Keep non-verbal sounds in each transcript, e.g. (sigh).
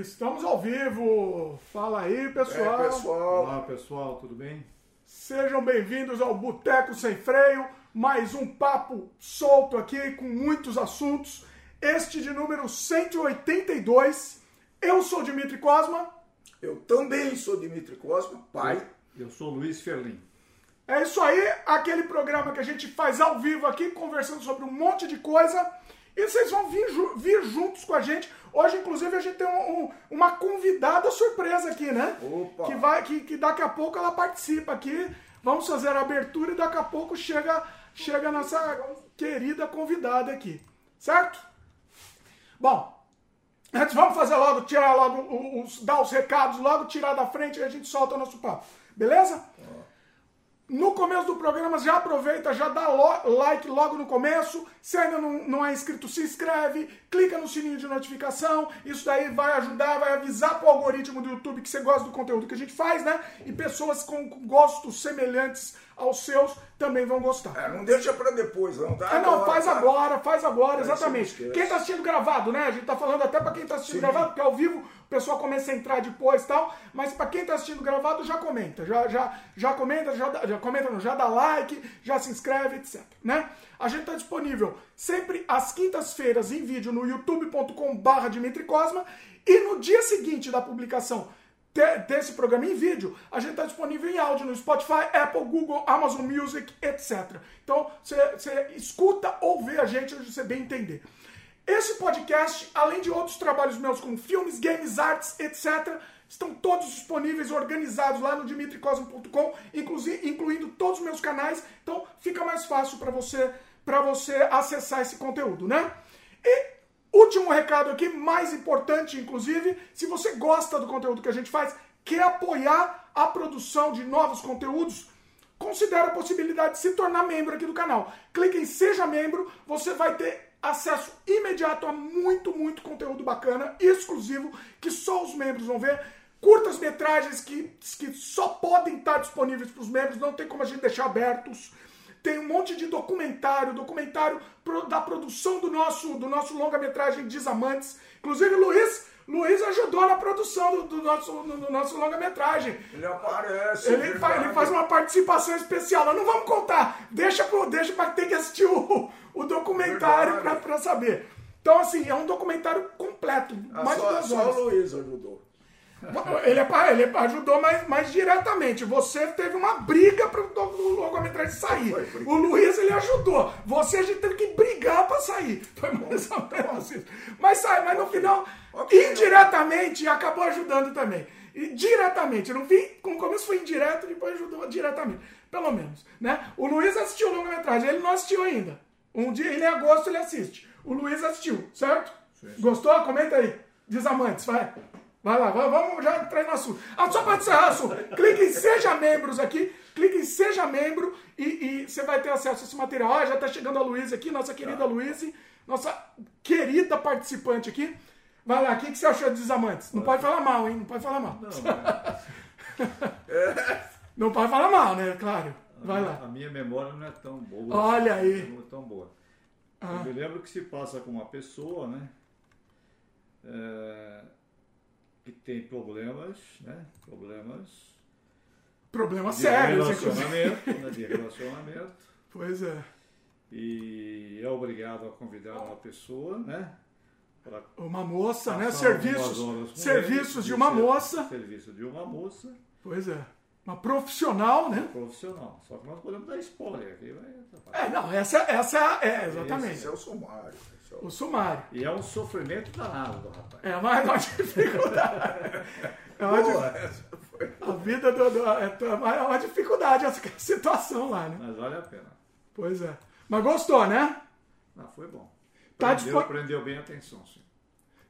Estamos ao vivo. Fala aí, pessoal. É, pessoal. Olá, pessoal, tudo bem? Sejam bem-vindos ao Boteco Sem Freio. Mais um papo solto aqui com muitos assuntos. Este de número 182. Eu sou Dimitri Cosma. Eu também sou Dimitri Cosma, pai. Eu sou Luiz Ferlin. É isso aí, aquele programa que a gente faz ao vivo aqui, conversando sobre um monte de coisa. E vocês vão vir, vir juntos com a gente. Hoje, inclusive, a gente tem um- um- uma convidada surpresa aqui, né? Opa. Que, vai, que, que daqui a pouco ela participa aqui. Vamos fazer a abertura e daqui a pouco chega, chega a nossa querida convidada aqui. Certo? Bom, antes vamos fazer logo, tirar logo os, dar os recados, logo tirar da frente e a gente solta o nosso papo. Beleza? No começo do programa, já aproveita, já dá like logo no começo. Se ainda não, não é inscrito, se inscreve, clica no sininho de notificação. Isso daí vai ajudar, vai avisar pro algoritmo do YouTube que você gosta do conteúdo que a gente faz, né? E pessoas com gostos semelhantes aos seus também vão gostar. É, não deixa pra depois, não, tá? Ah, não, faz tá? agora, faz agora, É, exatamente. Quem tá assistindo gravado, né? A gente tá falando até pra quem tá assistindo Sim. gravado, porque ao vivo o pessoal começa a entrar depois tal. Mas pra quem tá assistindo gravado, já comenta. Já, já, já comenta, já, dá- já comenta, não, já dá like, já se inscreve, etc. Né? A gente tá disponível sempre às quintas-feiras em vídeo no youtube.com/barra Dimitri Cosma e no dia seguinte da publicação desse programa em vídeo, a gente está disponível em áudio no Spotify, Apple, Google, Amazon Music, etc. Então, você escuta ou vê a gente onde você bem entender. Esse podcast, além de outros trabalhos meus como filmes, games, artes, etc., estão todos disponíveis, organizados lá no dimitricosmo.com, incluindo todos os meus canais. Então, fica mais fácil para você, pra você acessar esse conteúdo, né? E Último recado aqui, mais importante, inclusive, se você gosta do conteúdo que a gente faz, quer apoiar a produção de novos conteúdos, considere a possibilidade de se tornar membro aqui do canal. Clique em Seja Membro, você vai ter acesso imediato a muito, muito conteúdo bacana, exclusivo, que só os membros vão ver. Curtas metragens que, que só podem estar disponíveis para os membros, não tem como a gente deixar abertos tem um monte de documentário, documentário pro- da produção do nosso, do nosso longa-metragem Desamantes. Inclusive, Luiz, Luiz ajudou na produção do, do nosso, do nosso longa-metragem. Ele aparece. Ele, verdade. fa- ele faz uma participação especial. Nós não vamos contar. Deixa, pro, deixa pra ter que assistir o, o documentário pra saber. Então, assim, é um documentário completo. Ah, mais de só, duas só horas. o Luiz ajudou. Ele, é ele ajudou mais, mais diretamente. Você teve uma briga para o longa-metragem sair. Foi, foi. O Luiz ele ajudou. Você a gente teve que brigar para sair. Foi mais ou menos isso. Mas sai, mas no final, Ok. indiretamente, acabou ajudando também. E diretamente. No fim, com o começo foi indireto, depois ajudou diretamente. Pelo menos. Né? O Luiz assistiu o longa-metragem. Ele não assistiu ainda. Um dia, em agosto, ele assiste. O Luiz assistiu, certo? Gostou? Comenta aí. Desamantes, vai. Vai lá, vai- vamos já entrar no assunto. Ah, só para encerrar o assunto, clique em Seja Membros aqui, clique em Seja Membro e, e você vai ter acesso a esse material. Ah, já está chegando a Luísa aqui, nossa querida Luísa, nossa querida participante aqui. Vai lá, o que, que você achou de Desamantes? Não pode falar mal, hein? Não pode falar mal. Não (laughs) pode falar mal, né? Claro. Vai lá. A minha memória não é tão boa. Olha aí. Não é tão boa. Ah. Eu me lembro que se passa com uma pessoa, né? é, que tem problemas, né? Problemas Problemas de sérios, relacionamento, né? De relacionamento. (laughs) Pois é. E é obrigado a convidar uma pessoa, né? Uma moça, né? Serviços, serviços ele, de uma ser- moça. Serviço de uma moça Pois é. Uma profissional, né? profissional. Só que nós podemos dar spoiler aqui. Vai atrapalhar. É, não, essa, essa é, exatamente. Esse é o sumário. É o- sumário. E é um sofrimento danado do rapaz. É uma, uma (laughs) dificuldade. É uma, essa foi- a vida do, do- é uma- é uma dificuldade essa (laughs) situação lá, né? Mas vale a pena. Pois é. Mas gostou, né? Não, foi bom. Tá Prendeu, dispo- prendeu bem a atenção, sim.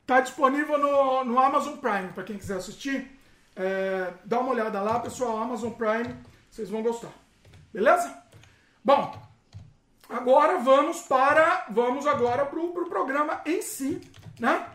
Tá disponível no, no Amazon Prime, para quem quiser assistir. É, dá uma olhada lá, pessoal. Amazon Prime, vocês vão gostar. Beleza? Bom, agora vamos para. Vamos agora pro, pro programa em si, né?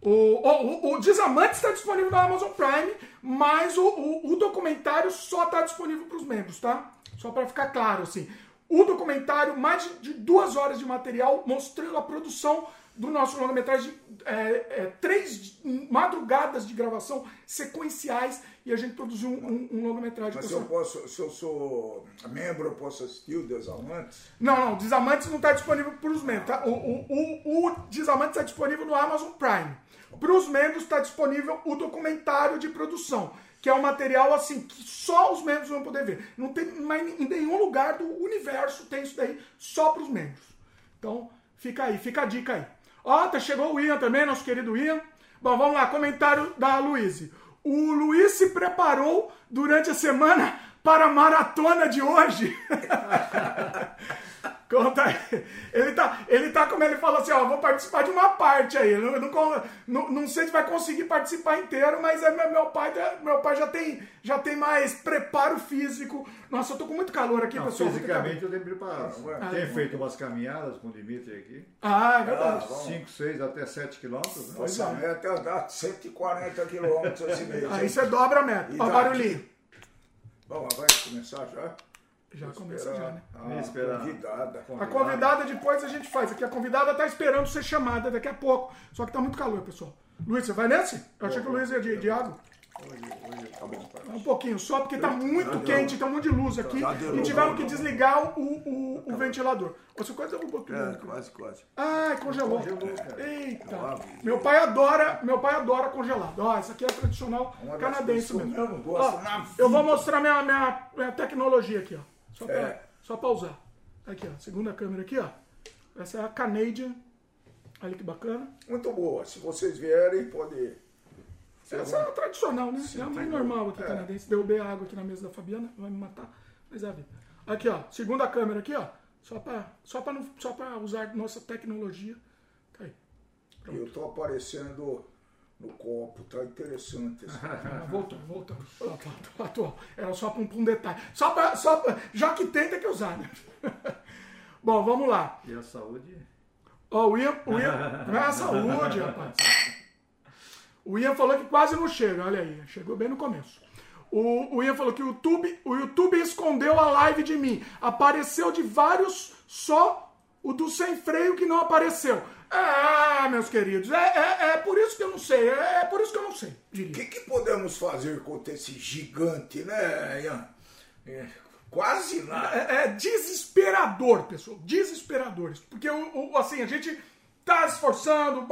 O, o, o- o Desamante está disponível no Amazon Prime, mas o, o, o documentário só está disponível para os membros, tá? Só para ficar claro, assim. o documentário, mais de, de duas horas de material, mostrando a produção do nosso longa-metragem, é, é, três madrugadas de gravação sequenciais e a gente produziu um, um, um longa-metragem. Mas se eu, posso, se eu sou membro, eu posso assistir o Desamantes? Não, não, Desamantes não está disponível para os membros. Tá? O, o, o, o Desamantes está disponível no Amazon Prime. Para os membros está disponível o documentário de produção, que é um material assim que só os membros vão poder ver. Não tem mais em nenhum lugar do universo tem isso daí só para os membros. Então fica aí, fica a dica aí. Ó, tá, chegou o Ian também, nosso querido Ian. Bom, vamos lá, comentário da Luíse. O Luiz se preparou durante a semana para a maratona de hoje. (laughs) Conta aí. Ele tá, ele tá como ele falou assim, ó, vou participar de uma parte aí. Não, não, não, não sei se vai conseguir participar inteiro, mas é, meu, pai, meu pai já tem, já tem mais preparo físico. Nossa, eu tô com muito calor aqui, não, pessoal. Fisicamente eu tenho preparado. Ah, Tenho é, feito umas caminhadas com o Dimitri aqui. Ah, é verdade. 5, 6 até 7 quilômetros. Né? Nossa, a meta é andar 140 quilômetros assim mesmo. Aí você dobra a meta. O barulhinho. Bom, vai começar já? Já começa já, né? A esperar. convidada. A convidada depois a gente faz. Aqui a convidada tá esperando ser chamada daqui a pouco. Só que tá muito calor, pessoal. Luiz, você vai nesse? Eu achei que o Luiz ia de, de água. Hoje, hoje tá bom, Um pouquinho, só porque tá muito quente, tá muito de luz aqui. E tiveram que desligar o, o, o ventilador. Você quase derrubou tudo. É, quase, quase. Ai, congelou. Eita. Meu pai adora, meu pai adora congelado. Ó, isso aqui é tradicional canadense mesmo. Ó, eu vou mostrar minha, minha, minha tecnologia aqui, ó. Só pra, é. só pra usar. Aqui, ó. Segunda câmera aqui, ó. Essa é a Canadian. Olha que bacana. Muito boa. Se vocês vierem, pode. Essa é a tradicional, né? Sim, é a mais normal aqui, é. canadense. Derrubei a água aqui na mesa da Fabiana, vai me matar. Mas é a vida. Aqui, ó. Segunda câmera aqui, ó. Só pra, só pra, não, só pra usar nossa tecnologia. Tá aí. Pronto. Eu tô aparecendo no copo, tá interessante. Assim. (laughs) voltou, voltou. Atual. Era só para um, um, detalhe. Só para, só pra, já que tem, tem que usar, né? (laughs) Bom, vamos lá. E a saúde? Ó, oh, o Ian, o Ian, não é a saúde, (laughs) rapaz. O Ian falou que quase não chega, olha aí, chegou bem no começo. O, o Ian falou que o YouTube, o YouTube escondeu a live de mim. Apareceu de vários, só o do sem freio que não apareceu. Ah, meus queridos, é, é, é, por isso que eu não sei, é, é por isso que eu não sei. O que, que, podemos fazer contra esse gigante, né, Ian? É, quase nada. É, é, desesperador, pessoal, desesperador. Porque, assim, a gente tá esforçando,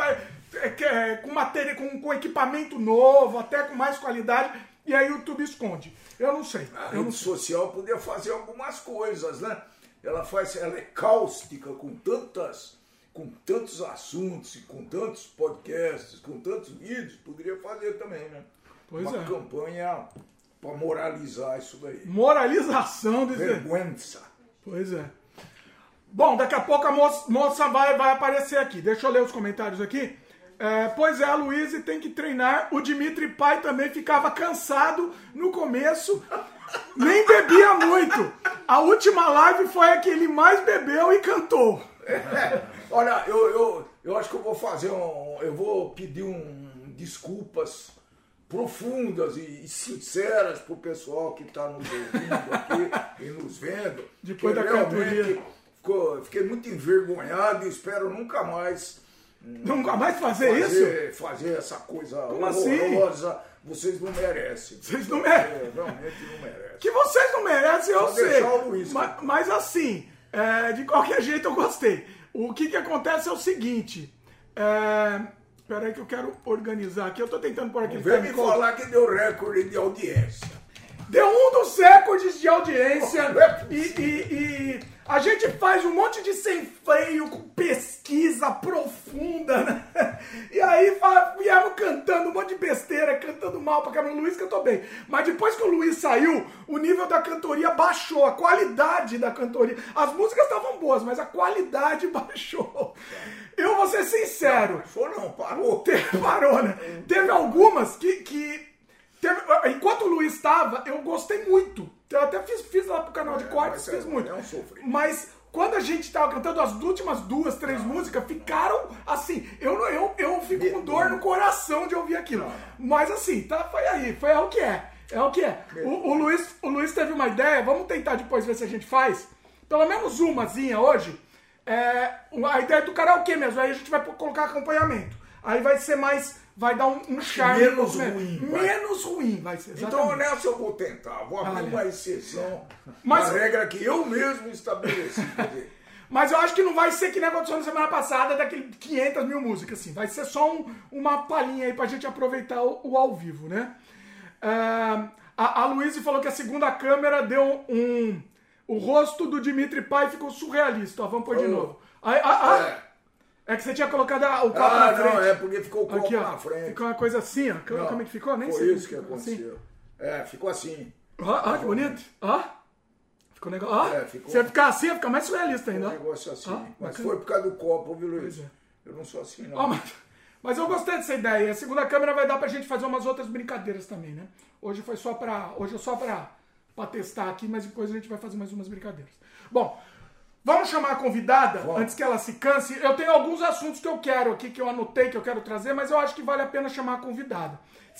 é, é, com matéria, com, com equipamento novo, até com mais qualidade, e aí o YouTube esconde. Eu não sei. A eu rede social podia fazer algumas coisas, né? Ela faz, ela é cáustica com tantas com tantos assuntos, com tantos podcasts, com tantos vídeos, poderia fazer também, né? Pois Uma é. campanha para moralizar isso daí. Moralização de vergüenza. Pois é. Bom, daqui a pouco a moça, moça vai, vai aparecer aqui. Deixa eu ler os comentários aqui. É, pois é, a Luísa tem que treinar. O Dimitri Pai também ficava cansado no começo. Nem bebia muito. A última live foi a que ele mais bebeu e cantou. É, olha, eu, eu, eu acho que eu vou fazer um. Eu vou pedir um desculpas profundas e, sinceras pro pessoal que está nos ouvindo aqui e nos vendo. Depois da cantoria. Ficou, fiquei muito envergonhado e espero nunca mais. Nunca mais fazer, fazer isso? Fazer essa coisa Como assim? horrorosa. Assim? Vocês não merecem. Vocês não merecem. É, realmente não merecem. Que vocês não merecem, eu Só sei. O Luiz, mas, mas assim, é, de qualquer (laughs) jeito eu gostei. O que, que acontece é o seguinte. É, Peraí que eu quero organizar aqui. Eu tô tentando por aqui. Vem me falar que deu recorde de audiência. Deu um dos recordes de audiência. e, e, e a gente faz um monte de sem freio, com pesquisa profunda, né? E aí viemos cantando um monte de besteira, cantando mal pra caramba. O Luiz cantou bem. Mas depois que o Luiz saiu, o nível da cantoria baixou, a qualidade da cantoria. As músicas estavam boas, mas a qualidade (laughs) baixou. Eu vou ser sincero. Não, baixou não, parou. Parou, né? Teve algumas que. que teve, enquanto o Luiz estava, eu gostei muito. Eu até fiz, fiz lá pro canal de é, cortes, fiz é, muito. É um sofrimento. Mas quando a gente tava cantando as últimas duas, três não. músicas, ficaram assim. Eu, eu, eu fico com dor no coração de ouvir aquilo. Não. Mas assim, tá, foi aí, foi o que é. É o que é. O, o, Luiz, o Luiz teve uma ideia, vamos tentar depois ver se a gente faz pelo menos umazinha hoje. É, a ideia do karaokê mesmo, aí a gente vai colocar acompanhamento. Aí vai ser mais. Vai dar um, um charme. Menos né? ruim. Menos ruim vai ser. Então exatamente. nessa eu vou tentar. Vou abrir Olha. uma exceção. Mas- Uma regra que eu mesmo estabeleci. (laughs) Mas eu acho que não vai ser que nem aconteceu na semana passada, daquele 500 mil músicas, assim. Vai ser só um- uma palhinha aí pra gente aproveitar o, o ao vivo, né? Ah, a, a Luísa falou que a segunda câmera deu um... O rosto do Dimitri Pai ficou surrealista. Ó, vamos pôr de Oh. novo. Ah, é. que você tinha colocado a- o copo Ah, na frente. não, é porque ficou o copo Aqui, ó. na frente. Ficou uma coisa assim, ó. Não, Como é que ficou? Nem Foi sei. isso que ficou, assim. aconteceu. É, ficou assim. Ó, ó, que bonito. Ó. Ficou negócio. Ó. É, ficou- Se ficar assim, fica mais surrealista ainda. Um negócio assim. Ah, Mas bacana. foi por causa do copo, viu, Luiz? É. Eu não sou assim, não. Ó, mas, mas eu gostei dessa ideia. A segunda câmera vai dar pra gente fazer umas outras brincadeiras também, né? Hoje foi só pra. Hoje é só pra, pra testar aqui, mas depois a gente vai fazer mais umas brincadeiras. Bom, vamos chamar a convidada Vamos. antes que ela se canse. Eu tenho alguns assuntos que eu quero aqui, que eu anotei, que eu quero trazer, mas eu acho que vale a pena chamar a convidada.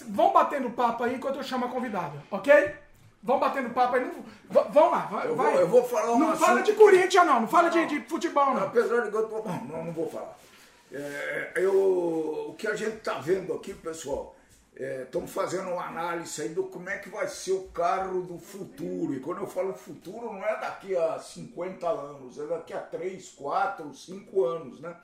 Vão batendo papo aí enquanto eu chamo a convidada, ok? Vão batendo papo aí. Não, vão lá, vai. Eu vou- vai. eu vou falar um Não fala assunto de Corinthians, não. Não fala de, de futebol, não. Apesar de que eu tô... Não, não, não vou falar. É, eu, o que a gente está vendo aqui, pessoal, estamos fazendo uma análise aí do como é que vai ser o carro do futuro. E quando eu falo futuro, não é daqui a 50 anos, é daqui a 3, 4, 5 anos, né?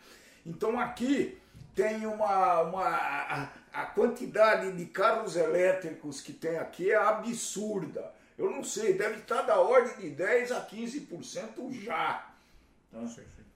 Então aqui tem uma, uma a, a quantidade de carros elétricos que tem aqui é absurda. Eu não sei, deve estar da ordem de 10 a 15% já.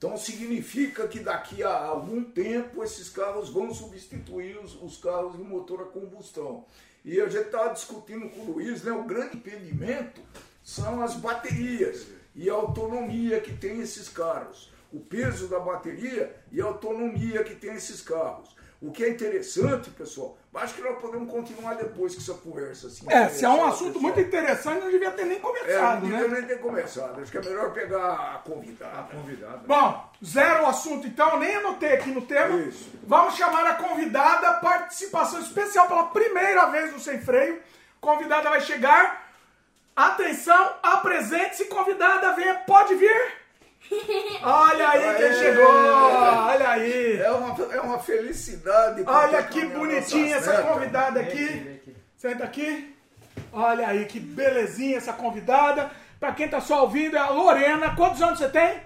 Então significa que daqui a algum tempo esses carros vão substituir os, os carros de motor a combustão. E a gente estava discutindo com o Luiz, né, o grande impedimento são as baterias e a autonomia que tem esses carros. O peso da bateria e a autonomia que tem esses carros. O que é interessante, pessoal, acho que nós podemos continuar depois com essa conversa. Assim, É, se é um assunto pessoal. muito interessante, não devia ter nem É, começado, não né? devia nem ter começado. Acho que é melhor pegar a convidada. Convidado. Bom, zero assunto então, nem anotei aqui no tema. Isso. Vamos chamar a convidada, participação especial pela primeira vez no Sem Freio. Convidada vai chegar. Atenção, apresente-se, convidada, venha, pode vir. Olha aí quem chegou, olha aí. É uma, é uma felicidade. Olha que bonitinha essa metas. convidada aqui. Senta aqui. Olha aí que belezinha essa convidada. Pra quem tá só ouvindo, é a Lorena. Quantos anos você tem?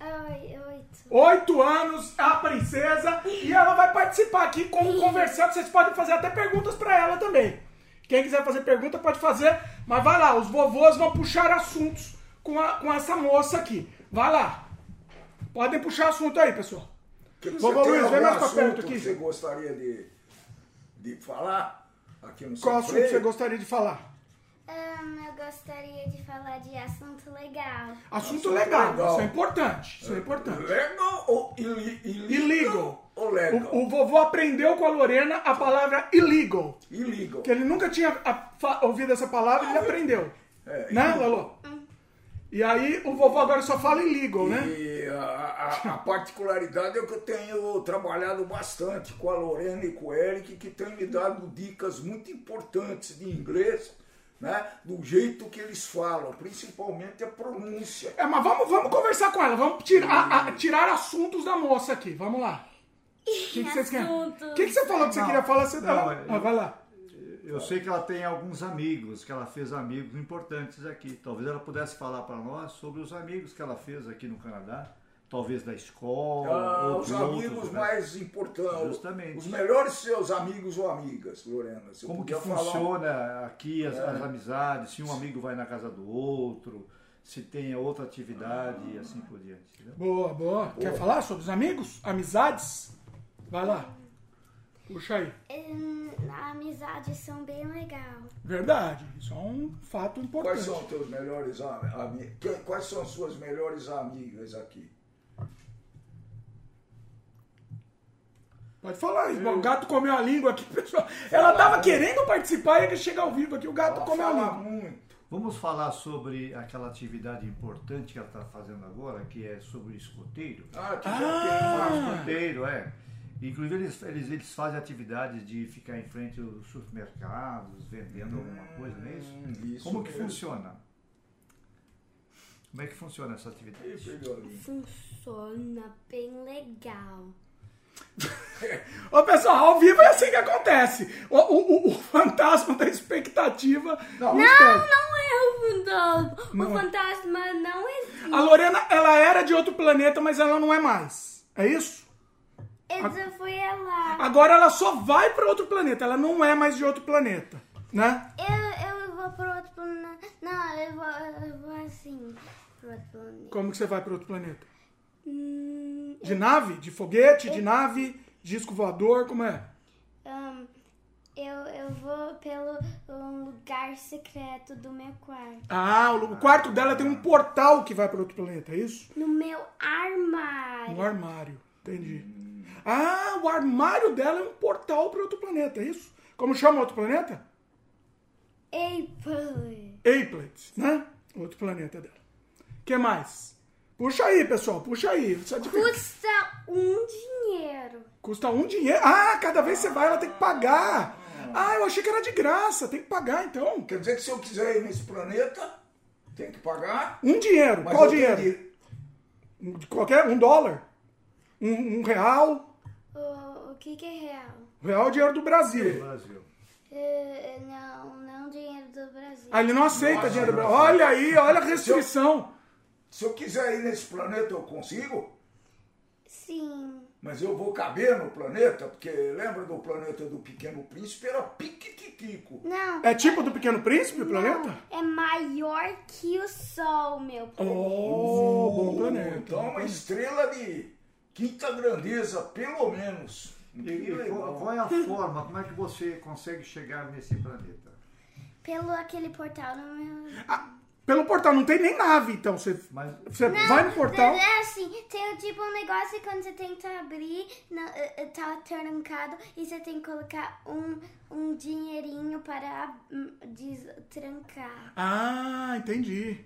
Oi, oito. Oito anos, a princesa, e ela vai participar aqui como conversando. Vocês podem fazer até perguntas pra ela também. Quem quiser fazer pergunta pode fazer, mas vai lá, os vovôs vão puxar assuntos com, a- com essa moça aqui. Vai lá. Podem puxar assunto aí, pessoal. Vovô Luiz, vem mais pra perto assunto aqui. que você gostaria de, de falar aqui no Qual assunto você gostaria de falar? Ahn, eu gostaria de falar de assunto legal. Assunto Assunto legal, legal. isso é importante. Isso é importante. Legal ou ili- illegal? Legal? O, o vovô aprendeu com a Lorena a palavra illegal. Illegal. Que ele nunca tinha ouvido essa palavra, ele aprendeu. É, né, Lolo? E aí o vovô agora só fala illegal, né? E a, a- a particularidade é que eu tenho trabalhado bastante com a Lorena e com o Eric, que tem me dado dicas muito importantes de inglês, né? Do jeito que eles falam, principalmente a pronúncia. É, mas vamos, vamos conversar com ela, vamos tirar, a- a- tirar assuntos da moça aqui, vamos lá. O (laughs) que, que vocês querem? O que, que você falou que você Não, queria falar? Você não, eu- ah, vai lá. Eu sei que ela tem alguns amigos, que ela fez amigos importantes aqui. Talvez ela pudesse falar para nós sobre os amigos que ela fez aqui no Canadá. Talvez da escola, Ah, ou os de amigos outros, né? mais importantes. Justamente. Os melhores seus amigos ou amigas, Lorena. Como que podia falar funciona aqui as, É. as amizades, se um amigo vai na casa do outro, se tem outra atividade e assim por diante. entendeu? Boa, boa. Quer falar sobre os amigos? Amizades? Vai lá. Puxa aí. Hum, amizades são bem legal. Verdade. Isso é um fato importante. Quais são teus melhores amigos? Quais são as suas melhores amigas aqui? Pode falar aí. O gato comeu a língua aqui, (laughs) pessoal. Ela tava querendo participar e ele chega ao vivo aqui, o gato Ela comeu a língua. muito. Vamos falar sobre aquela atividade importante que ela está fazendo agora, que é sobre o escoteiro. Ah, que já Ah. Escoteiro, é. Inclusive eles, eles, eles fazem atividades de ficar em frente aos supermercados, vendendo alguma coisa, não é isso? Hum, isso Como que mesmo. funciona? Como é que funciona essa atividade? Funciona bem legal. (laughs) Ô pessoal, ao vivo é assim que acontece. O, o- o- o fantasma da expectativa. Não, não não é o fantasma. Não o é. fantasma não existe. A Lorena, ela era de outro planeta, mas ela não é mais. É isso? Essa foi ela. Agora ela só vai para outro planeta. Ela não é mais de outro planeta, né? Eu, eu vou pro outro planeta. Não, eu vou, eu vou assim pro outro planeta. Como que você vai para outro planeta? Hum, De nave? De foguete? De nave? Disco voador? Como é? hum, eu, eu vou pelo um lugar secreto do meu quarto. Ah, o o quarto dela tem um portal que vai para outro planeta, é isso? No meu armário. No armário. Entendi. Ah, o armário dela é um portal para outro planeta, é isso? Como chama outro planeta? Apple. Aplet, né? Outro planeta dela. que mais? Puxa aí, pessoal, puxa aí. É Custa um dinheiro. Custa um dinheiro. Ah, cada vez que você vai, ela tem que pagar. Ah, eu achei que era de graça. Tem que pagar, então. Quer dizer que se eu quiser ir nesse planeta, tem que pagar? Um dinheiro. Mas Qual dinheiro? Qualquer, um dólar? Um, um real? Que, que é real? Real é o dinheiro do Brasil. Brasil. Eh, não, não dinheiro do Brasil. Ah, ele não aceita Nossa, dinheiro do Brasil. Olha aí, olha a restrição. Se eu quiser ir nesse planeta, eu consigo? Sim. Mas eu vou caber no planeta? Porque lembra do planeta do Pequeno Príncipe? Era piquititico. Não. É tipo do Pequeno Príncipe, o não, planeta? é maior que o Sol, meu planeta. Oh, bom planeta. Então, uma estrela de quinta grandeza, pelo menos. E, Que e qual, qual é a forma, como é que você consegue chegar nesse planeta? Pelo aquele portal no meu. Ah, pelo portal, não tem nem nave, então. Você, Mas você vai no portal. É assim, tem tipo um negócio quando você tenta abrir, não, eh, eh, tá trancado e você tem que colocar um, um dinheirinho para hum, destrancar. Ah, entendi.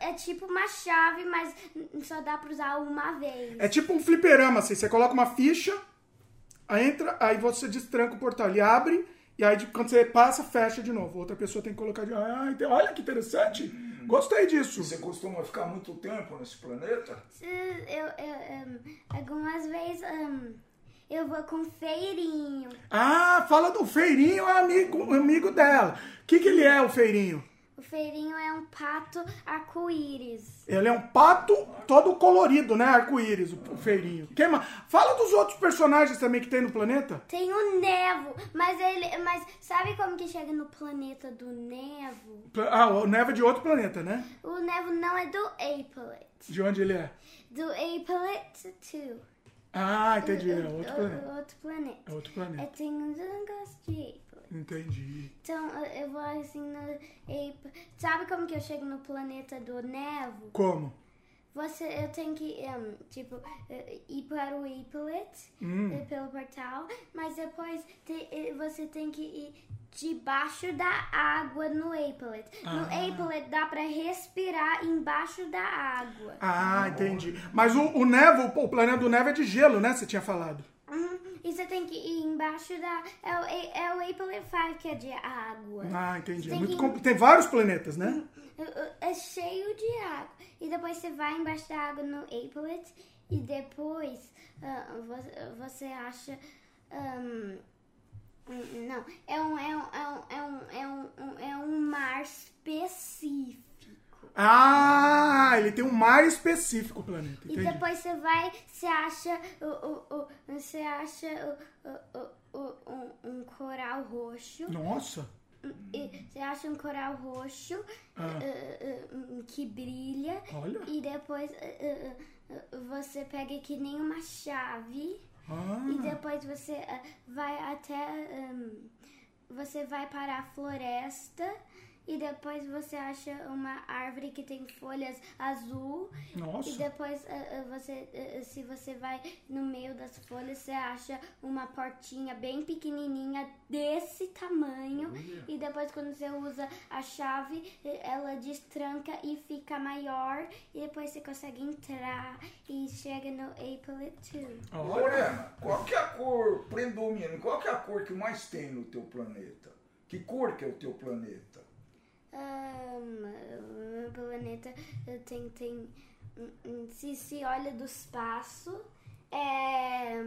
É tipo uma chave, mas só dá pra usar uma vez. É tipo um fliperama, assim. Você coloca uma ficha, aí entra, aí você destranca o portal. Ele abre, e aí de- quando você passa, fecha de novo. Outra pessoa tem que colocar de ah, Olha que interessante. Gostei disso. Você costuma ficar muito tempo nesse planeta? Eu, eu, um, algumas vezes um, eu vou com feirinho. Ah, fala do feirinho, é amigo, amigo dela. O que, que ele é, o feirinho? O feirinho é um pato arco-íris. Ele é um pato todo colorido, né? Arco-íris, o, feirinho. Quem mais? Fala dos outros personagens também que tem no planeta. Tem o Nevo, mas ele. Mas sabe como que chega no planeta do Nevo? Ah, o Neve é de outro planeta, né? O Nevo não é do Apelet. De onde ele é? Do Apelet 2. Ah, entendi. É outro planeta. Outro planeta. É outro É, planeta. tem um negócio de. Entendi. Então eu- vou assim no. Sabe como que eu chego no planeta do Nevo? Como? Você, eu tenho que, em, tipo, eh, ir para o Apelet eh, pelo portal, mas depois te- eh, você tem que ir debaixo da água no Apelet. No Apelet dá para respirar embaixo da água. Ah, entendi. Mas o, o Nevo, o planeta do Nevo é de gelo, né? Você tinha falado. Uhum. E você tem que ir embaixo da. É o, A- é o Apelet 5 que é de água. Ah, entendi. É Tem muito compl- Tem vários planetas, né? É cheio de água. E depois você vai embaixo da água no Apelet e depois vo- você acha. hum, não, é um, é, um, é, um, é, um, é, um, um- é um mar específico. Ah, ele tem um mar específico, planeta. E Entendi. depois você vai, você acha o, o, o, você acha o, um, um coral roxo. Nossa. E Você acha um coral roxo Ah. eh, eh, um, que brilha. Olha. E depois eh, eh, eh, você pega que nem uma chave. Ah, E depois você eh, vai até. você vai para a floresta. E depois você acha uma árvore que tem folhas azul. E nossa. depois, eh, eh, você, eh, se você vai no meio das folhas, você acha uma portinha bem pequenininha desse tamanho. E depois, quando você usa a chave, ela destranca e fica maior. E depois você consegue entrar e chega no Apelet 2. Olha. Lorena, qual que é a cor predominante? Qual que é a cor que mais tem no teu planeta? Que cor que é o teu planeta? Ahn, meu planeta eh, tem. tem hum, hum, se se olha do espaço, é.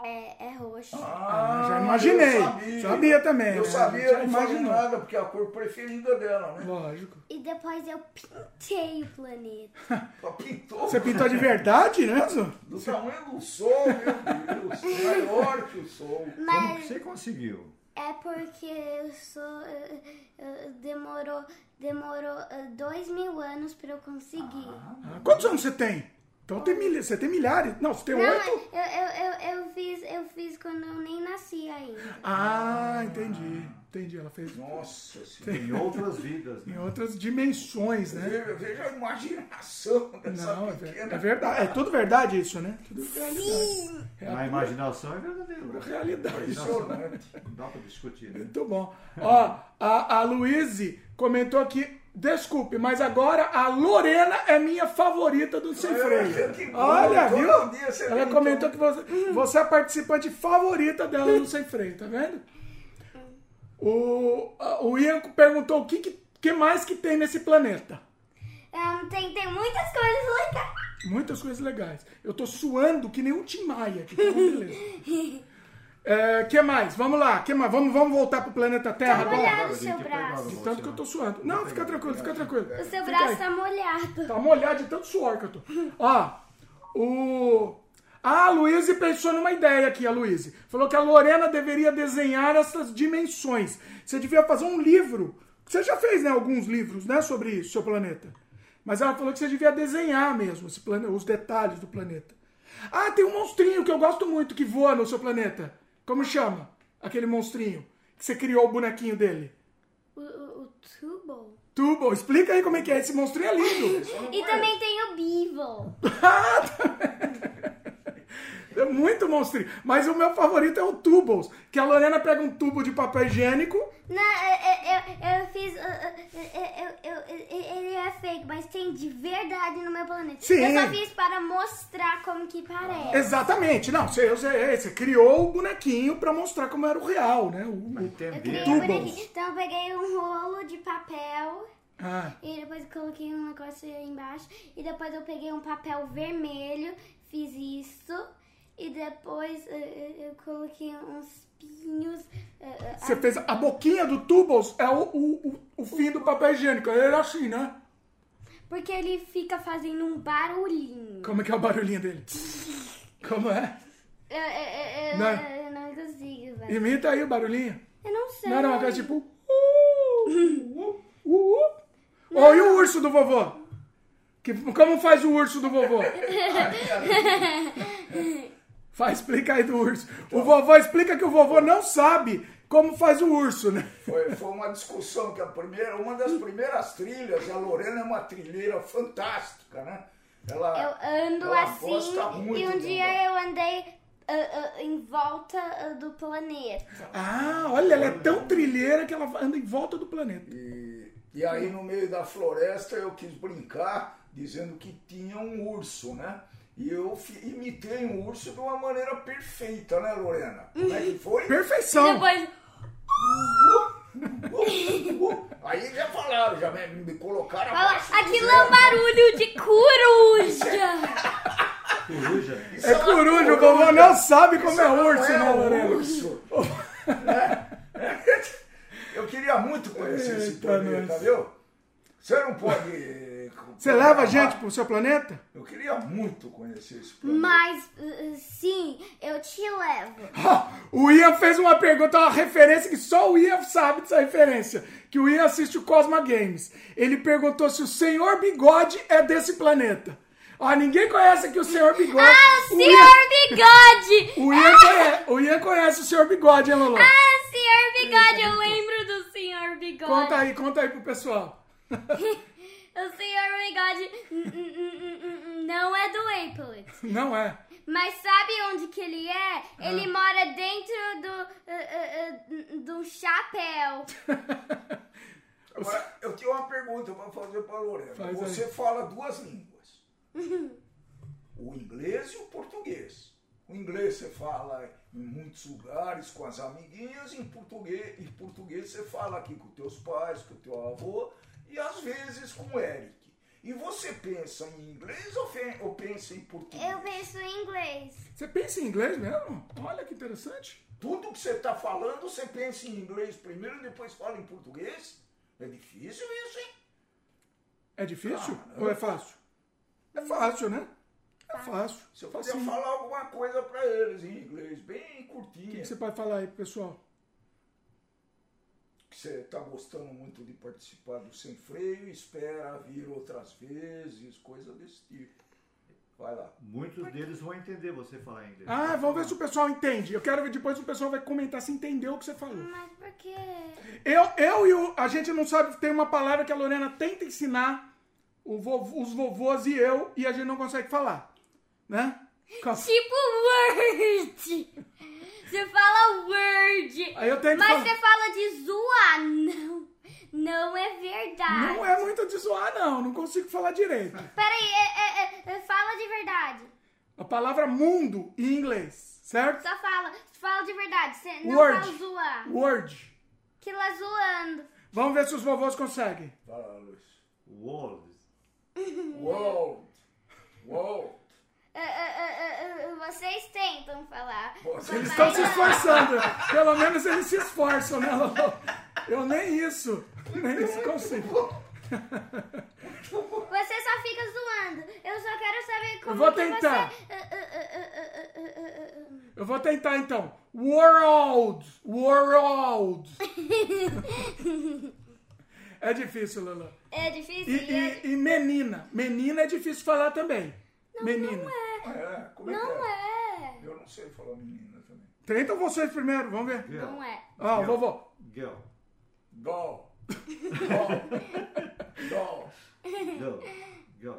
É, é roxo. Ah, já imaginei. eu sabia. Sabia também, Eu né? sabia, Já não imaginou. nada, porque é a cor preferida dela, né? Lógico. E depois eu pintei o planeta. (laughs) Pintou Você pintou de verdade, né, do tamanho do sol, meu Deus. Maior que o sol. Como que Mas você conseguiu? É porque eu sou. eh, eh, demorou demorou eh, dois mil anos pra eu conseguir. Ah, Quantos anos você tem? Então tem milha- você tem milhares. Não, você tem oito? eu, eu, eu, eu fiz, eu fiz quando eu nem nasci ainda. Ah, entendi. Entendi. Ela fez Nossa (laughs) senhora. Em outras vidas, né? em outras dimensões, né? Veja, a imaginação dessa Não, é, pequena. é verdade. É tudo verdade isso, né? Tudo realidade. Sim! É a imaginação é verdadeiro. né? realidade. Impressionante. Não dá pra discutir, né? Muito bom. Ó, a, a Luíse comentou aqui. Desculpe, mas agora a Lorena é minha favorita do Sem É, Freio. que bom, Olha, viu? Ela comentou então. que você, você é a participante favorita dela no Sem Freio, tá vendo? O, o Ian perguntou o que, que, que mais que tem nesse planeta. Ahn, tem, tem muitas coisas legais. Muitas coisas legais. Eu tô suando que nem um Tim Maia aqui, tá beleza. (laughs) É, que mais? Vamos lá, que mais? Vamos, vamos voltar pro planeta Terra Tá agora? molhado o seu braço. De tanto que eu tô suando. Não, fica tranquilo, fica tranquilo. O seu braço tá molhado. Tá molhado de tanto suor que eu tô. Ó, o. Ah, a Luíse pensou numa ideia aqui, a Luíse. Falou que a Lorena deveria desenhar essas dimensões. Você devia fazer um livro. Você já fez, né, alguns livros, né, sobre isso, seu planeta. Mas ela falou que você devia desenhar mesmo esse plane... os detalhes do planeta. Ah, tem um monstrinho que eu gosto muito que voa no seu planeta. Como chama? Aquele monstrinho que você criou o bonequinho dele. O, o, o tubo. Tubo, explica aí como é que é. Esse monstrinho é lindo. (laughs) E também tem o Beevil. (laughs) É muito monstrinho. Mas o meu favorito é o Tubos. Que a Lorena pega um tubo de papel higiênico. Não, eu, eu, eu fiz. eu, eu, eu- ele é fake, mas tem de verdade no meu planeta. Sim. Eu só fiz para mostrar como que parece. Exatamente. Não, você, você, você criou o bonequinho pra mostrar como era o real, né? O, o- Eu Entender. criei Tubos. um bonequinho. Então eu peguei um rolo de papel. Ah, E depois coloquei um negócio aí embaixo. E depois eu peguei um papel vermelho, fiz isso. E depois eh, eh, eu coloquei uns pinhos. eh, você fez a boquinha do Tubos é o, o, o, fim do papel higiênico. Ele era assim, né? Porque ele fica fazendo um barulhinho. Como é que é o barulhinho dele? Como é? Eu, eu, eu, Não. eu não consigo, velho. Imita aí o barulhinho. Eu não sei. Não era uma coisa tipo. Uh, (laughs) uh, uh, uh. Ó, e o urso do vovô? Que, como faz o urso do vovô? (laughs) Faz, explica aí do urso. O vovô explica que o vovô não sabe como faz o urso, né? Foi, foi uma discussão que a primeira, uma das primeiras trilhas, a Lorena é uma trilheira fantástica, né? Ela, Eu ando ela assim gosta muito e um dia eu andei ah, ah, em volta ah, do planeta. Ah, olha, ela é tão trilheira que ela anda em volta do planeta. E, e aí no meio da floresta eu quis brincar dizendo que tinha um urso, né? E eu imitei um urso de uma maneira perfeita, né, Lorena? Como é que foi? Perfeição. Depois, Aí já falaram, já me, me colocaram fala, aquilo é um barulho de coruja. Coruja. É coruja, o vovô não sabe como é urso, né, não é um Lorena? urso. Né? (laughs) Eu queria muito conhecer esse Eita, planeta, nós. viu? Você não pode. Você leva a gente pro seu planeta? Eu queria muito conhecer esse planeta. Mas, ah, sim, eu te levo. (laughs) Ah, o Ian fez uma pergunta, uma referência que só o Ian sabe dessa referência. Que o Ian assiste o Cosma Games. Ele perguntou se o Senhor Bigode é desse planeta. Ah, ninguém conhece aqui o Senhor Bigode. Ah, o O senhor Ian, bigode! (laughs) o Ian conhece, o Ian conhece o Senhor Bigode, hein, Lolo? Ah, senhor bigode, eu lembro do senhor bigode. Conta aí, conta aí pro pessoal. (laughs) O senhor bigode hum, não é do Apex. (laughs) Não é. Mas sabe onde que ele é? Ele mora dentro do, ah, ah, ah, do chapéu. (laughs) Agora, eu tenho uma pergunta para fazer para Lorena. Faz Você fala duas línguas: o inglês e o português. O inglês você fala em muitos lugares com as amiguinhas, em português, em português você fala aqui com teus pais, com teu avô e às vezes com o Eric. E você pensa em inglês ou, ou pensa em português? Eu penso em inglês. Você pensa em inglês mesmo? Olha que interessante. Tudo que você está falando, você pensa em inglês primeiro e depois fala em português? É difícil isso, hein? É difícil Caramba. ou é fácil? É fácil, né? É fácil. Se eu puder falar alguma coisa para eles em inglês, bem O curtinha. que que você pode falar aí, pro pessoal? Você está gostando muito de participar do Sem Freio, espera vir outras vezes, coisa desse tipo. Vai lá. Muitos deles vão entender você falar inglês. Ah, vamos ver se o pessoal entende. Eu quero ver depois o pessoal vai comentar se entendeu o que você falou. Mas por quê? Eu, eu e o. A gente não sabe, tem uma palavra que a Lorena tenta ensinar o vovô- os vovôs e eu, e a gente não consegue falar. Né? Tipo word. Você fala word. Aí eu tento Mas falar. você fala de zoar. Não. Não é verdade. Não é muito de zoar, não. Não consigo falar direito. Peraí, é, é, é, fala de verdade. A palavra mundo em inglês, certo? Só fala. Fala de verdade. Você não Word. fala zoar. Word. Que lá zoando. Vamos ver se os vovôs conseguem. Lá, Luiz. World. World. World. É, é, é, é, é, vocês tentam falar. Eles estão se esforçando. Pelo menos eles se esforçam, né, Lolo? Eu nem isso. Nem isso consigo. Você só fica zoando. Eu só quero saber como vou que tentar. você... Ah, ah, ah, ah, ah, ah, ah, ah. Eu vou tentar então. World. World. É difícil, Lolo. É E, difícil? é- e- e menina. Menina é difícil falar também. Menina. Não é. É, como é Não que é? é. Eu não sei falar menina também. Tentam vocês primeiro, vamos ver. Girl. Não é. Ó, vovô. Girl. Doll. (laughs) Doll. Doll. Girl. Girl.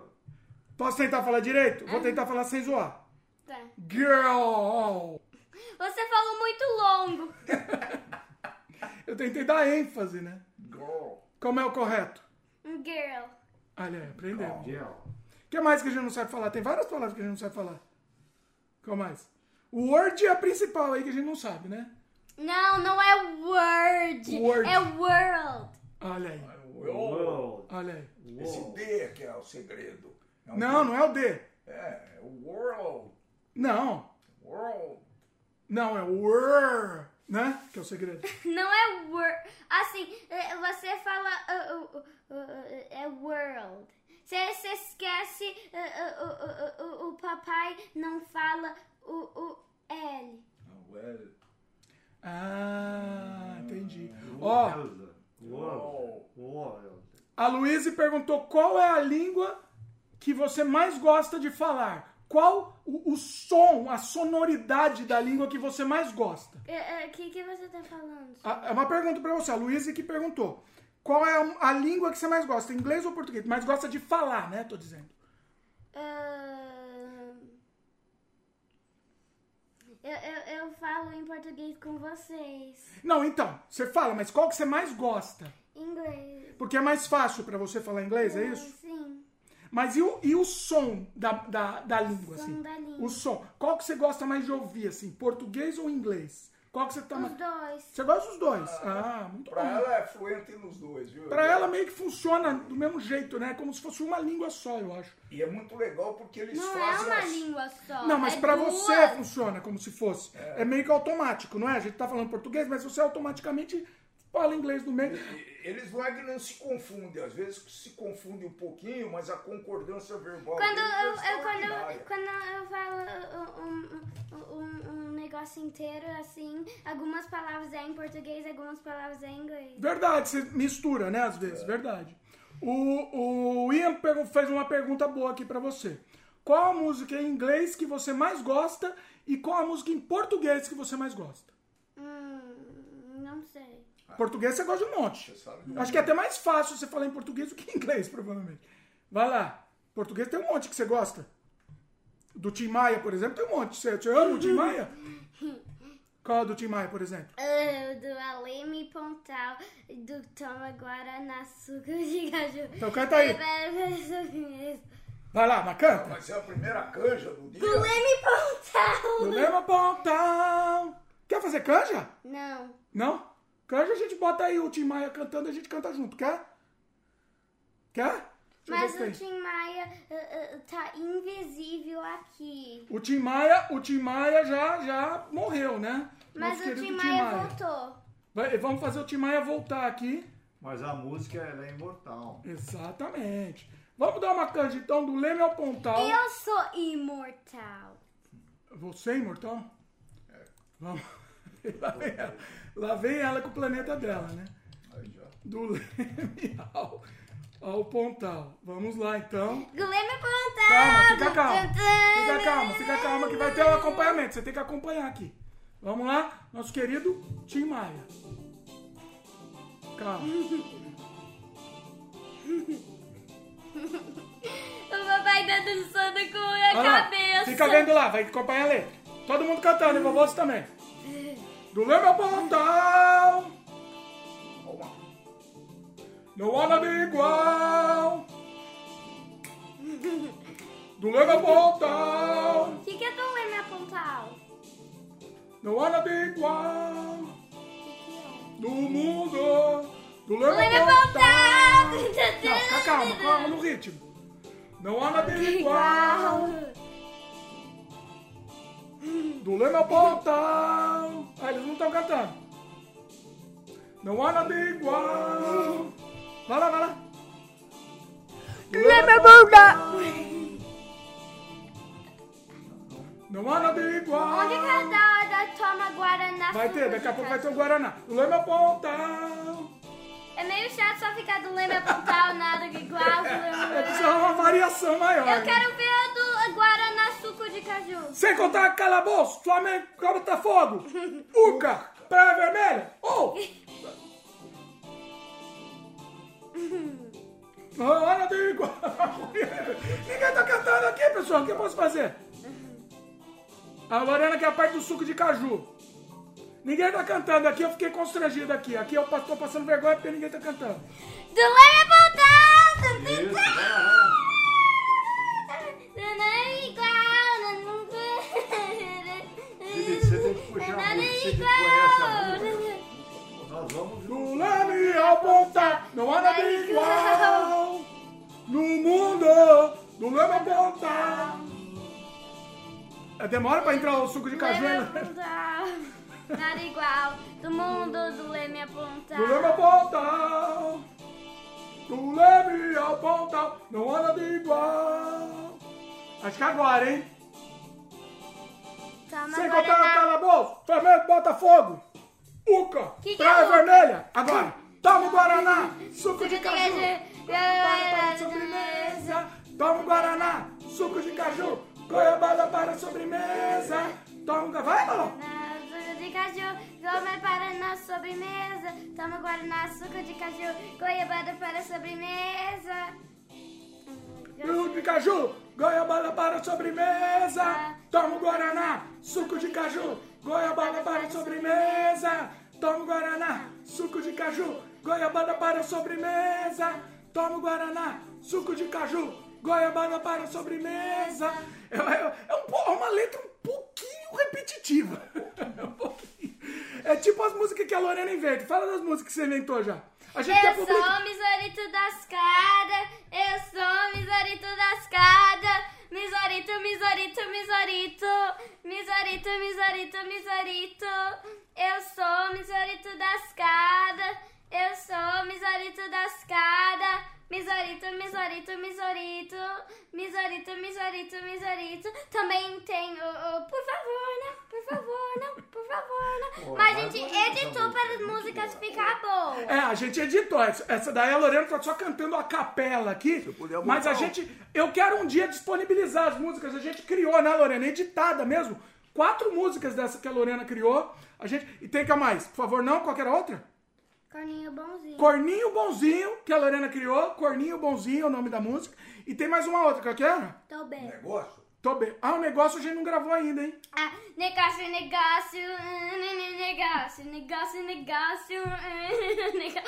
Posso tentar falar direito? Vou tentar falar sem zoar. Tá. Girl. Você falou muito longo. (laughs) Eu tentei dar ênfase, né? Girl. Como é o correto? Girl. Olha aí, aprendeu. Girl. O que mais que a gente não sabe falar? Tem várias palavras que a gente não sabe falar. Qual mais? O word é a principal aí que a gente não sabe, né? Não, não é word. Word. É world. Olha aí, World. World. olha aí. Esse World. D que é o segredo. É um Não, D. não é o D. É, é o world. Não, World. não, é o word, né? Que é o segredo. (laughs) Não é word. Assim, é, você fala uh, uh, uh, uh, é world. Você esquece uh, uh, uh, uh, uh, o papai não fala o, o L. Ah, well. Ah, entendi. Ó, a Luíse perguntou qual é a língua que você mais gosta de falar. Qual o, o som, a sonoridade da língua que você mais gosta? O É, que, que você tá falando? A- É uma pergunta pra você, a Luísa que perguntou. Qual é a, a língua que você mais gosta? Inglês ou português? Mais gosta de falar, né? Tô dizendo. Ah, eu, eu, eu falo em português com vocês. Não, então, você fala, mas qual que você mais gosta? Inglês. Porque é mais fácil pra você falar inglês, é isso? Sim. Mas e o, e o som da, da, da língua, Som assim? da língua. O som. Qual que você gosta mais de ouvir, assim? Português ou inglês? Qual que você tá Os dois. Você gosta dos dois? Ah, muito Pra bom. ela é fluente nos dois, viu? Pra ela meio que funciona do mesmo jeito, né? Como se fosse uma língua só, eu acho. E é muito legal porque eles Não é fazem uma as- língua só. Não, mas é pra duas. você funciona como se fosse. É. meio que automático, não é? A gente tá falando português, mas você automaticamente fala inglês no meio. E- Eles não é que não se confundem, às vezes se confunde um pouquinho, mas a concordância verbal Quando deles eu, é eu- quando, eu, quando eu falo um, um, um, um negócio inteiro, assim, algumas palavras é em português, algumas palavras é em inglês. Verdade, você mistura, né? Às vezes, verdade. O, o Ian fez uma pergunta boa aqui pra você. Qual a música em inglês que você mais gosta e qual a música em português que você mais gosta? Português você gosta de um monte. Você sabe? Acho que é até mais fácil você falar em português do que em inglês, provavelmente. Vai lá. Português tem um monte que você gosta. Do Tim Maia, por exemplo, tem um monte. Você, você ama o Tim Maia? (laughs) Qual é do Tim Maia, por exemplo? Ah, do Aleme Pontal, do Toma Guaraná, suco de caju. Então canta aí. É, Vai lá, mas canta. Vai ser a primeira canja do dia. Do Leme Pontão. Do Lema Pontão. Quer fazer canja? Não. Não? Canja a gente bota aí o Tim Maia cantando e a gente canta junto. Quer? Quer? Mas o. Tim Maia uh, uh, tá invisível aqui. O Tim Maia, o Tim Maia já, já morreu, né? Mas Nosso o querido Tim Maia voltou. Vai- vamos fazer o Tim Maia voltar aqui. Mas a música ela é imortal. Exatamente. Vamos dar uma canja então do Leme ao Pontal. Eu sou imortal. Você, imortal? Vamos. (laughs) Lá vem, ela. Com o planeta dela, né? Do Leme ao, ao Pontal. Vamos lá então. Do Leme Pontão. Calma, fica calma. Fica calma, fica calma que vai ter um acompanhamento. Você tem que acompanhar aqui. Vamos lá, nosso querido Tim Maia. Calma. (laughs) O papai tá dançando com a lá, cabeça. Fica vendo lá, vai acompanhar a letra. Todo mundo cantando, e vovô você também. Do ao Pontal. Não há nada igual. Do Leme Pontal. O que, que é do Leme Pontal? Não há nada igual. Do mundo. Do Leme Pontal. Não, calma, calma no ritmo. Não há nada igual. Do Leme ao Pontal. Ah, eles não estão cantando. Não há nada igual. Vai lá, vai lá. Do Leme ao Pontal. Não há nada igual. Onde que é da, da toma Guaraná? Vai ter, daqui a pouco vai ter o Guaraná. Do Leme ao Pontal. É meio chato só ficar do Leme Pontal, nada igual. É precisa uma variação maior. Eu quero ver o do Guaraná suco de caju. Sem contar calabouço, Flamengo, Botafogo, (laughs) Uca, Praia Vermelha, ou... (laughs) Olha de igual. (laughs) Ninguém tá cantando aqui, pessoal. O que eu posso fazer? A Lorena quer a parte do suco de caju. Ninguém tá cantando aqui, eu fiquei constrangido aqui. Aqui eu tô passando vergonha porque ninguém tá cantando. Do Leme Pontal! Isso, vai lá. Não é igual, Felipe, você tem que puxar a Nada música, você que igual. conhece a música. Nós vamos Do leme ao ponta, não há nada igual. No mundo, do leme ao ponta. É, Demora pra entrar o suco de caju, né? Nada igual. Do mundo do Leme Pontal. Do leme ao ponta. Do leme ao ponta, não há nada igual. Acho que agora, hein? Toma Sem contar o calabouço, Flamengo, Botafogo, Uca, Que que Praia é? Vermelha. Agora, toma o Guaraná, suco de caju. Goiabada para sobremesa. Toma Guaraná, suco de caju. Goiabada para sobremesa. Toma. Vai, balão. De caju, para na sobremesa. Toma guaraná, suco de caju, goiabada para sobremesa. Suco de caju. Goiabada para sobremesa. Toma Guaraná, suco de caju. Goiabada para sobremesa. Toma Guaraná, suco de caju. Goiabada para sobremesa. Toma Guaraná, suco de caju. Goiabada para sobremesa. É, é- é um é uma letra um pouquinho repetitiva. (laughs) É tipo as músicas que a Lorena inventa. Fala das músicas que você inventou já. A gente quer Eu publicar. sou misorito das escada, eu sou misorito das escada. Misorito, misorito, misorito, misorito, misorito, misorito. Eu sou misorito das escada, eu sou misorito das escada. Misorito, misorito, misorito, misorito, misorito, misorito. Também tem o, o por favor, não, por favor, não, por favor, não. Mas a gente editou para as música, músicas ficar boas. É, a gente editou. Essa essa daí a Lorena tá só cantando a capela aqui. puder Mas a gente. Eu quero um dia disponibilizar as músicas. A gente criou, né, Lorena? Editada mesmo. Quatro músicas dessa que a Lorena criou. A gente. E tem que a mais? Por favor, não? Qualquer outra? Corninho bonzinho. Corninho Bonzinho, que a Lorena criou. Corninho Bonzinho é o nome da música. E tem mais uma outra, qual que era? Tô bem. Negócio? Tô bem. Ah, o negócio a gente não gravou ainda, hein? Ah, negócio, negócio, hum, negócio. negócio, negócio, negócio. negócio.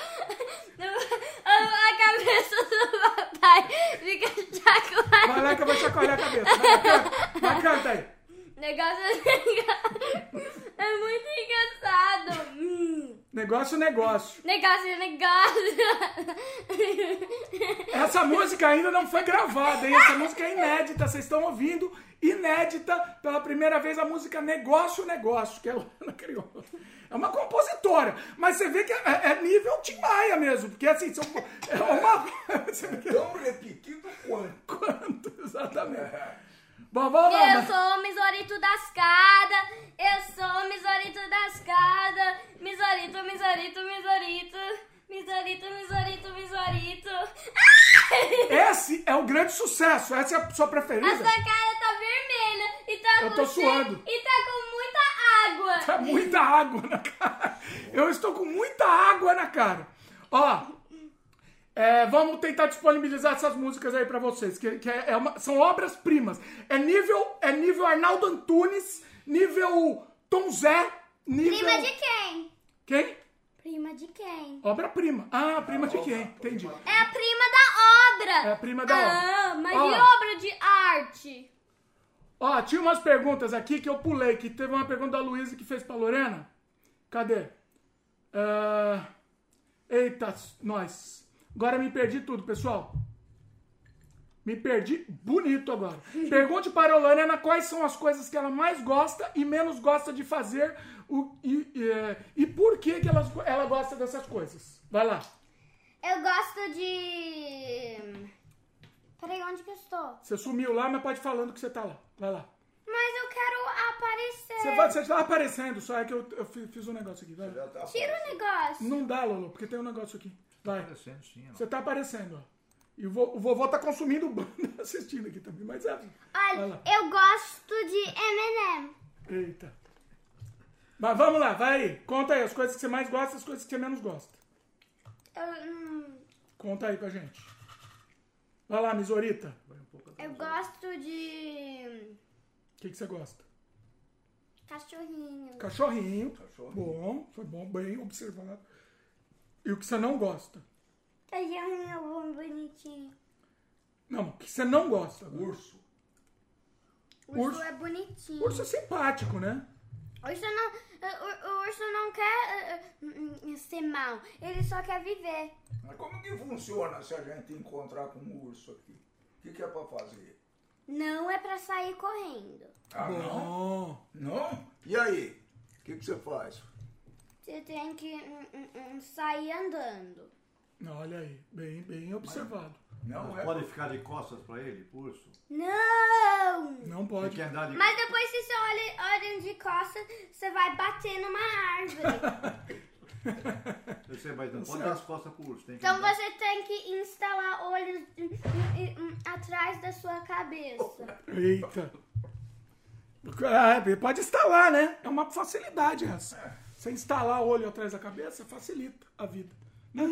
(laughs) A cabeça do papai fica chacoalhando. Vai lá que eu vou chacoalhar a cabeça. Vai, canta, vai, canta aí. (laughs) (laughs) Negócio, negócio. É muito engraçado. Hum. Negócio, negócio. Negócio, negócio. Essa música ainda não foi gravada, hein? Essa música é inédita, vocês estão ouvindo. Inédita, pela primeira vez, a música Negócio, Negócio, que ela criou. É uma compositora, mas você vê que é, é nível Tim Maia mesmo, porque assim, são, é uma... (laughs) É Tão repetido quanto. quanto, exatamente. Bom, Eu mas- sou o misorito da escada. Eu sou o misorito da escada. Misorito, misorito, misorito. Misorito, misorito, misorito. Esse é o grande sucesso, essa é a sua A preferida? sua cara tá vermelha e tá Eu tô suando. E tá com muita água. Tá muita água na cara. Eu estou com muita água na cara. Ó, é, vamos tentar disponibilizar essas músicas aí pra vocês, que, que é, é uma- são obras primas. É nível, é nível Arnaldo Antunes, nível Tom Zé, nível Prima de quem? quem? Prima de quem? Obra prima. Ah, prima de quem? Entendi. É a prima da obra. É a prima da Ah, obra. mas Ó. e obra de arte? Ó, tinha umas perguntas aqui que eu pulei, que teve uma pergunta da Luísa que fez pra Lorena. Cadê? Ah, eita, nós. Agora me perdi tudo, pessoal. Me perdi bonito agora. (laughs) Pergunte para a Lorena quais são as coisas que ela mais gosta e menos gosta de fazer o, e, e, e por que, que ela, ela gosta dessas coisas. Vai lá. Eu gosto de. Peraí, onde que eu estou? Você sumiu lá, mas pode ir falando que você tá lá. Vai lá. Mas eu quero aparecer. Você, vai, você tá aparecendo, só é que eu, eu fi- fiz um negócio aqui. Vai Tira o negócio. Não dá, Lolo, porque tem um negócio aqui. Vai. Aparecendo sim. Você tá aparecendo, ó. E o, vo- o vovô tá consumindo banda (laughs) assistindo aqui também, mas é. Olha, eu gosto de M&M. Eita. Mas vamos lá, vai aí. Conta aí as coisas que você mais gosta e as coisas que você menos gosta. Eu, hum, Conta aí pra gente. Vai lá, Misorita. eu gosto de O que, que você gosta? cachorrinho. Cachorrinho. Cachorrinho. Bom, foi bom, bem observado. E o que você não gosta? Cachorrinho bom, bonitinho. Não, o que você não gosta? Urso. Urso, Urso. é bonitinho. Urso é simpático, né? Urso não, o, o- urso não quer uh, ser mal. Ele só quer viver. Mas como que funciona se a gente encontrar com um urso aqui? O que, que é pra fazer? Não é pra sair correndo. Ah, não? Não? E aí? O que, que você faz? Você tem que hum, hum, hum, sair andando. Olha aí, bem, bem observado. Não é? Pode ficar de costas pra ele, urso? Não! Não Tem pode. que andar de Mas depois se você olha, olha de costas, você vai bater numa árvore. Sei, mas não pode dar as costas pro urso. Tem que Então andar. você tem que instalar olhos hum, hum, atrás da sua cabeça. Eita. É, pode instalar, né? É uma facilidade essa. Você instalar o olho atrás da cabeça facilita a vida. Né?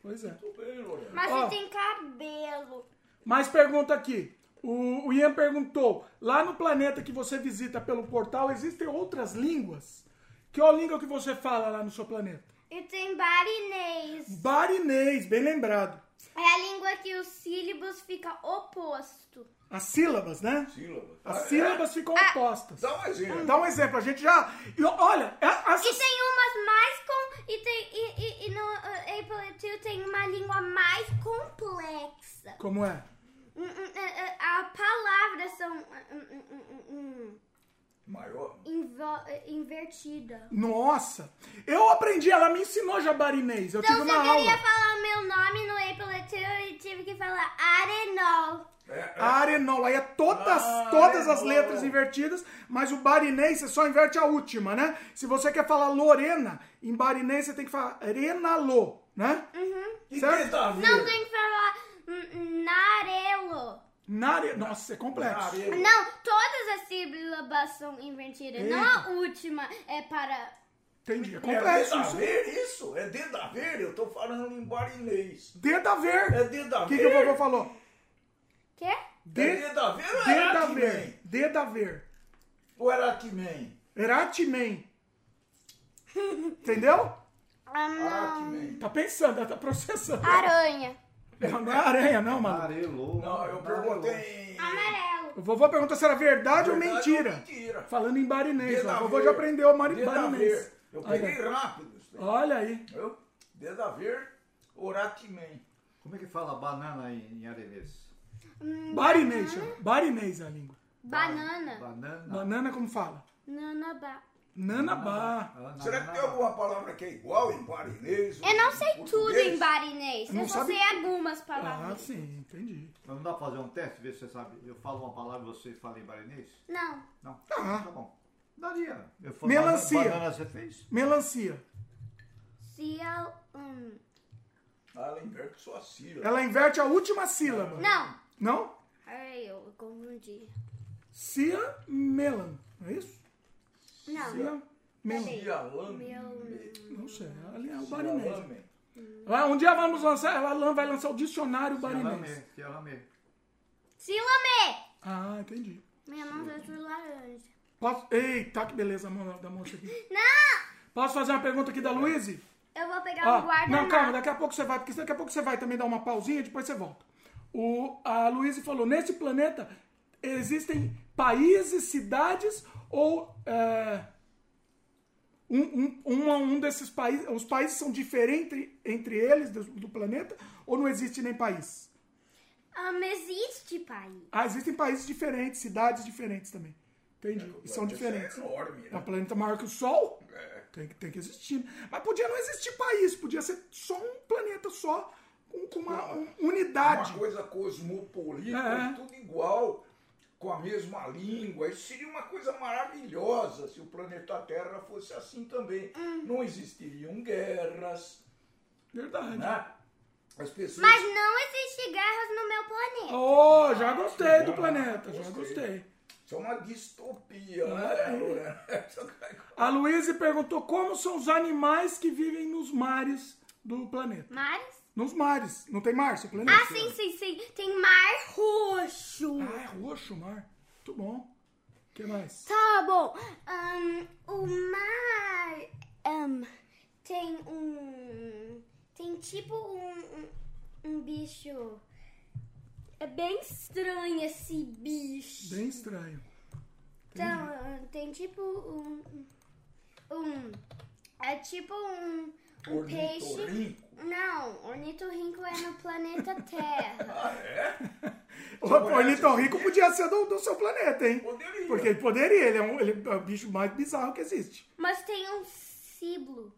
Pois é. Bem. Mas Ó. você tem cabelo. Mais pergunta aqui. O, o Ian perguntou: lá no planeta que você visita pelo portal, existem outras línguas? Que é a língua que você fala lá no seu planeta? E tem barinês. Barinês, bem lembrado. É a língua que os sílabos ficam oposto. As sílabas, né? Sílaba. As Ah, sílabas ficam opostas. Dá um exemplo. Dá um exemplo, a gente já. e olha, é- E essas- tem umas mais com. E, tem, e, e, e no uh, Apple II tem uma língua mais complexa. Como é? Hum, hum, uh, uh, A palavras são Maior. invo- uh, invertidas. Nossa! Eu aprendi, ela me ensinou jabarinês. Eu Então tive se eu uma queria aula. falar o meu nome no Apple eu tive que falar Arenol. É, é. Arenol, aí é todas, Ah, todas as letras invertidas, mas o barinês você só inverte a última, né? Se você quer falar Lorena, em barinês você tem que falar Renalô, né? E Certo? Não tem que falar hum, Nare... Nossa, é complexo. Não, todas as sílabas são invertidas. Não a Eita. última é para. Entendi, é É complexo a isso. ver isso? É dedo a ver? Eu tô falando em barinês. Dedo a ver. É dedo a O que, ver? que o vovô falou? Quê? É De... dedo a ver ou Dedo era a ver. Atman? Dedo a ver. Ou era Atman? Eratimen. Entendeu? Ah, não. Aracman. Tá pensando, ela tá processando. Aranha. Não, não é aranha, não, mano. Amarelo. Não, eu perguntei. Amarelo. O vovô perguntou se era verdade, ou Verdade mentira. ou mentira. Falando em barinês, ó. o vovô já aprendeu o mari- barinês. Eu peguei rápido. isso. Olha aí. Viu? Dedo a ver, Oratman. Como é que fala banana em, em arenês? Barinês, chama. Barinês é a língua. Banana. Banana. Banana como fala? Nanabá. Nanabá. Ah, Será que tem alguma palavra que é igual em barinês? Eu não sei tudo em barinês. Não Eu só sabe? sei algumas Ah, palavras. sim, entendi. Mas não dá pra fazer um teste, ver se você sabe. Eu falo uma palavra e você fala em barenês? Não. Não. Ah. Tá bom. Daria. Eu falo, Melancia. Banana, você fez? Melancia. Eu. hum, Ah, ela inverte sua sílaba. Ela inverte a última sílaba. Não. Não? Ai, eu confundi. Cia melan. É isso? Não. Meu. Não sei. Ali é o barinês. Cialame. Ah, um dia vamos lançar, a Alan vai lançar o dicionário barinês. Fialamé. Silame! Ah, entendi. Minha mão tá tudo laranja. Posso... Eita, que beleza a mão da moça aqui. Não! Posso fazer uma pergunta aqui da Luíse? Eu vou pegar Ó, um guardanapo. não, calma, daqui a pouco você vai, porque daqui a pouco você vai também dar uma pausinha e depois você volta. O, a Luísa falou, nesse planeta existem países, cidades ou é, um, um, um, um desses países, os países são diferentes entre eles do, do planeta ou não existe nem país? Um, existe país. Ah, existem países diferentes, cidades diferentes também. Entendi. E são diferentes. É enorme, É um né? planeta maior que o Sol? É. Tem, que- tem que existir. Mas podia não existir país, podia ser só um planeta só, com, com uma um- unidade. Uma coisa cosmopolita, É. tudo igual, com a mesma língua. Isso seria uma coisa maravilhosa se o planeta Terra fosse assim também. Hum. Não existiriam guerras, Verdade. né? As pessoas. Mas não existe guerras no meu planeta. Oh, já gostei do planeta, né? já Gostei. gostei. Isso é uma distopia, É. né, Lorena? (laughs) A Luísa perguntou como são os animais que vivem nos mares do planeta. Mares? Nos mares. Não tem mar, seu planeta? Ah, sim, sim, sim. Tem mar roxo. O mar. Muito bom. O que mais? Tá bom. Ahn, o mar ahn, tem um. Tem tipo um, um, um bicho. É bem estranho esse bicho. Bem estranho. Então, tem tipo um. Um. É tipo um. Um peixe. Não, ornitorrinco é no planeta Terra. (laughs) Ah, é? O ornitorrinco podia ser do, do seu planeta, hein? Poderia. Porque ele poderia, ele é, um, ele é o bicho mais bizarro que existe. Mas tem um ciblo.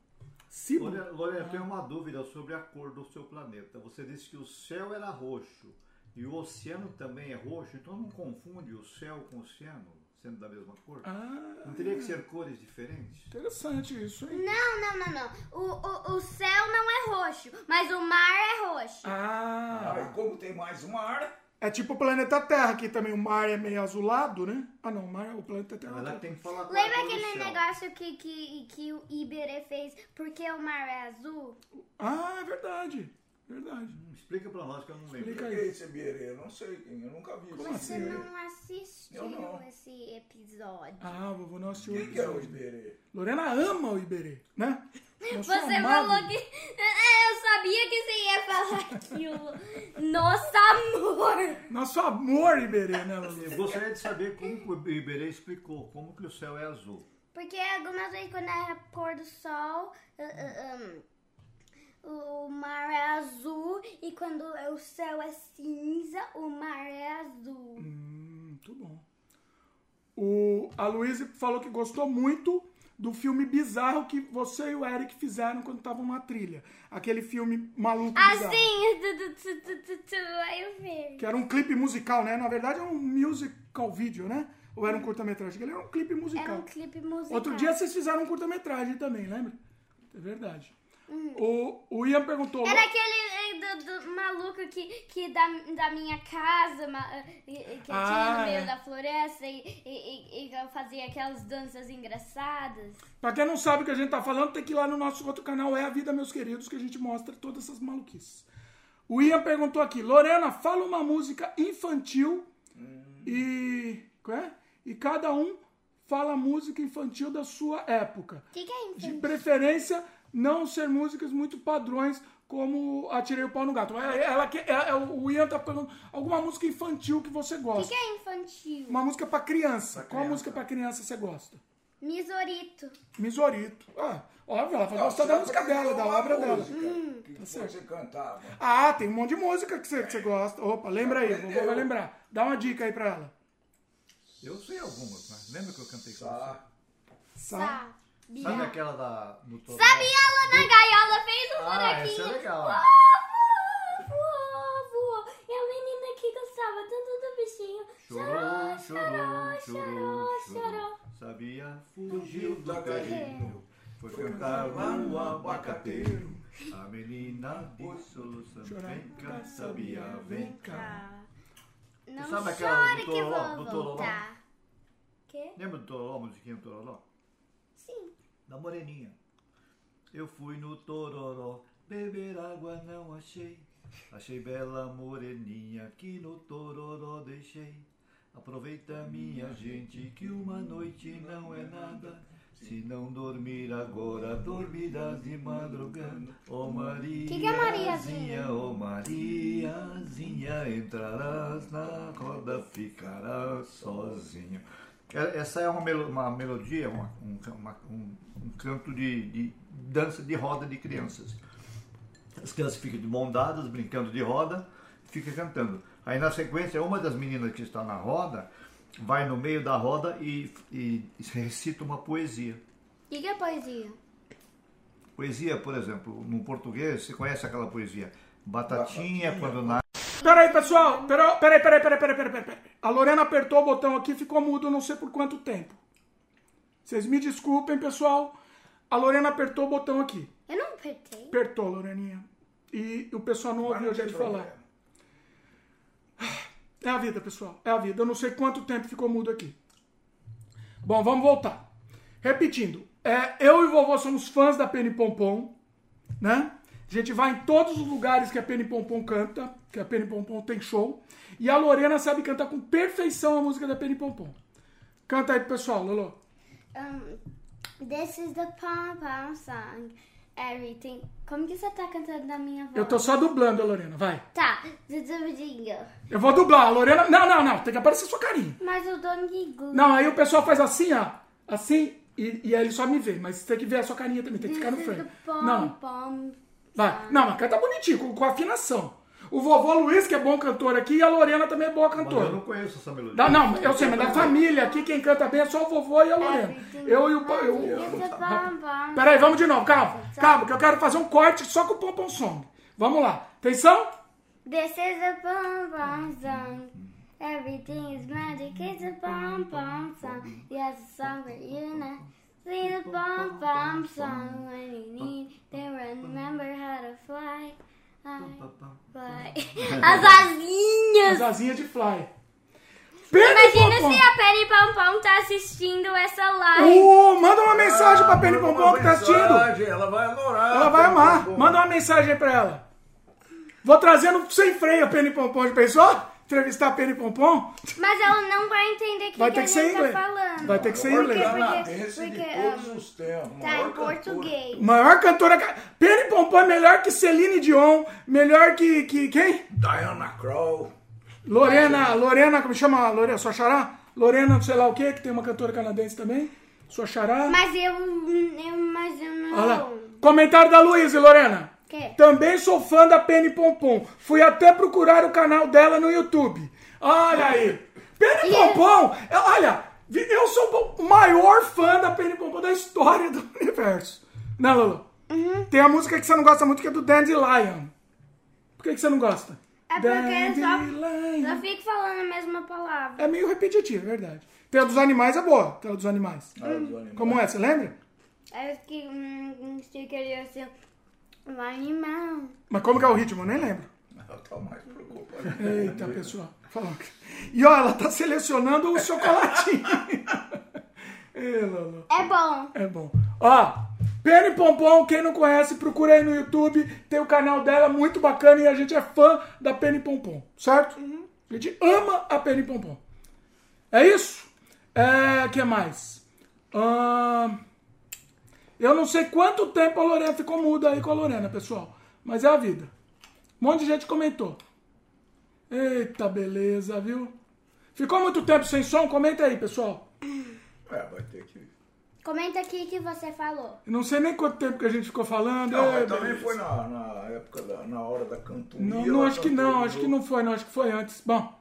Cibo. Lorena, Lorena, eu tenho uma dúvida sobre a cor do seu planeta. Você disse que o céu era roxo e o oceano também é roxo, então não confunde o céu com o oceano, sendo da mesma cor? Ah, Não teria que ser cores diferentes? interessante isso, hein? Não, não, não, não. O, o, o céu não é roxo, mas o mar é roxo. Ah, Aí, como tem mais mar, é tipo o planeta Terra, que também o mar é meio azulado, né? Ah, não, o mar, o planeta Terra. Na verdade, tem que falar Lembra aquele negócio que, que, que o Iberê fez porque o mar é azul? Ah, é verdade. Verdade. Hum, Explica pra nós que eu não lembro. Explica aí. é esse berê? Eu não sei quem, eu nunca vi Como esse Você assim? berê. não assistiu não. esse episódio. Ah, vovô não assistiu. Quem que é o Iberê? Lorena ama o Iberê, né? (laughs) Nosso Você amado. falou que. É, Eu sabia que você ia falar (laughs) aquilo. Nossa, amor! Nosso amor, Iberê, né, Lorena? Eu gostaria de saber como o Iberê explicou como que o céu é azul. Porque algumas vezes quando é pôr do sol, uh, uh, um, o mar é azul e quando o céu é cinza, o mar é azul. Hum, muito bom. O, a Luísa falou que gostou muito do filme bizarro que você e o Eric fizeram quando estavam na trilha. Aquele filme maluco bizarro. Assim, (laughs) tu, tu, tu, eu vejo. Que era um clipe musical, né? Na verdade é um musical vídeo, né? Ou era um curta-metragem? Ele era um clipe musical. Era um clipe musical. Outro dia vocês fizeram um curta-metragem também, lembra? É verdade. Uhum. O, o Ian perguntou... Era aquele eh, do, do maluco que, que da, da minha casa, ma- eh, que tinha Ah, no meio é. da floresta e, e, e- e fazia aquelas danças engraçadas. Pra quem não sabe o que a gente tá falando, tem que ir lá no nosso outro canal, É a Vida, Meus Queridos, que a gente mostra todas essas maluquices. O Ian perguntou aqui, Lorena, fala uma música infantil e... qual é? E cada um fala música infantil da sua época. O que, que é De infantil? preferência, não ser músicas muito padrões, como Atirei o Pau no Gato. Ela, ela, que- ela- o Ian tá perguntando alguma música infantil que você O que, gosta. que é infantil? Uma música pra criança. Qual criança. música pra criança você gosta? Misorito. Misorito. Ah, óbvio, ela Não, gostar da música dela, da obra dela. música Hum, Que tá que certo. você cantava. Ah, tem um monte de música que você, que você gosta. Opa, lembra aí, vai lembrar. Dá uma dica aí pra ela. Eu sei algumas, mas lembra que eu cantei com você? Tá? Sa Sabia. Sabe aquela da. No? Sabia lá na gaiola fez um Ah, bonequinho. essa é legal. Fofo. E a menina que gostava tanto do bichinho. Chorou, chorou, chorou, chorou, chorou. Sabia, fugiu do carrinho. Foi cantar lá no abacateiro. A menina de solução. Vem cá, sabia, vem cá. Não sabe aquela chore do vou Do. Quê? Lembra do Tororó, a musiquinha do Tororó? Sim. Da Moreninha. Eu fui no Tororó, beber água não achei. Achei bela moreninha que no Tororó deixei. Aproveita minha gente que uma noite não é nada. Se não dormir agora, dormirás de madrugada. Ô Mariazinha, Que que é Mariazinha? Ô Mariazinha, entrarás na roda, ficarás sozinha. Essa é uma melodia, uma- um, uma- um- um canto de, de dança de roda de crianças. As crianças ficam de mão dadas, brincando de roda, fica cantando. Aí na sequência, uma das meninas que está na roda vai no meio da roda e, e recita uma poesia. O que, que é poesia? Poesia, por exemplo, no português, você conhece aquela poesia? Batatinha, quando nasce. Peraí, pessoal. Pera- Peraí, peraí, peraí, peraí, peraí, peraí. A Lorena apertou o botão aqui e ficou mudo não sei por quanto tempo. Vocês me desculpem, pessoal. A Lorena apertou o botão aqui. Eu não apertei. Apertou, Loreninha. E o pessoal não ouviu a gente falar. É a vida, pessoal. É a vida. Eu não sei quanto tempo ficou mudo aqui. Bom, vamos voltar. Repetindo. É, eu e o vovô somos fãs da Penny Pompom, né? A gente vai em todos os lugares que a Penny Pompom canta, que a Penny Pompom tem show. E a Lorena sabe cantar com perfeição a música da Penny Pompom. Canta aí pro pessoal, Lolo. Um, this is the pom pom song. Everything. Como que você tá cantando na minha voz? Eu tô só dublando Lorena, vai. Tá. Zuzubidinho. Eu vou dublar. A Lorena. Não, não, não. Tem que aparecer sua carinha. Mas o Goo. Não, aí o pessoal faz assim, ó. Assim, e, e aí ele só me vê. Mas tem que ver a sua carinha também, tem que ficar no frame. pom Não, pom. vai. Não, mas canta bonitinho, com, com afinação. O vovô Luiz, que é bom cantor aqui, e a Lorena também é boa Mas eu cantora. não conheço essa melodia. Não, não, eu sei, mas da família aqui, quem canta bem é só o vovô e a Lorena. Eu e o. pa- Eu, pom pom. Peraí, vamos de novo, calma. Calma, que eu quero fazer um corte só com o Pompom Song. Vamos lá. Atenção? This is a pom pom song. Everything is magic. It's a pom pom song. Yes, a song for you now. Sing the pom pom song when you need to remember how to fly. Fly. (laughs) As asinhas. As asinhas de fly. Penny Imagina Pompom. se a Penny Pompom tá assistindo essa live. Uh, manda uma mensagem pra Penny Pompom que tá assistindo. Ela vai adorar. Ela vai amar. Pompom. Manda uma mensagem aí pra ela. Vou trazendo sem freio a Penny Pompom. Já pensou? Entrevistar a Penny Pompom? Mas ela não vai entender o que, Vai que ter a que ser gente inglês. tá falando. Vai ter que ser inglês. Porque- canadense de porque, todos um, os tempos. Tá maior em cantora. português. Maior cantora. ca- Penny Pompom é melhor que Celine Dion. Melhor que, que quem? Diana Krall. Lorena, Lorena, como chama? Lorena, sua xará? Lorena, não sei lá o que, que tem uma cantora canadense também. Sua xará. Mas eu, eu, mas eu não. Olha lá. Comentário da Luísa, Lorena. Quê? Também sou fã da Penny Pompom. Fui até procurar o canal dela no YouTube. Olha aí. Penny Pompom, eu- olha, eu sou o maior fã da Penny Pompom da história do (laughs) universo. Né, Lolo? Tem a música que você não gosta muito, que é do Dandelion. Por que, que você não gosta? É porque só, Dandelion. só fico falando a mesma palavra. É meio repetitivo, é verdade. Tem a dos animais, é boa. Tem a dos animais. Ah, dos animais. Como é? Você lembra? É que hum, se queria ser um animal. Mas como que é o ritmo? Eu nem lembro. Ela tá mais preocupada. Eita, pessoal. Falou. E ó, ela tá selecionando o chocolatinho. (laughs) Ê, Lolo. É bom. É bom. Ó, Penny Pompom, quem não conhece, procura aí no YouTube. Tem o canal dela, muito bacana. E a gente é fã da Penny Pompom, certo? A gente ama a Penny Pompom. É isso? É, que mais? Ahn, eu não sei quanto tempo a Lorena ficou muda aí com a Lorena, pessoal. Mas é a vida. Um monte de gente comentou. Eita, beleza, viu? Ficou muito tempo sem som? Comenta aí, pessoal. É, vai ter que. Comenta aqui que você falou. Eu não sei nem quanto tempo que a gente ficou falando. Não, É, mas também beleza. foi na, na época, da, na hora da cantoria. Não, não acho que não, acho que não foi, não, acho que foi antes. Bom,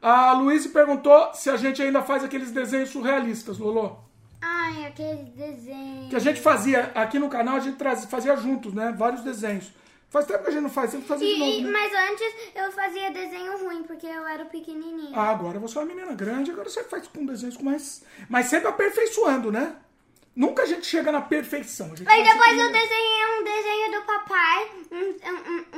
a Luísa perguntou se a gente ainda faz aqueles desenhos surrealistas, Lolo. Ai, aquele desenho. Que a gente fazia aqui no canal, a gente trazia, fazia juntos, né? Vários desenhos. Faz tempo que a gente não faz, sempre fazia de E- novo. e- né? mas antes eu fazia desenho ruim, porque eu era pequenininha. Ah, agora você é uma menina grande, agora você faz com desenhos com mais. Mas sempre aperfeiçoando, né? Nunca a gente chega na perfeição. Gente Aí vai depois eu desenhei um desenho do papai, um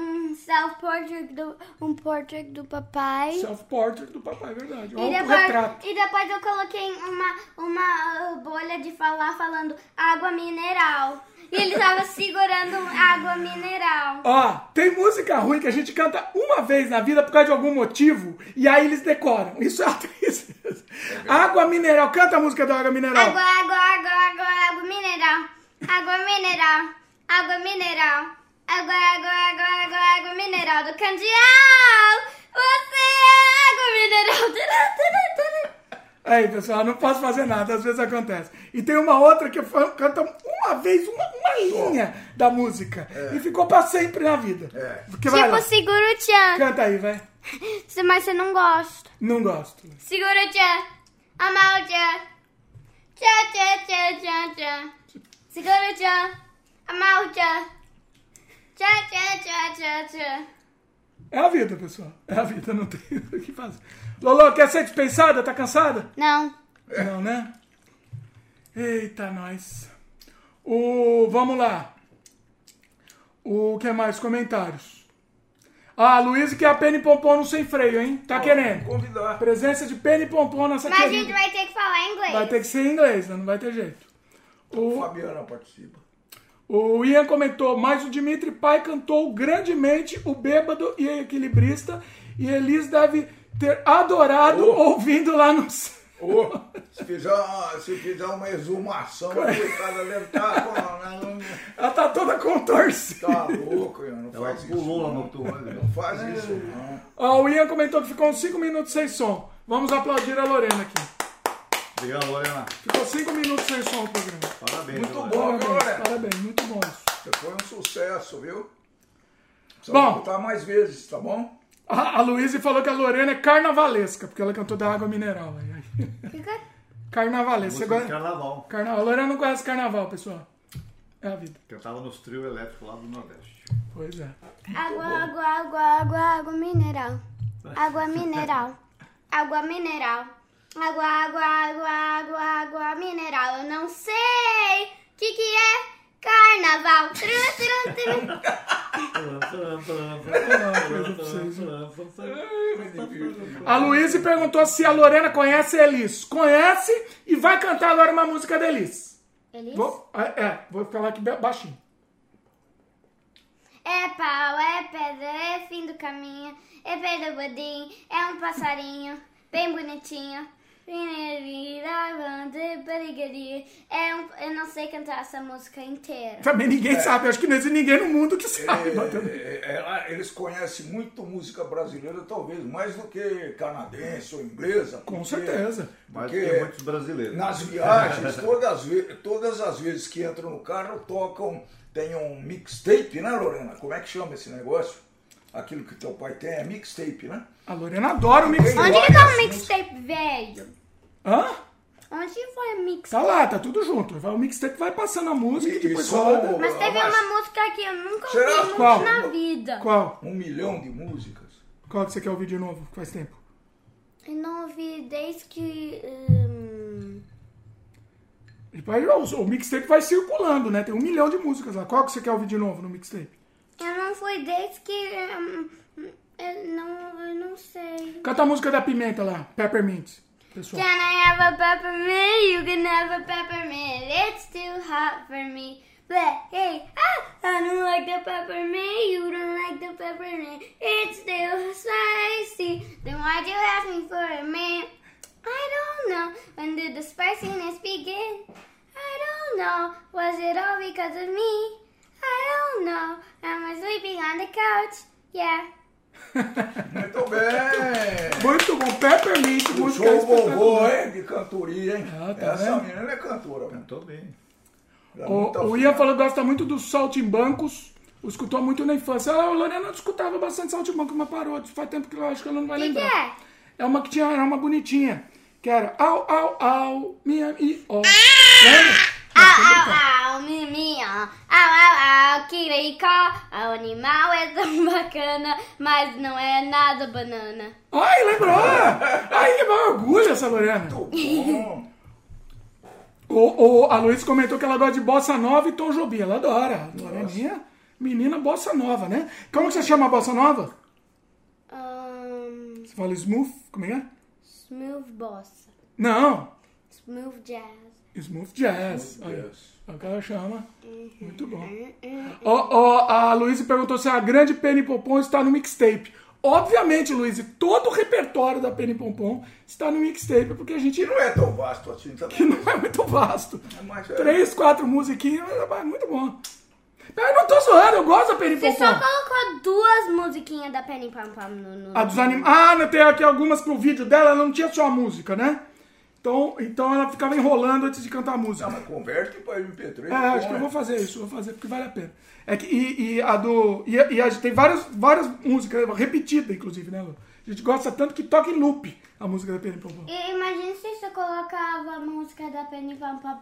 self-portrait do, um portrait do papai. Self-portrait do papai, é verdade. E Ou o depois, e depois eu coloquei uma, uma bolha de falar falando água mineral. E ele tava (laughs) segurando água mineral. Ó, tem música ruim que a gente canta uma vez na vida por causa de algum motivo e aí eles decoram. Isso é uma (laughs) tristeza. Água mineral, canta a música da água mineral. Água, água, água, água, água mineral. Água mineral. Água mineral. Água, água, água, água, água mineral do Candial. Você é água mineral. (laughs) Aí, pessoal, não posso fazer nada, às vezes acontece. E tem uma outra que canta uma vez, uma, uma linha da música. E ficou pra sempre na vida. É. Porque vai lá, Tipo seguro tchan. canta aí, vai. (laughs) Mas você não gosta. Não gosto. Segura tchan. Amal tchan. Tchan, tchan, tchan, tchan, tchan. Segura tchan. Amal tchan. Tchan, tchan, tchan, tchan, tchan. É a vida, pessoal. É a vida, não tem (laughs) o que fazer. Lolo, quer ser dispensada? Tá cansada? Não. Não, né? Eita, nós. O, vamos lá. O que mais? Comentários. Ah, Luiz quer a Penny Pompom no sem freio, hein? Tá querendo. Convidar. Presença de Penny Pompom nessa Mas a querida. gente vai ter que falar inglês. Vai ter que ser em inglês, né? não vai ter jeito. O, Fabiana participa. O Ian comentou, mas o Dimitri Pai cantou grandemente o bêbado e equilibrista e Elis deve ter adorado Oh. ouvindo lá no... Ô, se, fizer uma, se fizer uma exumação, a coitada deve estar com. Ela tá toda contorcida. Tá louco, Ian, não Ela faz isso. pulou Não, né? não faz isso, não. Ó, o Ian comentou que ficou uns 5 minutos sem som. Vamos aplaudir a Lorena aqui. Obrigado, Lorena. Ficou 5 minutos sem som o programa. Parabéns. Muito Lorena. bom, Parabéns, Lorena? parabéns, muito bom isso. Você foi um sucesso, viu? Precisa Bom. voltar mais vezes, tá bom? A, a Luísa falou que a Lorena é carnavalesca, porque ela cantou da água mineral. Fica- Carnavalesca. Carnaval. Carnaval. A Lorena não conhece carnaval, pessoal. É a vida. Cantava nos trio elétricos lá do Nordeste. Pois é. Água, água, água, água, água mineral. Água mineral. Água mineral. Água, água, água, água, água mineral. Eu não sei. O que que é? Carnaval. Trum, trum, trum. A Luísa perguntou se a Lorena conhece a Elis. Conhece e vai cantar agora uma música da Elis. Elis? Vou, é, é, vou falar aqui ba- baixinho. É pau, é pedra, é fim do caminho. É pedra bodim, é um passarinho. Bem bonitinho. É um, eu não sei cantar essa música inteira. Também ninguém sabe. Acho que não existe ninguém no mundo que também. É, é, ela- eles conhecem muito música brasileira, talvez mais do que canadense ou inglesa. Com porque- certeza. Mas Porque tem muitos brasileiros. Nas viagens, todas, todas as vezes que entram no carro, tocam. Tem um mixtape, né, Lorena? Como é que chama esse negócio? Aquilo que teu pai tem é mixtape, né? A Lorena adora o mixtape. Onde que tá o mixtape velho? Hã? Onde que foi o mixtape? Tá lá, tá tudo junto. Vai- O mixtape vai passando a música e, depois só roda. Mas teve Mas- uma música que eu nunca Será? ouvi muito Qual? na vida. Qual? Um milhão de músicas. Qual que você quer ouvir de novo? Faz tempo. Eu não ouvi desde que. hum, E o, o mixtape vai circulando, né? Tem um milhão de músicas lá. Qual que você quer ouvir de novo no mixtape? Eu não fui desde que. hum, eu, não, eu não sei. Canta a música da Pimenta lá, Peppermint. Pessoal. Can I have a peppermint? You can have a peppermint. It's too hot for me. But hey, ah, I don't like the peppermint. You don't like the peppermint. It's too spicy. Then why'd you ask me for a mint? I don't don't know. When did the spiciness begin? I don't know. Was it all because of me? I don't know. Am I sleeping on the couch? Yeah. Muito bem. Muito bom. Peppermint, Puxou música o vovô, hein, de cantoria, hein? Ah, tá Essa vendo? menina é cantora. Cantou bem. Ela é O, o Ian falou que gosta muito dos saltimbancos. Escutou muito na infância. Ah, A Lorena escutava bastante saltimbanco, mas parou. Faz tempo que eu acho que ela não vai O que, que lembrar. é? É uma que tinha, era uma bonitinha. Que era au, au, au, minha, e, ó. Lembra? Au, au, au, miminha. Au, au, au, quiricó. O animal é tão (laughs) bacana, mas não é nada banana. Ai, lembrou! Ai, que bom orgulho essa Lorena. O, o, a Luiz comentou que ela gosta de bossa nova e Tom Jobim. Ela adora. Loreninha, menina bossa nova, né? Como que você chama a bossa nova? Um, Você fala smooth? Como é que é? smooth bossa. Não. Smooth jazz. Smooth jazz. Aí, Yes. É o que ela chama. Muito bom. Ó, ó, a Luísa perguntou se a grande Penny Pompom está no mixtape. Obviamente, Luísa, todo o repertório da Penny Pompom está no mixtape, porque a gente Não é tão vasto assim também. que não é muito vasto. Mas é. Três, quatro musiquinhas, mas é muito bom. Eu não tô zoando, eu gosto da Penny Você Pompom. só colocou duas musiquinhas da Penny Pam no... no... A dos anim... Ah, não, tem aqui algumas pro vídeo dela, ela não tinha só a música, né? Então, então ela ficava enrolando antes de cantar a música. Não, mas converte para MP3. É, acho que eu vou fazer isso, vou fazer porque vale a pena. É que, e, e a do. E, a- e a gente tem várias, várias músicas, repetidas, inclusive, né, Lu? A gente gosta tanto que toca em loop a música da Penny Pompom. E Imagina se você colocava a música da Penny Pam Pam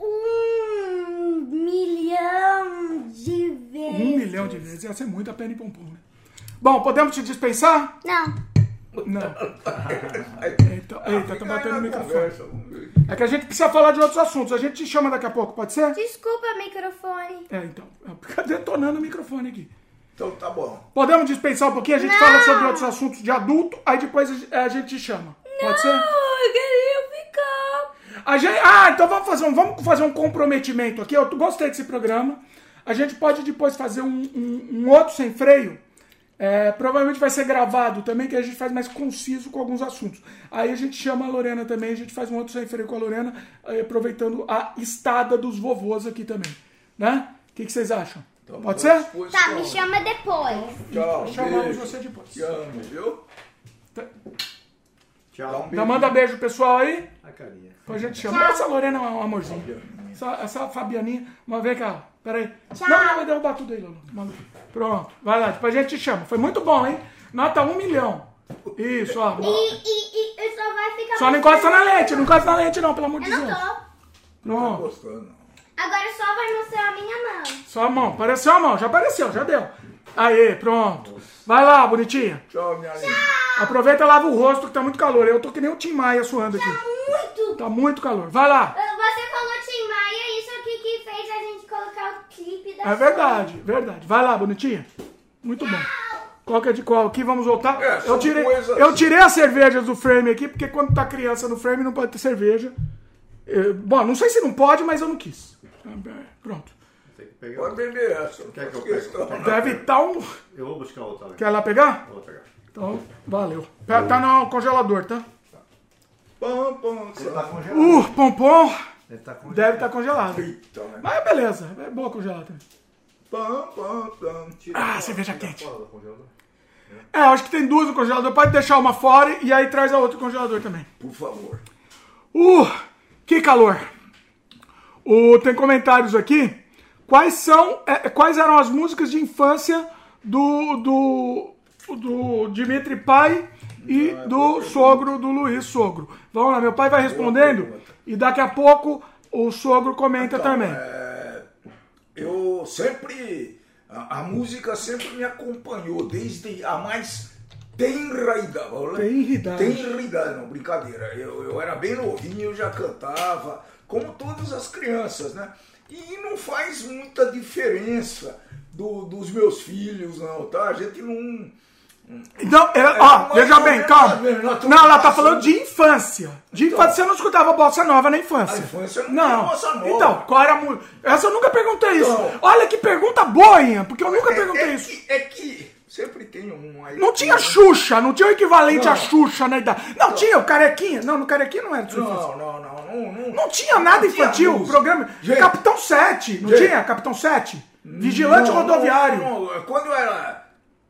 um milhão de vezes. Um milhão de vezes, ia ser muito a Penny Pompom, né? Bom, podemos te dispensar? Não. Não. (laughs) Eita, eita, tá batendo no microfone. É que a gente precisa falar de outros assuntos. A gente te chama daqui a pouco, pode ser? Desculpa, microfone. É, então. Fica detonando o microfone aqui. Então tá bom. Podemos dispensar um pouquinho? A gente Não. fala sobre outros assuntos de adulto, aí depois a gente te chama. Pode ser? eu queria ficar. A gente, ah, então vamos fazer, um, vamos fazer um comprometimento aqui. Eu gostei desse programa. A gente pode depois fazer um, um- um outro sem freio. É, provavelmente vai ser gravado também, que a gente faz mais conciso com alguns assuntos. Aí a gente chama a Lorena também, a gente faz um outro sem freio com a Lorena, aproveitando a estada dos vovôs aqui também. Né? O que, que vocês acham? Então, Pode ser? Tá, me chama depois. Tchau. Chamamos beijo. você depois. Te amo, viu? Tchau. Dá um Então manda beijo pessoal aí. A carinha. Depois a gente chama. Essa Lorena é um amorzinho. Essa, essa Fabianinha, uma vez cá. Peraí. Tchau. Não, não, vai derrubar tudo aí, Lolo. Manda. Pronto. Vai lá, depois a gente te chama. Foi muito bom, hein? Nota um milhão. Isso, ó. E, e, e só vai ficar. Só não encosta na lente, não encosta na lente não, pelo amor de Eu não Deus. tô. Não tá Pronto. gostando. Agora só vai mostrar a minha mão. Só a mão. Apareceu a mão, já apareceu, já deu. Aê, pronto. Vai lá, bonitinha. Tchau, minha linda. Aproveita e lava o rosto que tá muito calor. Eu tô que nem o Tim Maia suando aqui. Muito. Tá muito calor. Vai lá. Você falou Tim Maia, isso aqui que fez a gente clipe da É verdade, verdade. Vai lá, bonitinha. Muito bom. Qual que é de qual? Aqui vamos voltar. É, eu, são tirei, coisas- eu tirei as cervejas do frame aqui, porque quando tá criança no frame não pode ter cerveja. Eh, bom, não sei se não pode, mas eu não quis. Ah, Pronto. Tem que pegar. Pode beber essa. Quer que eu questão. pegue? Deve estar um. Eu vou buscar outra ali. Quer lá pegar? Eu Vou pegar. Então, valeu. Tá tá no congelador, tá? Pam, pam, Ele tá congelado. Uh, pompom Ele tá congelado. deve estar congelado. Eita, né? Mas beleza, é boa congelada também. Pam, pam, pam. Ah, cerveja quente. Fora. É, acho que tem duas no congelador. Pode deixar uma fora e aí traz a outra no congelador também. Por favor. Uh, que calor. Uh, tem comentários aqui. Quais são, é, quais eram as músicas de infância do, do, do Dimitri pai e do sogro do Luiz Sogro? Vamos lá, meu pai vai respondendo e daqui a pouco o sogro comenta Então, também. é, eu sempre. A, a música sempre me acompanhou, desde a mais idade. Tenra idade. Tenra idade, não, brincadeira. Eu, eu era bem novinho, eu já cantava, como todas as crianças, né? E não faz muita diferença do- dos meus filhos, não, tá? A gente não. Então, é, ó, mas veja bem, é calma. estamos Não, ela tá falando de infância. De Então. infância, você não escutava bossa nova na infância. A infância não não. tinha bossa nova. Então, qual era a música? Essa eu nunca perguntei isso. Então. Olha que pergunta boa, Ian, porque eu nunca É- perguntei é isso. Que, é que Sempre tem um aí. Não tinha Xuxa, não tinha o equivalente Não. a Xuxa na idade. Não, tinha o Carequinha. Não, no Carequinha não era de. Não, não, não, não, não. Tinha nada tinha infantil, música. programa. Gente. Capitão 7, não Gente. tinha? Capitão 7? Vigilante rodoviário. não, não. Quando era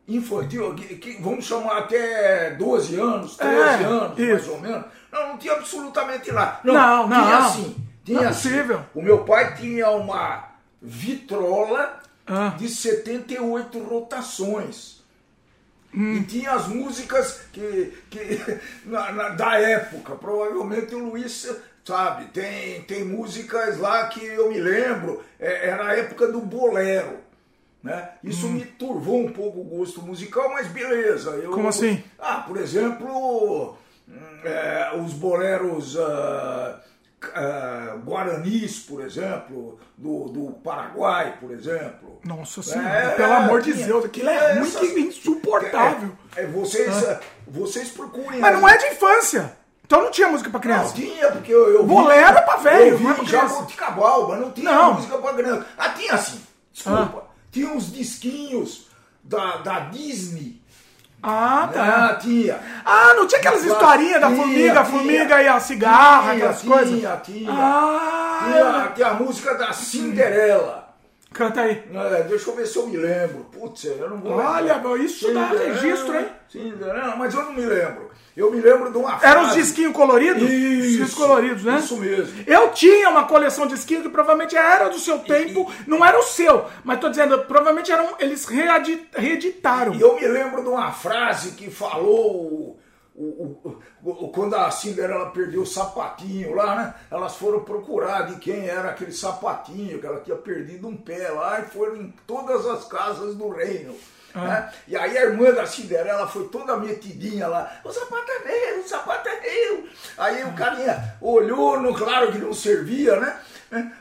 infantil, que, que vamos chamar até 12 anos, 13 É, anos, mais isso. ou menos, não, não tinha absolutamente nada. Não, não. Tinha assim. Tinha Não é assim. O meu pai tinha uma vitrola Ah. de 78 rotações. Hum. E tinha as músicas que, que (laughs) na- na- da época. Provavelmente o Luiz sabe. Tem, tem músicas lá que eu me lembro. é- Era a época do bolero. Né? Isso Hum. me turvou um pouco o gosto musical, mas beleza. Eu, Como assim? Ah, por exemplo, hum, é, os boleros ah, ah, guaranis, por exemplo, do, do Paraguai, por exemplo. Nossa senhora, É, pelo amor de tinha- Deus, aquilo é ruim essas- que insuportável. É, é, vocês, é, vocês procurem. Mas não é de infância. Então não tinha música pra Não, criança. tinha, porque eu, eu vi- Bolero é pra velho, Eu vi não é pra criança. Jabuticabal, não tinha Não. música pra criança. Ah, tinha assim, desculpa. Tinha uns disquinhos da, da Disney. Ah, tá. Ah, tinha. Ah, não tinha aquelas historinhas da formiga, a tinha. formiga e a cigarra, Tinha, aquelas coisas? tinha. Ah, Tinha, tinha a música da Cinderela. Canta aí. É, deixa eu ver se eu me lembro. Putz, eu não vou Olha, lembrar. isso dá Cinderela, registro, hein? Cinderela, mas eu não me lembro. Eu me lembro de uma Eram os disquinhos coloridos? Os Isso, discos coloridos, né? Isso mesmo. Eu tinha uma coleção de disquinhos que provavelmente era do seu tempo, não era o seu, mas tô dizendo, provavelmente eram, eles reeditaram. E eu me lembro de uma frase que falou o, o- quando a Cinderela perdeu o sapatinho lá, né? Elas foram procurar de quem era aquele sapatinho, que ela tinha perdido um pé lá, e foram em todas as casas do reino. né? E aí a irmã da Cinderela foi toda metidinha lá, o sapato é meu, o sapato é meu. Aí o carinha olhou, no, claro que não servia, né?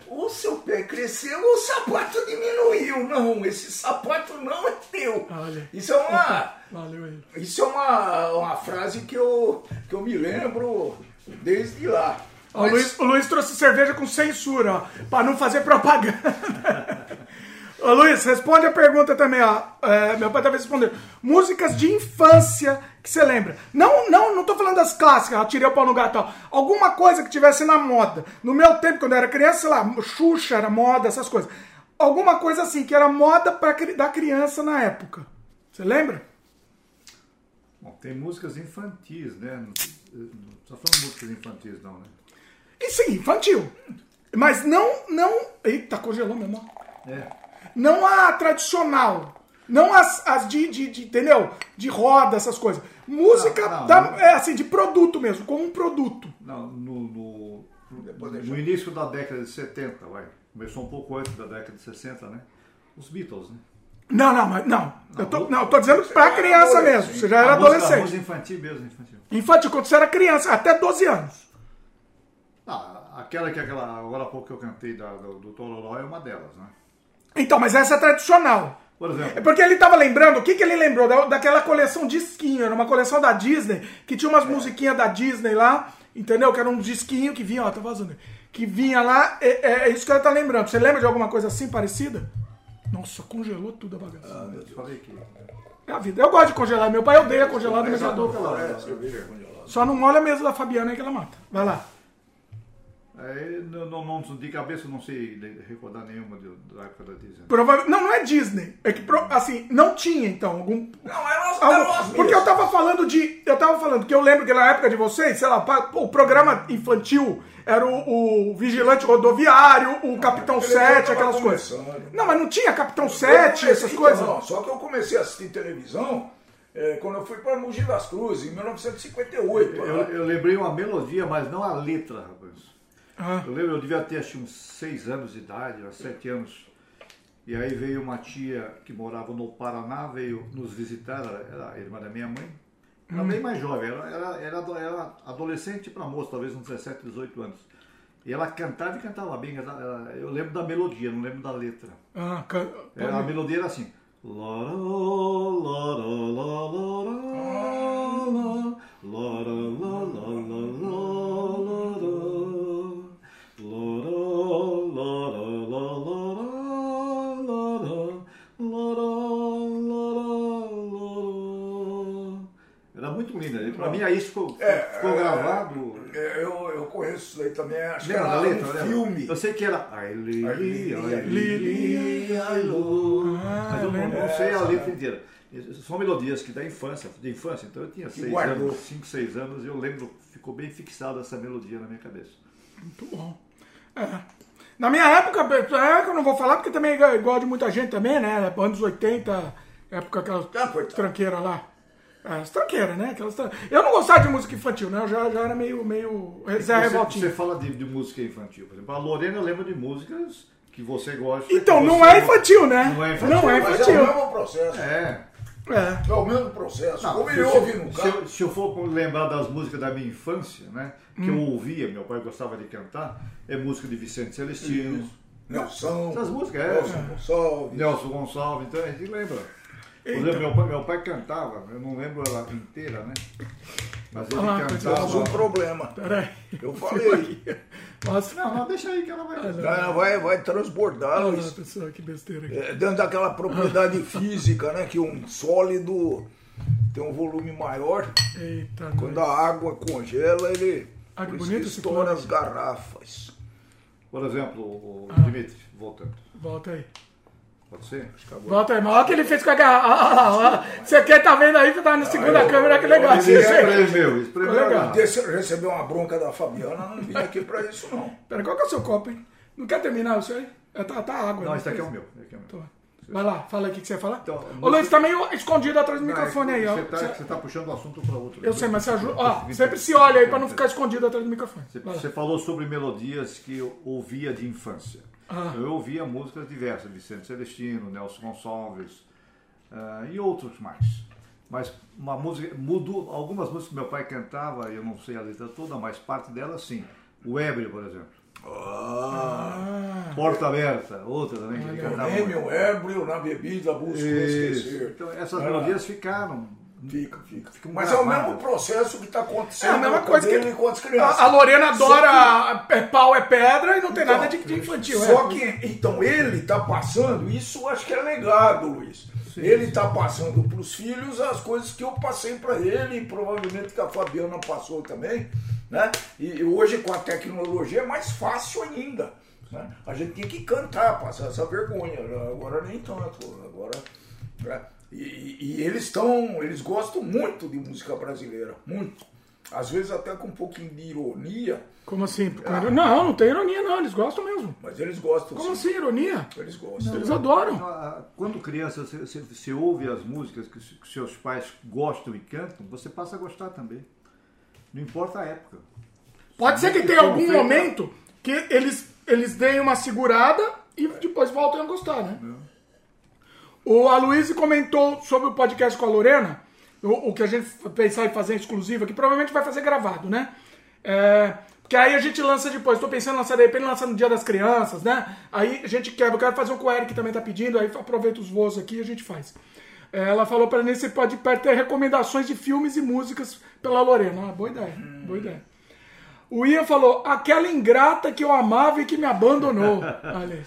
O seu pé cresceu, o sapato diminuiu. Não, esse sapato não é teu. Olha. Isso é uma, (laughs) Valeu isso é uma, uma frase que eu, que eu me lembro desde lá. Ó, O Mas- Luiz, o Luiz trouxe cerveja com censura, ó, pra não fazer propaganda. (laughs) Ô Luiz, responde a pergunta também, ó. É, meu pai talvez respondendo. Músicas de infância que você lembra. Não, não, não tô falando das clássicas, eu tirei o pau no gato. ó. Alguma coisa que tivesse na moda. No meu tempo, quando eu era criança, sei lá, Xuxa era moda, essas coisas. Alguma coisa assim, que era moda pra, da criança na época. Você lembra? Bom, tem músicas infantis, né? Não não tô falando músicas infantis, não, né? E sim, infantil. Mas não, não. Eita, congelou mesmo. É. Não a tradicional. Não as, as de, de, de- Entendeu? De roda, essas coisas. Música Não, não, da- não. é assim, de produto mesmo, como um produto. Não, no, no, no início da década de 70, vai. Começou um pouco antes da década de 60, né? Os Beatles, né? Não, não, mas não. Eu tô, não, eu tô dizendo pra criança mesmo. Você já era a adolescente. música infantil mesmo, infantil. Infantil, quando você era criança, até 12 anos. Ah, aquela que aquela, agora há pouco que eu cantei da, do, do Tororó é uma delas, né? Então, mas essa é tradicional. Por exemplo, É porque ele tava lembrando, o que, que ele lembrou? Da, daquela coleção disquinho, era uma coleção da Disney, que tinha umas musiquinhas da Disney lá, entendeu? Que era um disquinho que vinha, ó, tá vazando. Que vinha lá, é, é isso que ela tá lembrando. Você lembra de alguma coisa assim parecida? Nossa, congelou tudo a bagaça. eu falei que É a vida. Eu gosto de congelar. Meu pai odeia congelado, mas eu adoro Não, congelado. É. Só não molha a mesa da Fabiana aí que ela mata. Vai lá. É, não, de cabeça eu não sei recordar nenhuma de- da época da Disney. Provável... Não, não é Disney. É que, assim, não tinha, então, algum... Não, elas, Algo- elas porque eu tava falando de. Eu tava falando que eu lembro que na época de vocês, sei lá, pô, o programa infantil era o, o Vigilante Rodoviário, o Capitão televisão 7, tava aquelas coisas. Não, mas não tinha Capitão Eu 7, comecei- essas então, coisas? Não, só que eu comecei a assistir televisão é, quando eu fui para Mogi das Cruzes, em 1958. Eu, né? eu lembrei uma melodia, mas não a letra, rapaz. Ah, Eu lembro, eu devia ter acho, uns 6 anos de idade, uns 7 anos. E aí veio uma tia que morava no Paraná, veio nos visitar, era a irmã da minha mãe. Era bem mais jovem, era, era, era, era adolescente para moço, talvez uns 17, 18 anos. E ela cantava e cantava bem. ela- Eu lembro da melodia, não lembro da letra. ah, ca- Era, a melodia era assim. Lara, lara, lara, lara, lara, lara, lara, Pra mim aí ficou, É, ficou é, gravado. É, eu, eu conheço isso daí também, acho que Lembra era da letra? um lembra? filme. Eu sei que era. Ai, Lili, ai, Lu. Mas eu não, sei a letra inteira. São melodias que da infância, de infância, então eu tinha seis anos, cinco, seis anos, e eu lembro, ficou bem fixada essa melodia na minha cabeça. Muito bom. É. Na minha época, é que eu não vou falar, porque também é igual de muita gente também, né? Anos 80, época aquelas Ah, coitado. tranqueiras lá. É, as tranqueiras, né? Aquelas tran- Eu não gostava de música infantil, né? Eu já, já era meio, meio Zé Você, Revoltinho. você fala de, de música infantil, por exemplo, a Lorena lembra de músicas que você gosta. Então, não é infantil, né? Não é infantil, Não é Mas é o infantil. mesmo processo. É. É. É o mesmo processo. Não, Como se, ele se- ouve no se carro. eu, se eu for lembrar das músicas da minha infância, né? Que Hum. eu ouvia, meu pai gostava de cantar, é música de Vicente Celestino, Nelson. Essas músicas, é. Nelson Gonçalves. Nelson Gonçalves, então a gente lembra. Por exemplo, meu pai, meu pai cantava, eu não lembro ela inteira, né? Mas ele Ah, cantava. um problema. Peraí. Eu falei. Nossa. Não, não, deixa aí que ela vai. Ela vai, vai transbordar Olha isso. pessoal, que besteira aqui. É, dentro daquela propriedade física, né? Que um sólido tem um volume maior. Eita, Quando a água congela, ele Ah, estoura as garrafas. Por exemplo, o Ah. Dimitri, voltando. Volta aí. Pode ser? Volta aí, mas olha o que ele fez com a garrafa. Você quer tá vendo aí? Você tá na segunda câmera, que legal. Ele espremeu, espremeu. Legal. recebeu uma bronca da Fabiana, não vim aqui pra isso não. Pera, qual que é o seu copo, hein? Não quer terminar isso aí? É, tá, tá água. Não, né? esse aqui é o meu. esse aqui é o meu. Tô. Vai lá, fala aí o que que você ia falar. Então, Ô Luiz, tá meio escondido atrás do Não, microfone aí, ó. Você tá, Você- você tá puxando o assunto para outro. Eu sei, mas você ajuda. Ó, sempre se olha aí pra não ficar escondido atrás do microfone. Você, você falou sobre melodias que eu ouvia de infância. Ah. Eu ouvia músicas diversas, Vicente Celestino, Nelson Gonçalves ah, e outros mais. Mas uma música, mudou, algumas músicas que meu pai cantava, eu não sei a letra toda, mas parte delas sim. O Ébrio, por exemplo. Ah, Porta Aberta, outra também que ele cantava. prêmio ébrio na bebida, busco esquecer. Então essas Ah, melodias ficaram. Fica, fica. Ficam Mas é o mesmo processo que está É acontecendo a mesma com coisa que. A, a Lorena adora é pau é pedra e não tem Então, nada de, de infantil. Só é. que, então, ele está passando, isso acho que é legado, Luiz. ele está passando para os filhos as coisas que eu passei para ele e provavelmente que a Fabiana passou também. Né? E, hoje, com a tecnologia, é mais fácil ainda. Né? A gente tinha que cantar, passar essa vergonha. Agora nem tanto. Agora. E, e- eles estão. Eles gostam muito de música brasileira. Muito. Às vezes até com um pouquinho de ironia, Como assim? Com- Não, não tem ironia, não. Eles gostam mesmo. mas eles gostam. Como sim. assim, ironia? Eles gostam. Eles adoram. Ah, Quando criança, você, você- você ouve as músicas que, seus pais gostam e cantam, você passa a gostar também. Não importa a época. Pode ser que tenha algum momento que eles, eles deem uma segurada e depois voltem a gostar, né? O Aloysio comentou sobre o podcast com a Lorena, o, o que a gente pensar em fazer exclusivo aqui, provavelmente vai fazer gravado, né? É, porque aí a gente lança depois. Estou pensando em lançar de repente lançar no Dia das Crianças, né? Aí a gente quebra. Eu quero fazer um com o Eric que também tá pedindo, aí aproveita os voos aqui e a gente faz. É, Ela falou para mim, você pode ter recomendações de filmes e músicas pela Lorena. Ah, boa ideia, boa ideia. O Ian falou, aquela ingrata que eu amava e que me abandonou. (laughs) Olha aí.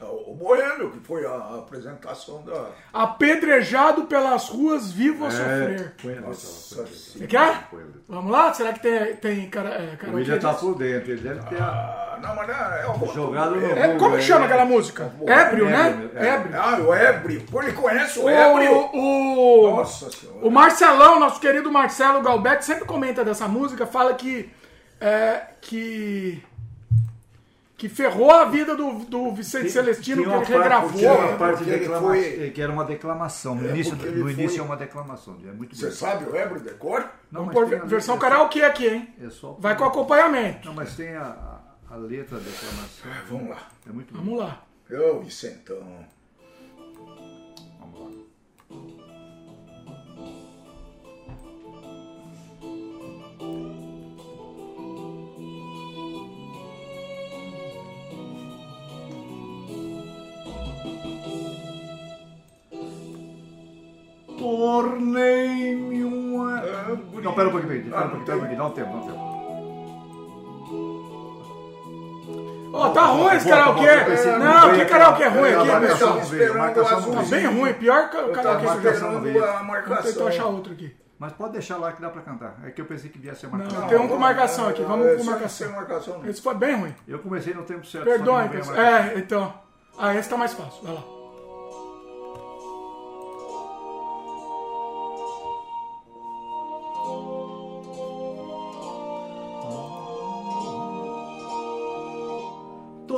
Não, o Boêmio, que foi a apresentação da. Apedrejado pelas ruas, vivo a sofrer. a letra lá, Nossa põe a letra. Você quer? Vamos lá? Será que tem, tem cara, é, O karaokê William tá por dentro, ele deve ter. Ah, não, mas é, é o Jogado no- É, como que chama aquela música? Ébrio, né? É, Ébrio. Ah, o Ébrio. Pô, ele conhece o Ébrio. O, o, Nossa senhora. o Marcelão, nosso querido Marcelo Galbetti, sempre comenta dessa música, fala que. É, que. que ferrou a vida do, do Vicente Celestino, que Tinha ele parte- regravou. tinha uma parte porque de ele declama- foi- que era uma declamação. No É, início, no início foi- é uma declamação. É muito Você bem. sabe o Ébrio de cor? Não, Vamos pôr tem a versão karaokê aqui, hein? É só... Vai com acompanhamento. Não, mas tem a, a, letra da declamação. Vamos lá. É muito bom. Vamos lá. Eu, Vicentão. Tornei-me uma. Não, pera um pouquinho, pera um pouquinho, pera um pouquinho, dá um tempo, dá um tempo. Ó, tá ruim esse karaokê. Não, que karaokê ruim aqui, pessoal. não Tá bem ruim, pior que o karaokê que eu já marcação. tentar achar outro aqui. Mas pode deixar lá que dá pra cantar. É que eu pensei que devia ser Não, marcação. tem um com marcação aqui, vamos com marcação. marcação. não. Esse foi bem ruim. Eu comecei no tempo certo. Perdoe, não pessoal. É, então. Ah, esse tá mais fácil. Vai lá.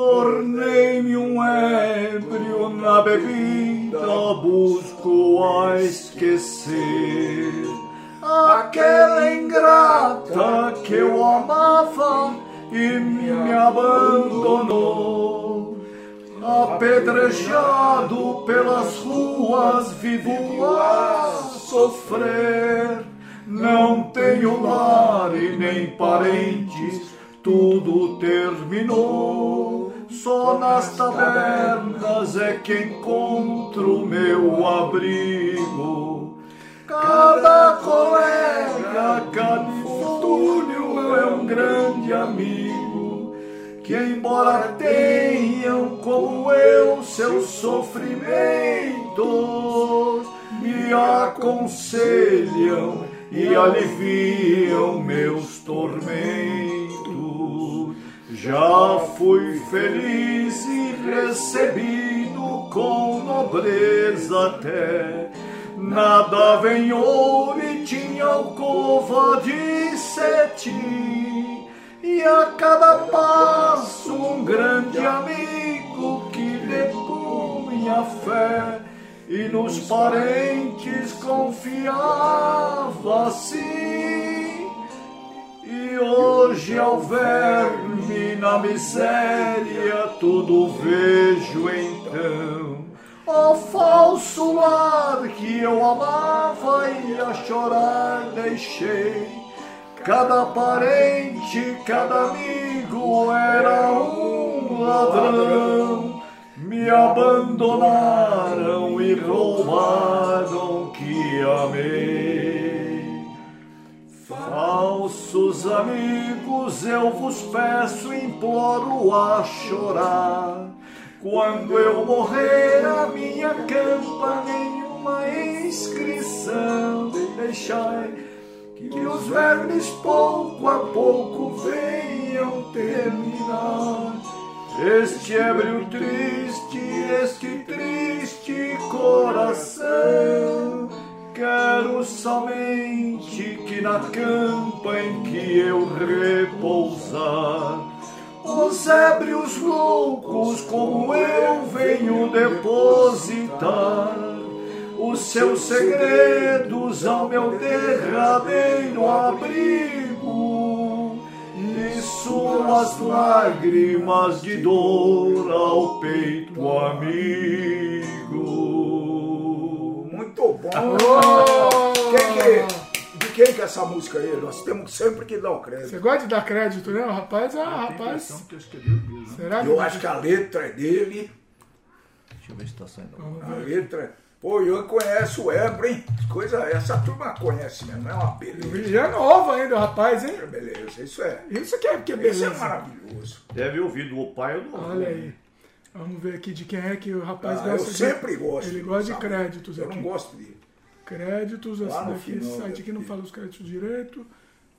Tornei-me um ébrio na bebida, busco a esquecer aquela ingrata que eu amava e me abandonou. Apedrejado pelas ruas, vivo a sofrer. Não tenho lar e nem parentes, tudo terminou. Só nas tabernas é que encontro meu abrigo. Cada colega, cada infortúnio é um grande amigo. Que embora tenham como eu seus sofrimentos, me aconselham e aliviam meus tormentos. Já fui feliz e recebido com nobreza até. Nada vem ouro e tinha alcova de cetim. E a cada passo um grande amigo que lhe punha fé. E nos parentes confiava assim. E hoje ao ver-me na miséria, tudo vejo então. Ó falso lar que eu amava e a chorar deixei. Cada parente, cada amigo era um ladrão. Me abandonaram e roubaram que amei. Falsos amigos, eu vos peço, imploro a chorar. Quando eu morrer, a minha campa nenhuma inscrição deixai. Que os vermes pouco a pouco venham terminar. Este ébrio triste, este triste coração. Quero somente que na campa em que eu repousar, os ébrios loucos como eu venho depositar os seus segredos ao meu derradeiro abrigo e suas lágrimas de dor ao peito amigo. Muito bom. Oh! Quem que, de quem que é essa música aí? Nós temos sempre que dar o Você crédito. gosta de dar crédito, né? O rapaz, ah, rapaz. que eu mesmo. Será que. Eu acho que a letra é dele. Deixa eu ver se tá saindo. A letra. Pô, eu conheço o Ebro, hein? Coisa, essa turma conhece mesmo, é uma beleza. E é novo ainda, o rapaz, hein? É beleza, isso é. Isso que é, que é Isso é beleza. maravilhoso. Deve ouvir do pai ou do Olha aí. Vamos ver aqui de quem é que o rapaz Ah, eu gosta de. sempre gosto. Ele gosta de sabe? créditos Eu aqui. não gosto de. Créditos, esse no daqui, esse site aqui não fala os créditos direito.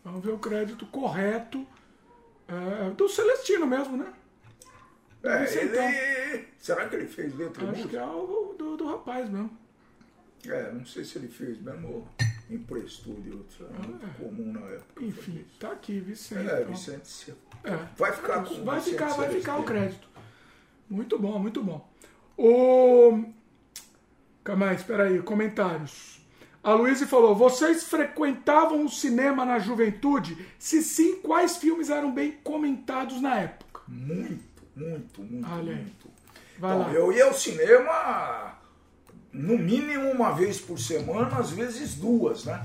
Vamos ver o crédito correto. É, do Celestino mesmo, né? É, Isso ele. então. Será que ele fez letra Acho música? que é o do, do rapaz mesmo. É, não sei se ele fez mesmo ou emprestou de outro. Era muito comum na época. Ah, Enfim, tá aqui, Vicente. É, então. Vicente. É. Vai ficar com Vai Vicente ficar, vai ficar o crédito. Muito bom, muito bom. O. Calma aí, espera aí, comentários. A Luísa falou: vocês frequentavam o cinema na juventude? Se sim, quais filmes eram bem comentados na época? Muito, muito, muito, Olha muito. Vai Então, lá. eu ia ao cinema no mínimo uma vez por semana, às vezes duas, né?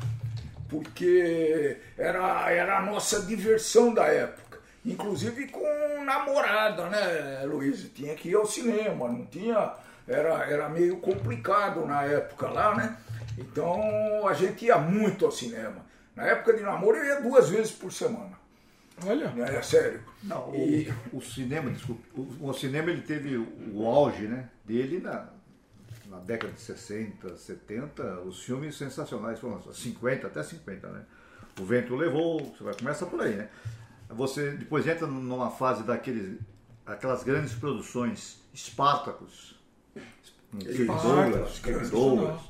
Porque era, era a nossa diversão da época. Inclusive com namorada, né, Luiz? Tinha que ir ao cinema, não tinha. Era, era meio complicado na época lá, né? Então a gente ia muito ao cinema. Na época de namoro eu ia duas vezes por semana. Olha. Né? É sério. Não, E- o, o cinema, desculpa, o, o cinema ele teve o auge, né, dele na na década de 60, 70, os filmes sensacionais foram 50 até 50, né? O vento levou, você vai começa por aí, né? Você depois entra numa fase daqueles aquelas grandes produções Espartacus, Douglas, Douglas.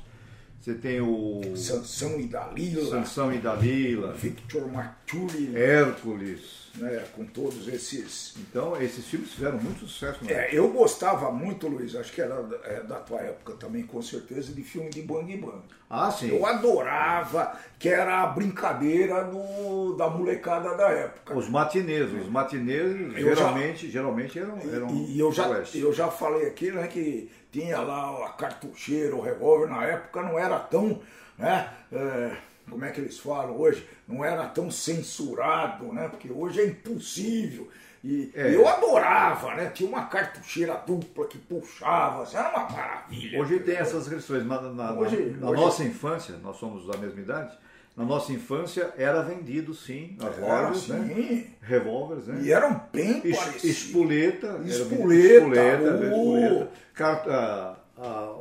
Você tem o Sansão e Dalila, Sansão e Dalila, Victor Maturi, Hércules, né, com todos esses. Então, esses filmes fizeram muito sucesso. Né? É, eu gostava muito, Luiz, acho que era é, da tua época também, com certeza, de filme de Bang Bang. Ah, sim. Eu adorava, que era a brincadeira do, da molecada da época. Os matinês, os matinês geralmente, geralmente eram, eram E, e eu, já, oeste. eu já falei aqui, né, que tinha lá a cartucheira, o revólver, na época não era tão, né, é, como é que eles falam hoje, não era tão censurado, né, porque hoje é impossível. E É. eu adorava, né, tinha uma cartucheira dupla que puxava, assim, era uma maravilha. Hoje tem essas restrições. Na, na- na- Hoje- na hoje- nossa infância, nós somos da mesma idade, na nossa infância era vendido sim, lojas, né? Revólveres, né? e eram bem Es- parecidos. espoleta, Espoleta, espoleta, espoleta. Carta, a- a-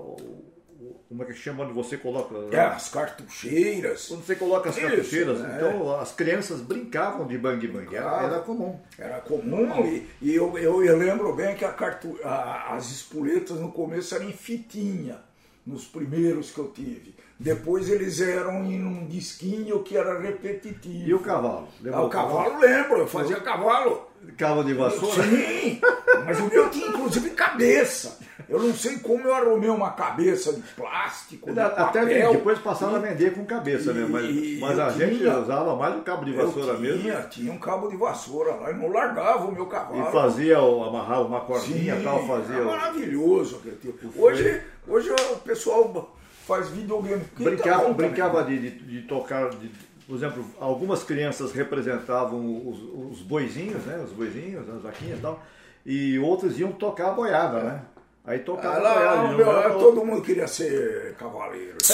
como é que chama onde você coloca? É, as cartucheiras. Quando você coloca as Isso, cartucheiras, né? então as crianças brincavam de bang bang, era, era comum. Era comum e, e eu, eu, eu lembro bem que a cartu, a- as espoletas no começo eram em fitinha, nos primeiros que eu tive. Depois eles eram em um disquinho que era repetitivo. E o cavalo? Ah, o cavalo lembro, eu fazia cavalo. Cabo de vassoura? Sim, mas o meu tinha inclusive cabeça. Eu não sei como eu arrumei uma cabeça de plástico, de Até papel. depois passaram a vender com cabeça, né? Mas, E- mas a gente tinha- usava mais o cabo de vassoura eu mesmo. tinha, tinha um cabo de vassoura lá e não largava o meu cavalo. E fazia, o, amarrava uma cordinha e tal, fazia. É maravilhoso aquele tipo. Hoje, hoje o pessoal faz videogame. Brincava tá bom brincava de, de, de tocar, de- por exemplo, algumas crianças representavam os, os boizinhos, né? Os boizinhos, as vaquinhas e tal, e outros iam tocar a boiada, né? Aí tocava Ah, a lá, boiada. meu- todo mundo queria ser cavaleiro. (laughs)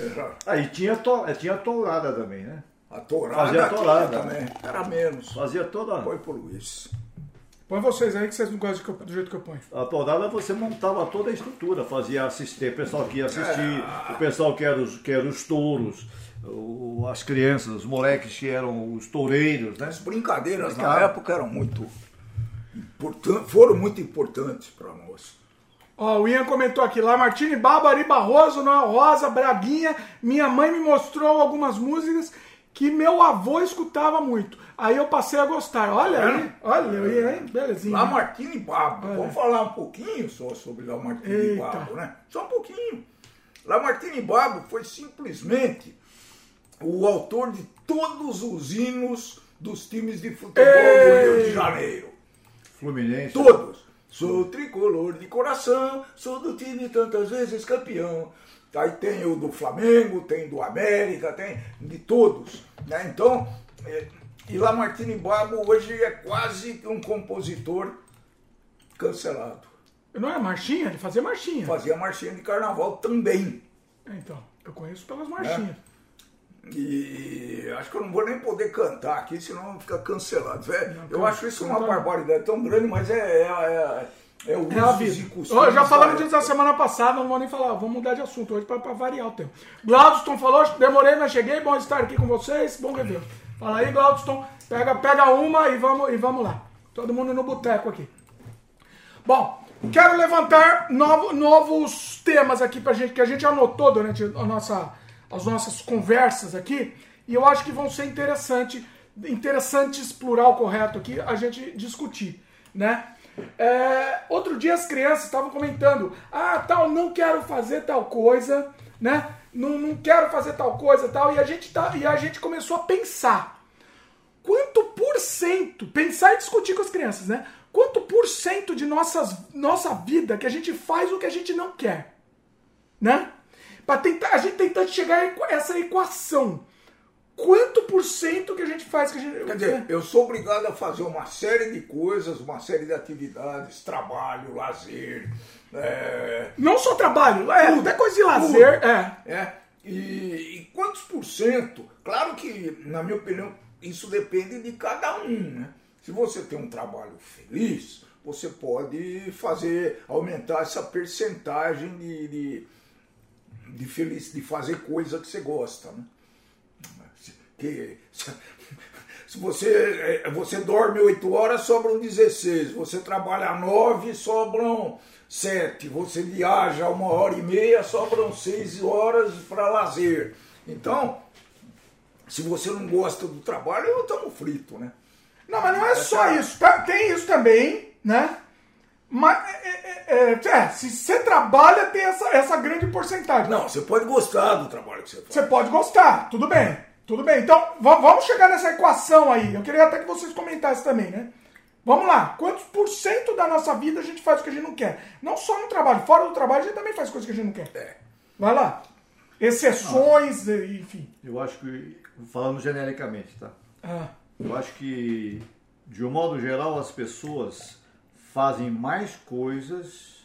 Então, Aí tinha, to, tinha tourada também, né? a tourada, Fazia tinha tourada. também. Era menos. Fazia toda. Foi pro Luiz. Põe vocês aí que vocês não gostam do jeito que eu ponho. A tourada você montava toda a estrutura, fazia assistir, o pessoal que ia assistir, É. o pessoal que era os, que era os touros, o- as crianças, os moleques que eram os toureiros, né? As brincadeiras na época eram muito importantes, foram muito importantes para nós. Ó, o Ian comentou aqui, Lamartine, Bárbara e Barroso, Noel Rosa, Braguinha. Minha mãe me mostrou algumas músicas que meu avô escutava muito. Aí eu passei a gostar. Olha aí, olha o Ian, hein? Belezinha. Lamartine e Babo. Olha. Vamos falar um pouquinho só sobre Lamartine e. Babo, né? Só um pouquinho. Lamartine e Babo foi simplesmente o autor de todos os hinos dos times de futebol do Rio de Janeiro. Fluminense. Todos. Sou tricolor de coração, sou do time tantas vezes campeão. Aí tem o do Flamengo, tem do América, tem de todos. Né? Então, é, e Lamartine Babo hoje é quase um compositor cancelado. Não é marchinha? Ele fazia marchinha. Fazia marchinha de carnaval também. É, Então, eu conheço pelas marchinhas. E acho que eu não vou nem poder cantar aqui, senão fica cancelado. É, eu canta- acho isso uma barbaridade tão grande, mas é, é, é, é o É a vida. costumes já falamos disso na semana passada, não vou nem falar. Vamos mudar de assunto hoje para variar o tempo. Glaudston falou, demorei, mas cheguei. Bom estar aqui com vocês. Bom rever. Fala aí, Glaudston. Pega, pega uma e vamos, e vamos lá. Todo mundo no boteco aqui. Bom, quero levantar novo- novos temas aqui pra gente, que a gente anotou durante a nossa, as nossas conversas aqui, e eu acho que vão ser interessante, interessantes, plural correto aqui, a gente discutir, né? É, outro dia as crianças estavam comentando, ah, tal, não quero fazer tal coisa, né? Não, não quero fazer tal coisa, tal, e a gente tá, e a gente começou a pensar quanto por cento, pensar e discutir com as crianças, né? Quanto por cento de nossas, nossa vida que a gente faz o que a gente não quer, né? Para tentar, a gente tentando chegar a essa equação. Quanto por cento que a gente faz que a gente Quer dizer, eu sou obrigado a fazer uma série de coisas, uma série de atividades, trabalho, lazer, é, não só trabalho, é, Tudo, até coisa de lazer, tudo. é. é, e, e quantos por cento? Claro que, na minha opinião, isso depende de cada um, né? Se você tem um trabalho feliz, você pode fazer, aumentar essa percentagem de, de, de, feliz, de fazer coisa que você gosta. Né? Que, se você, é, você dorme 8 horas, sobram 16. Você trabalha 9, sobram 7. Você viaja uma hora e meia, sobram 6 horas para lazer. Então, se você não gosta do trabalho, eu estamos frito, né? Não, mas não é só isso. Tá? Tem isso também, né? Mas, é, é, é, é, se você trabalha, tem essa, essa grande porcentagem. Não, você pode gostar do trabalho que você faz. Você pode gostar, tudo bem. Tudo bem. Então, vamos chegar nessa equação aí. Eu queria até que vocês comentassem também, né? Vamos lá. Quantos por cento da nossa vida a gente faz o que a gente não quer? Não só no trabalho, fora do trabalho a gente também faz coisas que a gente não quer. É. Vai lá. Exceções, enfim. Eu acho que, falando genericamente, tá? Ah. Eu acho que, de um modo geral, as pessoas fazem mais coisas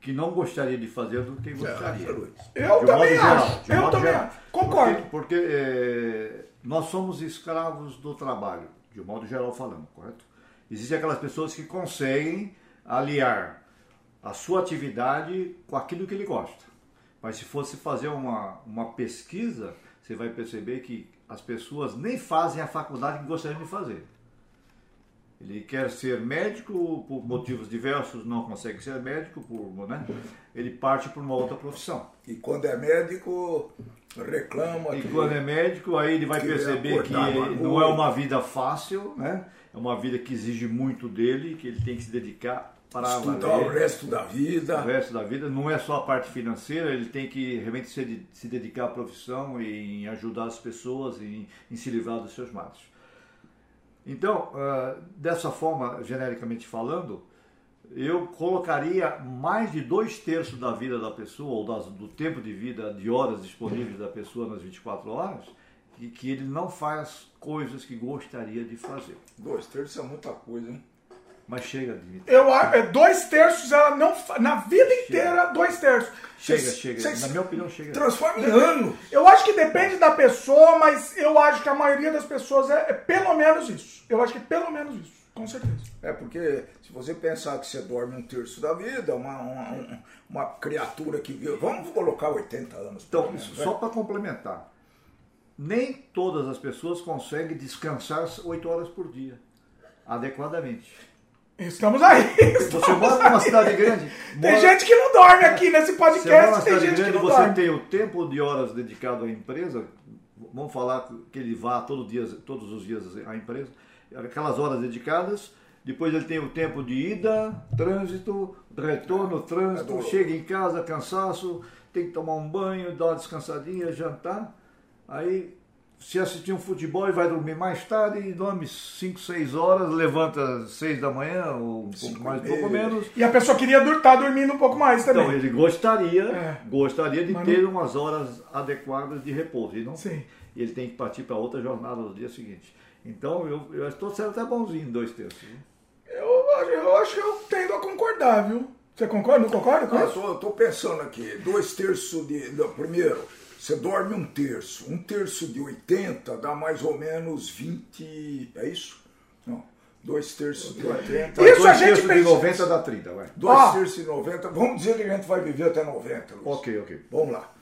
que não gostaria de fazer do que gostaria. Eu De também acho. geral, um eu também geral. acho. Concordo. Porque, porque, é, nós somos escravos do trabalho, de um modo geral falando, correto? Existem aquelas pessoas que conseguem aliar a sua atividade com aquilo que ele gosta. Mas se fosse fazer uma, uma pesquisa, você vai perceber que as pessoas nem fazem a faculdade que gostariam de fazer. Ele quer ser médico por motivos diversos, não consegue ser médico, por, né? ele parte por uma outra profissão. E quando é médico, reclama E que quando é médico, aí ele vai queria perceber que acordar uma não é uma vida fácil, né? É uma vida que exige muito dele, que ele tem que se dedicar para estudar valer o resto da vida. o resto da vida. Não é só a parte financeira, ele tem que realmente se, se dedicar à profissão e em ajudar as pessoas e em se livrar dos seus males. Então, ah, dessa forma, genericamente falando, eu colocaria mais de dois terços da vida da pessoa, ou das- do tempo de vida, de horas disponíveis da pessoa nas 24 horas, que, que ele não faz coisas que gostaria de fazer. Dois terços é muita coisa, hein? Mas chega de Eu, é, dois terços, ela não. Na vida inteira, dois terços. Chega, chega. Na minha opinião, chega. Transforma em ano. Eu acho que depende da pessoa, mas eu acho que a maioria das pessoas é, é pelo menos isso. Eu acho que pelo menos isso, com certeza. É porque se você pensar que você dorme um terço da vida, uma, uma, um- uma criatura que viu. Vamos colocar 80 anos. Então, menos, isso, né? só para complementar, nem todas as pessoas conseguem descansar 8 horas por dia, adequadamente. Estamos aí. Você estamos mora numa cidade grande. Tem mora- gente que não dorme aqui nesse Você podcast, tem gente que grande, não você dorme. tem o tempo de horas dedicado à empresa, vamos falar que ele vá todo dia, todos os dias à empresa, aquelas horas dedicadas, depois ele tem o tempo de ida, trânsito, retorno, trânsito, É chega em casa, cansaço, tem que tomar um banho, dar uma descansadinha, jantar, aí se assistir um futebol e vai dormir mais tarde, e dorme 5, 6 horas, levanta 6 da manhã, ou um pouco mais, e um pouco menos, E a pessoa queria estar dormindo um pouco mais também. então, ele gostaria, É. gostaria de Mas ter umas horas adequadas de repouso. E não Sim. E ele tem que partir para outra jornada no dia seguinte. Então, eu, eu estou sendo até bonzinho em dois terços. Eu, acho- eu acho que eu tendo a concordar, viu? Você concorda? Não concorda com Ah, eu isso? tô, eu tô pensando aqui, dois terços de. não, primeiro, você dorme um terço. Um terço de 80 dá mais ou menos 20. É isso? Não. Dois terços de 80. Isso dois a gente terços de pensa- 90 dá 30, vai. Dois Ó. terços de 90. Vamos dizer que a gente vai viver até 90. Luiz. Ok, ok. Vamos lá.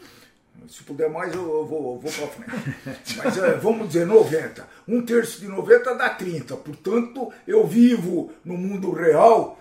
Se puder mais, eu eu vou, eu vou para frente. (laughs) Mas é, vamos dizer 90. Um terço de 90 dá 30. Portanto, eu vivo no mundo real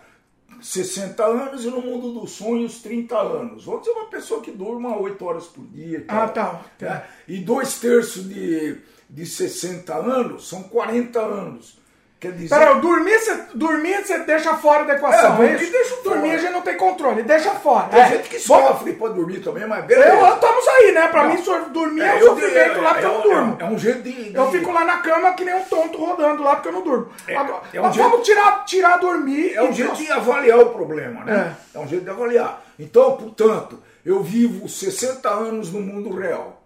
60 anos e no mundo dos sonhos 30 anos. Vamos dizer uma pessoa que durma 8 horas por dia. e tal, Ah, tá. né? E dois terços de, de 60 anos são 40 anos. Quer dizer. Pera, dormir você dormir, você deixa fora da equação. É, É, dormir deixa fora. dormir a gente não tem controle, deixa fora. Tem É. gente que Bom, sofre para dormir também, mas beleza. Eu, estamos aí, né? Pra Não. mim, dormir é, É, um sofrimento lá porque eu não é- durmo. É, um jeito de. de- Eu fico lá na cama que nem um tonto rodando lá porque eu não durmo. Agora, é um mas jeito- vamos tirar, tirar dormir. É um jeito de avaliar o problema, né? É. um jeito de avaliar. Então, portanto, eu vivo 60 anos no mundo real.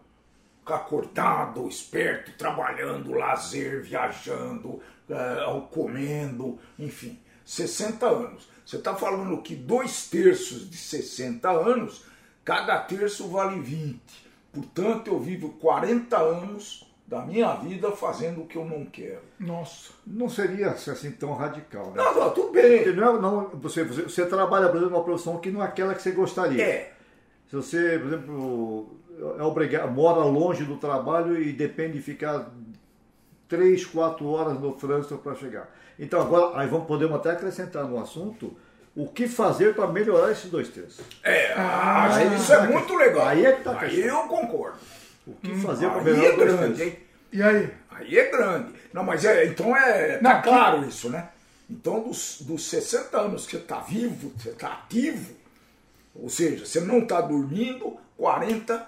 Acordado, esperto, trabalhando, lazer, viajando, eh, comendo, enfim. 60 anos. Você está falando que dois terços de 60 anos, cada terço vale 20. Portanto, eu vivo 40 anos da minha vida fazendo o que eu não quero. Nossa. Não seria assim tão radical, né? Não, não, tudo Porque bem. não é- não- você, você, você trabalha, por exemplo, numa profissão que não é aquela que você gostaria. É, Se você, por exemplo, é obrigado, mora longe do trabalho e depende de ficar três, quatro horas no trânsito para chegar. Então agora, aí vamos, podemos até acrescentar no assunto o que fazer para melhorar esses dois terços. é, ah, isso é muito legal. Aí é que tá a Aí eu concordo. O que fazer para Aí melhorar é dois grande, terços. hein? E aí? Aí é grande. Não, mas é, então é. Não, Tá que- claro isso, né? Então, dos, dos 60 anos que você está vivo, você está ativo, ou seja, você não está dormindo, 40,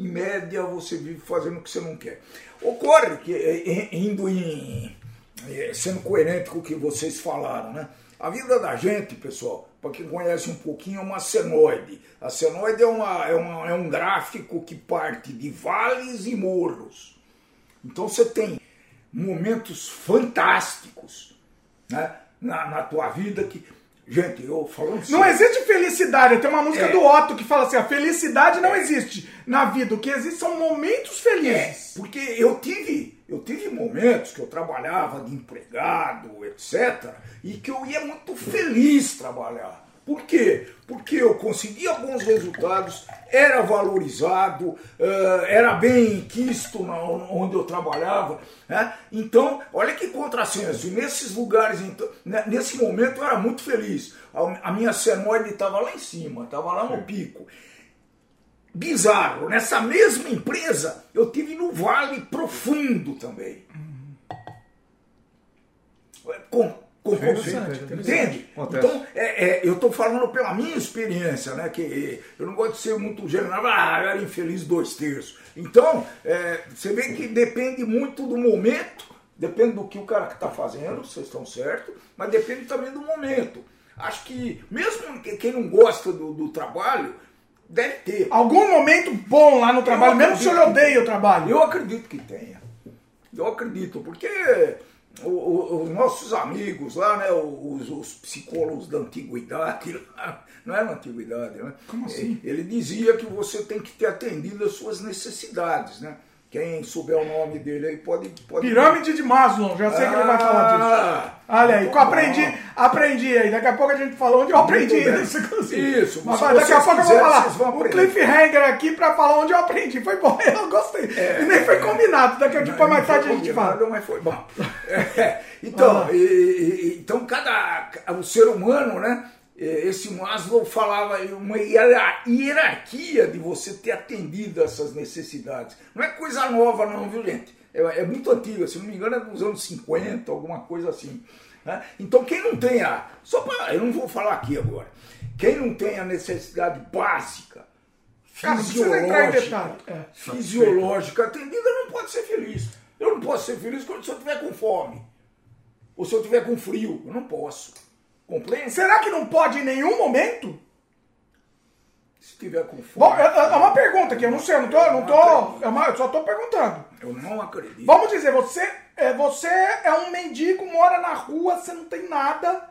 em média, você vive fazendo o que você não quer. Ocorre que, eh, eh, indo em. eh, sendo coerente com o que vocês falaram, né? A vida da gente, pessoal, para quem conhece um pouquinho, é uma senoide. A senoide é, uma, é, uma, é um gráfico que parte de vales e morros. Então você tem momentos fantásticos né, na, na tua vida que. Gente, eu falando Não sério, existe felicidade. Tem uma música É. do Otto que fala assim: a felicidade não existe na vida. O que existe são momentos É, felizes. porque eu tive, eu tive momentos que eu trabalhava de empregado, etc., e que eu ia muito feliz trabalhar. Por quê? Porque eu conseguia bons resultados, era valorizado, eh, era bem quisto onde eu trabalhava. né? Então, olha que contrassenso. Nesses lugares, então, né, nesse momento, eu era muito feliz. A, minha senoide estava lá em cima, estava lá no pico bizarro. Nessa mesma empresa, eu tive no Vale Profundo também. Com, sim, sim, entende? Acontece. Então, é, é, eu estou falando pela minha experiência, né? Que eu não gosto de ser muito general, ah, eu era infeliz dois terços. Então, é, você vê que depende muito do momento, depende do que o cara está fazendo, vocês estão certos, mas depende também do momento. Acho que, mesmo que- quem não gosta do, do trabalho, deve ter. Algum momento bom lá no trabalho, mesmo se ele odeia o trabalho. Eu acredito que tenha. Eu acredito, porque o- o- os nossos amigos lá, né, os, os psicólogos da antiguidade, (laughs) não era antiguidade, né? Como assim? Ele dizia que você tem que ter atendido as suas necessidades, né? Quem souber o nome dele aí pode. pode... Pirâmide de Maslow, já sei que ele vai falar disso. Ah, Olha aí, aprendi, bom. aprendi aí. Daqui a pouco a gente falou onde eu aprendi isso. inclusive. Isso, Mas daqui a pouco eu vou falar um aprender. cliffhanger aqui pra falar onde eu aprendi. Foi bom, (laughs) eu gostei. E nem foi combinado. Daqui a pouco mais tarde a gente fala. Mas foi bom. (laughs) É, então, Ah. e- e- então cada o ser humano, né? Eh, Esse Maslow falava uma hierar- hierarquia de você ter atendido essas necessidades. Não é coisa nova, não, viu, gente? É, é muito antiga, se não me engano, é dos anos 50, alguma coisa assim. né? Então, quem não tem a. Só para. Eu não vou falar aqui agora. Quem não tem a necessidade básica, fisiológica. É. fisiológica atendida não pode ser feliz. Eu não posso ser feliz quando se eu tiver com fome. Ou se eu tiver com frio. Eu não posso. Será que não pode em nenhum momento? Se tiver com fome. Bom, é, é uma pergunta aqui, eu não sei, eu não tô, eu não tô, é uma- eu só tô perguntando. Eu não acredito. Vamos dizer, você é, você é um mendigo, mora na rua, você não tem nada.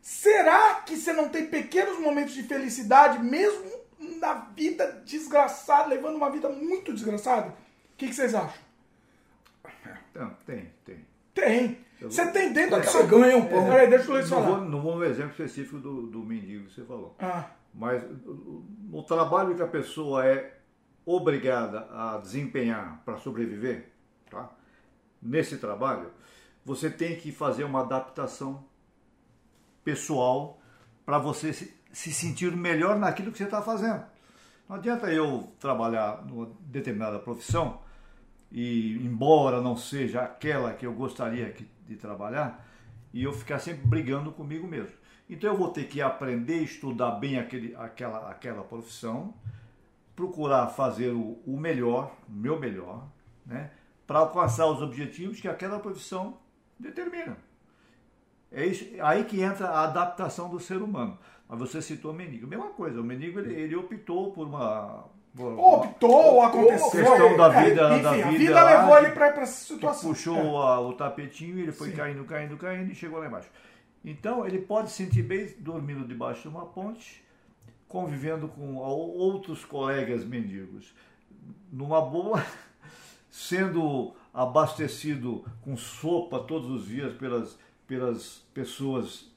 Será que você não tem pequenos momentos de felicidade, mesmo na vida desgraçada, levando uma vida muito desgraçada? O que, que vocês acham? Tem, tem. Tem. Você tem dentro daquela... você ganha um pão. Peraí, deixa Luiz Não vou, não vou no exemplo específico do, do mendigo que você falou. Ah, Mas o trabalho que a pessoa é obrigada a desempenhar para sobreviver, tá? nesse trabalho, você tem que fazer uma adaptação pessoal para você se, se sentir melhor naquilo que você está fazendo. Não adianta eu trabalhar numa determinada profissão e, embora não seja aquela que eu gostaria que- de trabalhar, e eu ficar sempre brigando comigo mesmo. Então eu vou ter que aprender, estudar bem aquele, aquela, aquela profissão, procurar fazer o, o melhor, o meu melhor, né, para alcançar os objetivos que aquela profissão determina. É isso, aí que entra a adaptação do ser humano. Mas você citou o mendigo. Mesma coisa, o mendigo ele, ele optou por uma. Uma- optou, aconteceu. Questão da É, vida- enfim, da a vida vida lá, levou ele pra essa situação. puxou a- o tapetinho, ele foi Sim. caindo, caindo, caindo e chegou lá embaixo. Então ele pode se sentir bem dormindo debaixo de uma ponte, convivendo com ou- outros colegas mendigos. Numa boa, (laughs) sendo abastecido com sopa todos os dias pelas, pelas pessoas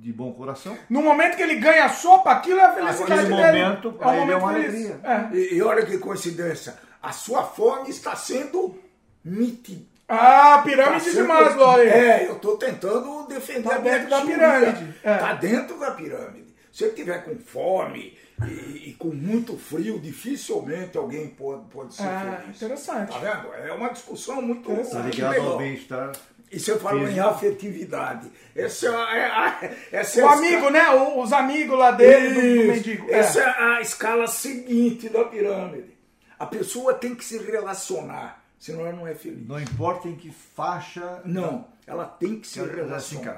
de bom coração. No momento que ele ganha a sopa, aquilo é a felicidade dele. momento, é um ele é momento uma feliz. alegria. É. E, e olha que coincidência, a sua fome está sendo nítida. Ah, pirâmide Tá de Maslow aí. É, eu estou tentando defender Tá a dentro da pirâmide, é. Tá dentro da pirâmide. Se ele tiver com fome e, e com muito frio, dificilmente alguém pode, pode ser Ah, feliz. interessante. Tá vendo? É uma discussão muito, Interessante. Está ligado ao bem-estar. E você falou em Físico. afetividade. Essa é a, é a- essa é O a amigo, né? O- Os amigos lá dele, do, do Isso. mendigo. É. Essa é a escala seguinte da pirâmide. A pessoa tem que se relacionar, senão ela não é feliz. Não importa em que faixa. Não, ela tem que se Ela- ela se relacionar.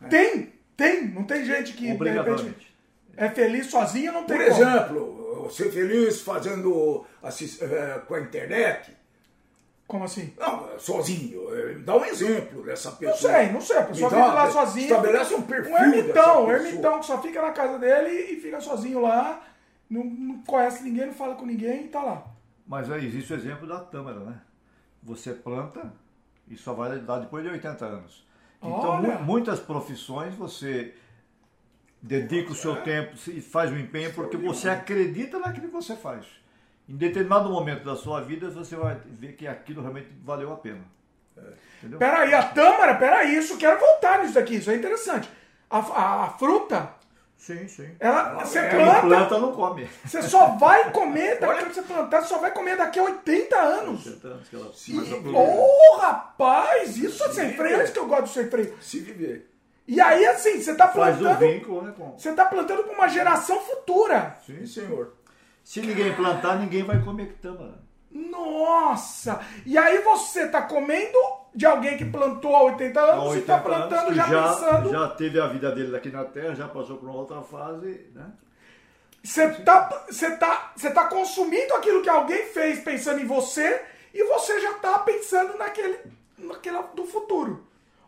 encaixa. Tem, tem. Não tem gente que de repente, é feliz sozinho, não tem Por como. exemplo, ser feliz fazendo assis- eh, com a internet. Como assim? Não, sozinho. Eh, Dá um exemplo dessa Não pessoa. sei, não sei. A pessoa Então, vive lá sozinha. Estabelece um perfil Um ermitão, um ermitão que só fica na casa dele e fica sozinho lá, não, não conhece ninguém, não fala com ninguém e tá lá. Mas aí existe o exemplo da tâmara, né? Você planta e só vai dar depois de 80 anos. Então, Olha! mu- muitas profissões você dedica o seu tempo e faz o empenho porque você acredita naquilo que você faz. Em determinado momento da sua vida, você vai ver que aquilo realmente valeu a pena. Entendeu? Peraí, a tâmara, peraí, isso, quero voltar nisso daqui, isso é interessante. A, a- a fruta, Sim, sim. ela, você é, planta, planta não come. você só vai comer, daquilo que você plantar, você só vai comer daqui a 80 anos. 80 anos que ela produzir. Ô, rapaz, isso é sem freio, é. antes que eu gosto do sem freio. Se viver. E aí, assim, você tá Faz o plantando, vínculo, né? Com... você tá plantando pra uma geração futura. Sim, senhor. Se ninguém plantar, ninguém vai comer tâmara. Nossa! E aí você tá comendo de alguém que plantou há 80 anos, Há você 80 tá plantando anos, já, já, pensando. já teve a vida dele aqui na Terra, já passou por uma outra fase, né? Você tá, você, tá, você tá consumindo aquilo que alguém fez pensando em você e você já tá pensando naquele, naquele do futuro.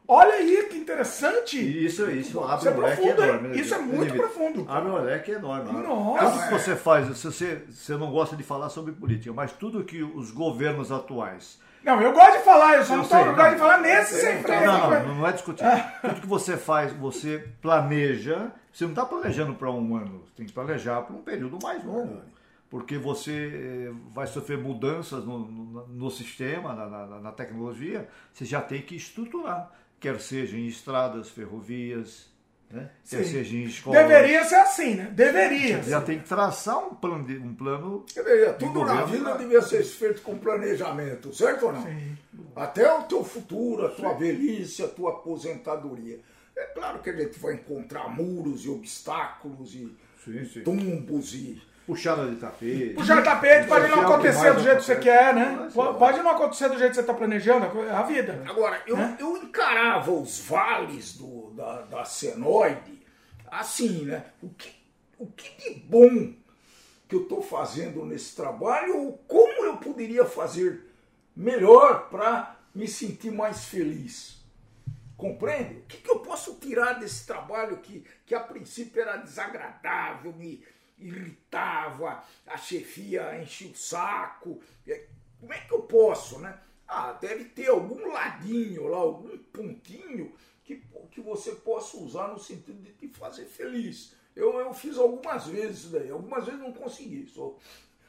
Olha aí que interessante. Isso, isso abre Isso é um leque profundo, enorme. né, Isso é muito profundo. Abre um leque enorme. Nossa. Tudo que você faz, você, você não gosta de falar sobre política, mas tudo que os governos atuais. Não, eu gosto de falar, eu só Eu não eu gosto não. de falar nesse sem freio. Não, não, não, é discutir. Tudo que você faz, você planeja. Você não está planejando para um ano, você tem que planejar para um período mais longo. Porque você eh, vai sofrer mudanças no, no- no sistema, na, na- na tecnologia, você já tem que estruturar. Quer seja em estradas, ferrovias, né? quer Sim. seja em escolas. Deveria ser assim, né? Deveria. Já tem que traçar um plano, de- um plano Deveria, tudo na vida né? devia ser feito com planejamento, certo ou não? Sim. Até o teu futuro, a tua velhice, a tua aposentadoria. É claro que a gente vai encontrar muros e obstáculos e Sim, sim. tumbos e. puxada de tapete. Puxar tapete pode não Social que acontecer do jeito que você quer, né? Pode não acontecer do jeito que você tá planejando, é a vida. Agora, eu, eu encarava os vales do, da, da senoide assim, né? O que, o que de bom que eu estou fazendo nesse trabalho ou como eu poderia fazer melhor para me sentir mais feliz? Compreende? O que, que eu posso tirar desse trabalho que, que a princípio era desagradável, me irritava, a chefia enchia o saco? É, Como é que eu posso, né? Ah, deve ter algum ladinho lá, algum pontinho que, que você possa usar no sentido de te fazer feliz. Eu, eu fiz algumas vezes isso daí, algumas vezes não consegui, sou,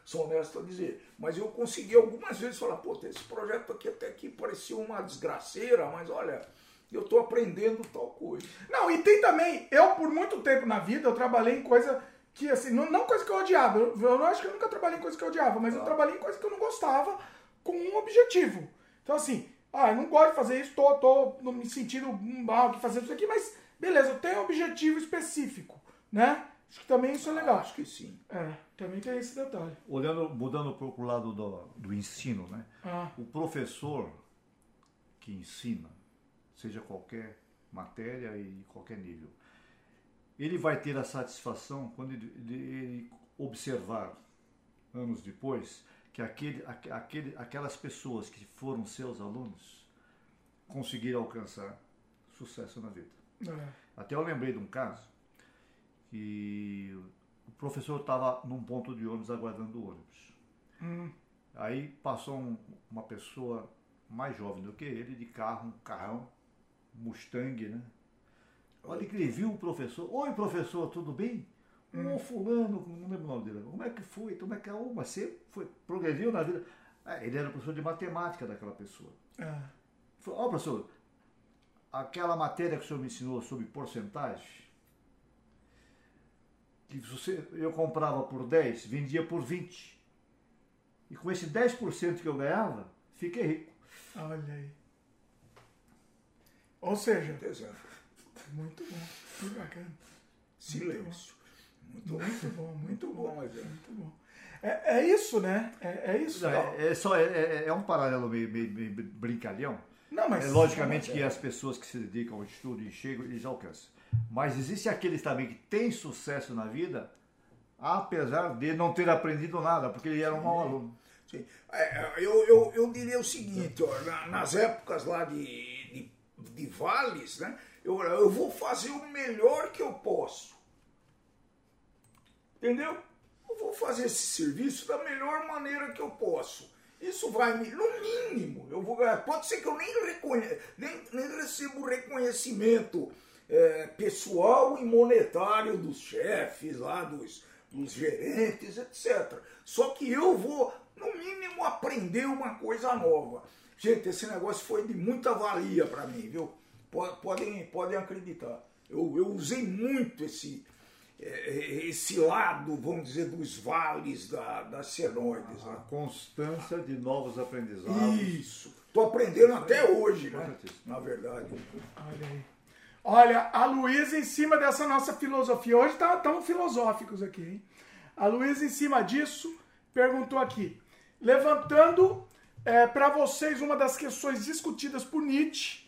sou honesto a dizer. Mas eu consegui algumas vezes falar, pô, esse projeto aqui até que parecia uma desgraceira, mas olha, eu estou aprendendo tal coisa. Não, e tem também, eu por muito tempo na vida, eu trabalhei em coisa que, assim, não, não coisa que eu odiava. Eu, eu não acho que eu nunca trabalhei em coisa que eu odiava, mas eu trabalhei em coisa que eu não gostava com um objetivo. Então, assim, ah, eu não gosto de fazer isso, tô, tô me sentindo mal aqui fazendo isso aqui, mas beleza, eu tenho um objetivo específico, né? Acho que também isso é legal. Acho que sim. É, também tem esse detalhe. Olhando, mudando para o lado do, do ensino, né? Ah, O professor que ensina, seja qualquer matéria e qualquer nível, ele vai ter a satisfação quando ele, ele observar anos depois que aquele, aque- aquele, aquelas pessoas que foram seus alunos conseguiram alcançar sucesso na vida. é. Até eu lembrei de um caso que o professor estava num ponto de ônibus aguardando o ônibus. Aí passou um- uma pessoa mais jovem do que ele, de carro, um carrão, Mustang, né? Olha que ele viu o professor. Oi, professor, tudo bem? Ô, fulano, não lembro o nome dele. Como é que foi? Como é que é? Ô, mas você foi, progrediu na vida? Ah, ele era professor de matemática daquela pessoa. Ah, Falou, ó, professor, aquela matéria que o senhor me ensinou sobre porcentagem, que você, eu comprava por 10, vendia por 20. E com esse 10% que eu ganhava, fiquei rico. olha aí. Ou seja. Muito bom. Que bacana. Silêncio. Muito, Muito bom, muito muito bom. bom. Muito bom. É, é isso, né? É, é isso. É, é só, é, é- é um paralelo meio, meio- meio brincalhão. Não, mas. É, logicamente que as pessoas que se dedicam ao estudo e chegam, eles alcançam. Mas existem aqueles também que têm sucesso na vida, apesar de não ter aprendido nada, porque ele era um mau aluno. Sim. É, eu, eu, eu diria o seguinte, ó, na- nas épocas lá de, de, de vales, né, eu, eu vou fazer o melhor que eu posso. Entendeu? Eu vou fazer esse serviço da melhor maneira que eu posso. Isso vai me, no mínimo, eu vou ganhar. Pode ser que eu nem, reconhe, nem, nem receba o reconhecimento é, pessoal e monetário dos chefes lá, dos, dos gerentes, etc. Só que eu vou, no mínimo, aprender uma coisa nova. Gente, esse negócio foi de muita valia para mim, viu? Po- Podem, podem acreditar. Eu, eu usei muito esse, eh, esse lado, vamos dizer, dos vales da, das senoides. A né? constância de novos aprendizados. Isso. Estou aprendendo até hoje, né? Na verdade. Olha aí. Olha, a Luísa, em cima dessa nossa filosofia, hoje tá tão filosóficos aqui, hein? A Luísa, em cima disso, perguntou aqui, levantando para vocês uma das questões discutidas por Nietzsche,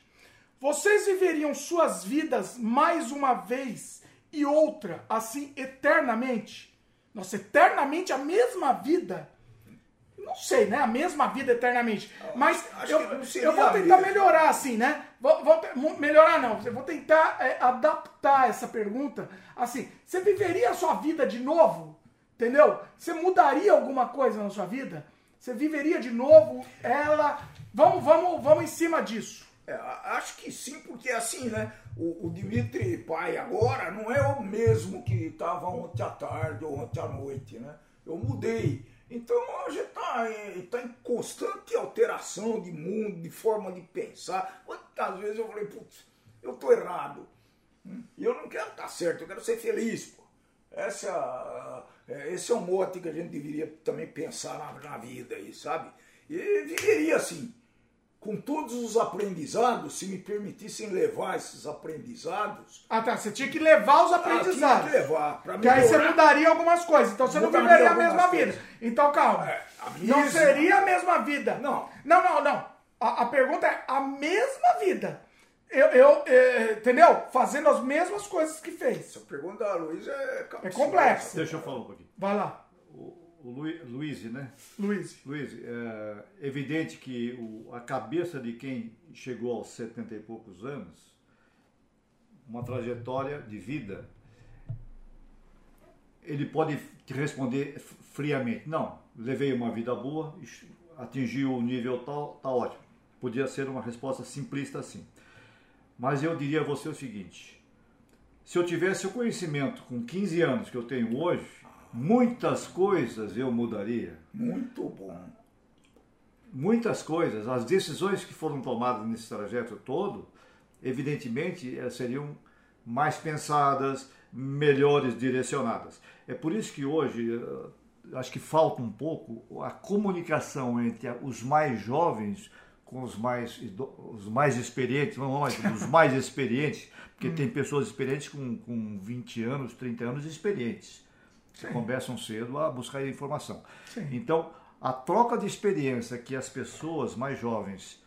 vocês viveriam suas vidas mais uma vez e outra, assim, eternamente? Nossa, eternamente a mesma vida? Não sei, né? A mesma vida eternamente. Mas eu, eu vou tentar melhorar assim, né? Vou, vou melhorar não. Eu vou tentar é, adaptar essa pergunta. Assim, você viveria a sua vida de novo? Entendeu? Você mudaria alguma coisa na sua vida? Você viveria de novo ela? Vamos, vamos, vamos em cima disso. É, acho que sim, porque assim, né? O, o Dimitri pai agora não é o mesmo que estava ontem à tarde ou ontem à noite, né? Eu mudei. Então a gente está em, tá em constante alteração de mundo, de forma de pensar. Quantas vezes eu falei, putz, eu tô errado. Hum, E eu não quero estar certo, eu quero ser feliz, pô. Essa, é, esse é um mote que a gente deveria também pensar na, na vida aí, sabe? E viveria assim, com todos os aprendizados, se me permitissem levar esses aprendizados, Ah, tá. Você tinha que levar os ah, tinha aprendizados. que levar para Que aí você mudaria algumas coisas. Então você não Mudaria viveria a mesma coisas. vida. Então calma. É, a Não mesma. seria a mesma vida. Não. Não, não, não. A, a pergunta é a mesma vida. Eu, eu eh, entendeu? Fazendo as mesmas coisas que fez. Essa pergunta da Luiz é capciosa. complexa. Deixa eu falar um pouquinho. Vai lá, O, Lu- Luiz, né? Luiz. Luiz, é evidente que o- a cabeça de quem chegou aos 70 e poucos anos, uma trajetória de vida, ele pode te responder friamente: não, levei uma vida boa, atingi o nível tal, tá ótimo. Podia ser uma resposta simplista assim. Mas eu diria a você o seguinte: se eu tivesse o conhecimento com 15 anos que eu tenho hoje, muitas coisas eu mudaria Muito bom. muitas coisas, as decisões que foram tomadas nesse trajeto todo, evidentemente eh, seriam mais pensadas, melhores direcionadas. É por isso que hoje eh, acho que falta um pouco a comunicação entre os mais jovens com os mais, os mais experientes, não mais, os mais experientes, porque (laughs) tem pessoas experientes com, com 20 anos, 30 anos experientes que começam cedo a buscar informação. Sim. Então, a troca de experiência que as pessoas mais jovens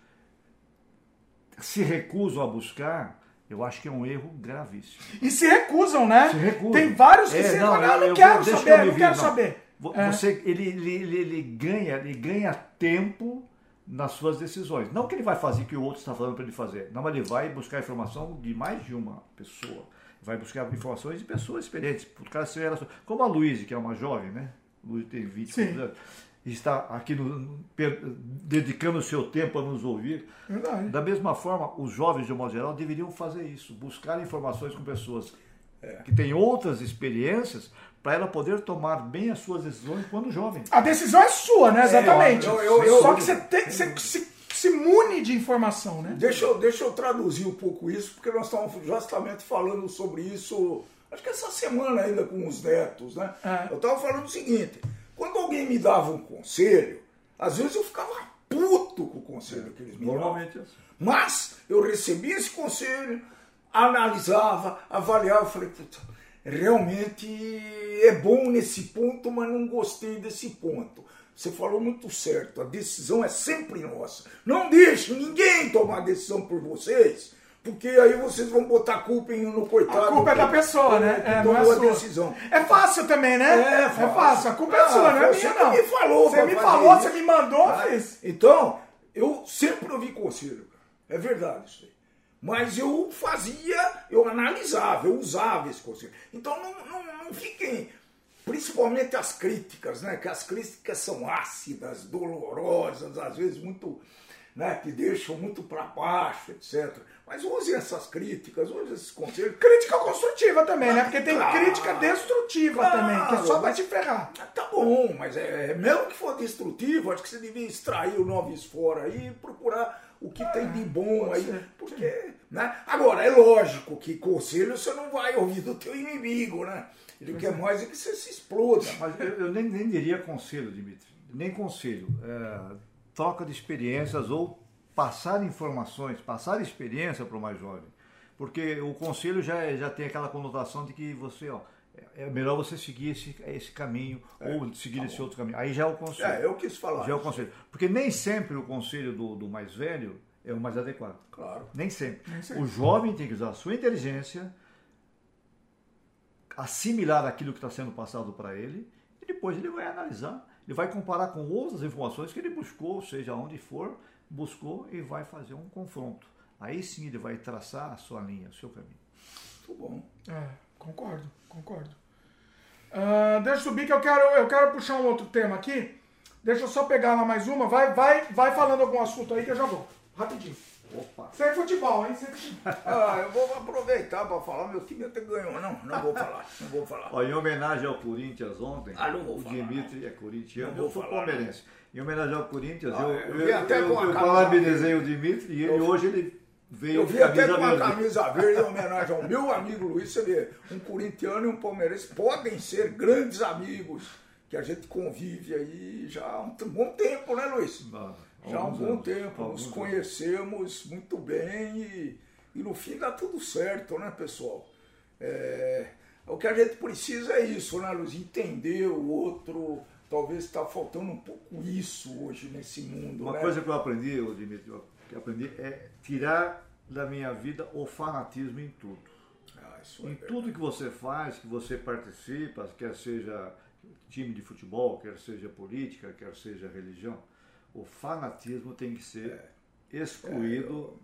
se recusam a buscar, eu acho que é um erro gravíssimo. E se recusam, né? Se recusam. Tem vários que É, se não, falam, ah, eu- não eu quero vou- saber, eu não quero não. saber. É. Você, ele, ele, ele, ele ganha, ele ganha tempo nas suas decisões. Não que ele vai fazer o que o outro está falando para ele fazer. Não, mas ele vai buscar informação de mais de uma pessoa. Vai buscar informações de pessoas experientes. Por causa de relação- Como a Luísa, que é uma jovem, né? Luísa tem 20 Sim. anos. está aqui no- dedicando o seu tempo a nos ouvir. Verdade. Da mesma forma, os jovens, de um modo geral, deveriam fazer isso, buscar informações com pessoas que têm outras experiências para ela poder tomar bem as suas decisões quando jovem. A decisão é sua, né? Exatamente. eu- eu- eu- Só que você tem se, se, mune de informação, né? Deixa eu, deixa eu traduzir um pouco isso, porque nós estávamos justamente falando sobre isso, acho que essa semana ainda com os netos, né? É. Eu estava falando o seguinte, quando alguém me dava um conselho, às vezes eu ficava puto com o conselho que eles me davam. Normalmente é assim. Mas eu recebia esse conselho, analisava, avaliava, falei, puta, realmente é bom nesse ponto, mas não gostei desse ponto. Você falou muito certo, a decisão é sempre nossa. Não deixe ninguém tomar decisão por vocês, porque aí vocês vão botar a culpa em- no coitado. A culpa é da pessoa, que né? É, não é a sua. decisão. É fácil também, né? É fácil. A culpa é Ah, sua, não é você minha, não. me falou Você me falou, isso. você me mandou, Ah, fiz. Então, eu sempre ouvi conselho. É verdade isso aí. Mas eu fazia, eu analisava, eu usava esse conselho. Então não, não, não fiquem, principalmente as críticas, né? Que as críticas são ácidas, dolorosas, às vezes muito, né? Que deixam muito para baixo, etc. Mas usem essas críticas, usem esses conselhos. Crítica construtiva também, né? Porque tem Claro. crítica destrutiva Claro, também, que é só mas- te ferrar. Ah, Tá bom, mas é, mesmo que for destrutivo, acho que você devia extrair o novis fora aí e procurar o que tem de bom aí. ser, Porque, né? Agora, é lógico que conselho você não vai ouvir do teu inimigo, né? Ele quer mais é que você se exploda. Mas eu, eu nem, nem diria conselho, Dimitri. Nem conselho. É, troca de experiências ou passar informações, passar experiência para o mais jovem. Porque o conselho já, é- já tem aquela conotação de que você, ó, é é melhor você seguir esse, esse caminho ou seguir esse outro caminho. Aí já é o conselho. É, eu quis falar. Já é o conselho. Porque nem sempre o conselho do, do mais velho é o mais adequado. Claro. Nem sempre. Nem sempre. O jovem tem que usar a sua inteligência, assimilar aquilo que está sendo passado para ele, e depois ele vai analisar, ele vai comparar com outras informações que ele buscou, seja onde for, buscou e vai fazer um confronto. Aí sim ele vai traçar a sua linha, o seu caminho. Muito bom. É, concordo, concordo. Ah, deixa eu subir que eu quero, eu quero puxar um outro tema aqui. Deixa eu só pegar lá mais uma. Vai, vai, vai falando algum assunto aí que eu já vou. Rapidinho. Opa! Sem futebol, hein? Sem futebol. (laughs) Ah, eu vou aproveitar para falar, meu time até ganhou. Não, não vou falar, não vou falar. Ó, em homenagem ao Corinthians ontem, Ah, não vou o falar, Dimitri é corintiano, eu sou falar, palmeirense. Em homenagem ao Corinthians, Ah, eu, eu eu, até eu, eu parabenizei o Dimitri e Eu- hoje ele veio Eu vi até com a verde. camisa verde em (laughs) homenagem ao meu amigo Luiz. Você vê, um corintiano e um palmeirense podem ser grandes amigos, que a gente convive aí já há um bom tempo, né, Luiz? Ah, Já há um bom anos, tempo, nos anos. conhecemos muito bem e, e no fim dá tudo certo, né, pessoal? É, o que a gente precisa é isso, né, Luiz? Entender o outro. Talvez está faltando um pouco isso hoje nesse mundo. Uma né? coisa que eu aprendi, Dimitri, que aprendi é tirar da minha vida o fanatismo em tudo. Ah, é Em verdade. tudo que você faz, que você participa, quer seja time de futebol, quer seja política, quer seja religião, o fanatismo tem que ser excluído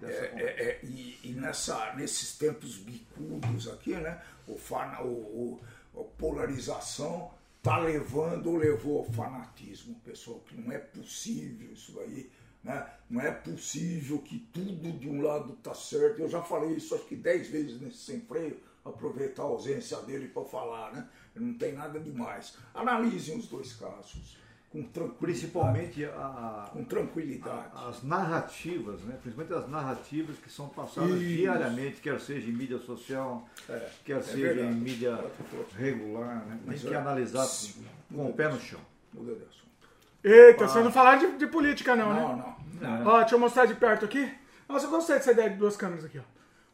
dessa É, conversa. é, é, e e nessa, nesses tempos bicudos aqui, né? O, fana, o, o- a polarização tá levando ou levou ao fanatismo, pessoal, que não é possível isso aí, né? Não é possível que tudo de um lado tá certo. Eu já falei isso acho que dez vezes nesse sem freio, aproveitar a ausência dele para falar, né? Não tem nada demais. Analisem os dois casos com tranquilidade. Principalmente a- a- com tranquilidade. as narrativas, né? principalmente as narrativas que são passadas Isso. diariamente, quer seja em mídia social, É, quer é seja verdade. em mídia regular. Né? Tem Mas que é- analisar Sim. com o pé no chão. Muda de assunto. Eita, você não falar de, de política não, Não, né? não. Ó, deixa eu mostrar de perto aqui. Nossa, eu gostei dessa ideia de duas câmeras aqui, ó.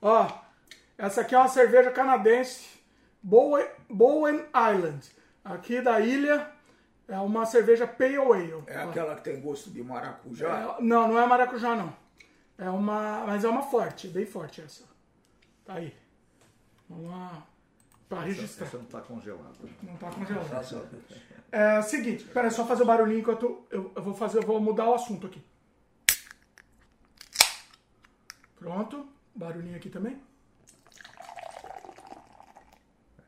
Ó, essa aqui é uma cerveja canadense, Bowen, Bowen Island. Aqui da ilha é uma cerveja Pale Ale. É aquela que tem gosto de maracujá. É, não, não é maracujá, não. É uma. Mas é uma forte, bem forte essa. Tá aí. Vamos lá. Pra registrar. Essa não está congelada. Não tá congelado. Graças a Deus. É seguinte, pera, só fazer o barulhinho enquanto eu, eu vou fazer, eu vou mudar o assunto aqui. Pronto, barulhinho aqui também.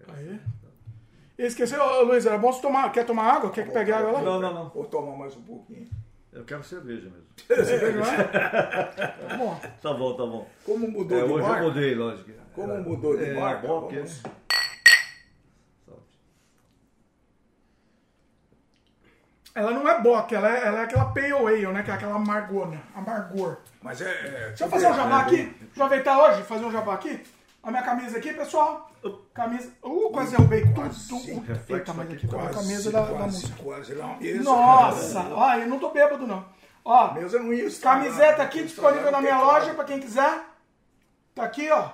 Aí. Esqueceu, Ô, Luiz, era bom você tomar. Quer tomar água? Quer que pegue água lá? Não, não, não. Vou tomar mais um pouquinho. Eu quero cerveja mesmo. (laughs) Cerveja, não é? Tá bom. Tá bom, tá bom. Como mudou É, de hoje eu marca? mudei, lógico. Como Era- mudou de é, marca? Bock, é. Vamos- Saúde. Ela não é bock, ela é, ela é aquela pale ale, né? Que é aquela amargona, amargor. Mas é. é Deixa eu fazer um jabá aqui. Aproveitar hoje, fazer um jabá aqui. A minha camisa aqui, pessoal. Camisa. Uh, quase derrubei tudo. reflexo Eita, mas aqui, tá a Quase, camisa da, da quase, música. quase mesa. Nossa, ó, eu não tô bêbado, não. Ó, mesa não ia estragar, camiseta não aqui disponível na minha não loja pra quem quiser. Tá aqui, ó.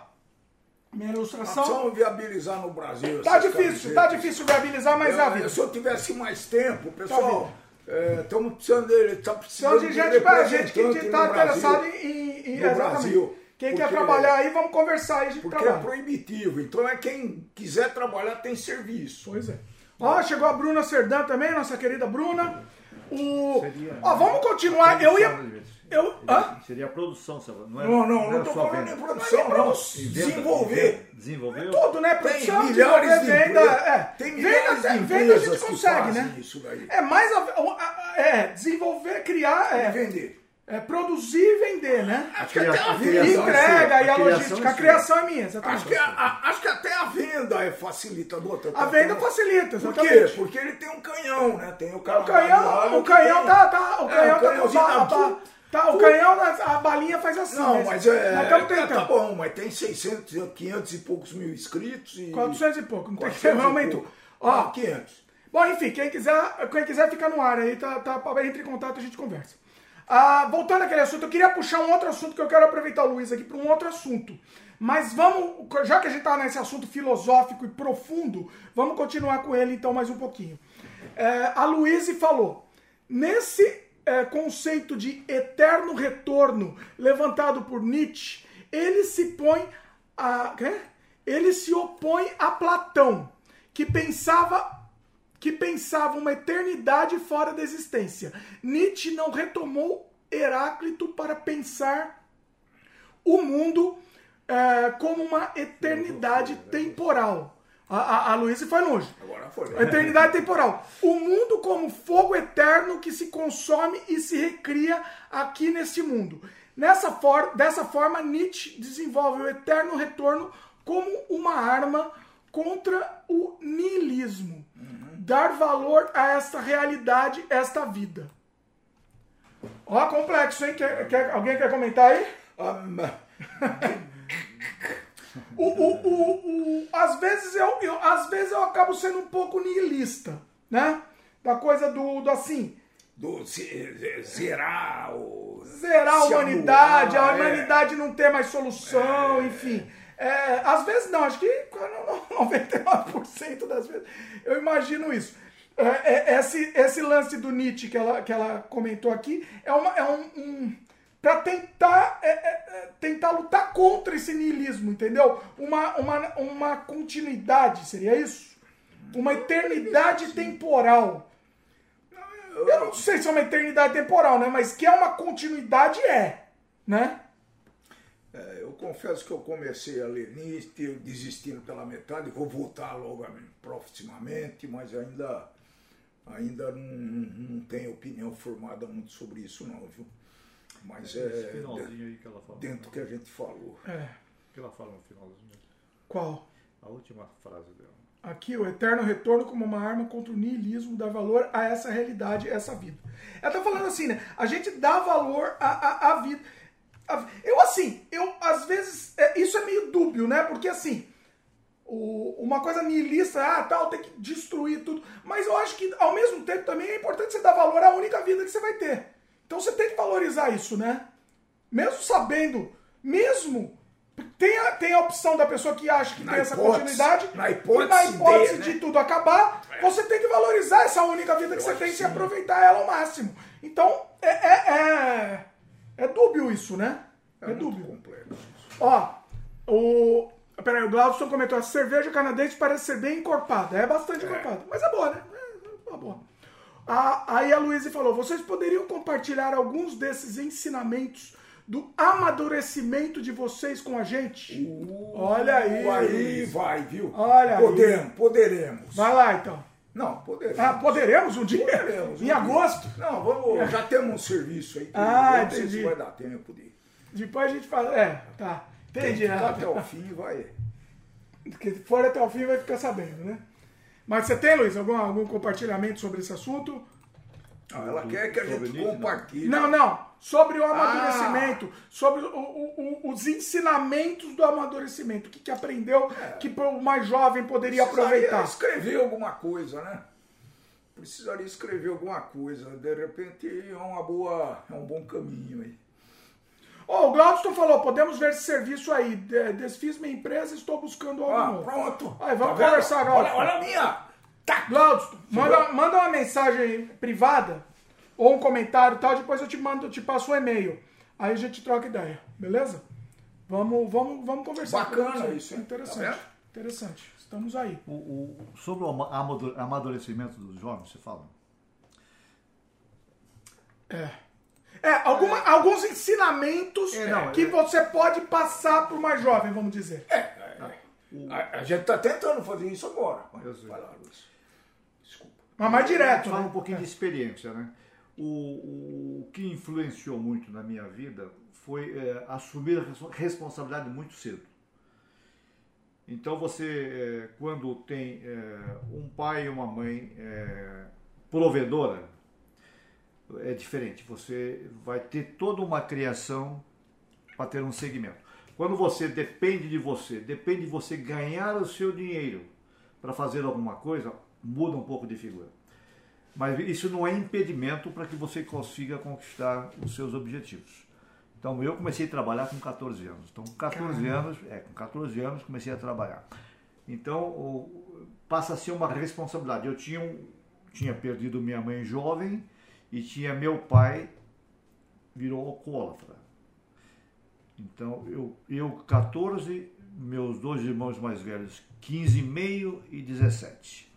Minha ilustração. precisamos viabilizar no Brasil. Tá difícil, tá camisetas. difícil viabilizar, mas é a Eu- vida. Se eu tivesse mais tempo, Tá pessoal, estamos precisando dele, tá precisando de gente, pra gente que tá Brasil, interessado em. em- em- exatamente. Brasil. Quem quer Porque- trabalhar aí, vamos conversar aí, a gente Porque é trabalha. proibitivo. Então é quem quiser trabalhar tem serviço. Pois é. Ó, chegou a Bruna Serdã também, nossa querida Bruna. O... Seria- Ó, vamos continuar. Eu ia. Eu. Hã? Seria a produção? Não, é, Não, não, é não tô só falando venda. em produção, não. Desenvolver. Desenvolveu? Tudo, né? Tem Produção, milhares de desenvolver, venda. É. Tem venda, milhares de até- venda a gente consegue, né? isso daí. É mais. A, a- a- é, desenvolver, criar. É, Vender. É produzir e vender, né? Acho que até a A venda. é Entrega sua, e a logística. é A criação é minha, exatamente. Acho que, a- a- acho que até a venda é facilitador. tá- A tá- venda tá- facilita, Por quê? Porque ele tem um canhão, né? Tem o cara O canhão, o canhão tá, tá, o É, canhão o tá, tá, tá tá, tá, o canhão, a balinha faz assim. Não, né? mas é. Estamos é, tentando. Tá bom, mas tem 600, 500 e poucos mil inscritos e. 400 e pouco, não tem que 400 ser, aumentou. Ó, Ah, 500. bom, enfim, quem quiser, quem quiser fica no ar aí, tá, tá, entre em contato e a gente conversa. Ah, voltando àquele assunto, eu queria puxar um outro assunto que eu quero aproveitar o Luiz aqui para um outro assunto. Mas vamos, já que a gente tá nesse assunto filosófico e profundo, vamos continuar com ele então mais um pouquinho. É, a Luíse falou, nesse é, conceito de eterno retorno levantado por Nietzsche, ele se põe a. quê? Ele se opõe a Platão, que pensava que pensava uma eternidade fora da existência. Nietzsche não retomou Heráclito para pensar o mundo é, como uma eternidade temporal. A, a, a Luísa foi longe. Agora foi. A eternidade temporal. O mundo como fogo eterno que se consome e se recria aqui neste mundo. Nessa for dessa forma, Nietzsche desenvolve o eterno retorno como uma arma contra o niilismo. Dar valor a esta realidade, esta vida. Ó, complexo, hein? Quer, quer- alguém quer comentar aí? Ma- O, o, o, o- às, vezes eu, eu- às vezes eu acabo sendo um pouco niilista, né? Da coisa do, do assim, do ze- zerar o. zerar a humanidade, anular, a é. humanidade não ter mais solução, enfim. É, às vezes não, acho que 99% (laughs) das vezes eu imagino isso. É, é, esse, esse lance do Nietzsche que ela, que ela comentou aqui é, uma, é um, um para tentar é, é, é, tentar lutar contra esse niilismo, entendeu? Uma, uma, uma continuidade, seria isso? Uma eternidade temporal. Eu não sei se é uma eternidade temporal, né? Mas que é uma continuidade é, né? É, confesso que eu comecei a ler Nietzsche, eu desistindo pela metade, vou voltar logo proximamente, mas ainda, ainda não, não tenho opinião formada muito sobre isso não, viu? Mas Esse é finalzinho aí que ela fala. dentro do que a gente falou. É. que ela fala no finalzinho. Qual? A última frase dela. Aqui, o eterno retorno como uma arma contra o niilismo dá valor a essa realidade, a essa vida. Ela tá falando assim, né? A gente dá valor à, à, à vida. Eu, assim, eu, às vezes, é, isso é meio dúbio, né? Porque, assim, o- uma coisa niilista, ah, tal, tem que destruir tudo. Mas eu acho que, ao mesmo tempo, também é importante você dar valor à única vida que você vai ter. Então você tem que valorizar isso, né? Mesmo sabendo, mesmo. Tem a, tem a opção da pessoa que acha que Na tem essa hipótese- continuidade. na e hipótese na hipótese de, de, né? tudo acabar, você tem que valorizar essa única vida que você acho tem e se aproveitar ela ao máximo. Então, é, é, é, é dúbio isso, né? É, muito dúbio. complexo isso. Ó, o. Peraí, o Glauson comentou: a cerveja canadense parece ser bem encorpada. É bastante encorpada. Mas é boa, né? É, é boa. A- aí a Luísa falou: vocês poderiam compartilhar alguns desses ensinamentos do amadurecimento de vocês com a gente? Olha aí. Aí vai, viu? Olha aí. Podemos, poderemos. Vai lá então. Não, poderemos. Ah, poderemos um dia? Poderemos. Em agosto? Não, vamos. Já temos um serviço aí. que Ah, eu entendi. vai dar tempo de. Depois a gente fala. É, tá. Entendi. Né? até o fim vai. Que for até o fim vai ficar sabendo, né? Mas você tem, Luiz, algum, algum compartilhamento sobre esse assunto? Não, ela quer que a gente compartilhe. Não, não. Sobre o amadurecimento, sobre o- o- o- os ensinamentos do amadurecimento. O que, que aprendeu que o mais jovem poderia Precisaria aproveitar. escrever alguma coisa, né? Precisaria escrever alguma coisa. De repente é uma boa. É um bom caminho aí. Ô, o Glaudston falou, podemos ver esse serviço aí. De- Desfiz minha empresa, estou buscando algo Ah, novo. pronto. Aí, vamos vendo? conversar agora. Olha, olha a minha. Tá. Glaudston, manda, manda uma mensagem privada ou um comentário e tal, depois eu te mando, te passo o e-mail. Aí a gente troca ideia, beleza? Vamos, vamos, vamos conversar. Bacana isso, hein? Interessante. Tá interessante. Estamos aí. O, o- sobre o ama- amadu- amadurecimento dos jovens, você fala? É, alguma- alguns ensinamentos É, não, que é- você pode passar para o mais jovem, vamos dizer. A, a gente está tentando fazer isso agora. Eu sei. Vai lá, Luiz. Mas mais direto, Fala né? um pouquinho de experiência, né? O, o que influenciou muito na minha vida foi é, assumir a respo- responsabilidade muito cedo. Então você, é, quando tem é, um pai e uma mãe é, provedora, é diferente. Você vai ter toda uma criação para ter um segmento. Quando você depende de você, depende de você ganhar o seu dinheiro para fazer alguma coisa, muda um pouco de figura. Mas isso não é impedimento para que você consiga conquistar os seus objetivos. Então eu comecei a trabalhar com 14 anos. Então com 14 anos, é, com 14 anos comecei a trabalhar. Então passa a ser uma responsabilidade. Eu tinha, tinha perdido minha mãe jovem e tinha meu pai virou alcoólatra. Então eu, eu 14, meus dois irmãos mais velhos 15 e meio e 17.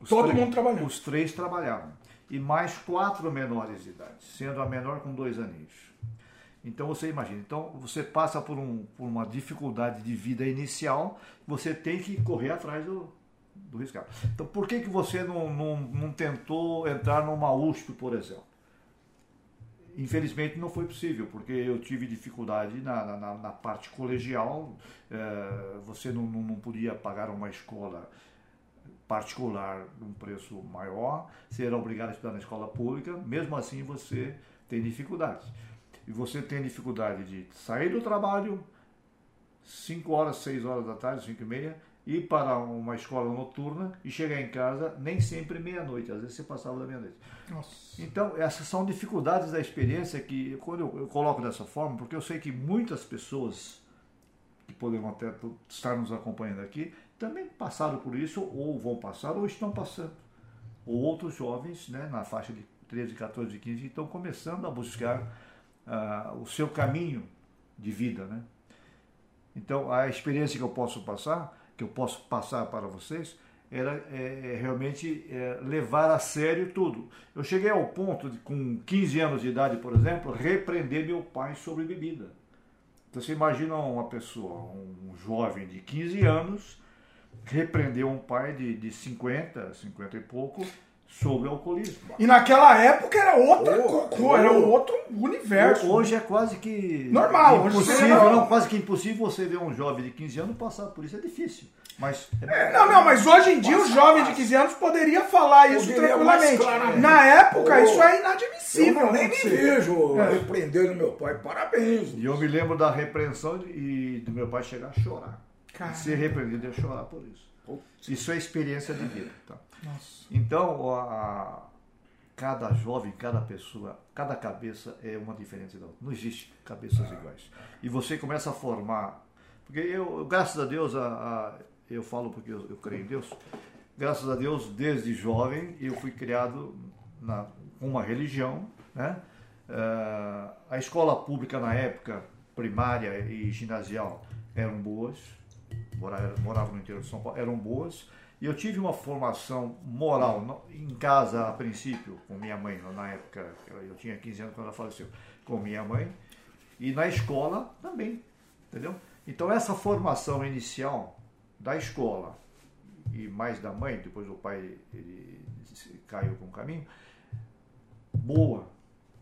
Os Todo três- mundo trabalhando. Os três trabalhavam. E mais quatro menores de idade, sendo a menor com dois aninhos. Então você imagina, então você passa por, um, por uma dificuldade de vida inicial, você tem que correr atrás do, do riscado. Então por que, que você não, não, não tentou entrar numa USP, por exemplo? Infelizmente não foi possível, porque eu tive dificuldade na, na- na, parte colegial. eh, você não, não, não podia pagar uma escola particular num preço maior, era obrigado a estudar na escola pública, mesmo assim você tem dificuldades. E você tem dificuldade de sair do trabalho 5 horas, 6 horas da tarde, 5 e meia, ir para uma escola noturna e chegar em casa nem sempre meia-noite, às vezes você passava da meia-noite. Então, essas são dificuldades da experiência que, quando eu, eu coloco dessa forma, porque eu sei que muitas pessoas que podem até estar nos acompanhando aqui também passaram por isso, ou vão passar, ou estão passando. Ou outros jovens, né, na faixa de 13, 14, 15, que estão começando a buscar ah, o seu caminho de vida. Né? Então, a experiência que eu posso passar, que eu posso passar para vocês, era é, é, realmente é, levar a sério tudo. Eu cheguei ao ponto de, com 15 anos de idade, por exemplo, repreender meu pai sobre bebida. Então, você imagina uma pessoa, um jovem de 15 anos, repreender um pai de, de 50, 50 e pouco, sobre alcoolismo. E naquela época era outra Oh, oh. era outro universo. Hoje é quase que Normal, impossível, não, quase que impossível você ver um jovem de 15 anos passar por isso, é difícil. Mas é, Não, não, mas hoje em dia o Passa jovem de fácil. 15 anos poderia falar isso Poderia mais tranquilamente. Na época, Oh, isso é Eu inadmissível. não, nem me vejo É. repreendendo meu pai. Parabéns. E eu me lembro da repreensão e do meu pai chegar a chorar. Cara. E ser repreendido e eu chorar por isso. Isso é experiência de vida. Tá? Nossa. Então, a- cada jovem, cada pessoa, cada cabeça é uma diferente da outra. Não existe cabeças iguais. E você começa a formar. Porque eu, graças a Deus, a, a- eu falo porque eu, eu creio em Deus, graças a Deus, desde jovem, eu fui criado na, com uma religião. Né? Ah, a escola pública na época, primária e ginasial, eram boas morava, no interior de São Paulo, eram boas. E eu tive uma formação moral em casa, a princípio, com minha mãe, na época, eu tinha 15 anos quando ela faleceu, com minha mãe. E na escola também, entendeu? Então essa formação inicial da escola e mais da mãe, depois o pai ele caiu com o caminho, boa.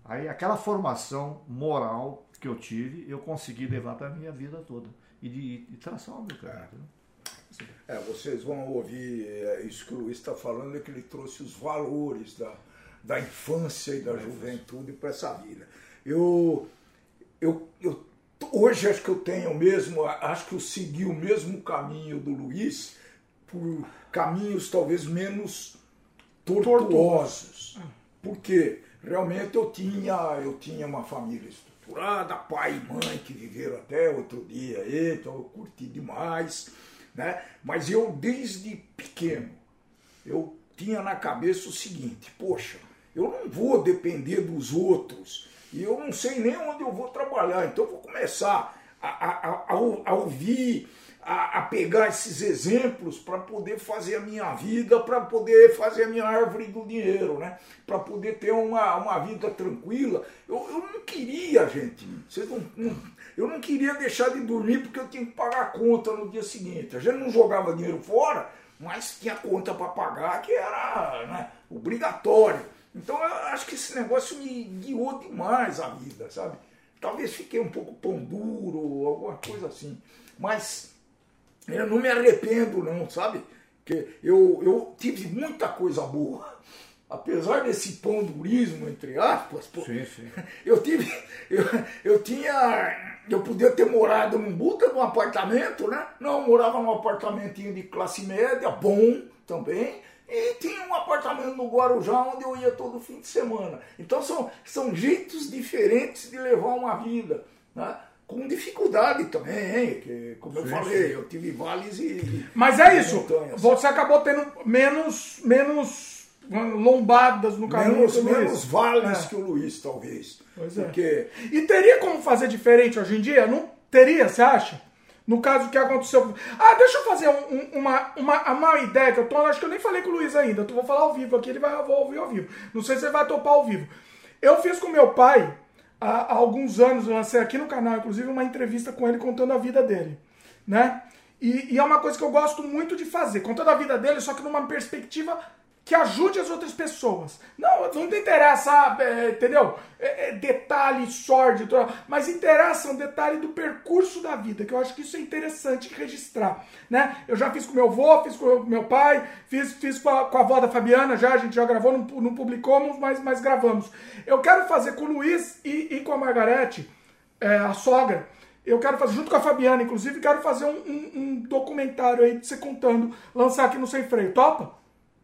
Aí aquela formação moral que eu tive, eu consegui levar para a minha vida toda e de, de traçar o meu caminho. É. é, vocês vão ouvir é, isso que o Luiz está falando, é que ele trouxe os valores da, da infância e da juventude para essa vida. Eu, eu, eu, hoje acho que eu tenho mesmo, acho que eu segui o mesmo caminho do Luiz, por caminhos talvez menos tortuosos. Porque realmente eu tinha, eu tinha uma família estruturada, pai e mãe que viveram até outro dia, então eu curti demais. Né? Mas eu, desde pequeno, eu tinha na cabeça o seguinte, poxa, eu não vou depender dos outros e eu não sei nem onde eu vou trabalhar, então eu vou começar a, a, a, a ouvir, a, a, pegar esses exemplos para poder fazer a minha vida, para poder fazer a minha árvore do dinheiro, né? para poder ter uma, uma vida tranquila. Eu, eu não queria, gente, vocês não, não, eu não queria deixar de dormir porque eu tinha que pagar a conta no dia seguinte. A gente não jogava dinheiro fora, mas tinha conta para pagar que era né, obrigatório. Então eu acho que esse negócio me guiou demais a vida, sabe? Talvez fiquei um pouco pão duro, alguma coisa assim. Mas eu não me arrependo, não, sabe? Que eu, eu tive muita coisa boa. Apesar desse pão durismo, entre aspas, pô, sim, sim. (laughs) eu tive. Eu, eu tinha. Eu podia ter morado num buta num apartamento, né? Não, eu morava num apartamentinho de classe média, bom também. E tinha um apartamento no Guarujá onde eu ia todo fim de semana. Então são, são jeitos diferentes de levar uma vida. Né? Com dificuldade também, que, como eu sim, falei, sim. eu tive vales e. Mas é isso, montanhas. você acabou tendo menos, menos lombadas no caminho. Menos, menos vales é. que o Luiz, talvez. Pois é. Porque... E teria como fazer diferente hoje em dia? Não teria, você acha? No caso que aconteceu. Ah, deixa eu fazer um, uma, uma, uma ideia que eu tô. Acho que eu nem falei com o Luiz ainda. Eu vou falar ao vivo aqui, ele vai vou ouvir ao vivo. Não sei se ele vai topar ao vivo. Eu fiz com meu pai, há, alguns anos, eu lancei aqui no canal, inclusive, uma entrevista com ele contando a vida dele. Né? E, e, é uma coisa que eu gosto muito de fazer, contando a vida dele, só que numa perspectiva que ajude as outras pessoas. Não, não interessa, é, entendeu? É, é, detalhe sórdido, mas interessa um detalhe do percurso da vida, que eu acho que isso é interessante registrar. Né? Eu já fiz com meu avô, fiz com meu pai, fiz, fiz com, a, com a avó da Fabiana, já, a gente já gravou, não, não publicamos, mas, mas gravamos. Eu quero fazer com o Luiz e, e com a Margarete, é, a sogra, eu quero fazer, junto com a Fabiana, inclusive, quero fazer um, um, um documentário aí de você contando, lançar aqui no Sem Freio. Topa?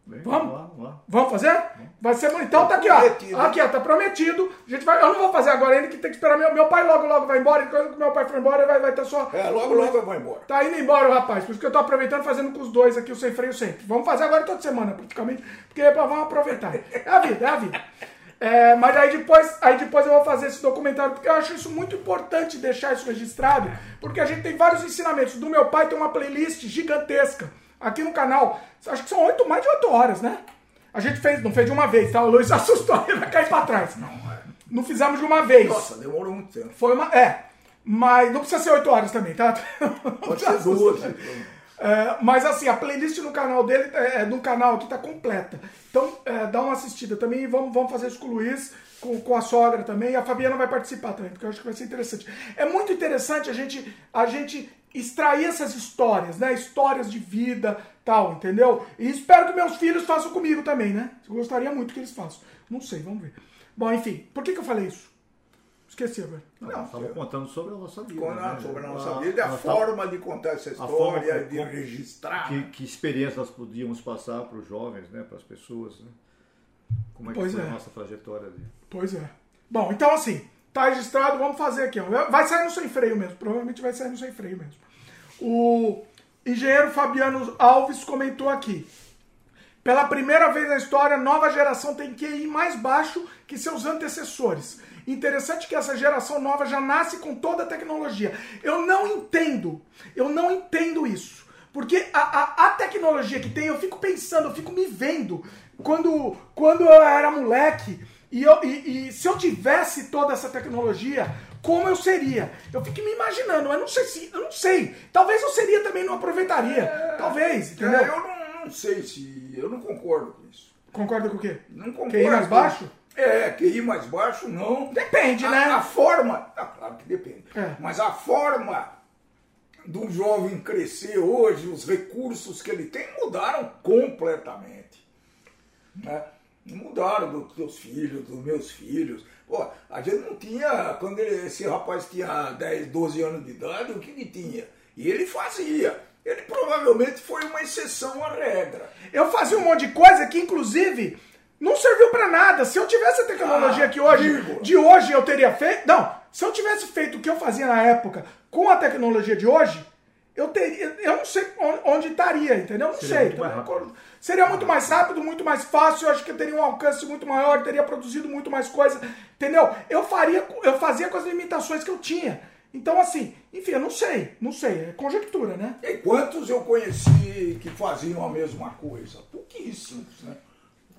Bem, vamos? Vamos lá, Vamos fazer? Vai ser Então tá aqui, ó. Aqui, ó, tá prometido. A gente vai, eu não vou fazer agora ainda, que tem que esperar. Meu, meu pai logo, logo vai embora. E quando meu pai for embora, vai, vai ter só. É, logo, logo eu vou embora. Tá indo embora o rapaz. Por isso que eu tô aproveitando fazendo com os dois aqui o sem freio sempre. Vamos fazer agora toda semana, praticamente. Porque é vamos aproveitar. É a vida, é a vida. É, mas aí depois, aí depois eu vou fazer esse documentário, porque eu acho isso muito importante deixar isso registrado, porque a gente tem vários ensinamentos. Do meu pai tem uma playlist gigantesca aqui no canal. Acho que são oito, mais de oito horas, né? A gente fez, não fez de uma vez, tá? O Luiz (laughs) assustou, ele vai cair pra trás. Não, é. não fizemos de uma vez. Nossa, demorou muito tempo. Foi uma. É. Mas não precisa ser oito horas também, tá? (laughs) Pode ser duas. É, mas assim, a playlist no canal dele, é, no canal aqui, tá completa. Então, é, dá uma assistida também e vamos, vamos fazer isso com o Luiz, com, com a sogra também. E a Fabiana vai participar também, porque eu acho que vai ser interessante. É muito interessante a gente, a gente extrair essas histórias, né? Histórias de vida, tal, entendeu? E espero que meus filhos façam comigo também, né? Eu gostaria muito que eles façam. Não sei, vamos ver. Bom, enfim, por que, que eu falei isso? Esqueci agora. Não, estava contando sobre a nossa vida. né? Sobre a nossa a, vida, a, a forma de contar essa história, de registrar. Que, que experiências nós podíamos passar para os jovens, né? para as pessoas. Né? Como é que pois foi é. a nossa trajetória ali. Pois é. Bom, então assim, tá registrado, vamos fazer aqui. Ó. Vai sair no sem freio mesmo, provavelmente vai sair no sem freio mesmo. O engenheiro Fabiano Alves comentou aqui. Pela primeira vez na história, nova geração tem QI mais baixo que seus antecessores. Interessante que essa geração nova já nasce com toda a tecnologia. Eu não entendo, eu não entendo isso. Porque a, a, a tecnologia que tem, eu fico pensando, eu fico me vendo. Quando, quando eu era moleque, e, eu, e, e se eu tivesse toda essa tecnologia, como eu seria. Eu fico me imaginando, mas não sei se. Eu não sei. Talvez eu seria também, não aproveitaria. Talvez, entendeu? É, eu não, não sei se. Eu não concordo com isso. Concorda com o quê? Não concordo. QI mais com baixo? É, QI mais baixo não. Depende, A- né? A, forma. Ah, claro que depende. É. Mas a forma do jovem crescer hoje, os recursos que ele tem mudaram completamente. Né? Mudaram dos teus filhos, dos meus filhos. Pô, a gente não tinha, quando ele- esse rapaz tinha 10, 12 anos de idade, o que ele tinha? E ele fazia. Ele provavelmente foi uma exceção à regra. Eu fazia um monte de coisa que, inclusive, não serviu pra nada. Se eu tivesse a tecnologia Ah, que hoje, de hoje eu teria feito. Não, se eu tivesse feito o que eu fazia na época com a tecnologia de hoje, eu teria. Eu não sei on- onde estaria, entendeu? Não Seria sei. muito Então. Seria muito mais rápido, muito mais fácil. Eu acho que eu teria um alcance muito maior, teria produzido muito mais coisa, entendeu? Eu faria, eu fazia com as limitações que eu tinha. Então, assim, enfim, eu não sei, não sei, é conjectura, né? E quantos eu conheci que faziam a mesma coisa? Pouquíssimos, né?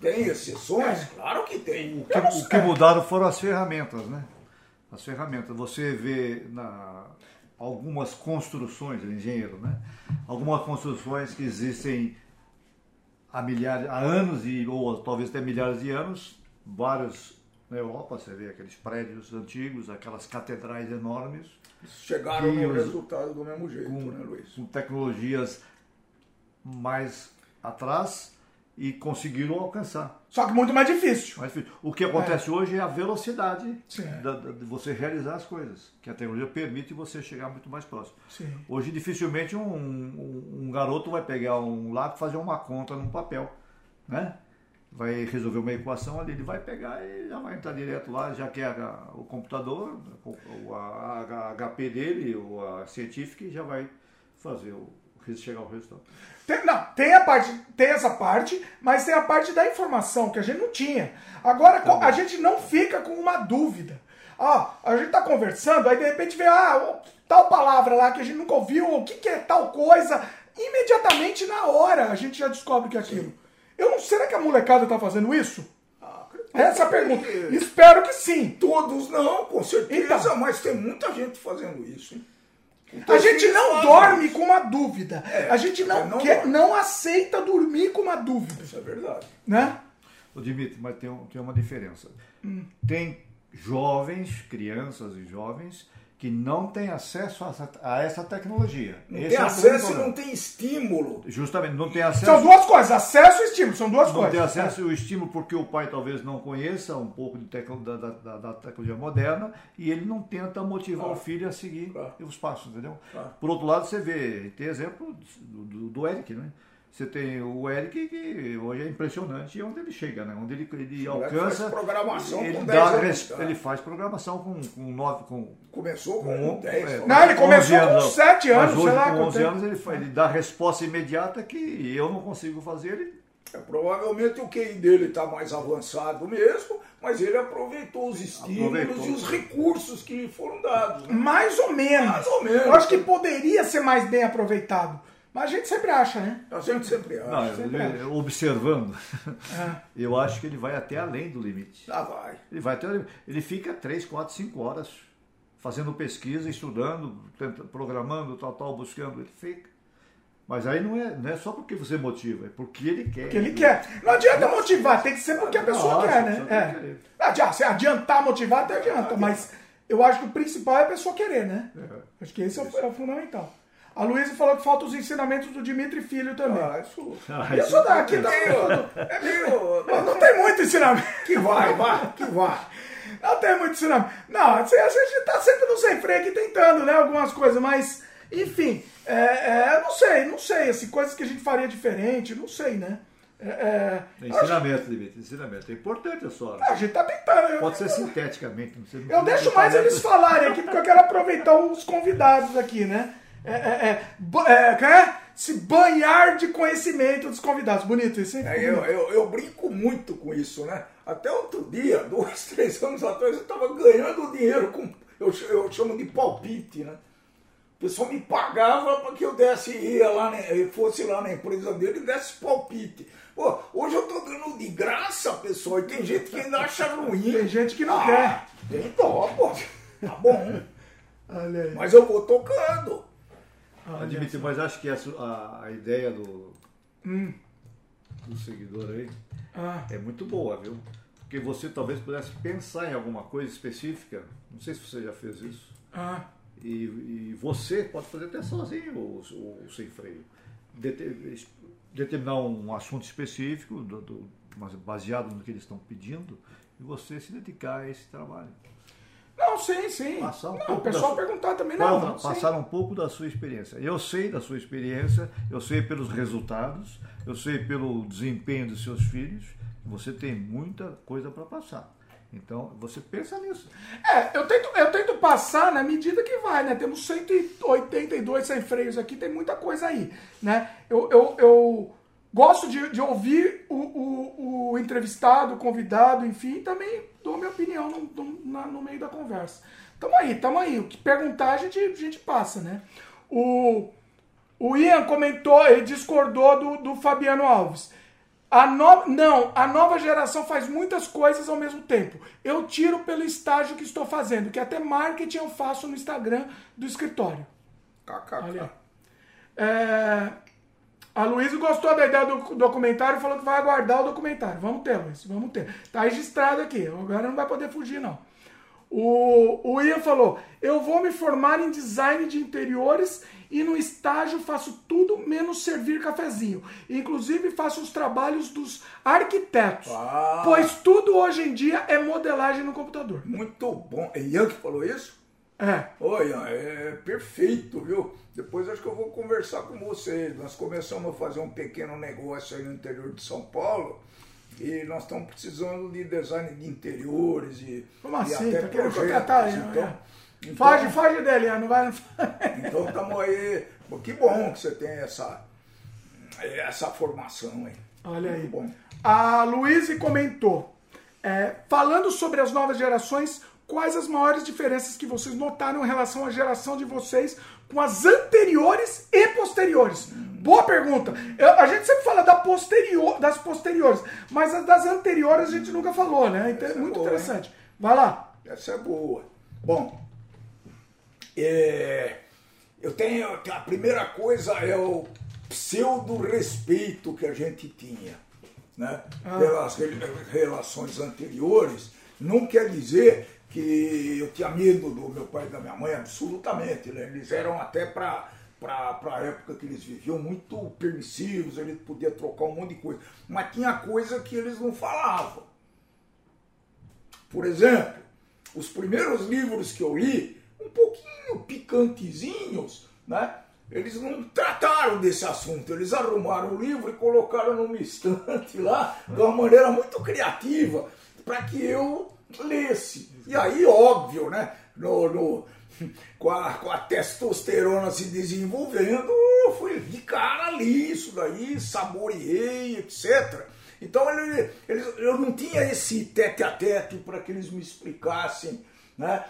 Tem exceções? É. Claro que tem. O que, o que mudaram foram as ferramentas, né? As ferramentas. Você vê na, algumas construções, é engenheiro, né? Algumas construções que existem há milhares, há anos e ou talvez até milhares de anos, vários na Europa, você vê aqueles prédios antigos, aquelas catedrais enormes, Chegaram no os- resultado do mesmo jeito, com, né, Luiz? com tecnologias mais atrás e conseguiram alcançar. Só que muito mais difícil. Mas, enfim, o que acontece hoje é a velocidade da- da- de você realizar as coisas, que a tecnologia permite você chegar muito mais próximo. Sim. Hoje, dificilmente, um, um- um garoto vai pegar um lápis e fazer uma conta num papel, né? Vai resolver uma equação ali, ele vai pegar e já vai entrar direto lá, já que é a- o computador, o- a, a HP dele, ou a científica, já vai fazer o chegar ao resultado. Tem, não, tem a parte, tem essa parte, mas tem a parte da informação que a gente não tinha. Agora co- a gente não fica com uma dúvida. Ah, a gente tá conversando, aí de repente vê ah, tal palavra lá que a gente nunca ouviu, o que, que é tal coisa. Imediatamente na hora a gente já descobre que é aquilo. Eu não será que a molecada tá fazendo isso? Ah, Essa é a pergunta. Espero que sim. Todos não, com certeza, Então. mas tem muita gente fazendo isso. hein? A Então, gente eles não dorme isso. com uma dúvida. É, a gente não, não quer, dorme. não aceita dormir com uma dúvida, Isso é verdade. né? Ô Dimitri, mas tem, um- tem uma diferença. Tem jovens, crianças e jovens, que não têm acesso a essa, a essa tecnologia. Não Esse tem é acesso e não tem estímulo. Justamente, não tem acesso. São duas coisas, acesso e estímulo, são duas não coisas. tem acesso e o estímulo porque o pai talvez não conheça um pouco da, da- da- da tecnologia moderna e ele não tenta motivar Claro. o filho a seguir Claro. os passos, entendeu? Claro. Por outro lado, você vê, tem exemplo do, do, do Eric, né? Você tem o Eric que hoje é impressionante onde ele chega, né? Onde ele, ele alcança. faz programação ele, com dá 10 anos, res- cara. ele faz programação com, com, nove, com Começou com Com- 10. é, né? Não, ele começou 11 com 7 anos, mas hoje, sei lá. com quanto 11 tempo. anos ele, ele dá resposta imediata que eu não consigo fazer. Ele É, provavelmente o QI dele está mais avançado mesmo, mas ele aproveitou os estímulos Aproveitou. e os recursos que lhe foram dados. né? Mais ou menos. Mais ou menos. Eu acho que poderia ser mais bem aproveitado. Mas a gente sempre acha, né? A gente sempre acha. Não, sempre ele- observando, É. (laughs) eu acho que ele vai até além do limite. Lá vai. Ele vai até. Ele fica 3, 4, 5 horas fazendo pesquisa, estudando, programando, tal, tal, buscando. Ele fica. Mas aí não é, não é só porque você motiva, é porque ele quer. Porque ele quer. Não adianta motivar, tem que ser porque a pessoa quer, né? que É. adianta, se adiantar motivar, até adianta, mas eu acho que o principal é a pessoa querer, né? É. Acho que esse é o, é o fundamental. A Luísa falou que falta os ensinamentos do Dimitri Filho também. Ah, isso Ah, Isso daqui tá é meio. Mas não tem muito ensinamento. Que vai, (laughs) vai, que vai. Não tem muito ensinamento. Não, assim, a gente tá sempre no sem freio aqui tentando, né? Algumas coisas, mas, enfim, é, é, não sei, não sei, assim, coisas que a gente faria diferente, não sei, né? É, é, É eu acho- Ensinamento, Dimitri, ensinamento. É importante a sua. a gente tá tentando. Eu, Pode ser sinteticamente. Não sei, eu deixo mais eles falarem aqui, porque eu quero aproveitar os convidados aqui, né? É, é, é, é, se banhar de conhecimento dos convidados. Bonito isso, hein? É, eu, eu, eu brinco muito com isso, né? Até outro dia, (laughs) dois, três anos atrás, eu estava ganhando dinheiro com. Eu, eu chamo de palpite, né? O pessoal me pagava para que eu desse, ia lá, fosse lá na empresa dele e desse palpite. Pô, hoje eu tô dando de graça, pessoal, e tem gente que ainda acha ruim. Tem gente que não Ah, quer. Tem dó, pô. Tá bom. (laughs) Mas eu vou tocando. Olha Dimitri, só. mas acho que essa, a, a ideia do, Hum. do seguidor aí Ah, é muito boa, viu? Porque você talvez pudesse pensar em alguma coisa específica. Não sei se você já fez isso. ah, E, e você pode fazer até sozinho o, o, o sem freio. Dete- determinar um assunto específico, do- do- mas baseado no que eles estão pedindo, e você se dedicar a esse trabalho. Não, sim, sim. Passar um não, o pouco pessoal da- perguntar também, não. sim. passar um pouco da sua experiência. Eu sei da sua experiência, eu sei pelos resultados, eu sei pelo desempenho dos seus filhos, você tem muita coisa para passar. Então, você pensa nisso. É, eu tento, eu tento passar na medida que vai, né? Temos 182 sem freios aqui, tem muita coisa aí, né? Eu, eu, eu gosto de, de ouvir o, o, o entrevistado, o convidado, enfim, também dou minha opinião no, no, na- no meio da conversa. Tamo aí, tamo aí. O que perguntar a gente, a gente passa, né? O, o Ian comentou, ele discordou do, do Fabiano Alves. A no... Não, a nova geração faz muitas coisas ao mesmo tempo. Eu tiro pelo estágio que estou fazendo, que até marketing eu faço no Instagram do escritório. KKK. É, A Luísa gostou da ideia do documentário e falou que vai aguardar o documentário. Vamos ter, Luiz, vamos ter. Tá registrado aqui, agora não vai poder fugir, não. O, o Ian falou: Eu vou me formar em design de interiores e no estágio faço tudo menos servir cafezinho. Inclusive faço os trabalhos dos arquitetos. Ah. Pois tudo hoje em dia é modelagem no computador. Muito bom. É Ian que falou isso? É. Olha, é perfeito, viu? Depois acho que eu vou conversar com vocês. Nós começamos a fazer um pequeno negócio aí no interior de São Paulo e nós estamos precisando de design de interiores e, Como assim? até Tá projetos. aí, então, é. então, Foge, foge dele, não vai. então estamos aí. Que bom que você tem essa, essa formação aí. Olha aí. Muito bom. A Luíse comentou: é, falando sobre as novas gerações, quais as maiores diferenças que vocês notaram em relação à geração de vocês com as anteriores e posteriores? Boa pergunta. Eu- a gente sempre fala da posterior, das posteriores, mas as das anteriores a gente nunca falou, né? Então, é muito boa, interessante. Vai lá. Essa é boa. Bom, é, eu tenho. A primeira coisa é o pseudo-respeito que a gente tinha né, pelas re- relações anteriores. Não quer dizer que eu tinha medo do meu pai e da minha mãe, absolutamente. Né? Eles eram até para para a época que eles viviam muito permissivos, eles podiam trocar um monte de coisa. Mas tinha coisa que eles não falavam. Por exemplo, os primeiros livros que eu li, um pouquinho picantezinhos, né? Eles não trataram desse assunto, eles arrumaram o livro e colocaram numa estante lá, de uma maneira muito criativa, para que eu lesse. E aí, óbvio, né? No, no- (laughs) com, a, com a testosterona se desenvolvendo, eu fui de cara li isso daí, saboreei, etc. Então ele, eles- eu não tinha esse tete a tete para que eles me explicassem né,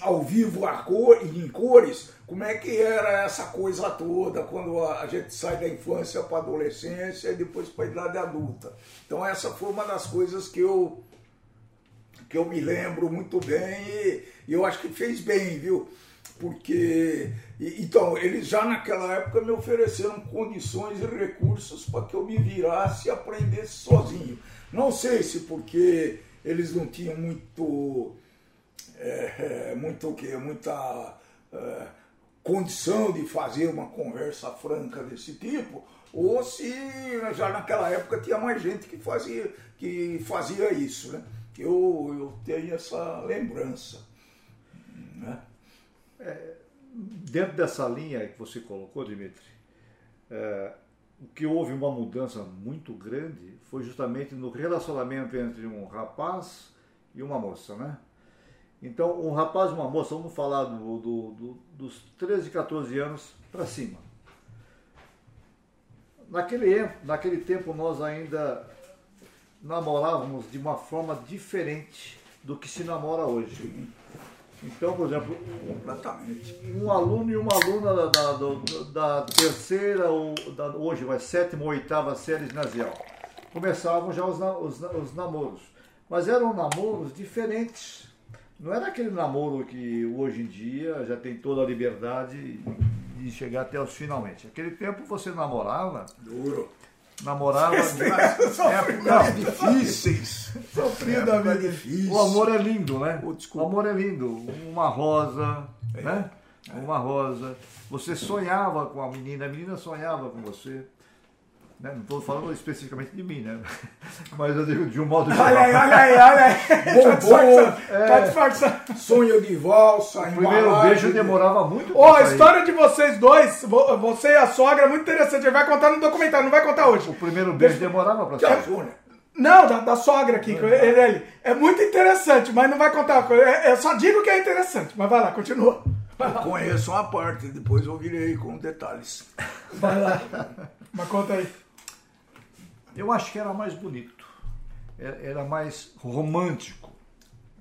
ao vivo a cor, em cores como é que era essa coisa toda quando a gente sai da infância para a adolescência e depois para a idade adulta. Então essa foi uma das coisas que eu que eu me lembro muito bem e, e eu acho que fez bem, viu? Porque, e- então, eles já naquela época me ofereceram condições e recursos para que eu me virasse e aprendesse sozinho. Não sei se porque eles não tinham muito, é, é, muito o quê? Muita é, condição de fazer uma conversa franca desse tipo, ou se já naquela época tinha mais gente que fazia, que fazia isso, né? Eu, eu tenho essa lembrança. Né? Dentro dessa linha que você colocou, Dimitri, é, o que houve uma mudança muito grande foi justamente no relacionamento entre um rapaz e uma moça, né? Então, um rapaz e uma moça, vamos falar do, do- do- dos 13, 14 anos para cima. Naquele, naquele tempo, nós ainda namorávamos de uma forma diferente do que se namora hoje. Então, por exemplo, um aluno e uma aluna da, da- do- da terceira, ou da, hoje vai sétima ou oitava série ginasial, começavam já os, os os namoros. Mas eram namoros diferentes. Não era aquele namoro que hoje em dia já tem toda a liberdade de chegar até os finalmente. Aquele tempo você namorava, Duro. Namorava. Épocas difíceis. Sofrido da Época vida. difícil. O amor é lindo, né? Oh, o amor é lindo. Uma rosa, né? Uma rosa. Você sonhava com a menina, a menina sonhava com você. Né? Não estou falando especificamente de mim, né? (laughs) Mas eu digo de um modo geral. Olha aí, olha aí, olha aí. Tá Bombom, disfarçando. é. Tá disfarçando. Sonho de valsa, O primeiro beijo demorava muito Ó, pra a história de vocês dois, vo- você e a sogra, é muito interessante. Ele vai contar no documentário, não vai contar hoje. O primeiro beijo demorava pra sair. né? Não, da, da sogra aqui, que ele, ele. É muito interessante, mas não vai contar. Eu só digo que é interessante, mas vai lá, continua. Eu conheço uma parte, depois eu virei com detalhes. Vai lá. Mas conta aí. Eu acho que era mais bonito. Era era mais romântico.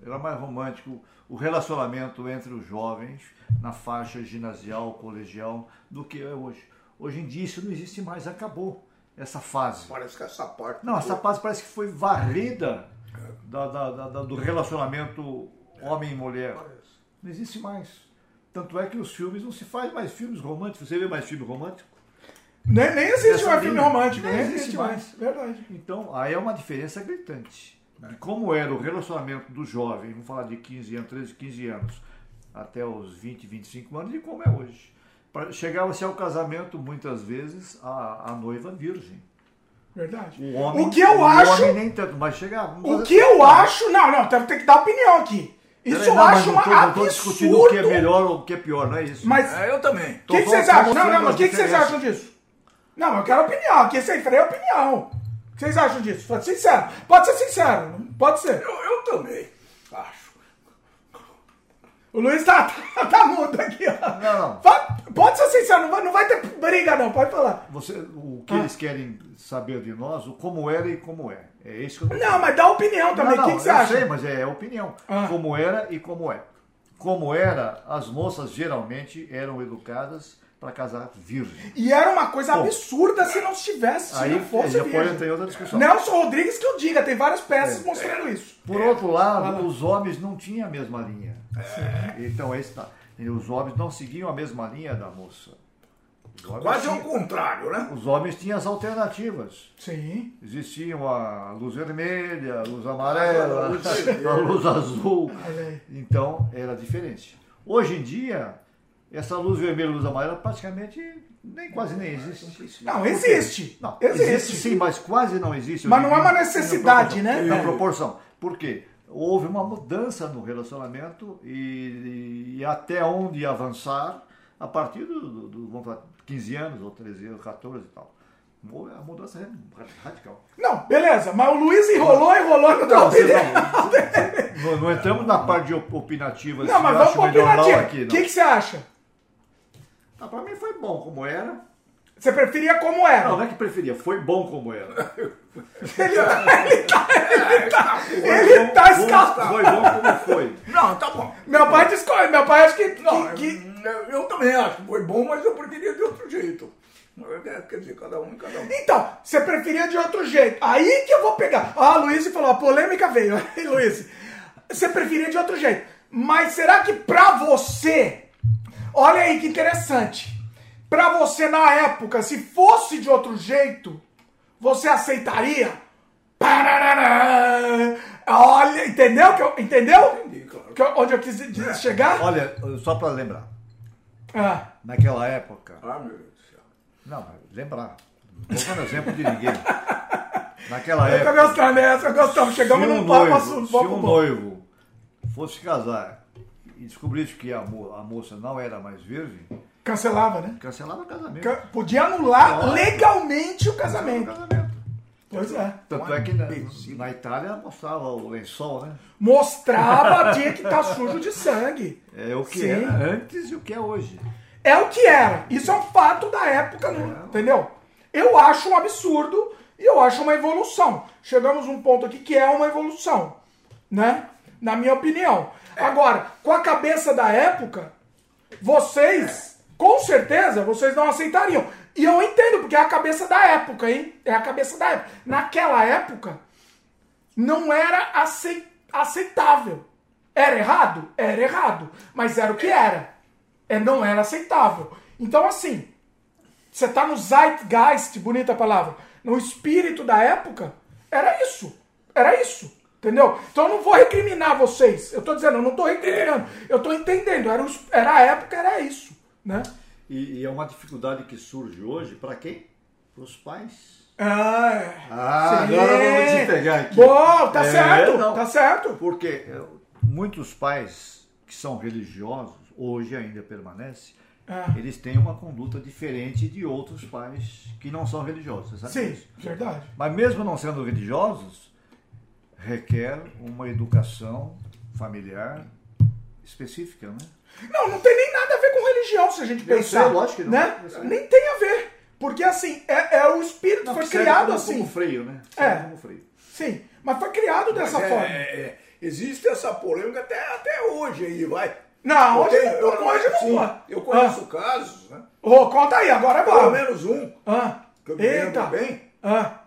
Era mais romântico o relacionamento entre os jovens na faixa ginasial, colegial, do que é hoje. Hoje em dia isso não existe mais, acabou essa fase. Parece que essa parte. Não, essa fase parece que foi varrida da- da- da- da- do relacionamento homem e mulher. Não existe mais. Tanto é que os filmes não se faz mais filmes românticos. Você vê mais filme romântico? Nem, nem existe mais filme romântico, Nem nem existe existe mais. mais. Verdade. Então, aí é uma diferença gritante. De como era o relacionamento do jovem, vamos falar de 15 anos, 13, 15 anos, até os 20, 25 anos, e como é hoje. Chegava-se ao casamento, muitas vezes, a, a noiva virgem. Verdade. O homem, o que eu o acho. homem nem tanto, mas chegava. O que eu acho. Não, não, tem que dar opinião aqui. Isso Peraí, eu não, acho uma tô- não tô discutindo o que é absurdo. melhor ou o que é pior, não é isso. Mas É, eu também. o que, que vocês acham? Não, não, mas o que, que vocês acham disso? Não, eu quero opinião. Aqui esse aí é opinião. O que vocês acham disso? Pode ser sincero. Pode ser sincero. Pode ser. Eu, eu também acho. O Luiz tá, tá, tá mudo aqui, ó. Não, não. Pode ser sincero, não vai, não vai ter briga, não. Pode falar. Você, o que Ah. eles querem saber de nós, o como era e como é. É isso que eu tô Não, mas dá opinião também. Não, O que, que você eu acha? sei, mas é opinião. Ah. Como era e como é. Como era, as moças geralmente eram educadas para casar virgem. E era uma coisa Bom. absurda se não tivesse, se Aí não fosse virgem. entrar em outra discussão. Nelson Rodrigues que eu diga, tem várias peças É. mostrando isso. Por outro lado, os homens não tinham a mesma linha. Então, aí está. Os homens não seguiam a mesma linha da moça. Quase ao tinham, contrário, né? os homens tinham as alternativas. Sim. Existiam a luz vermelha, a luz amarela, A luz (laughs) a luz azul. Então era diferente. Hoje em dia, essa luz vermelha e luz amarela praticamente nem quase nem existe. Não, existe. Não, existe. existe sim, mas quase não existe. Mas não é uma na necessidade, proporção. né? Na proporção. Por quê? Houve uma mudança no relacionamento e, e até onde avançar a partir do, do, do, vamos falar, 15 anos, ou 13 anos, 14 e tal. A mudança é radical. Não, beleza. Mas o Luiz enrolou, enrolou, deu Não, não, não, não entramos na parte de op- opinativa. Não, se mas vamos opinativo. aqui. O que, que você acha? Ah, pra mim foi bom como era. Você preferia como era? Não, não é que preferia, foi bom como era. (laughs) Ele tá, ele tá, (laughs) ele tá, ele tá escapando. Foi bom como foi. Não, tá bom. Meu pai discorda. Meu pai acha que, Não, que, que- eu, eu também acho que foi bom, mas eu preferia de outro jeito. É, Quer dizer, cada um, cada um. Então, você preferia de outro jeito. Aí que eu vou pegar. Ah, Luiz falou, a polêmica veio. (laughs) Aí, Luiz, você preferia de outro jeito. Mas será que pra você, olha aí que interessante. Pra você na época, se fosse de outro jeito, você aceitaria? Olha, entendeu? Que eu, entendeu? Entendi, claro. Que eu- onde eu quis dizer- chegar? Olha, só pra lembrar, Ah, naquela época. Ah, meu Deus do céu. Não, mas lembrar. Não dando exemplo de ninguém. Naquela eu tô época. gostando dessa, gostamos. Chegamos se um num papo noivo, assunto. se um noivo fosse casar e descobrisse que a, mo- a moça não era mais virgem, Cancelava, né? cancelava o casamento. Ca- Podia anular legalmente o Cancelava o casamento. casamento. Pois é. Tanto é que na, na Itália mostrava o lençol, né? Mostrava tinha (laughs) que estar sujo de sangue. É o que Sim. era antes e o que é hoje. É o que era. Isso é um fato da época, não- entendeu? Eu acho um absurdo e eu acho uma evolução. Chegamos a um ponto aqui que é uma evolução, né? Na minha opinião. Agora, com a cabeça da época, vocês, com certeza, vocês não aceitariam. E eu entendo, porque é a cabeça da época, hein? É a cabeça da época. Naquela época, não era acei- aceitável. Era errado? Era errado. Mas era o que era. É, não era aceitável. Então, assim, você tá no zeitgeist, bonita palavra, no espírito da época, era isso. Era isso. Entendeu? Então eu não vou recriminar vocês. Eu tô dizendo, eu não tô recriminando. Eu tô entendendo. Era, os- era a época, era isso. Né? E, e é uma dificuldade que surge hoje para quem? Para os pais. Ah, é. Ah, Sim. agora vamos desempegar aqui. Bom, tá É, certo. não. Tá certo. Porque é, muitos pais que são religiosos, hoje ainda permanece, Ah. eles têm uma conduta diferente de outros pais que não são religiosos. Sabe Sim, disso? verdade. Mas mesmo não sendo religiosos, requer uma educação familiar específica, né? Não, não tem nem nada a ver com religião, se a gente pensar. sei, lógico que não. Né? Nem tem a ver. Porque assim, é, é o espírito Não, foi criado como, assim. Como freio, né? É. Como freio. Sim, mas foi criado dessa Mas é- forma. é- é, existe essa polêmica até, até hoje aí, vai. Não, hoje eu hoje não sim. Eu conheço casos, né? Ah. Ô, conta aí, agora é Pelo bom. menos um, Ah. que eu me Eita. lembro bem, Ah.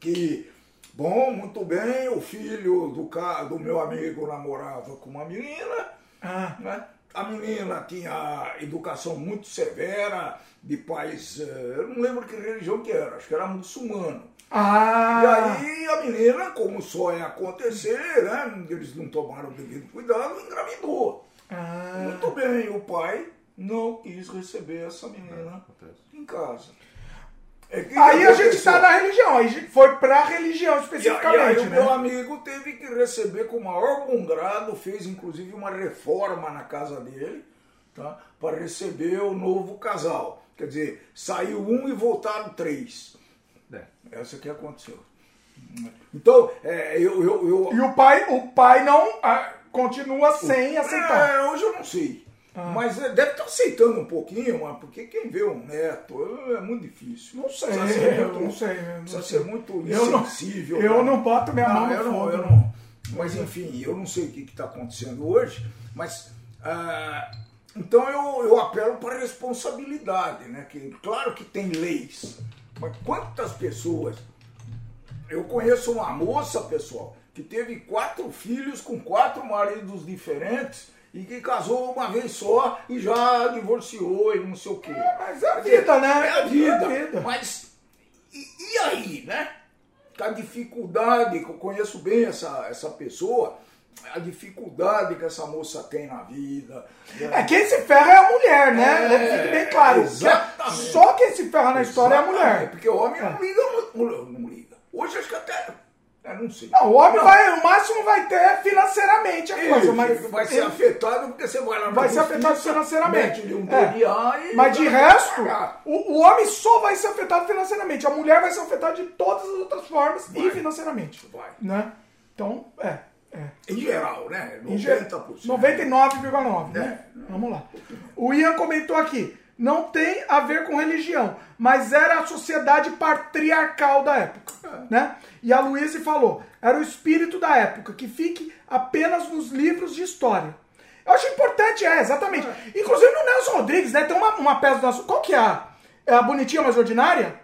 que, bom, muito bem, o filho do, do meu amigo namorava com uma menina, Ah. né? A menina tinha educação muito severa, de pais, eh, eu não lembro que religião que era, acho que era muçulmano. E Ah. aí a menina, como só ia acontecer, né? Eles não tomaram o devido cuidado, engravidou. Ah. Muito bem, o pai não quis receber essa menina Acontece. em casa. É, Aí a gente aconteceu? tá na religião, aí a gente foi pra religião E, a- e aí especificamente, o meu né? amigo teve que receber com o maior bom grado, fez inclusive uma reforma na casa dele, tá? Para receber o novo casal. Quer dizer, saiu um e voltaram três. É. Essa que aconteceu. Então, é, eu, eu, eu, E o pai, o pai não ah, continua sem aceitar. É, hoje eu não sei. Ah. Mas é, deve estar aceitando um pouquinho, mas porque quem vê um neto é muito difícil. Não sei, Precisa ser eu muito- não sei. eu não Precisa sei. ser muito Eu não- insensível. eu não boto minha mão no eu não, eu não. não. Mas enfim, eu não sei o que está acontecendo hoje, mas ah, então eu, eu apelo para a responsabilidade, né? Que, claro que tem leis, mas quantas pessoas. Eu conheço uma moça, pessoal, que teve quatro filhos com quatro maridos diferentes e que casou uma vez só e já divorciou e não sei o quê. Mas é a vida, né? É a vida. É a vida. Mas e, e aí, né? Com a dificuldade, que eu conheço bem essa, essa pessoa, a dificuldade que essa moça tem na vida. né? É, quem se ferra é a mulher, né? É, Fique bem claro. exatamente. Só quem se ferra na história é a Exatamente, mulher. Porque o homem não liga muito. Não, não liga. Hoje acho que até. É, não sei. Não, o homem Não. vai, o máximo vai ter financeiramente a coisa, Isso, mas vai ser afetado porque você vai lá na vai ser afetado financeiramente. mete-lhe um É. Mas de vai resto, o, o homem só vai ser afetado financeiramente. A mulher vai ser afetada de todas as outras formas e financeiramente. Vai. Né? Então, é. é. Em geral, né? Em 90%. ge- 99,9, né? Vamos lá. O Ian comentou aqui. Não tem a ver com religião, mas era a sociedade patriarcal da época, né? E a Luísa falou, era o espírito da época, que fique apenas nos livros de história. Eu acho importante, é, exatamente. Inclusive no Nelson Rodrigues, né? Tem uma, uma peça do nosso. Qual que é a, é a bonitinha mais ordinária?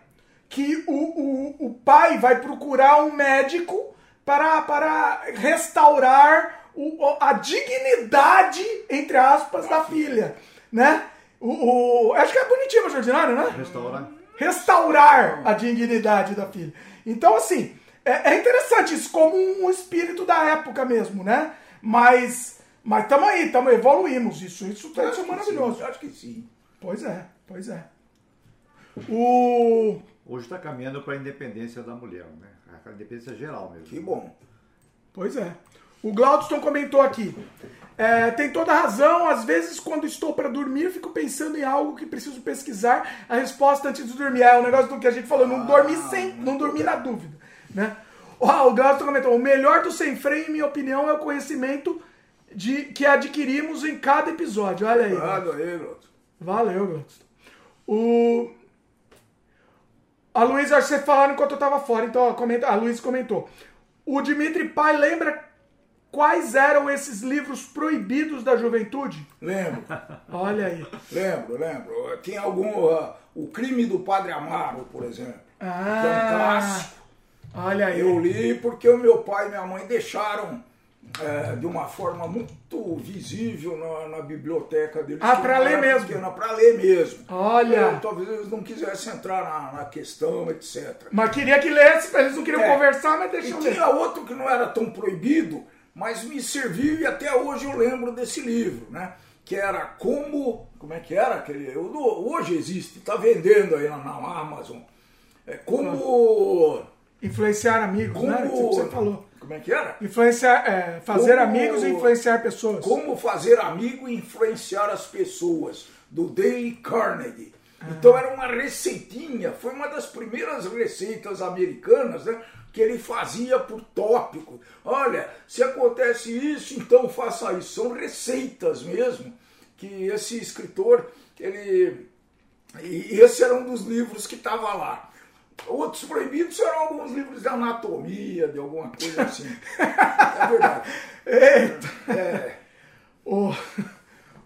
Que o, o, o pai vai procurar um médico para, para restaurar o- o- a dignidade, entre aspas, da filha, né? O, o- acho que é bonitinho mais ordinário, né? Restaurar. restaurar a dignidade da filha. Então, assim, é, é interessante isso como um espírito da época mesmo, né? Mas mas estamos aí, estamos evoluímos isso. Isso, é que maravilhoso. Acho que sim. Pois é, pois é. O. Hoje está caminhando para a independência da mulher, né? A independência geral mesmo. Que bom. Pois é. O Glaudston comentou aqui. É, tem toda a razão. Às vezes, quando estou para dormir, fico pensando em algo que preciso pesquisar a resposta antes de dormir. É o negócio do que a gente falou, não dormir sem, não dormir na dúvida, né? Ó, o Glaudston comentou: o melhor do sem freio, em minha opinião, é o conhecimento de que adquirimos em cada episódio. Olha aí. Obrigado aí. Valeu, Glaudston. O a Luísa, acho que vocês falaram enquanto eu tava fora, então ó, comenta, a Luísa comentou. O Dimitri Pai lembra quais eram esses livros proibidos da juventude? Lembro, Olha aí. lembro, lembro. Tinha algum. ah, o crime do Padre Amaro, por exemplo. que é um Ah, clássico. olha aí. Eu li porque o meu pai e minha mãe deixaram é, de uma forma muito visível na, na biblioteca deles. Ah, não ler mesmo. Pra ler mesmo. Olha. É, talvez eles não quisessem entrar na, na questão, etc. Mas queria que lesse, eles não queriam É. conversar, mas E deixa eu ler. tinha outro que não era tão proibido, mas me serviu e até hoje eu lembro desse livro, né? Que era como. Como é que era aquele? eu Hoje existe, está vendendo aí na, na Amazon. É como. Influenciar amigos, né? Como. Tipo que você falou. Como é que era? Influenciar, é, fazer Como- amigos e influenciar pessoas. Como fazer amigo e influenciar as pessoas, do Dale Carnegie. Ah. Então era uma receitinha, foi uma das primeiras receitas americanas, né? Que ele fazia por tópico. Olha, se acontece isso, então faça isso. São receitas mesmo que esse escritor, ele. E esse era um dos livros que estava lá. Outros proibidos eram alguns livros de anatomia, de alguma coisa assim. é verdade. (laughs) Eita! É, O,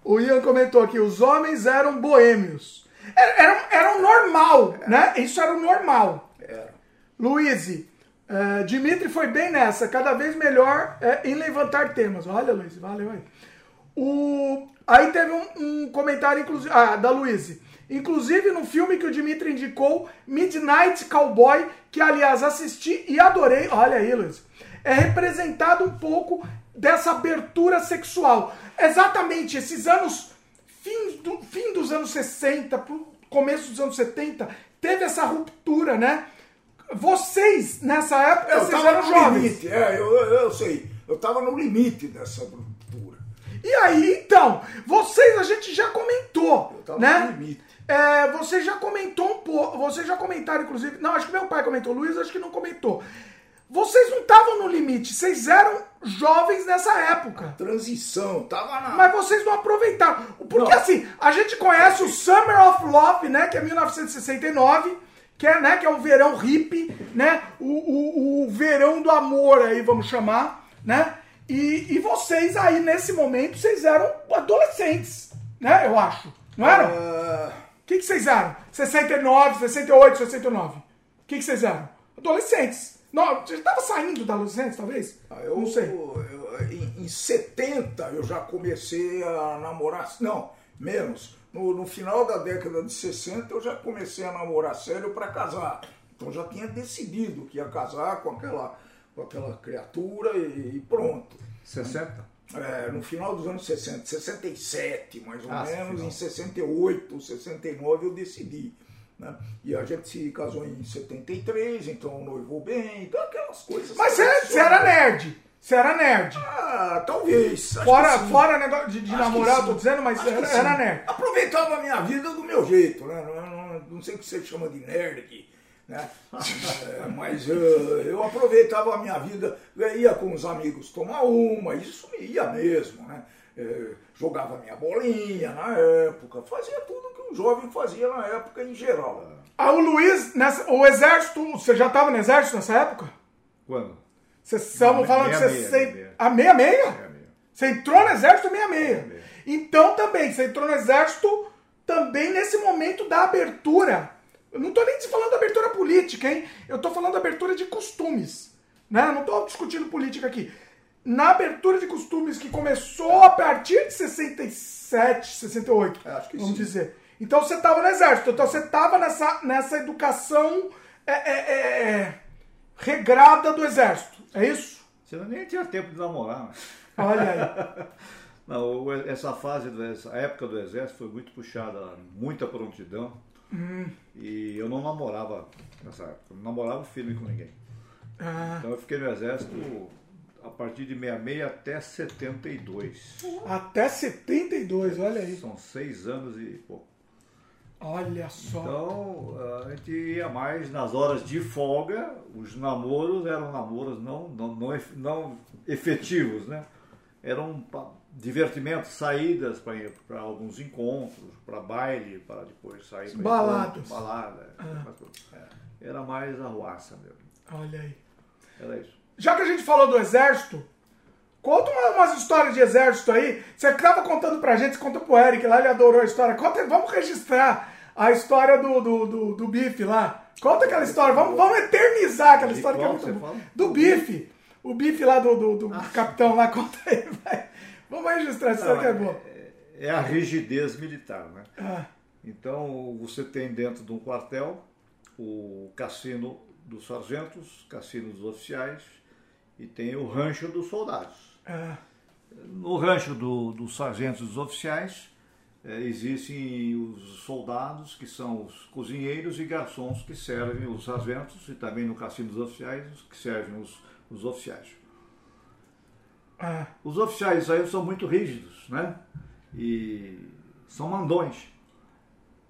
o Ian comentou aqui, os homens eram boêmios. Era, era, era normal, né? Isso era o normal. era. Luiz, eh, Dimitri foi bem nessa, cada vez melhor eh, em levantar temas. Olha, Luiz, valeu aí. O, aí teve um, um comentário inclusive, ah, da Luiz. Inclusive no filme que o Dimitri indicou, Midnight Cowboy, que aliás assisti e adorei. Olha aí, Luiz. É representado um pouco dessa abertura sexual. Exatamente, esses anos fim, do, fim dos anos 60 pro começo dos anos 70, teve essa ruptura, né? Vocês, nessa época, Eu vocês tava eram no jovens. limite, é, eu, eu, sei. Eu tava no limite dessa ruptura. E aí, então, vocês a gente já comentou, Eu tava né? no limite. É, você já comentou um pouco, vocês já comentaram, inclusive. Não, acho que meu pai comentou, Luiz acho que não comentou. Vocês não estavam no limite, vocês eram jovens nessa época. Transição, tava na. Mas vocês não aproveitaram. Porque Não. assim, a gente conhece o Summer of Love, né? Que é 1969, que é, né, que é o verão hippie, né? O, o, o verão do amor aí, vamos chamar, né? E, e vocês aí, nesse momento, vocês eram adolescentes, né? Eu acho. Não eram? O Ah, que, que vocês eram? 69, 68, 69. O que, que vocês eram? Adolescentes. Não, você estava saindo da adolescência, talvez? eu, não sei. eu- em, em 70 eu já comecei a namorar. Não, menos. No, no final da década de 60 eu já comecei a namorar sério para casar. Então já tinha decidido que ia casar com aquela, com aquela criatura e, e pronto. 60? É, no final dos anos 60, 67 mais ou Ah, menos, final. em 68, 69 eu decidi. Né? E a gente se casou em 73, então noivou bem, então aquelas coisas. Mas você era nerd. Você era nerd. Ah, talvez. Fora, fora negócio de, de namorar, eu tô dizendo, mas era, era nerd. Aproveitava a minha vida do meu jeito, né? Não, não, não sei o que você chama de nerd, né? (laughs) É, mas eh, eu aproveitava a minha vida, eu ia com os amigos tomar uma, isso me ia mesmo, né? Eh, jogava minha bolinha na época, fazia tudo que um jovem fazia na época em geral. Ah, o Luiz, nessa, o exército, você já tava no exército nessa época? Quando? Vocês estavam Meia- falando que você... meia, meia, meia. A meia meia? Amigo. Você entrou no exército meia meia. meia. Então também, você entrou no exército também nesse momento da abertura. Eu não tô nem falando da abertura política, hein? Eu tô falando da abertura de costumes. Né? Eu não tô discutindo política aqui. Na abertura de costumes que começou a partir de 67, 68, É, acho que vamos sim. dizer. Então você estava no exército, então você estava nessa, nessa educação é, é, é, é, regrada do exército, é isso? Você nem tinha tempo de namorar. né? Olha aí. (laughs) Não, essa fase, essa época do exército foi muito puxada, muita prontidão. Hum. E eu não namorava nessa época, eu não namorava firme com ninguém. Ah, Então eu fiquei no exército a partir de 66 até 72. até 72, olha aí. São seis anos e pouco. Olha só. Então a gente ia mais nas horas de folga, os namoros eram namoros não, não, não, não efetivos, né? Eram divertimentos, saídas para alguns encontros, para baile, para depois sair para Baladas. balada. coisas. É, Era mais arruaça mesmo. Olha aí. Era isso. Já que a gente falou do exército, conta uma- umas histórias de exército aí. Você estava contando pra gente, você contou pro Eric lá, ele adorou a história. Conta, vamos registrar a história do, do, do, do bife lá. Conta aquela história, vamos, vamos eternizar aquela história que é muito boa. Do bife. o bife lá do, do, do capitão lá, (laughs) conta aí, vai. Vamos registrar essa história que é boa. É a rigidez militar, né? Ah, Então você tem dentro de um quartel o cassino dos sargentos, cassino dos oficiais e tem o rancho dos soldados. ah, No rancho do- dos sargentos e dos oficiais eh, existem os soldados, que são os cozinheiros e garçons que servem os sargentos, e também no cassino dos oficiais, os que servem os, os oficiais. ah. Os oficiais aí são muito rígidos, né? E são mandões.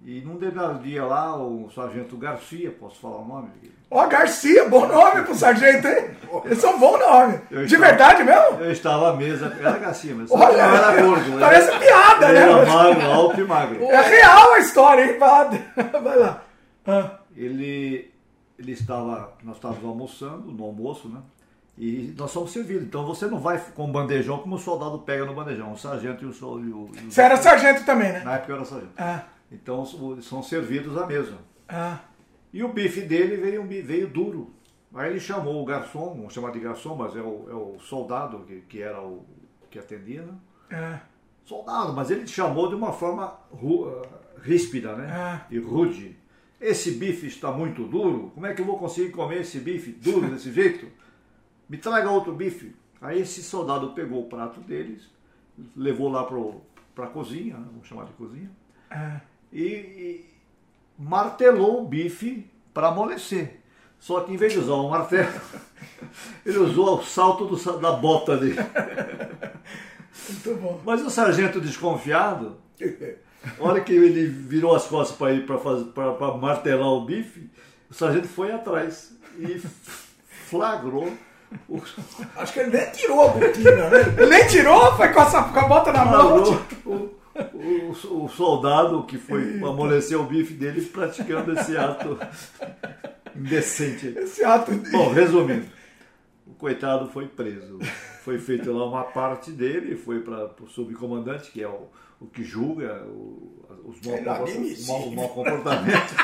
E num determinado dia lá, o sargento Garcia, posso falar o nome? Ó, Garcia, bom nome pro sargento, hein? Esse é um bom nome. Eu De estava- verdade mesmo? Eu estava à mesa, era Garcia, mas Olha, não era gordo. né? parece piada, ele né? era magro, alto e magro. É real a história, hein? Vai (laughs) vai lá. Ah, ele, ele estava, nós estávamos almoçando, no almoço, né? E nós somos servidos. Então você não vai com bandejão como o soldado pega no bandejão, o sargento e o soldado. Você era sargento também, né? Na época eu era sargento. Ah, Então são servidos à mesa. ah, E o bife dele veio, veio duro. Aí ele chamou o garçom, vamos chamar de garçom, mas é o, é o soldado que, que era o que atendia, né? ah, Soldado, mas ele chamou de uma forma ru- ah, ríspida, né? Ah. E rude. Esse bife está muito duro. Como é que eu vou conseguir comer esse bife duro desse (laughs) jeito? Me traga outro bife. Aí esse soldado pegou o prato deles, levou lá para a cozinha, né? vamos chamar de cozinha, ah. E, e martelou o bife para amolecer. Só que em vez de usar o martelo, (laughs) ele usou o salto do da bota dele. Muito bom. Mas o sargento desconfiado, a hora que ele virou as costas para ir para martelar o bife, o sargento foi atrás e flagrou o, Acho que ele nem tirou a botina, né? Ele nem tirou, foi com, essa, com a bota na mão. o, o- o soldado que foi amolecer o bife dele praticando esse ato indecente. Esse ato de... Bom, resumindo, o coitado foi preso. Foi feita lá uma parte dele, foi para o subcomandante, que é o, o que julga o- os mau, É inadmissível. mau- mau comportamento.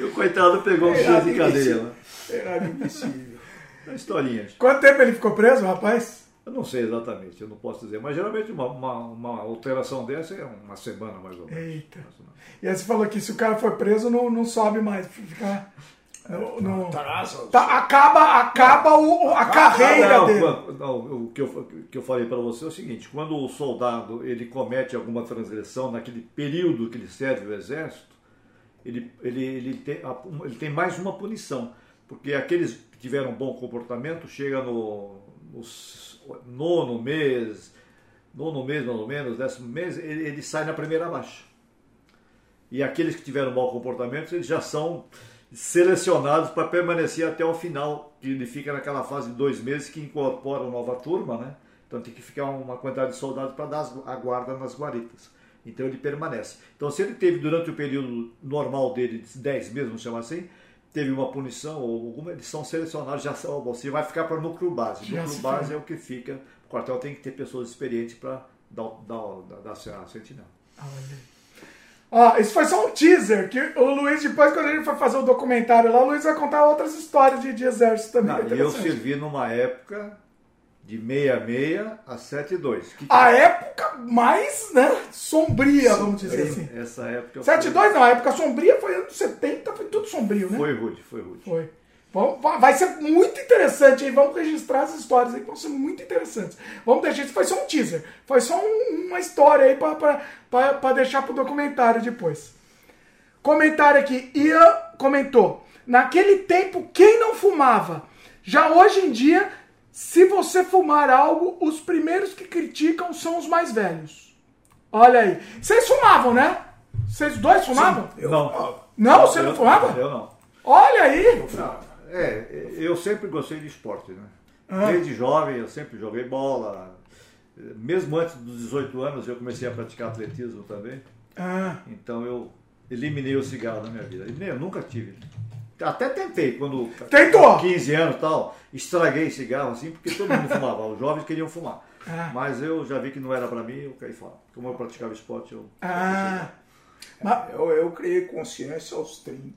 e o coitado pegou um É dia de cadeia. Né? Era admissível. Historinhas. Quanto tempo ele ficou preso, rapaz? Eu não sei exatamente, eu não posso dizer, mas geralmente uma, uma, uma alteração dessa é uma semana mais ou menos. Eita. E aí você falou que se o cara for preso, não, não sobe mais. Fica... No, no- Tarasa, Tá, acaba acaba o, o- a carreira não, dele. não, o que eu, que eu falei para você é o seguinte: quando o soldado ele comete alguma transgressão naquele período que ele serve o exército, ele, ele, ele, tem, ele tem mais uma punição, porque aqueles que tiveram bom comportamento chega no, no nono mês, nono mês mais ou menos, décimo mês, ele, ele sai na primeira baixa. E aqueles que tiveram mau comportamento, eles já são selecionados para permanecer até o final, que ele fica naquela fase de dois meses que incorpora uma nova turma, né? Então tem que ficar uma quantidade de soldados para dar a guarda nas guaritas. Então ele permanece. Então se ele teve durante o período normal dele, de 10 meses, vamos chamar assim, teve uma punição ou alguma, eles são selecionados, já são, bom, você vai ficar para núcleo base. Já núcleo se base foi. é o que fica. O quartel tem que ter pessoas experientes para dar, dar, dar, dar a sentinela. Ó, isso foi só um teaser, que o Luiz, depois, quando a gente for fazer o documentário lá, o Luiz vai contar outras histórias de, de exército também. Não, é e eu servi numa época de 66 a 72. Que, A época mais, né, sombria, vamos dizer assim. Essa época 72 não, a época sombria foi anos 70, foi tudo sombrio, né? foi, rude, foi rude. Foi. Vai- ser muito interessante aí. Vamos registrar as histórias aí que vão ser muito interessantes. Vamos deixar isso. Foi só um teaser. Foi só um- uma história aí pra deixar pro documentário depois. Comentário aqui. Ian comentou. Naquele tempo, quem não fumava? Já hoje em dia, se você fumar algo, os primeiros que criticam são os mais velhos. Olha aí. Vocês fumavam, né? Vocês dois fumavam? Eu Não. fumava. Não, você não eu, fumava? Eu não. Olha aí. É, eu sempre gostei de esporte, né? Ah. Desde jovem eu sempre joguei bola. Mesmo antes dos 18 anos eu comecei a praticar atletismo também. Ah, Então eu eliminei o cigarro da minha vida. E nem- Eu nunca tive. Até tentei, quando Tentou? 15 anos e tal, estraguei cigarro assim, porque todo mundo fumava, os jovens queriam fumar. (laughs) Ah. Mas eu já vi que não era pra mim, eu caí fora. Como eu praticava esporte, eu. ah. Mas- Eu, eu criei consciência aos 30.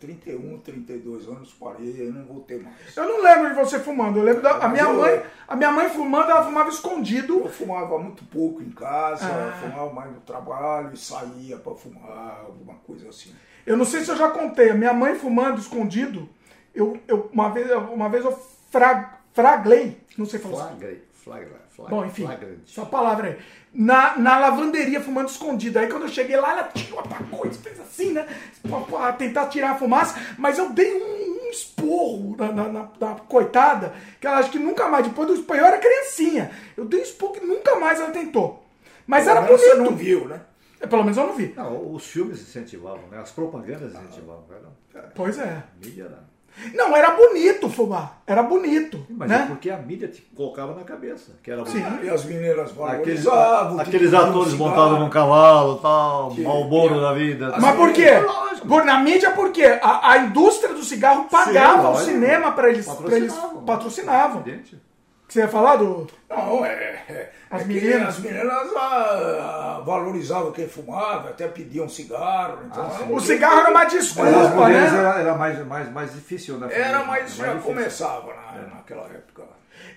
31, 32 anos, parei e não voltei mais. Eu não lembro de você fumando. Eu lembro da a minha Eu- mãe, a minha mãe fumando, ela fumava escondido. Eu fumava muito pouco em casa, Ah. fumava mais no trabalho e saía para fumar, alguma coisa assim. Eu não sei se eu já contei. A minha mãe fumando escondido. Eu, eu uma vez, uma vez eu fra, fraglei, não sei falar. assim. Flagra, flagra, flagra, Bom, enfim, flagrante. essa palavra aí. Na, na lavanderia fumando escondido. Aí quando eu cheguei lá, ela tirou a coisa, fez assim, né? Pra, pra tentar tirar a fumaça. Mas eu dei um, um esporro na, na- na- na coitada, que ela acho que nunca mais, depois do eu era criancinha. Eu dei um esporro que nunca mais ela tentou. Mas era Pelo menos bonito. Você não viu, né? É, Pelo menos eu não vi. Não, os filmes incentivavam, né? As propagandas incentivavam. Era, Pois é. a mídia era. Não, era bonito fumar. Era bonito. Mas né? é porque a mídia te colocava na cabeça, que era Sim. bonito. E as Aqueles, valorizavam. aqueles tinham atores montados num cavalo, tal, Que- malboro que- da vida. Mas por quê? Lógico. Por, na mídia, por quê? A, a indústria do cigarro pagava o lógico. cinema para eles, pra eles Patrocinavam. patrocinavam. Evidente. Você ia falar do. Não, é. é As é que meninas? As meninas ah, ah, valorizavam quem fumava, até pediam cigarro. Então, Ah, era um O cigarro era uma desculpa, né? era, era mais, mais, mais difícil, né? Era, mas já difícil. começava na, naquela época.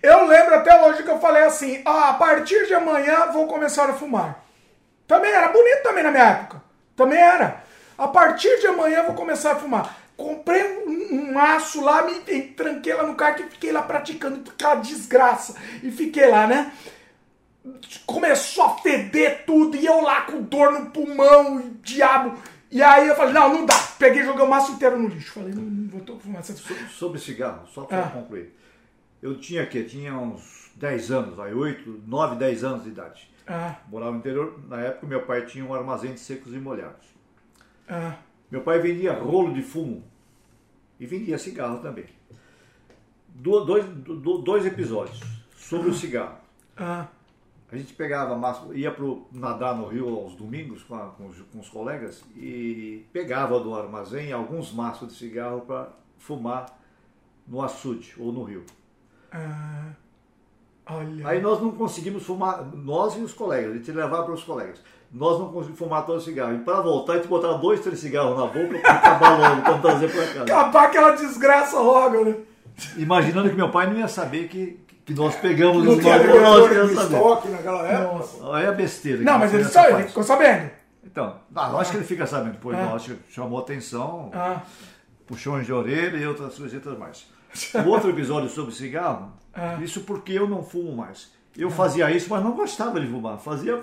Eu lembro até hoje que eu falei assim: ah, a partir de amanhã vou começar a fumar. Também era bonito também na minha época. Também era. A partir de amanhã vou começar a fumar. Comprei um, um maço lá, me tranquei lá no carro e fiquei lá praticando aquela desgraça. E fiquei lá, né? Começou a feder tudo e eu lá com dor no pulmão e diabo. E aí eu falei, não, não dá. Peguei e joguei o maço inteiro no lixo. Falei, não, não vou fumar essa Sobre cigarro, só para Ah. concluir. Eu tinha que tinha uns 10 anos, aí 8, 9, 10 anos de idade. Ah, Morava no interior, na época meu pai tinha um armazém de secos e molhados. ah, Meu pai vendia rolo de fumo e vendia cigarro também. Do- dois, do- dois episódios sobre o cigarro. ah. A gente pegava massa, ia pro nadar no rio aos domingos com, a- com os, com os colegas e pegava do armazém alguns maços de cigarro para fumar no açude ou no rio. ah. Olha. Aí nós não conseguimos fumar, nós e os colegas, a gente levava para os colegas. Nós não conseguimos fumar todo o cigarro. E para voltar, a gente botava dois, três cigarros na boca para acabar logo, para trazer para casa. Acabar aquela desgraça logo, né? Imaginando que meu pai não ia saber que, que nós pegamos Não os tinha nós estoque naquela época. Nossa. Olha a besteira. Não, mas ele, só, ele ficou sabendo. Então, ah, lógico que ele fica sabendo, pois Ah. lógico, chamou atenção, Ah, puxões de orelha e outras coisitas mais. O outro episódio sobre cigarro, Ah. isso porque eu não fumo mais. Eu fazia isso, mas não gostava de fumar. Fazia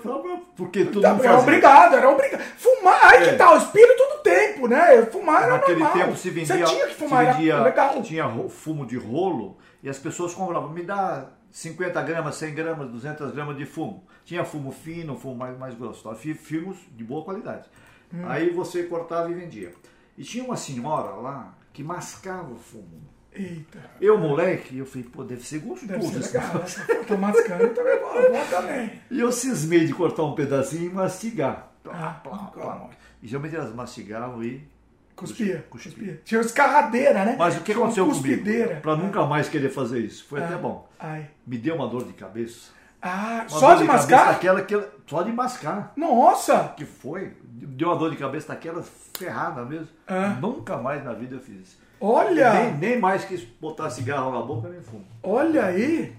porque todo tá, mundo era fazia. obrigado, era obrigado. Fumar, aí É. que tá, o espírito do tempo, né? Fumar era Naquele normal. tempo se vendia, Você tinha que se fumar, vendia- era legal. tinha fumo de rolo e as pessoas compravam, me dá 50 gramas, 100 gramas, 200 gramas de fumo. Tinha fumo fino, fumo mais, mais grosso, tá? Fumos de boa qualidade. Hum. Aí você cortava e vendia. E tinha uma senhora lá que mascava o fumo. Eita, Eu, moleque, eu falei, pô, deve ser gostoso. deve ser legal. Né? Tô mascando também, é bom, também. (laughs) E eu cismei de cortar um pedacinho e mastigar. Ah, plá, plá. E geralmente elas mastigavam e Cuspia, Cuspia. cuspia. Tinha escarradeira, né? Mas o que Tinha aconteceu comigo? cuspideira. Para nunca mais querer fazer isso. Foi Ah. até bom. Ai. Me deu uma dor de cabeça. Ah, Uma só de cabeça mascar? Daquela, que, só de mascar. Nossa! Que foi? Deu uma dor de cabeça daquela ferrada mesmo. Ah. Nunca mais na vida eu fiz isso. Olha! Nem, nem mais quis botar cigarro na boca nem fumo. Olha aí!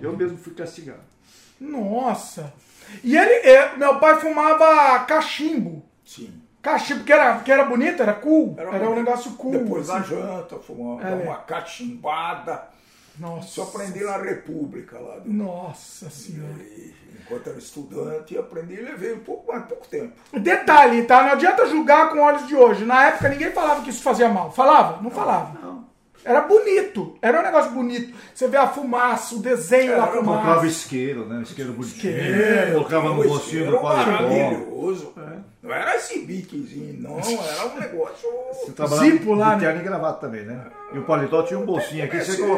Eu mesmo fui castigado. Nossa! E ele, é, meu pai fumava cachimbo. Sim. Cachimbo, que era, que era bonito, era cool. Era, Era um negócio cool. Depois da assim. janta, fumava É. uma cachimbada. Nossa. Isso eu aprendi na República lá. do- Nossa senhora. E, enquanto era estudante, aprendi e levei um pouco mais pouco tempo. Detalhe, tá? Não adianta julgar com olhos de hoje. Na época ninguém falava que isso fazia mal. Falava? Não falava. Não. Era bonito. Era um negócio bonito. Você vê a fumaça, o desenho da Era, Colocava fumaça. isqueiro, né? Isqueiro bonitinho. Isqueiro. Colocava no bolsinho do paletó. maravilhoso. Não era esse biquezinho, não. Era um negócio... Você trabalhava Zipo lá, de né? terno e gravata também, né? E o paletó tinha um bolsinho aqui, você é, O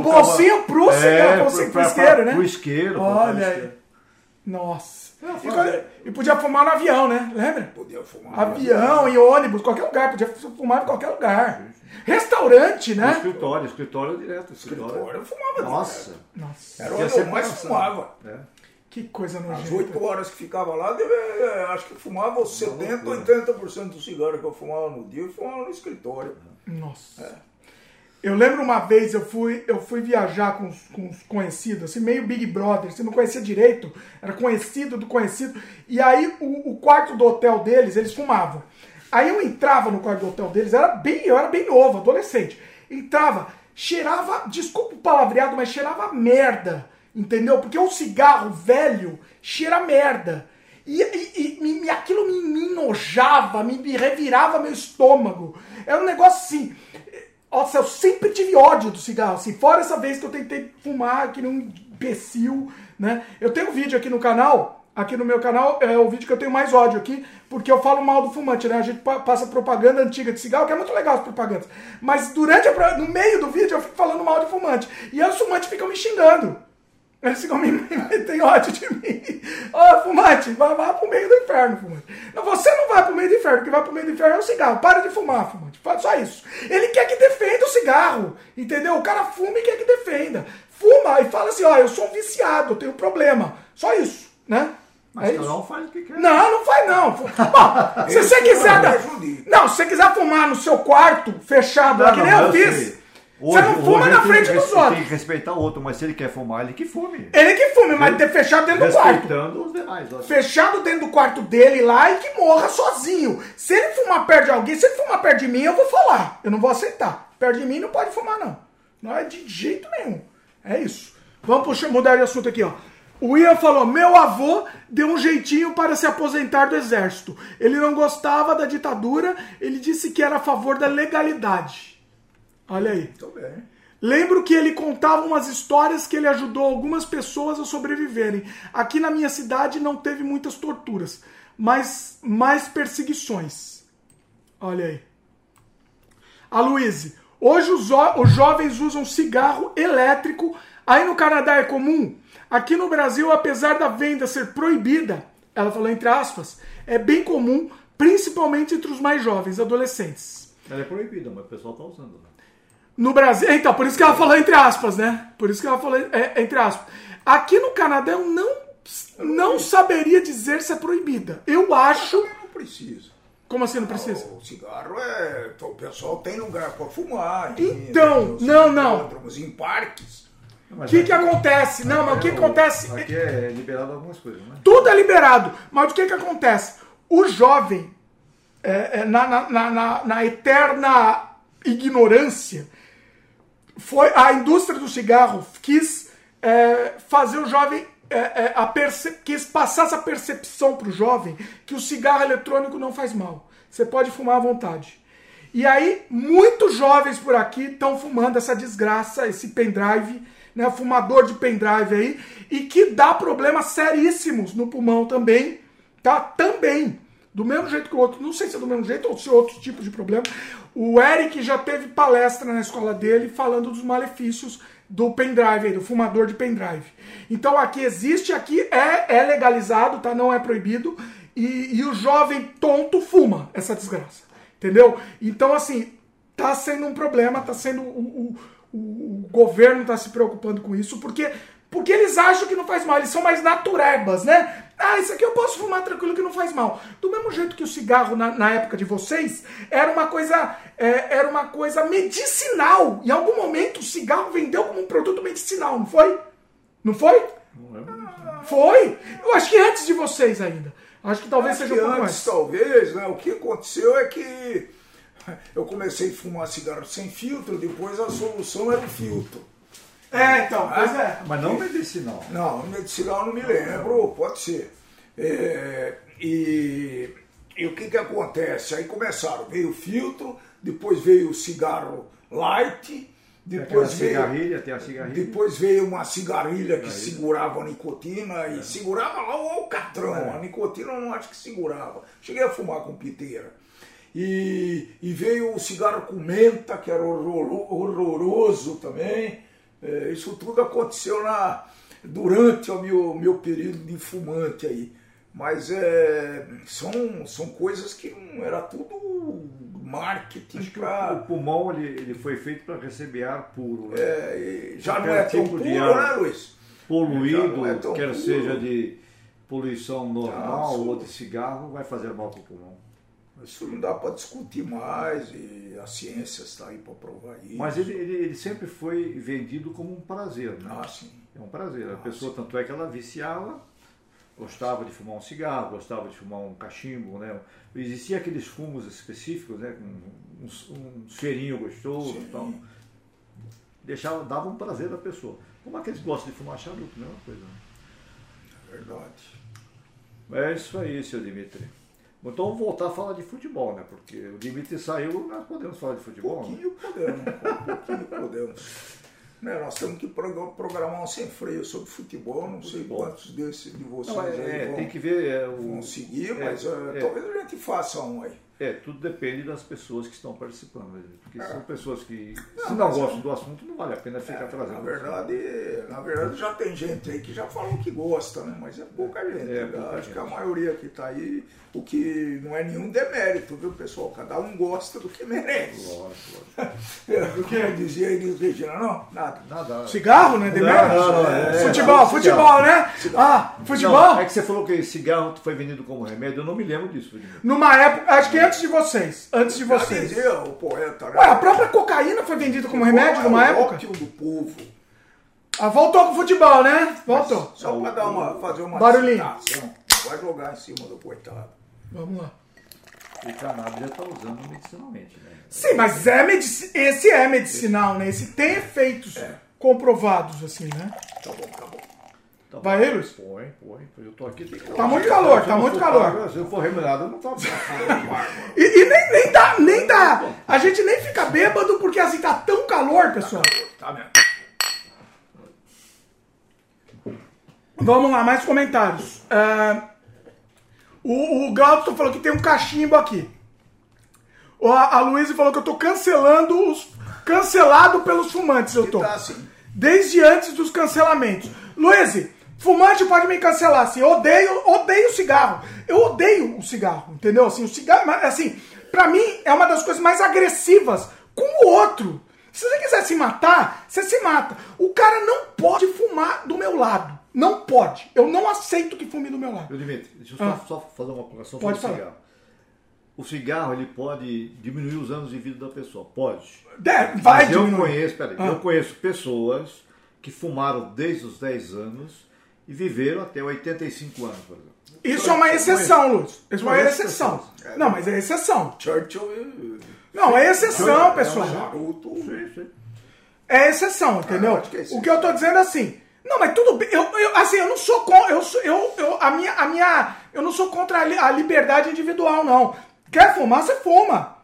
colocava- bolsinho pro cigarro, pro- pro pra- isqueiro, né? Pro isqueiro. Olha pro aí. Nossa. E, e podia fumar no avião, né? Lembra? Podia fumar. Avião e ônibus, qualquer lugar. Podia fumar em qualquer lugar. Restaurante, No né? escritório, escritório direto. Escritório. Escritório, eu fumava. Nossa. Nossa. Era onde eu mais pensado. fumava. É. Que coisa As nojenta. oito horas que ficava lá, é, acho que fumava 70, 80% do cigarro que eu fumava no dia, eu fumava no escritório. Nossa. Eu lembro uma vez eu fui, eu fui viajar com com os conhecidos, assim, meio Big Brother, você não conhecia direito, era conhecido do conhecido. E aí o, o quarto do hotel deles, eles fumavam. Aí eu entrava no quarto do hotel deles, era bem, eu era bem novo, adolescente. Entrava, cheirava, desculpa o palavreado, mas cheirava merda. Entendeu? Porque o cigarro velho cheira merda. E, e- e me- aquilo me, me enojava, me, me revirava meu estômago. Era um negócio assim. Nossa, eu sempre tive ódio do cigarro, assim, fora essa vez que eu tentei fumar que um imbecil, né? Eu tenho um vídeo aqui no canal, aqui no meu canal, é o vídeo que eu tenho mais ódio aqui, porque eu falo mal do fumante, né? A gente pa- passa propaganda antiga de cigarro, que é muito legal as propagandas. Mas durante a, no meio do vídeo eu fico falando mal de fumante. E aí os fumantes ficam me xingando. Eles ficam me, tem ódio de mim. Ô, fumante, vai, vai pro meio do inferno, fumante. Não, você não vai pro meio do inferno, o que vai pro meio do inferno é o cigarro. Para de fumar, fumante. Faz só isso. Ele quer que defenda o cigarro, entendeu? O cara fuma e quer que defenda. Fuma e fala assim, ó, eu sou um viciado, eu tenho problema. Só isso, né? Mas é um faz o que quer. Não, não faz não. Bom, (laughs) se você quiser. não Não, não, se você quiser fumar no seu quarto, fechado, lá, que nem eu mas fiz. sei. Você não Hoje- fuma hoje na ele frente que dos outros. Tem que respeitar o outro, mas se ele quer fumar, ele que fume. Ele que fume, mas ter fechado dentro do quarto. Respeitando os demais. ó. Fechado dentro do quarto dele lá e que morra sozinho. Se ele fumar perto de alguém, se ele fumar perto de mim, eu vou falar. Eu não vou aceitar. Perto de mim não pode fumar, não. Não é de jeito nenhum. É isso. Vamos puxar, mudar de assunto aqui, ó. O Ian falou: meu avô deu um jeitinho para se aposentar do exército. Ele não gostava da ditadura, ele disse que era a favor da legalidade. Olha aí. Muito bem. Lembro que ele contava umas histórias que ele ajudou algumas pessoas a sobreviverem. Aqui na minha cidade não teve muitas torturas, mas mais perseguições. Olha aí. A Luíse. Hoje os, os jovens usam cigarro elétrico. Aí no Canadá é comum. Aqui no Brasil, apesar da venda ser proibida, ela falou entre aspas, é bem comum, principalmente entre os mais jovens, adolescentes. Ela é proibida, mas o pessoal tá usando. né? No Brasil. Então, por isso que ela falou entre aspas, né? Por isso que ela falou é, entre aspas. Aqui no Canadá eu não, não saberia dizer se é proibida. Eu acho. Não precisa. Como assim não precisa? O cigarro é. O pessoal tem lugar para fumar. Então, nos não, não. Em parques. O que, que acontece? Não, mas o que acontece? Aqui é liberado algumas coisas, né? Tudo é liberado. Mas o que, que acontece? O jovem, é, é, na- na- na- na eterna ignorância, foi a indústria do cigarro quis é, fazer o jovem. é, é, a quis passar essa percepção para o jovem que o cigarro eletrônico não faz mal. Você pode fumar à vontade. E aí, muitos jovens por aqui estão fumando essa desgraça, esse pendrive, né, fumador de pendrive aí, e que dá problemas seríssimos no pulmão também, tá? Também. Do mesmo jeito que o outro, não sei se é do mesmo jeito ou se é outro tipo de problema. O Eric já teve palestra na escola dele falando dos malefícios do pendrive, do fumador de pendrive. Então aqui existe, aqui é, é legalizado, tá? Não é proibido. E, e o jovem tonto fuma essa desgraça. Entendeu? Então, assim, tá sendo um problema, tá sendo. O, o, o governo tá se preocupando com isso, porque, porque eles acham que não faz mal, eles são mais naturebas, né? Ah, isso aqui eu posso fumar tranquilo que não faz mal. Do mesmo jeito que o cigarro, na, na época de vocês, era uma coisa. é, era uma coisa medicinal. Em algum momento o cigarro vendeu como um produto medicinal, não foi? Não foi? Não é? Foi! Eu acho que antes de vocês ainda. Acho que talvez Acho seja que um pouco antes, mais. talvez, né? O que aconteceu é que eu comecei a fumar cigarro sem filtro, depois a solução era o filtro. É, então, pois é. Mas não medicinal. Não, medicinal não me lembro, pode ser. É, e, e o que que acontece? Aí começaram, veio o filtro, depois veio o cigarro light, depois veio, cigarrilha, tem a cigarrilha. depois veio uma cigarrilha que segurava a nicotina e segurava lá o alcatrão. A nicotina eu não acho que segurava. Cheguei a fumar com piteira. E, e veio o cigarro com menta, que era horroro- horroroso também. É, isso tudo aconteceu na, durante o meu, meu período de fumante aí. Mas é, são, são coisas que era tudo marketing Acho pra- o pulmão ele, ele foi feito para receber ar puro. Né? é, e já não é tão tipo puro, de ar. né, Luiz? poluído, é quer puro. seja de poluição normal Ah, ou de cigarro, vai fazer mal para o pulmão. Isso não dá para discutir mais e a ciência está aí para provar isso. Mas ele, ele, ele sempre foi vendido como um prazer, né? Ah, sim. É um prazer. A Ah, pessoa, tanto é que ela viciava, gostava de fumar um cigarro, gostava de fumar um cachimbo, né? Existia aqueles fumos específicos, né? Com um, um cheirinho gostoso Sim. e tal. Deixava, dava um prazer à pessoa. Como aqueles que gostam de fumar charuto, mesma coisa. Né? É verdade. É isso aí, seu Dimitri. Então vamos voltar a falar de futebol, né? Porque o Dimitri saiu, nós podemos falar de Um futebol. né? pouquinho podemos, um pouquinho (laughs) podemos. Né, nós temos que pro- programar um sem freio sobre futebol. Não sei Futebol. quantos desses de vocês Não, é, aí é, vão, tem que ver. É, o, vão seguir, é, mas é. talvez a gente faça um aí. É, tudo depende das pessoas que estão participando. né? Porque É. são pessoas que, Não, se não gostam do assunto, não vale a pena ficar Na trazendo. verdade, na verdade já tem gente aí que já falou que gosta, né? Mas é pouca gente. É, né? pouca Acho gente. que a maioria que está aí, o que não é nenhum demérito, viu, pessoal? Cada um gosta do que merece. Lógico, lógico. É, (laughs) o que eu dizia aí, Regina? Não, nada. Nada. Cigarro, né? Demérito? Não, não, é, futebol, é, futebol, né? Ah, futebol? É que você falou que cigarro foi vendido como remédio, eu não me lembro disso. Numa época, acho que antes de vocês. Antes de vocês. o poeta, né? Ué, a própria cocaína foi vendida como remédio É numa o época? ópio do povo. Ah, voltou com o futebol, né? Voltou. Só para dar uma, fazer uma Barulhinho. citação. Vai jogar em cima do coitado. Vamos lá. O cannabis já está usando medicinalmente, né? Sim, mas é medici- esse é medicinal, né? Esse tem efeitos comprovados, assim, né? Tá bom, tá bom. Tá. Vai aí, Luiz? Põe, põe. Eu tô aqui. Tem que... Tá muito calor, tá muito calor. pago, Se eu for remunerado, eu não tá. E, e nem, nem dá, nem dá. A gente nem fica bêbado porque assim tá tão calor, pessoal. Tá vendo? Vamos lá, mais comentários. É, o, o falou que tem um cachimbo aqui. O- A, a Luísa falou que eu tô cancelando os. Cancelado pelos fumantes, eu tô. Tá assim. Desde antes dos cancelamentos. Luiz, fumante pode me cancelar, assim, eu odeio, odeio cigarro. Eu odeio o cigarro, entendeu? Assim, o cigarro, assim, pra mim é uma das coisas mais agressivas com o outro. Se você quiser se matar, você se mata. O cara não pode fumar do meu lado. Não pode. Eu não aceito que fume do meu lado. Eu Dimitri, deixa eu só, Ah. só fazer uma colocação Pode sobre o cigarro. O cigarro ele pode diminuir os anos de vida da pessoa, pode. É, vai Mas eu diminuir. conheço, peraí, Ah. eu conheço pessoas que fumaram desde os 10 anos e viveram até 85 anos, por exemplo. Isso é uma exceção, Luz. Isso é uma Conheço exceção. Não, mas é exceção. Churchill. Não, é exceção, é pessoal. É exceção, entendeu? que é. O que eu tô dizendo é assim. Não, mas tudo bem. Eu, eu- assim, eu não sou contra. Eu, eu, eu, a minha, a minha, eu não sou contra a, li- a liberdade individual, não. Quer fumar, você fuma.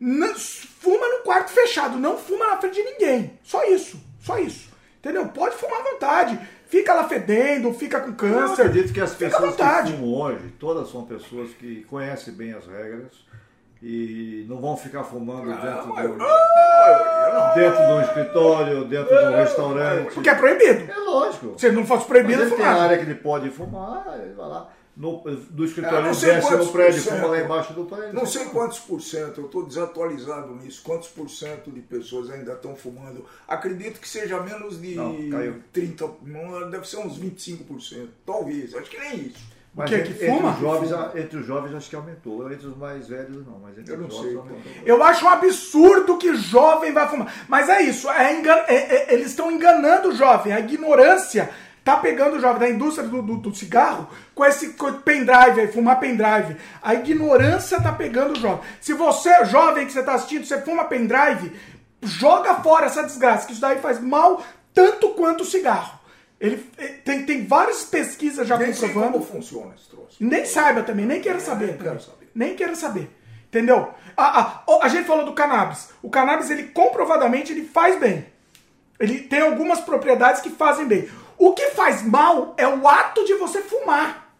Não- fuma no quarto fechado, não fuma na frente de ninguém. Só isso. Só isso. Entendeu? Pode fumar à vontade. Fica lá fedendo, fica com Eu câncer. acredito que as pessoas que fumam hoje, todas são pessoas que conhecem bem as regras e não vão ficar fumando Ah, dentro, mas- do, Ah, dentro de um escritório, dentro de um restaurante. Porque é proibido. É lógico. Se não fosse Mas proibido, ele tem fumar. a área que ele pode fumar, ele vai lá. No, do escritório É, desce no prédio, fuma lá embaixo do prédio. Não sei quantos por cento, eu estou desatualizado nisso. Quantos por cento de pessoas ainda estão fumando? Acredito que seja menos de Não, caiu. 30, não, deve ser uns 25%. Talvez, acho que nem isso. Mas que, entre, que fuma? Entre os, jovens, a- entre os jovens acho que aumentou. Entre os mais velhos não, mas entre Eu não os jovens sei, aumentou. Eu acho um absurdo que jovem vai fumar. Mas é isso, é engan- é- é- eles estão enganando o jovem. A ignorância tá pegando o jovem da indústria do, do- do cigarro com esse pendrive aí, fumar pendrive. A ignorância tá pegando o jovem. Se você, jovem que você tá assistindo, você fuma pendrive, joga fora essa desgraça, que isso daí faz mal tanto quanto o cigarro. Ele, eh, tem, tem várias pesquisas já Nem comprovando. como funciona esse troço. Nem saiba também, nem quero saber. nem quero saber. Nem quero saber. Entendeu? A, a, ó, a gente falou do cannabis. O cannabis, ele comprovadamente, ele faz bem. Ele tem algumas propriedades que fazem bem. O que faz mal é o ato de você fumar.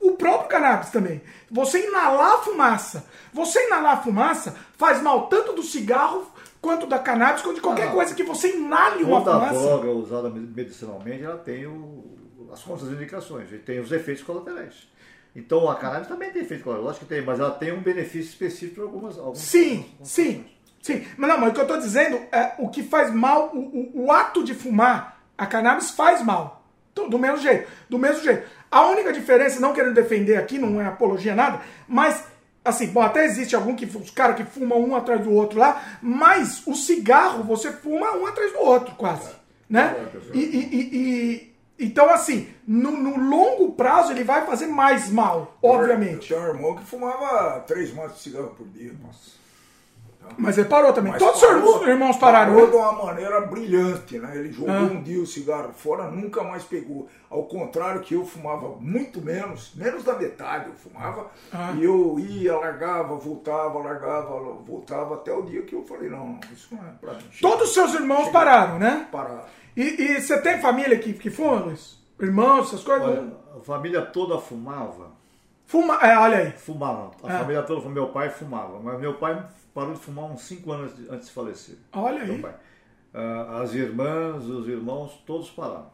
O próprio cannabis também. Você inalar a fumaça. Você inalar a fumaça faz mal tanto do cigarro, quanto da cannabis, quanto de qualquer Ah. coisa que você inale uma Toda fumaça. droga usada medicinalmente, ela tem o- as contraindicações, e tem os efeitos colaterais. Então a cannabis também tem efeito colateral, lógico que tem, mas ela tem um benefício específico para algumas, algumas Sim, sim, sim. Mas não, mas o que eu tô dizendo é o que faz mal, o, o, o ato de fumar A cannabis faz mal. Do, mesmo jeito. Do mesmo jeito. A única diferença, não querendo defender aqui, não é apologia nada, mas assim, bom, até existe algum que os caras que fumam um atrás do outro lá, mas o cigarro você fuma um atrás do outro, quase. Né? E, e- e- e- então, assim, no, no longo prazo ele vai fazer mais mal, obviamente. Eu tenho um irmão que fumava três maços de cigarro por dia. Nossa. Mas ele parou também. Mas Todos parou- os seus irmãos pararam. Parou né? de uma maneira brilhante, né? Ele jogou Ah. um dia o cigarro fora, nunca mais pegou. Ao contrário que eu fumava muito menos, menos da metade eu fumava. Ah. E eu ia, largava, voltava, largava, voltava, até o dia que eu falei, não, isso não é pra mim. Todos os seus irmãos pararam, né? Parar. E, e você tem família que, que fuma, Luiz? Irmãos, essas coisas? Olha, a família toda fumava. Fuma, é, olha aí. Fumava. A Ah. família toda, meu pai fumava. Mas meu pai parou de fumar uns 5 anos antes de falecer. Olha Meu aí. pai. Ah, as irmãs, os irmãos, todos pararam.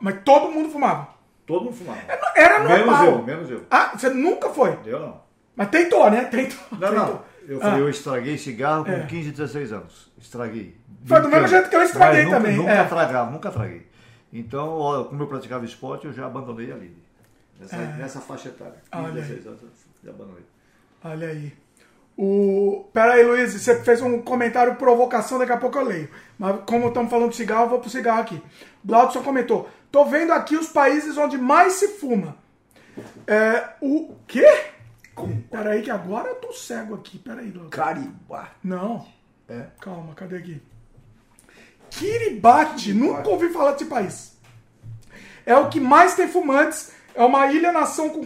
Mas todo mundo fumava. Todo mundo fumava. Era Menos normal. eu, menos eu. Ah, você nunca foi. Eu não. Mas tentou, né? Tentou. Não, tentou. não. Eu falei, Ah. eu estraguei cigarro com É. 15, 16 anos. Estraguei. Foi do mesmo jeito que eu estraguei Mas nunca, também, Nunca é. tragava, nunca traguei. Então, como eu praticava esporte, eu já abandonei a Lili. Nessa, É. nessa faixa etária. 15, Olha aí. 16 anos, eu abandonei. Olha aí. O... Pera aí, Luiz, você fez um comentário provocação, daqui a pouco eu leio. Mas como estamos falando de cigarro, eu vou pro cigarro aqui. Blaudson comentou. Tô vendo aqui os países onde mais se fuma. É, o quê? Pera aí que agora eu tô cego aqui. Pera aí, Blaudson. Caribá. Não. É. Calma, cadê aqui? Kiribati, nunca ouvi falar desse país. É o que mais tem fumantes. É uma ilha-nação com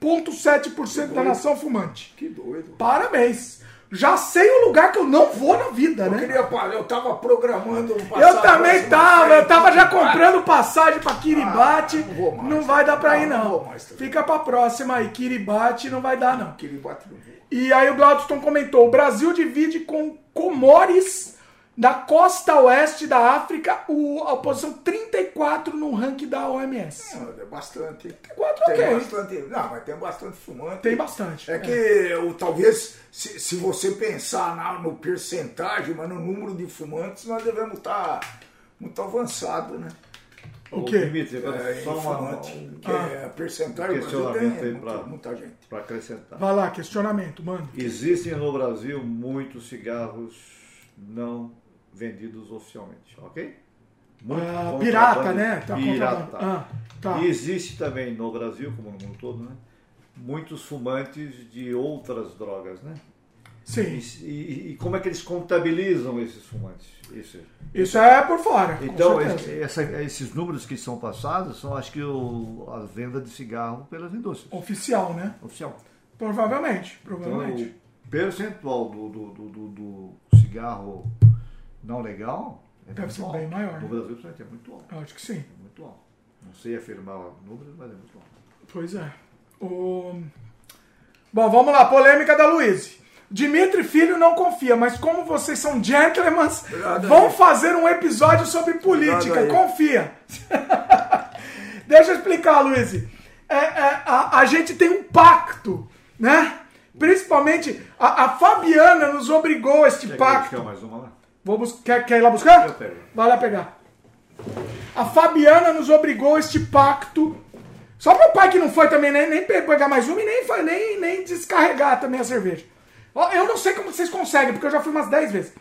47,7% da nação fumante. Que doido. Parabéns. Já sei o lugar que eu não vou na vida, Eu né? queria eu tava programando Eu também tava, eu tava já comprando passagem pra Kiribati. Ah, não mais. não vai dar pra Não, ir, não não. mais. Fica pra próxima aí. Kiribati não vai dar, não. Kiribati não. E aí o Gladstone comentou: o Brasil divide com Comores, da costa oeste da África, o, a posição 34 no ranking da OMS. Não, é bastante. quatro, tem ok. bastante. Não, mas tem bastante fumante. Tem bastante. É que o, talvez, se, se você pensar na, no percentagem, mas no número de fumantes, nós devemos estar muito avançado, né? O quê? Dimitri, É, só uma, fumante, um- que é a percentagem, o Brasil questionamento tem aí muita, pra- muita gente. para acrescentar. Vai lá, questionamento, mano. Existem no Brasil muitos cigarros não vendidos oficialmente, ok? Muito Ah, pirata, né? Tá pirata. Ah, tá. E existe também no Brasil, como no mundo todo, né? Muitos fumantes de outras drogas, né? E, Sim. e- e como é que eles contabilizam esses fumantes? Isso. Isso é por fora. Então, esse- essa- esses números que são passados são, acho que, o, a venda de cigarro pelas indústrias. Oficial, né? Oficial. Provavelmente. Então, Provavelmente. o percentual do, do, do- do cigarro não legal é Deve ser alto. bem maior, No né? Brasil, principalmente, é muito alto. Eu acho que sim. É muito alto. Não sei afirmar números, mas é muito alto. Pois é. O... Bom, vamos lá. Polêmica da Luiz. Dimitri Filho não confia, mas como vocês são gentlemen, vão fazer um episódio sobre política. Confia. (laughs) Deixa eu explicar, Luiz. É, é, a, a gente tem um pacto, né? Principalmente, a, a Fabiana nos obrigou a este Quer, pacto. mais uma lá? Bus- quer, quer ir lá buscar? Eu pego. Vai lá pegar. A Fabiana nos obrigou este pacto. Só meu pai que não foi também, nem, nem pe- pegar mais uma e nem, nem, nem descarregar também a cerveja. Eu não sei como vocês conseguem, porque eu já fui umas 10 vezes.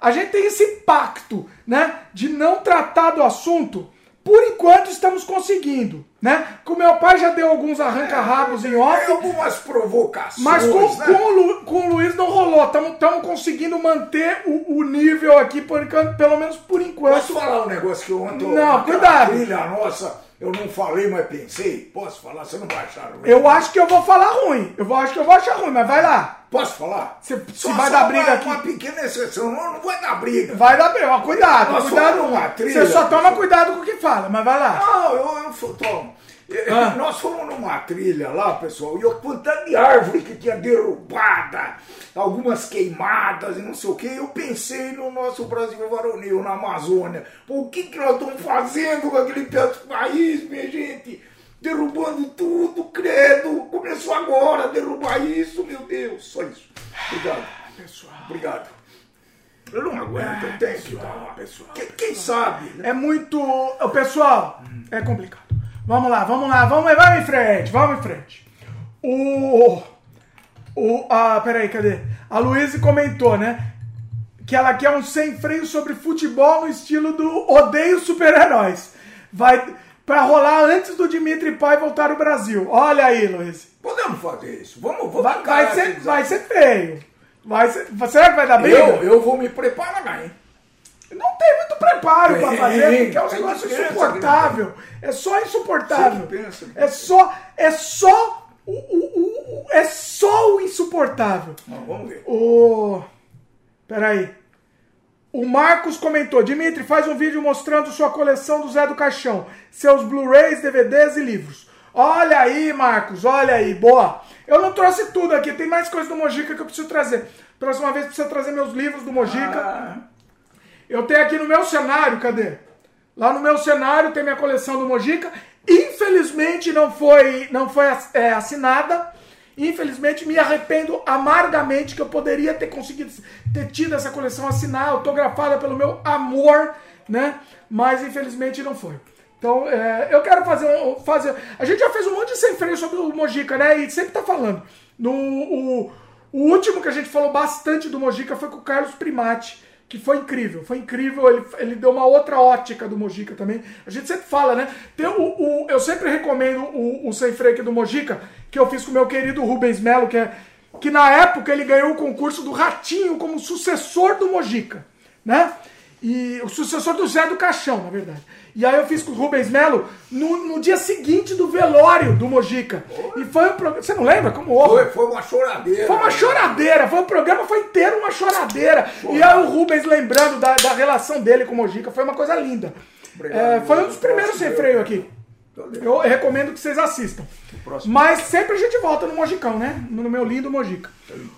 A gente tem esse pacto, né? De não tratar do assunto. Por enquanto estamos conseguindo, né? Com meu pai já deu alguns arranca-rabos em off. Tem algumas provocações, Mas com, né? com, o com o Luiz não rolou. Estamos conseguindo manter o, o nível aqui, por, pelo menos por enquanto. Posso falar um negócio que ontem... Não, cuidado. Trilha nossa, eu não falei, mas pensei. Posso falar? Você não vai achar ruim? Eu acho que eu vou falar ruim. Eu vou, acho que eu vou achar ruim, mas vai lá. Posso falar? Se- se vai dar uma- briga aqui. Uma pequena exceção. Não, não vai dar briga. Vai dar bem, ó, cuidado, Nós cuidado. numa trilha. Você só toma cuidado com o que fala, mas vai lá. Não, eu, eu fui, Tom, eh, Ah. Nós fomos numa trilha lá, pessoal, e a quantidade de árvore que tinha derrubada, algumas queimadas e não sei o que, eu pensei no nosso Brasil varonil, na Amazônia. Pô, o que, que nós estamos fazendo com aquele pedaço de país, minha gente? Derrubando tudo, credo. Começou agora a derrubar isso, meu Deus. Só isso. Obrigado. Pessoal. Obrigado. Eu não aguento, eu tenho que dar uma pessoa. Quem, quem sabe? né? É muito. Ô, Pessoal, é complicado. Vamos lá, vamos lá, vamos, vamos em frente, vamos em frente. O. O. Ah, peraí, cadê? A Luísa comentou, né? Que ela quer um sem freio sobre futebol no estilo do Odeio Super-Heróis. Vai. Pra rolar antes do Dimitri Pai voltar ao Brasil. Olha aí, Luiz. Podemos fazer isso. Vamos, vamos Vai, vai, ser, esse vai ser feio. Vai ser, será que vai dar briga? Eu, eu vou me preparar, hein? Não tem muito preparo pra Tem, fazer, porque é um negócio insuportável. É só insuportável. Pensa. É só. É só. O, o, o- o- é só o insuportável. Não, vamos ver. O. Peraí. O Marcos comentou: Dimitri, faz um vídeo mostrando sua coleção do Zé do Caixão, seus Blu-rays, DVDs e livros. Olha aí, Marcos, olha aí, boa. Eu não trouxe tudo aqui, tem mais coisa do Mojica que eu preciso trazer. Próxima vez precisa trazer meus livros do Mojica. Ah, Eu tenho aqui no meu cenário, cadê? Lá no meu cenário tem minha coleção do Mojica. Infelizmente não foi, não foi é, assinada. Infelizmente me arrependo amargamente que eu poderia ter conseguido ter tido essa coleção assinada, autografada pelo meu amor, né? Mas infelizmente não foi. Então é, eu quero fazer, fazer. A gente já fez um monte de sem freio sobre o Mojica, né? E sempre tá falando. No, o, o último que a gente falou bastante do Mojica foi com o Carlos Primati que foi incrível, foi incrível, ele, ele deu uma outra ótica do Mojica também. A gente sempre fala, né? Tem o, o- eu sempre recomendo o, o Sem Freio do Mojica, que eu fiz com o meu querido Rubens Melo, que, é, que na época ele ganhou o concurso do Ratinho como sucessor do Mojica, né? E o sucessor do Zé do Caixão, na verdade. E aí eu fiz com o Rubens Melo no, no dia seguinte do velório do Mojica. E foi um programa. Você não lembra? Como houve? foi, foi uma choradeira. Foi uma choradeira, foi o programa foi inteiro uma choradeira. E aí o Rubens lembrando da, da relação dele com o Mojica, foi uma coisa linda. Obrigado, É, foi um dos primeiros sem eu, freio né? aqui. Eu recomendo que vocês assistam. Mas sempre a gente volta no Mojicão, né? No meu lindo Mojica.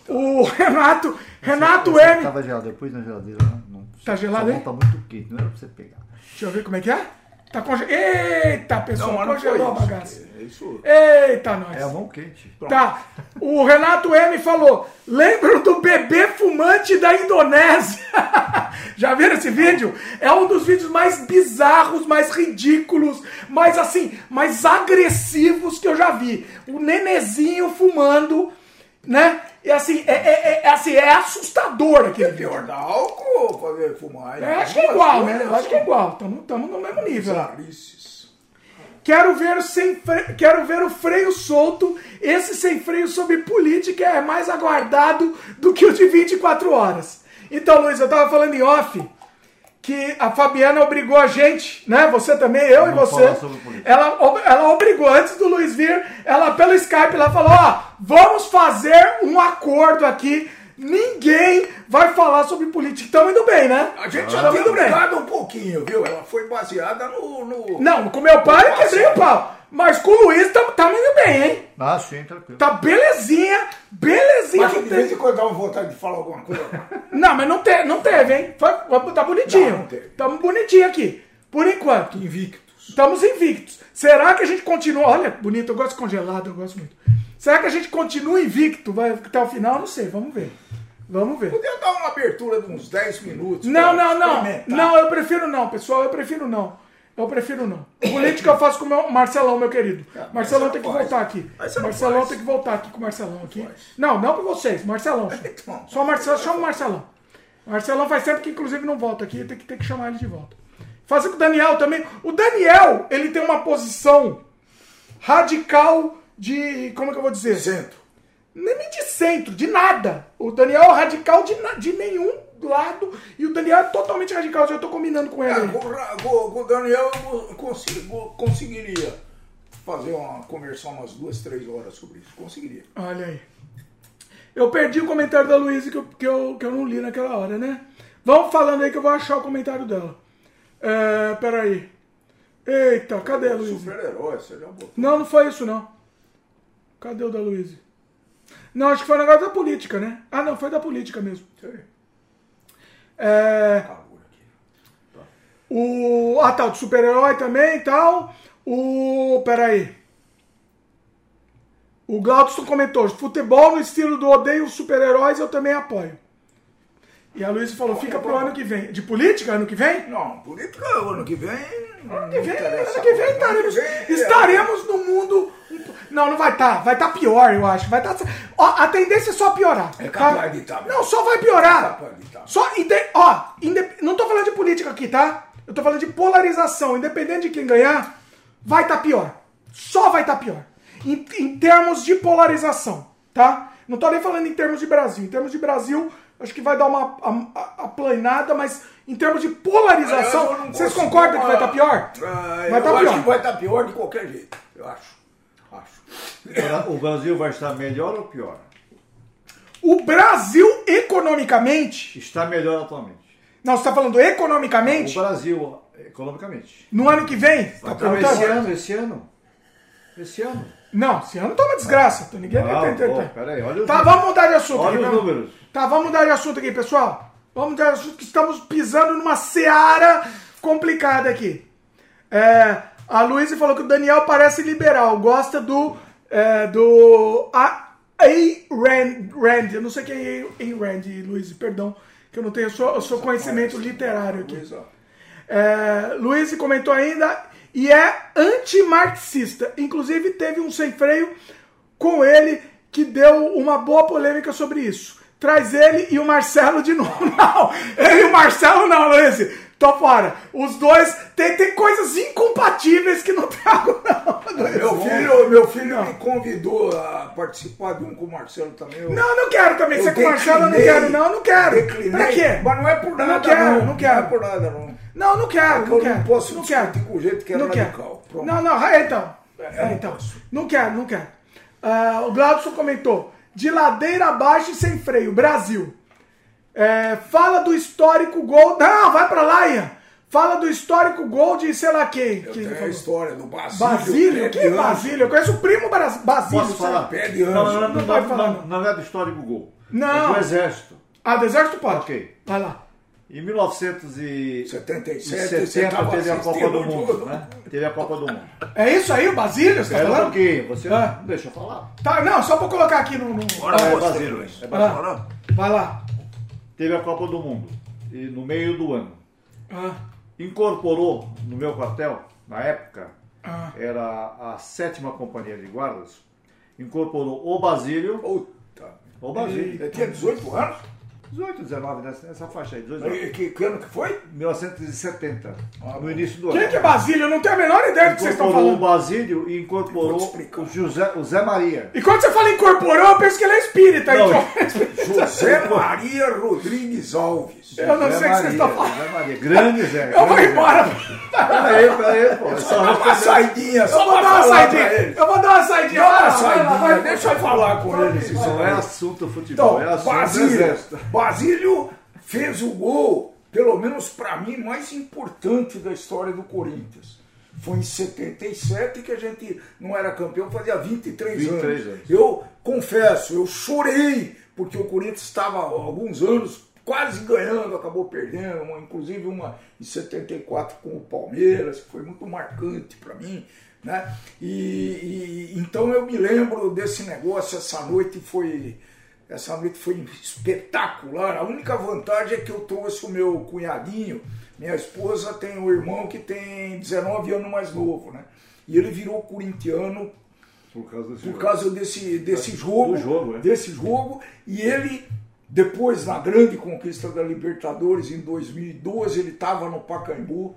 O Renato, Renato M. Tava gelado, depois na geladeira. né? Não, Tá gelado, mão Tá muito quente, não era pra você pegar. Deixa eu ver como é que é. Tá congelado. Eita, pessoal, Não, não congelou a bagaça. É isso. Eita, nós. É a mão quente. Tá. O Renato M falou: lembram do bebê fumante da Indonésia? (laughs) Já viram esse vídeo? É um dos vídeos mais bizarros, mais ridículos, mais assim, mais agressivos que eu já vi. O nenezinho fumando, né? E assim, é, é, é- assim, é assustador aquele É vídeo. pior dar álcool fazer fumar. É, acho que é igual, né? Eu acho que é igual. Estamos no mesmo nível. Bizarrices. Quero ver, o sem fre... Quero ver o freio solto. Esse sem freio sobre política é mais aguardado do que o de 24 horas. Então, Luiz, eu tava falando em off que a Fabiana obrigou a gente, né? Você também, eu e Não você. Ela, ela obrigou, antes do Luiz vir, ela pelo Skype, ela falou, ó, vamos fazer um acordo aqui. Ninguém vai falar sobre política. Estamos indo bem, né? A gente já Tamo tinha indo bem. brigado um pouquinho, viu? Ela foi baseada no. no... Não, com meu pai eu quebrei o pau. Mas com o Luiz estamos indo bem, hein? Ah, sim, tranquilo. Tá belezinha, belezinha. Mas de vez em quando dá uma vontade de falar alguma coisa. não, mas não, te... não teve, hein? Foi... Tá bonitinho. Não, não teve. Tamo bonitinho aqui. Por enquanto. Invictos. Estamos invictos. Será que a gente continua? Olha, bonito, eu gosto de congelado, eu gosto muito. Será que a gente continua invicto? Vai até o final? Não sei, vamos ver. Vamos ver. Podia dar uma abertura de uns 10 minutos. Não, não, não. Não, eu prefiro não, pessoal. Eu prefiro não. Eu prefiro não. Política eu faço com o meu Marcelão, meu querido. mas Marcelão você tem que faz. voltar aqui. Marcelão faz. tem que voltar aqui com o Marcelão aqui. faz. Não, não com vocês. Marcelão. Só, (laughs) Então. só Marcelão, chama o Marcelão. Marcelão faz tempo que inclusive não volta aqui, tem que ter que chamar ele de volta. Fazer com o Daniel também. O Daniel, ele tem uma posição radical de. Como é que eu vou dizer? Centro. nem de centro, de nada. O Daniel é radical de, de nenhum lado e o Daniel é totalmente radical. Já tô combinando com ele. Aí. com, o com- Daniel eu consigo- conseguiria fazer uma conversão umas duas, três horas sobre isso. Conseguiria. Olha aí. Eu perdi o comentário da Luísa que eu, que, eu, que eu não li naquela hora, né? Vamos falando aí que eu vou achar o comentário dela. É, peraí. Eita, cadê a Luísa? Super-herói, você já botou. Não, não foi isso não. Cadê o da Luísa? Não, acho que foi um negócio da política, né? Ah, não, foi da política mesmo. Sei. É. O. Ah, tá, o super-herói também e tal. O. Peraí. O Glaudson comentou: futebol no estilo do odeio super-heróis eu também apoio. E a Luísa falou, fica pro ano que vem. De política, ano que vem? Não, política ano que vem. Ano que vem, ano que vem estaremos, estaremos no mundo. Não, não vai estar. vai estar pior, eu acho. Vai tá, ó, a tendência é só piorar. É tá? capaz de estar. Não, só vai piorar. É estar. Só, ó, inde- não tô falando de política aqui, tá? Eu tô falando de polarização. Independente de quem ganhar, vai estar pior. Só vai estar pior. Em, em termos de polarização, tá? Não tô nem falando em termos de Brasil. Em termos de Brasil, acho que vai dar uma aplanada, mas em termos de polarização, vocês concordam que vai uma- estar pior? Ah, Vai eu tá acho pior. que vai estar pior de qualquer jeito. Eu acho. Acho. O Brasil vai estar melhor ou pior? O Brasil, economicamente. Está melhor atualmente. Não, você está falando O economicamente? Brasil, economicamente. No ano que vem? Tá esse ano, esse ano. Esse ano. Não, esse ano tá uma desgraça. Então ninguém Não, vai ter. pô, peraí, olha os Tá, números. vamos mudar de assunto Olha aqui. os números. Tá, vamos mudar de assunto aqui, pessoal. Vamos mudar de assunto que estamos pisando numa seara complicada aqui. É, a Luísa falou que o Daniel parece liberal, gosta do. É, do. A, a Rand, Rand. Eu não sei quem é A Rand, Luísa, perdão. Que eu não tenho, eu sou, eu sou conhecimento literário aqui. É, Luiz comentou ainda e é antimarxista. Inclusive teve um sem freio com ele que deu uma boa polêmica sobre isso. Traz ele e o Marcelo de novo. (laughs) Não, ele e o Marcelo não, Luiz. Tô fora. Os dois tem, tem coisas incompatíveis que não trago, (laughs) não. Luiz. Meu filho, meu filho me convidou a participar de um com o Marcelo também. Eu, Não, não quero também. eu Ser com o Marcelo eu não quero, não, não quero. Declinei, Pra quê? Mas não é por nada, Não quero, não quero. Não é por nada, não. Não, não quero, Porque não eu quero. não posso não quero. com o jeito que é não radical. quero. Pronto. Não, não, é, então. É, não então. Não quero, não quero. Ah, o Glaudson comentou: de ladeira abaixo e sem freio, Brasil. É, fala do histórico gol. Não, vai pra lá, Ian. Fala do histórico gol de sei lá quem. Eu que tenho a história do Basílio. Basílio? Que. Basílio? Eu conheço o primo Basílio. Posso falar? Pé de anjo. Não, não, não, Não não, não, não, não é do histórico gol. Não. É do Exército. Ah, do exército pode. Ok. Vai lá. Em 1970 77, você teve a Copa do Mundo, né? Teve a Copa do Mundo. É isso aí, o Basílio, você tá um falando? pouquinho, você Ah. não deixa eu falar. Tá, não, só pra colocar aqui no. no... Bora, É moça, Basílio, Luiz. é Basílio. Ah, vai lá. Teve a Copa do Mundo. E no meio do ano. Ah, Incorporou no meu quartel, na época, ah. era a sétima companhia de guardas, incorporou o Basílio, Puta. o Basílio, Ele tinha 18 anos? 18, 19, nessa, nessa faixa aí, 18 anos. E Que, que ano que foi? 1970, Ah, no início do Quem ano. que é Basílio? Eu não tenho a menor ideia do que vocês estão Incorporou o falando. Basílio e incorporou Vou o, José, o Zé Maria. E quando você fala incorporou, eu penso que ele é espírita. Não, então- (laughs) José (laughs) Maria Rodrigues Alves. Eu não sei o que vocês estão falando. Maria, grande Zé. Eu vou embora. Peraí, peraí, pô. é Só Dá uma saidinha, Eu só vou dar uma saidinha. Eu vou dar uma saidinha. Dá uma saidinha, deixa eu falar com ele. esse Não é assunto futebol, é Então, assunto exército. Basílio fez o gol, pelo menos para mim, mais importante da história do Corinthians. Foi em 77 que a gente não era campeão, fazia 23, 23 anos. anos. Eu confesso, eu chorei, porque o Corinthians estava há alguns anos quase ganhando, acabou perdendo, uma- inclusive uma em 74 com o Palmeiras, que foi muito marcante para mim. Né? E, e- então eu me lembro desse negócio, essa noite foi. Essa noite foi espetacular. A única vantagem é que eu trouxe o meu cunhadinho. Minha esposa tem um irmão que tem 19 anos mais novo, né? E ele virou corintiano Por causa desse por jogo. causa desse, desse jogo, jogo, né? desse jogo, e ele depois na grande conquista da Libertadores em 2012 ele estava no Pacaembu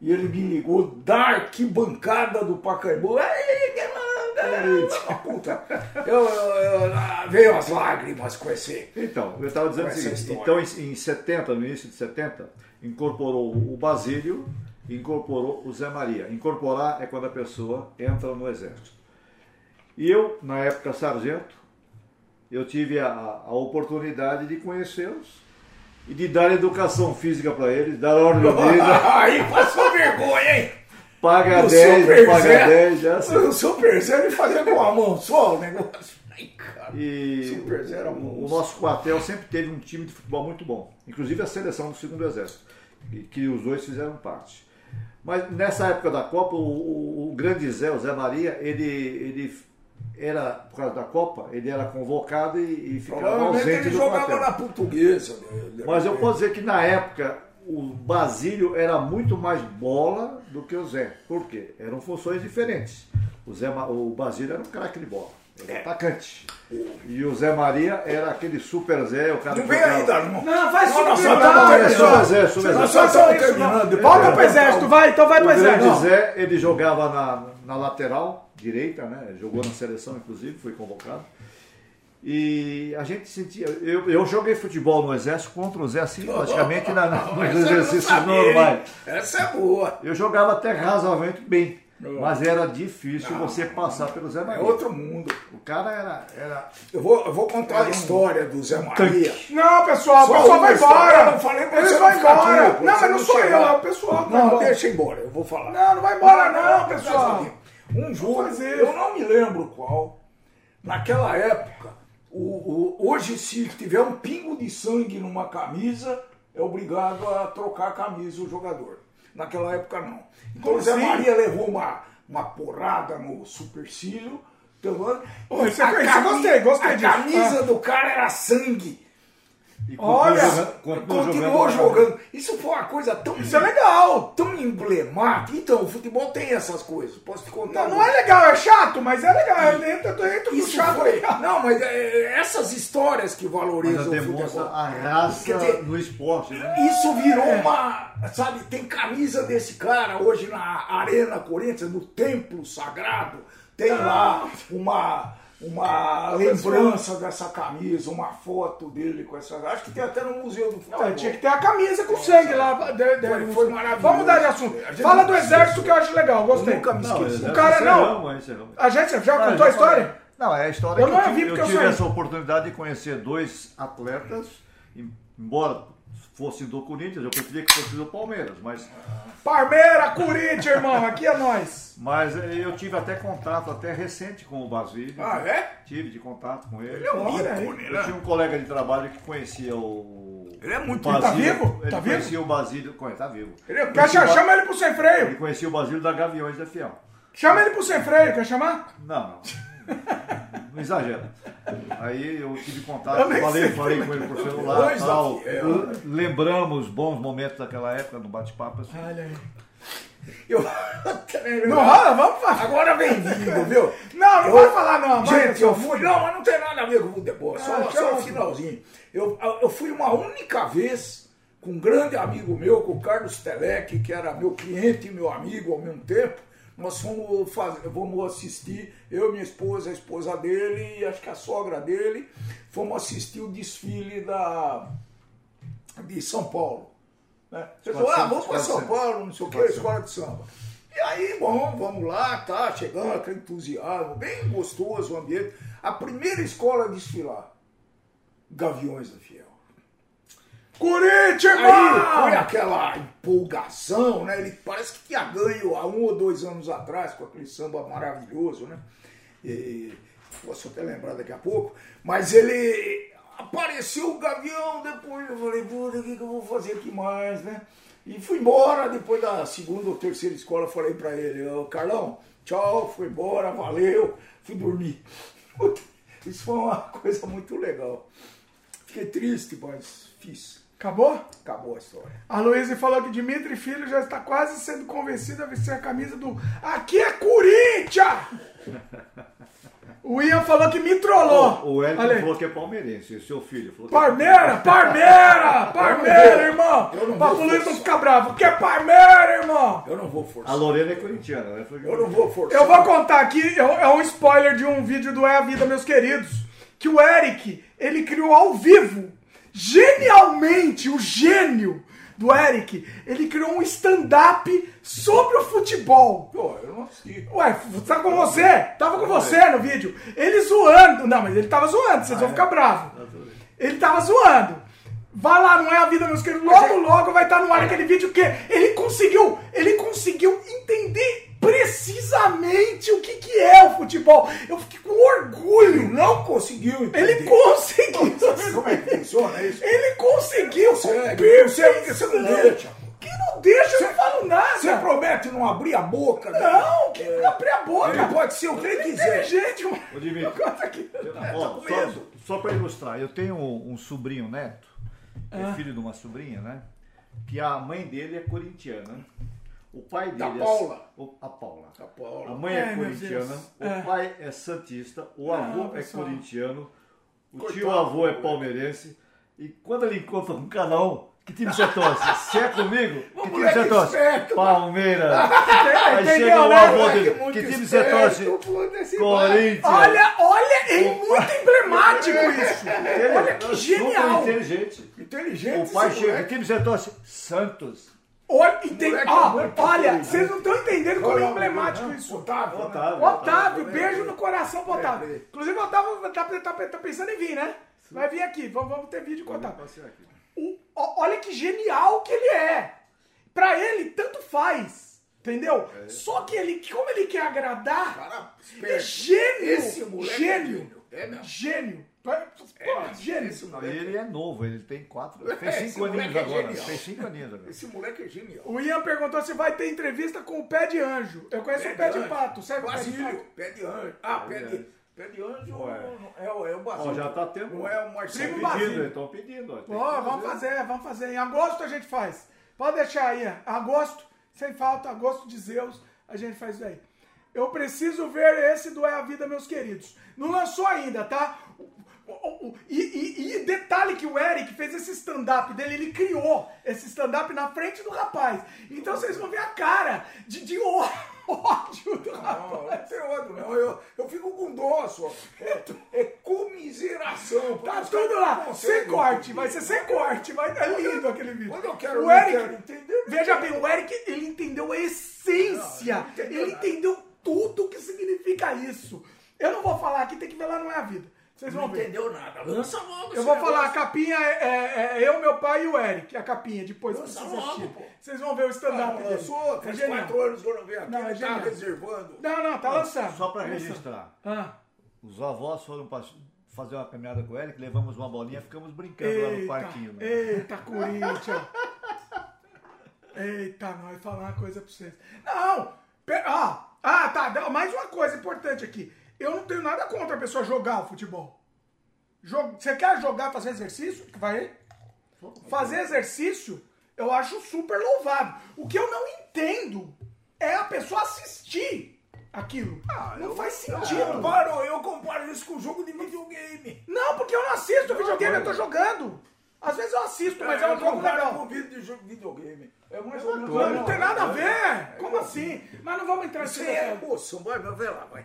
e ele me ligou da arquibancada do Pacaembu. Ei, que manda! Puta, eu, eu- eu- veio as lágrimas com esse. Então, eu estava dizendo o seguinte, então em, em 70, no início de 70, incorporou o Basílio, incorporou o Zé Maria. Incorporar é quando a pessoa entra no exército. E eu, na época sargento, eu tive a, a oportunidade de conhecê-los e de dar educação física para eles, dar ordem de vida, (laughs) Aí passou vergonha, hein? paga O 10, Super não paga Zé- 10, já sei. O Super Zé ele fazia com a mão só o negócio. Ai, cara. E Super Zé era o, o nosso quartel sempre teve um time de futebol muito bom, inclusive a seleção do segundo exército, que, que os dois fizeram parte. Mas nessa época da Copa, o, o- o grande Zé, o Zé Maria, ele, ele, era, por causa da Copa, ele era convocado e, e ficava Provavelmente ausente ele do jogava na portuguesa. né? Mas eu posso dizer que na época o Basílio era muito mais bola do que o Zé. Por quê? Eram funções diferentes. O, Zé, o Basílio era um craque de bola, era É. atacante. E o Zé Maria era aquele super Zé, o cara Não vem ainda, não. Não, vai subir, nós só estamos não, é super Zé, super Nós Zé. só estamos terminando. não. Volta pro exército, vai, então vai O pro grande exército. Zé, ele jogava na, na lateral direita, né? Jogou na seleção, inclusive, foi convocado. E a gente sentia. Eu, eu joguei futebol no exército contra o Zé, assim, praticamente na, na, nos Essa eu não exercícios normais. Essa é boa. Eu jogava até razoavelmente bem, mas era difícil você passar pelo Zé É Maria. outro mundo. O cara era. era... Eu vou, eu vou contar a história do Zé Maria. Não, pessoal, o pessoal vai embora. eu não falei pra você não embora. quieto, Não, mas não não sou eu, chegar. é o pessoal Não, embora. deixa embora, eu vou falar. Não, não vai embora não, pessoal. Um jogo, fazer. eu não me lembro qual. Naquela época, o, o- hoje se tiver um pingo de sangue numa camisa, é obrigado a trocar a camisa o jogador. Naquela época não. Então Zé assim? Maria levou uma, uma porrada no supercílio. Então, Pô, eu gostei, gostei a disso. camisa Ah. do cara era sangue. E Olha, continuou Continuou jogando. jogando. Isso foi uma coisa tão, Isso é legal. tão emblemática. Então, o futebol tem essas coisas. Posso te contar? Não, não é legal, é chato, mas é legal. Entra, entra no Isso chato. foi. Não, mas é, essas histórias que Mas valorizam o demonstra futebol. a raça Quer dizer, no esporte, né? Isso virou É. uma. Sabe, tem camisa desse cara hoje na Arena Corinthians, no Templo Sagrado. Tem lá uma. Uma lembrança dessa camisa, uma foto dele com essa. Acho que tem até no Museu do Futebol. Não, tinha que ter a camisa com sangue lá. de- de- Foi- foi maravilhoso. Vamos mudar de assunto. Fala do exército que eu acho legal, gostei. Nunca me Não, esqueci. O cara não. encerramos, encerramos. A gente já Ah, contou a já falei. história? Não, é a história Eu que não eu vi eu eu tive saí. essa oportunidade de conhecer dois atletas, em- embora fossem do Corinthians, eu preferia que fosse do Palmeiras, mas, Parmeira, Corinthians, irmão. Aqui é nós. mas eh, eu tive até contato até recente com o Basílio. Ah, é? Tive de contato com ele. Ele é um ícone, Eu né? tinha um colega de trabalho que conhecia o. Ele é muito- ele tá vivo? Ele Tá conhecia o Basílio. conhe- Tá vivo. Ele Quer chamar? Chama ele pro sem Ele freio. conhecia o Basílio da Gaviões da Fiel. Chama ele pro sem freio. Quer chamar? Não, não. (laughs) Não exagera. Aí eu tive contato, Eu falei, falei com ele por celular e tal. L- Lembramos bons momentos daquela época no bate-papo. assim. Olha aí. Eu... (laughs) Não rola? Vamos falar. Agora vem vindo, viu? Não, não Eu- vai falar não. Gente, eu fui. Não, mas não tem nada a ver com o futebol. Só, Ah, só chama. o finalzinho. Eu, eu fui uma única vez com um grande amigo meu, com o Carlos Telec, que era meu cliente e meu amigo ao mesmo tempo. Nós fomos, fazer, fomos assistir, eu, minha esposa, a esposa dele e acho que a sogra dele, fomos assistir o desfile da, de São Paulo. Né? Você falou, ah, vamos para São. Paulo, não sei o de escola de samba. E aí, bom, vamos lá, tá chegando, aquele entusiasmo, bem gostoso o ambiente. A primeira escola a desfilar, Gaviões da Fiel. Corinthians, Aí foi aquela empolgação, né? Ele parece que tinha ganho há um ou dois anos atrás com aquele samba maravilhoso, né? E, posso até lembrar daqui a pouco. Mas ele apareceu o Gavião depois. Eu falei, puta, o que, que eu vou fazer aqui mais, né? E fui embora. Depois da segunda ou terceira escola, falei pra ele: Ô, Carlão, tchau, fui embora, valeu. Fui dormir. (laughs) Isso foi uma coisa muito legal. Fiquei triste, mas fiz. Acabou? Acabou a história. A Luísa falou que Dimitri Filho já está quase sendo convencido a vestir a camisa do Aqui é Corinthians! O Ian falou que me trollou. O Olha aí. falou que é palmeirense, o seu filho falou que é Parmeira, Parmeira, Parmeira, irmão. Eu não o Luiz não ficar bravo. Que é Parmeira, irmão. Eu não vou A forçar. Lorena é corintiana, né? Foi- Eu não vou forçar. Eu vou contar aqui, é um- é um spoiler de um vídeo do É a Vida, meus queridos, que o Eric, ele criou ao vivo, genialmente, o gênio do Eric, ele criou um stand-up sobre o futebol. Pô, eu não assisti. Ué, tá com você? Tava com você no vídeo. Ele zoando. Não, mas ele tava zoando, vocês vão ficar bravos. Ele tava zoando. Vai lá, não é a vida, meus queridos. Logo, logo vai estar no ar aquele vídeo, porque ele conseguiu, ele conseguiu entender precisamente o que, que é o futebol. Eu fiquei com orgulho. Não conseguiu entender. Ele conseguiu. Tá vendo como é que funciona isso? Ele conseguiu. Segue, você, você não deixa. Que não deixa, eu não falo nada. Você promete não abrir a boca? né? Não, que não abrir a boca. Ele pode ser o que ele quiser. Inteligente, mano. Ô, Dimitri. Aqui. Ó, com só, só para ilustrar, eu tenho um, um sobrinho neto, que Ah. é filho de uma sobrinha, né? Que a mãe dele é corintiana. O pai Da dele é. Paula. o- a Paula. A Paula. A mãe é meu corintiana, o É. pai é santista, o Não, avô é pessoal. corintiano, o Coitado. tio avô é palmeirense. E quando ele encontra um canal, que time você torce? Se é comigo, que time você torce? esperto, Palmeiras. Aí chega o avô dele, que time você torce? Corinthians. Olha, olha, é muito emblemático isso. Ele Olha é que super genial. inteligente. Inteligente O pai chega, que time você torce? Santos. Olha, entende? Moleque Ó, muito olha, inteligente. vocês não estão entendendo como é é emblemático isso. Otávio. Otávio. Otávio, beijo no coração pro Otávio. Inclusive, o Otávio tá, tá, tá, tá pensando em vir, né? Vai vir aqui, vamos, vamos ter vídeo com o Otávio. O- olha que genial que ele é. Pra ele, tanto faz. Entendeu? Só que ele, como ele quer agradar, Cara, é gênio. Esse moleque é gênio. É mesmo. Gênio. Pô, gênio. Esse Não, moleque, ele é novo, ele tem quatro. (laughs) Fez É, cinco aninhos é agora. genial. Fez cinco aninhos agora. esse moleque é genial. O Ian perguntou se vai ter entrevista com o Pé de Anjo. Eu conheço o Pé de anjo. Pato. Sabe o Pé de Pato? pé de anjo. Ah, pé de, pé de anjo Ué. não é, o- é o Basílio. Ó, já tá tendo. Não é o Marcelo. Primo Basílio. Estão pedindo. ó, vamos fazer, vamos fazer. Em agosto a gente faz. Pode deixar aí. Agosto, sem falta, agosto de Zeus, a gente faz isso aí. Eu preciso ver esse do É a Vida, meus queridos. Não lançou ainda, tá? O- o- o- E, e- e detalhe que o Eric fez esse stand-up dele, ele criou esse stand-up na frente do rapaz. Então vocês vão ver a cara de, de (laughs) ódio do Não, rapaz. não tem outro, não. Eu, eu fico com só. É, é comiseração. Tá tudo lá, não sem corte, vai ser sem corte, vai é lindo aquele vídeo. Quando eu quero, o não Eric, quero entender. veja bem, o Eric, ele entendeu a essência, Não, não ele entendeu tudo o que significa isso. Eu não vou falar aqui, tem que ver lá, não é a vida. Vocês vão Não ver. entendeu nada. Lança logo Eu vou falar, a negócio. capinha é, é- é eu, meu pai e o Eric, a capinha, depois pra Lança vocês logo, pô. Vocês vão ver o stand-up Ah, dele. lançou, É faz genial. quatro anos que eu não venho aqui. Não, é tá reservando. Não, não, tá lançando. Só para lançando. registrar. Ah, Os avós foram pra fazer uma caminhada com o Eric, levamos uma bolinha, ficamos brincando lá no eita, parquinho. Né? eita, Corinthians. Eita, nós falar uma coisa pra vocês. Não! Ah, ah, tá. dá- Mais uma coisa importante aqui. Eu não tenho nada contra a pessoa jogar o futebol. Você quer jogar, fazer exercício? Vai. Fazer exercício, eu acho super louvável. O que eu não entendo é a pessoa assistir aquilo. não faz Eu sentido. comparo, eu comparo isso com jogo de videogame. Não, porque eu não assisto videogame, eu tô jogando. Às vezes eu assisto, mas é um eu jogo legal. com vídeo de videogame. É mais ou menos. Não, não tem nada a É ver. Como assim? Mas não vamos entrar nesse Isso é emoção. Vai, vai lá, vai.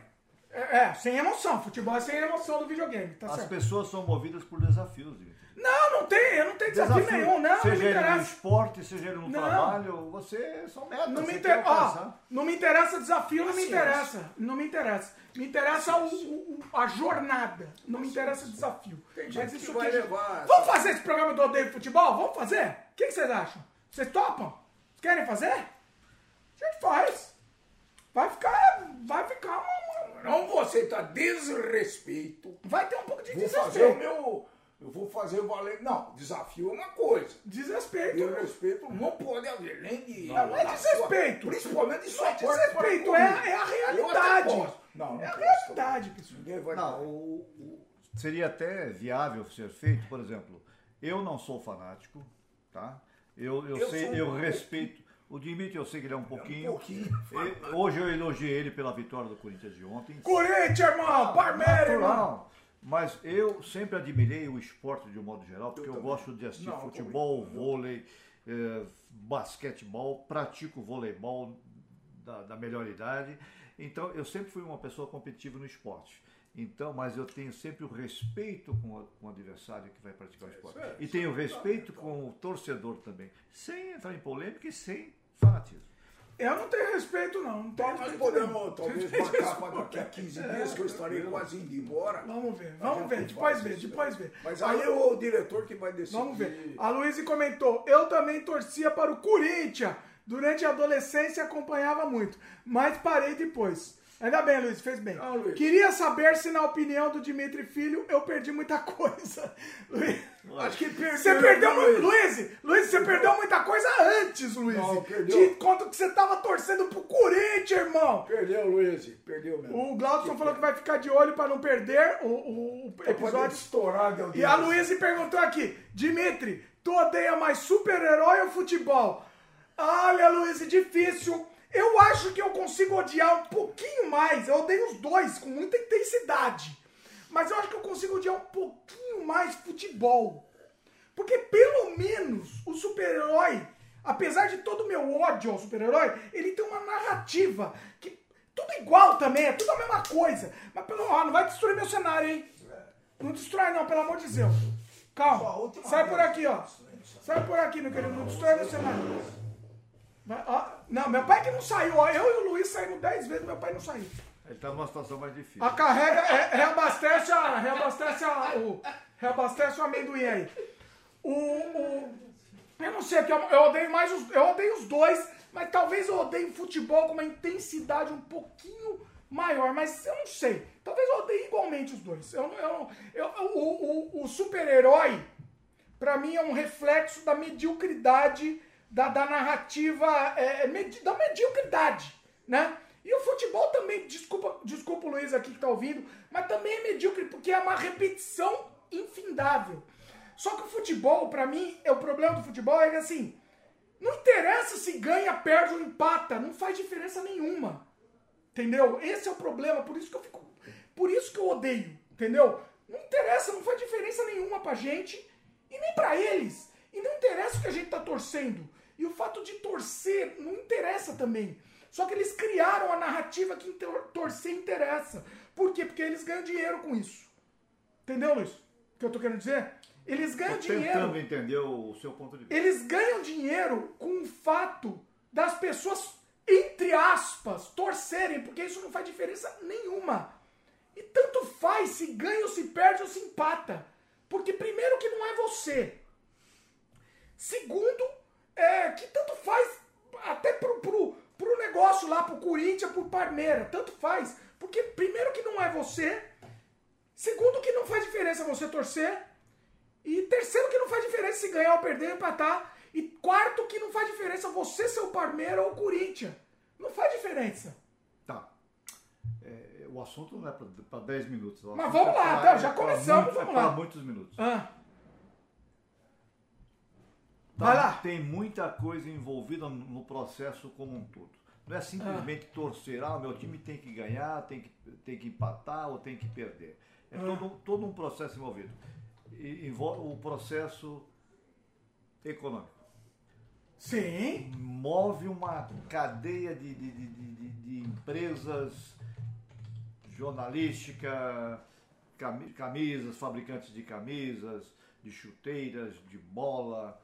É, é, sem emoção. Futebol é sem emoção do videogame, tá As certo? pessoas são movidas por desafios. Não, não tem, eu não tenho desafio, nenhum, não, não me seja ele no interessa. esporte, seja ele no Não. trabalho, você são metas. Não me, inter... Ó, não me interessa desafio, não me interessa. Não me interessa. Me interessa o- o- a jornada. Não me interessa desafio. Tem gente Mas que isso vai que- levar- Vamos fazer esse programa do Odeio Futebol? Vamos fazer? O que, que vocês acham? Vocês topam? Querem fazer? A gente faz. Vai ficar. Vai ficar uma. Não vou aceitar desrespeito. vai ter um pouco de Vou fazer o desrespeito. meu. Eu vou fazer valer. Não, desafio é uma coisa. Desrespeito. Desrespeito não pode haver, nem de. Não, não é desrespeito. sua- principalmente de Não sua é parte desrespeito, é, é a realidade. Não, não É a posso. realidade, pessoal. Ninguém vai. Não, o- o- seria até viável ser feito, por exemplo, eu não sou fanático, tá? Eu, eu, Eu sei, sou eu respeito. O Dimitri eu sei que ele é um pouquinho. pouquinho. E- Hoje eu elogiei ele pela vitória do Corinthians de ontem. Corinthians, irmão! Palmeiras, irmão! Natural. Mas eu sempre admirei o esporte de um modo geral, porque eu, também. gosto de assistir Não, futebol, vôlei, eh, basquetebol, pratico voleibol da, da melhor idade. Então eu sempre fui uma pessoa competitiva no esporte. Então, mas eu tenho sempre o respeito com, o- com o adversário que vai praticar o esporte. é, E tenho é respeito com o torcedor também, sem entrar em polêmica e sem fanatismo. Eu não tenho respeito, não. Não tenho Nós respeito podemos talvez marcar para daqui a 15 dias, que eu estarei quase indo embora. Vamos ver, A vamos ver, depois ver, depois ver. Mas aí é o diretor que vai decidir. Vamos ver. A Luísa comentou: Eu também torcia para o Corinthians. Durante a adolescência acompanhava muito, mas parei depois. Ainda bem, Luiz, fez bem. Ah, Luiz. Queria saber se, na opinião do Dimitri Filho, eu perdi muita coisa. Luiz, Acho que perdeu. você perdeu Luiz. Luiz, Luiz, você perdeu muita coisa antes, Luiz. Não, perdeu. De conta que você tava torcendo pro Corinthians, irmão. Perdeu, Luiz. Perdeu mesmo. O Glaudson falou que vai ficar de olho pra não perder o, o- episódio. estourar, Deus E a Luísa perguntou aqui, Dimitri, tu odeia mais super-herói ou futebol? Olha, Luísa, difícil. Eu acho que eu consigo odiar um pouquinho mais. Eu odeio os dois com muita intensidade. Mas eu acho que eu consigo odiar um pouquinho mais futebol. Porque pelo menos o super-herói, apesar de todo o meu ódio ao super-herói, ele tem uma narrativa que tudo igual também, é tudo a mesma coisa. Mas pelo ó, não vai destruir meu cenário, hein? Não destrói não, pelo amor de Deus. Calma. Sai por aqui, ó. Sai por aqui, meu querido. Não destrói meu cenário. Não, meu pai que não saiu. Eu e o Luiz saímos 10 vezes, meu pai não saiu. Ele tá numa situação mais difícil. A carrega, é, reabastece, a, reabastece a, o, reabastece o amendoim aí. O, o- eu não sei, eu, eu odeio mais os, eu odeio os dois, mas talvez eu odeie futebol com uma intensidade um pouquinho maior, mas eu não sei. Talvez eu odeie igualmente os dois. Eu, eu, eu, o, o, o super-herói, pra mim, é um reflexo da mediocridade, da, da narrativa, é, medi- da mediocridade, né? E o futebol também, desculpa, desculpa o Luiz aqui que tá ouvindo, mas também é medíocre, porque é uma repetição infindável. Só que o futebol, pra mim, é o problema do futebol é que assim, não interessa se ganha, perde ou empata, não faz diferença nenhuma. Entendeu? Esse é o problema, por isso que eu fico. Por isso que eu odeio, entendeu? Não interessa, não faz diferença nenhuma pra gente e nem pra eles. E não interessa o que a gente tá torcendo. E o fato de torcer não interessa também. Só que eles criaram a narrativa que torcer interessa. Por quê? Porque eles ganham dinheiro com isso. Entendeu, Luiz? O que eu tô querendo dizer? Eles ganham Tô dinheiro. tentando entender o seu ponto de vista. Eles ganham dinheiro com o fato das pessoas, entre aspas, torcerem, porque isso não faz diferença nenhuma. E tanto faz se ganha ou se perde ou se empata. Porque primeiro que não é você. Segundo, é que tanto faz até pro, pro, pro negócio lá, pro Corinthians, pro Parmeira, tanto faz. Porque primeiro que não é você. Segundo que não faz diferença você torcer. E terceiro que não faz diferença se ganhar ou perder ou empatar. E quarto que não faz diferença você ser o Parmeira ou o Corinthians. Não faz diferença. Tá. É, o assunto não é para 10 minutos. Mas assunto vamos é lá, pra- tá, já é pra começamos, muito- vamos é lá. muitos minutos. Ah, Tá? Vai lá. Tem muita coisa envolvida no processo como um todo. Não é simplesmente torcer, ah, meu time tem que ganhar, tem que, tem que empatar ou tem que perder. É todo, todo um processo envolvido. E, envolve o processo econômico. sim. Move uma cadeia de, de, de, de- de- empresas jornalística, cami- camisas, fabricantes de camisas, de chuteiras, de bola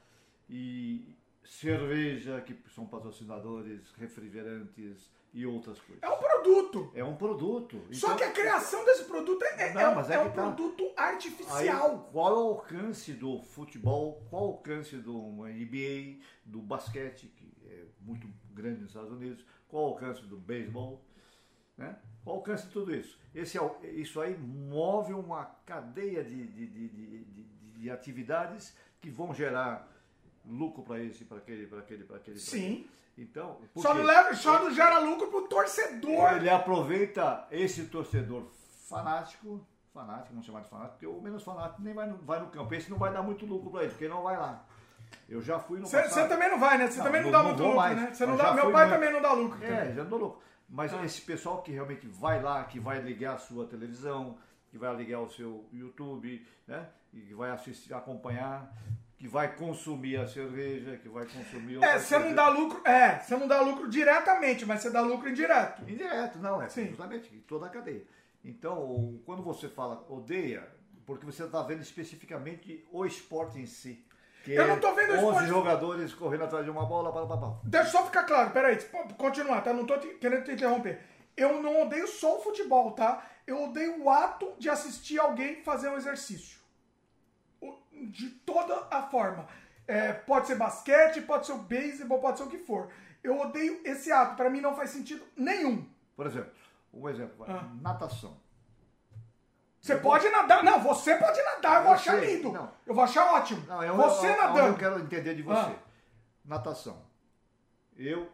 e cerveja, que são patrocinadores, refrigerantes e outras coisas. É um produto. É um produto. Só Então, que a criação desse produto é, é- Não, é um- mas é é um tá. produto Aí, artificial. qual é o alcance do futebol? Qual é o alcance do NBA, do basquete, que é muito grande nos Estados Unidos? Qual o alcance do beisebol? Né? Qual o alcance de tudo isso? Esse, isso aí move uma cadeia de, de, de, de, de- de atividades que vão gerar lucro para esse, para aquele, para aquele, para aquele. Sim. aquele. Então, Só não, leva, só não gera lucro pro torcedor. Ele aproveita esse torcedor fanático, fanático, vamos chamar de fanático, porque o menos fanático nem vai no, vai no campo. Esse não vai dar muito lucro para ele, porque ele não vai lá. Eu já fui no Você também não vai, né? Você também não, não- dá muito lucro, mais. né? Você não dá, meu pai muito. também não dá lucro. É, também. já não dou lucro. Mas Ah. esse pessoal que realmente vai lá, que vai ligar a sua televisão, que vai ligar o seu YouTube, né? E que vai assistir, acompanhar, que vai consumir a cerveja, que vai consumir É, outras você não dá lucro. É, você não dá lucro diretamente, mas você dá lucro indireto. Indireto, não, é Sim. justamente toda a cadeia. Então, quando você fala odeia, porque você está vendo especificamente o esporte em si. Que Eu é não tô vendo o 11 esporte- jogadores correndo atrás de uma bola, para, para. Deixa eu só ficar claro, peraí, continuar, tá? Não tô te- querendo te interromper. Eu não odeio só o futebol, tá? Eu odeio o ato de assistir alguém fazer um exercício. De toda a forma. É, pode ser basquete, pode ser o beisebol, pode ser o que for. Eu odeio esse ato. Pra mim não faz sentido nenhum. Por exemplo, Um exemplo, Ah. natação. Você pode nadar. Não, você pode nadar, eu vou Eu achar sei, lindo. não. Eu vou achar ótimo. Não, eu, você eu, eu, nadando. Eu quero entender de você. Ah. Natação. Eu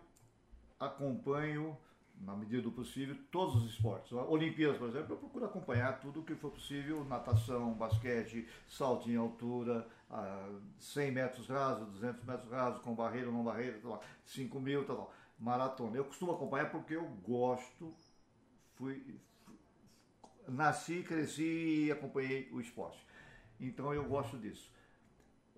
acompanho, na medida do possível, todos os esportes. Olimpíadas, por exemplo, eu procuro acompanhar tudo o que for possível. Natação, basquete, salto em altura, ah, 100 metros rasos, 200 metros rasos, com barreira ou não barreira, tal, 5 mil, tal. maratona. Eu costumo acompanhar porque eu gosto, fui, nasci, cresci e acompanhei o esporte. Então eu gosto disso.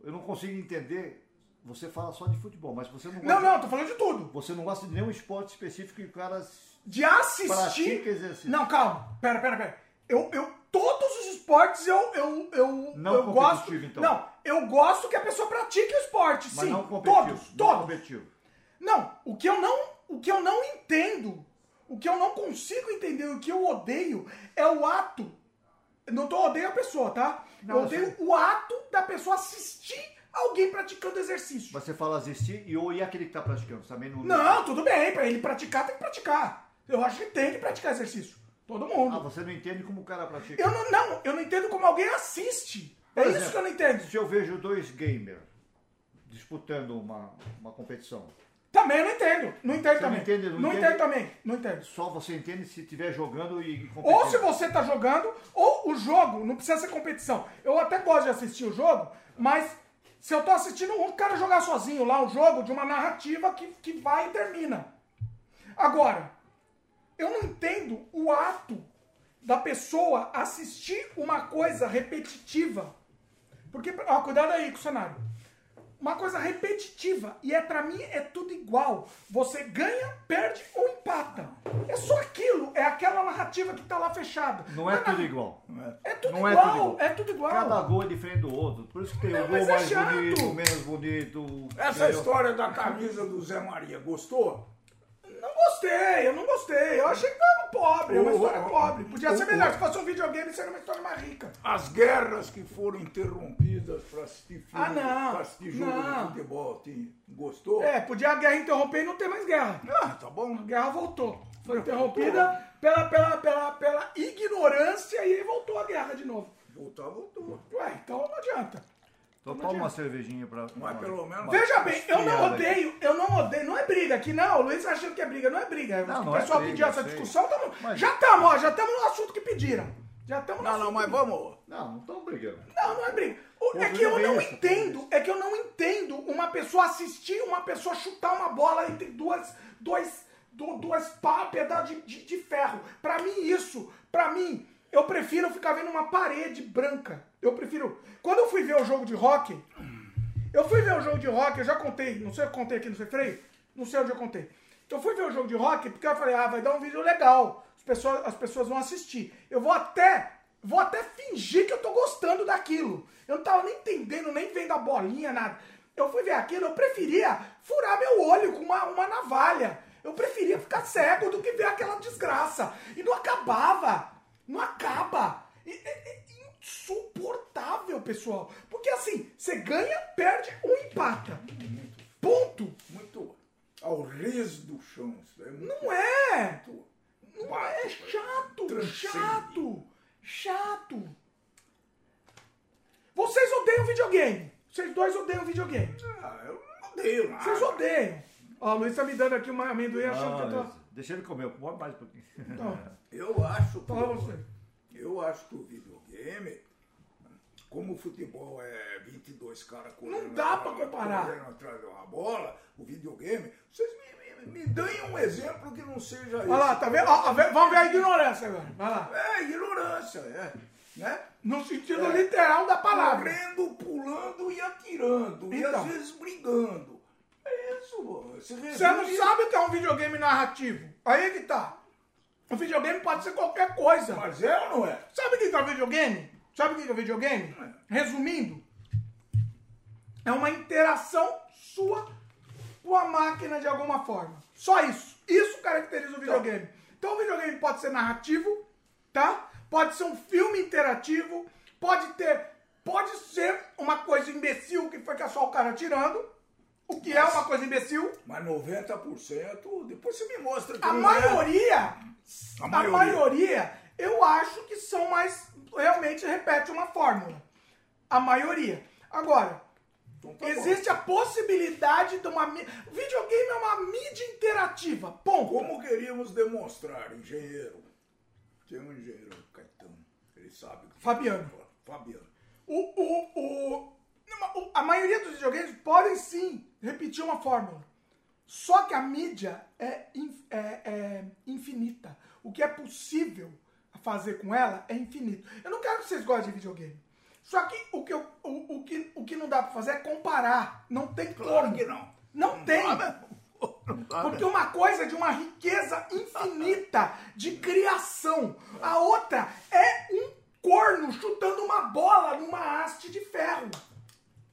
Eu não consigo entender. Você fala só de futebol, mas você não gosta, Não, não, tô falando de tudo. você não gosta de nenhum esporte específico que o cara De assistir. pratica exercício. Não, calma. Pera, pera, pera. Eu, eu, todos os esportes eu, eu, eu, Não eu gosto. então. Não, eu gosto que a pessoa pratique o esporte, mas sim. não competitivo. todos, não todos. competitivo. Não, o que eu não, o que eu não entendo, o que eu não consigo entender, o que eu odeio é o ato. Não tô odeio a pessoa, tá? Não, eu odeio o ato da pessoa assistir alguém praticando exercício. Você fala assistir e ou e aquele que está praticando também não. Não, tudo bem, pra ele praticar tem que praticar. Eu acho que tem que praticar exercício. Todo mundo. Ah, você não entende como o cara pratica. Eu não, não, eu não entendo como alguém assiste. É Por isso exemplo, que eu não entendo. Se eu vejo dois gamers disputando uma, uma competição, Também eu não entendo. Não entendo Você não também. entende, não não entende? entendo também. Não entendo. só você entende se estiver jogando e competindo. Ou se você tá jogando, ou o jogo, não precisa ser competição. Eu até gosto de assistir o jogo, mas se eu tô assistindo um cara jogar sozinho lá, um jogo de uma narrativa que, que vai e termina. Agora, eu não entendo o ato da pessoa assistir uma coisa repetitiva. Porque, ó, cuidado aí com o cenário. Uma coisa repetitiva. E é para mim é tudo igual. Você ganha, perde ou empata. É só aquilo. É aquela narrativa que tá lá fechada. Não é Mas tudo igual. É tudo Não é igual. tudo igual. É tudo igual. Cada gol é diferente do outro. Por isso que tem Não, o gol mas é mais chato. bonito, menos bonito. Essa história da camisa do Zé Maria, gostou? Não gostei, eu não gostei. Eu achei que tava pobre. É uma história pobre. Podia ser melhor. Se fosse um videogame, seria uma história mais rica. As guerras que foram interrompidas para assistir filme, Ah, não. para assistir jogo Não. de futebol, tem- gostou? É, podia a guerra interromper e não ter mais guerra. Ah, tá bom. A guerra voltou. Foi interrompida pela, pela, pela, pela ignorância e aí voltou a guerra de novo. Voltar, voltou. Ué, então não adianta. Então toma uma cervejinha pra. Mas pelo menos- Veja bem, eu não odeio, eu não odeio, não é briga aqui, não. O Luiz tá achando que é briga, não é briga. Não, o não é pessoal briga, pediu essa sei. discussão, tamo, Mas- já estamos, ó, já estamos no assunto que pediram. Já estamos no Não, não, mas vamos. Não, não estamos brigando. Não, não é briga. O- é que eu bem, não entendo, é que eu não entendo uma pessoa assistir uma pessoa chutar uma bola entre duas, dois, du- duas pá, pedaços de, de, de ferro. Pra mim, isso, pra mim, eu prefiro ficar vendo uma parede branca. Eu prefiro. Quando eu fui ver o jogo de hockey, eu fui ver o jogo de hockey, eu já contei, não sei se eu contei aqui no Freio, não sei onde eu contei. Eu fui ver o jogo de hockey porque eu falei, ah, vai dar um vídeo legal. As pessoas, as pessoas vão assistir. Eu vou até, vou até fingir que eu tô gostando daquilo. Eu não tava nem entendendo, nem vendo a bolinha, nada. Eu fui ver aquilo, eu preferia furar meu olho com uma, uma navalha. Eu preferia ficar cego do que ver aquela desgraça. E não acabava. Não acaba. E- é- é insuportável, pessoal. Porque assim, você ganha, perde ou empata. Ponto. Muito ao riso do chão. Isso é muito Não é. Não Bate, é chato, transcende. chato, chato. Vocês odeiam videogame. Vocês dois odeiam videogame. Ah, eu não odeio nada. Vocês odeiam. Ó, o Luiz tá me dando aqui uma amendoim achando que eu tô... Deixa ele comer, come mais um pouquinho. Então, (laughs) Eu acho que, fala você. eu acho que o videogame, como o futebol é 22 caras correndo, Não dá pra atrás- comparar. correndo atrás de uma bola, o videogame, vocês me, me, me deem um exemplo que não seja Olha lá, tá vendo? Ó, vamos ver a ignorância agora. Vai lá. É, ignorância, é. Né? No sentido É. literal da palavra. Correndo, pulando e atirando. E Então. às vezes brigando. É isso. Você Você não sabe o que é um videogame narrativo. Aí que tá. O videogame pode ser qualquer coisa. Mas é ou não é? Sabe o que é o videogame? Sabe o que é o videogame? Resumindo, é uma interação sua com a máquina de alguma forma. Só isso. Isso caracteriza o videogame. Então o videogame pode ser narrativo, tá? Pode ser um filme interativo, pode ter, pode ser uma coisa imbecil que foi que é só o cara atirando, o que é uma coisa imbecil. Mas 90%, depois você me mostra que A não é. maioria, A a maioria. maioria, eu acho que são mais, realmente repete uma fórmula. A maioria. Agora, Então tá bom. existe a possibilidade de uma... Videogame é uma mídia interativa, ponto. Como queríamos demonstrar, engenheiro? Tem um engenheiro, Caetano, ele sabe. Fabiano. Fabiano. O, o, o- a maioria dos videogames podem sim repetir uma fórmula. Só que a mídia é, é- é infinita. O que é possível fazer com ela é infinito. Eu não quero que vocês gostem de videogame. Só que o que, eu- o, o que, o que não dá pra fazer é comparar. Não tem Claro como. que não. Não tem. né? Não Porque né? uma coisa é de uma riqueza infinita de criação. A outra é um corno chutando uma bola numa haste de ferro.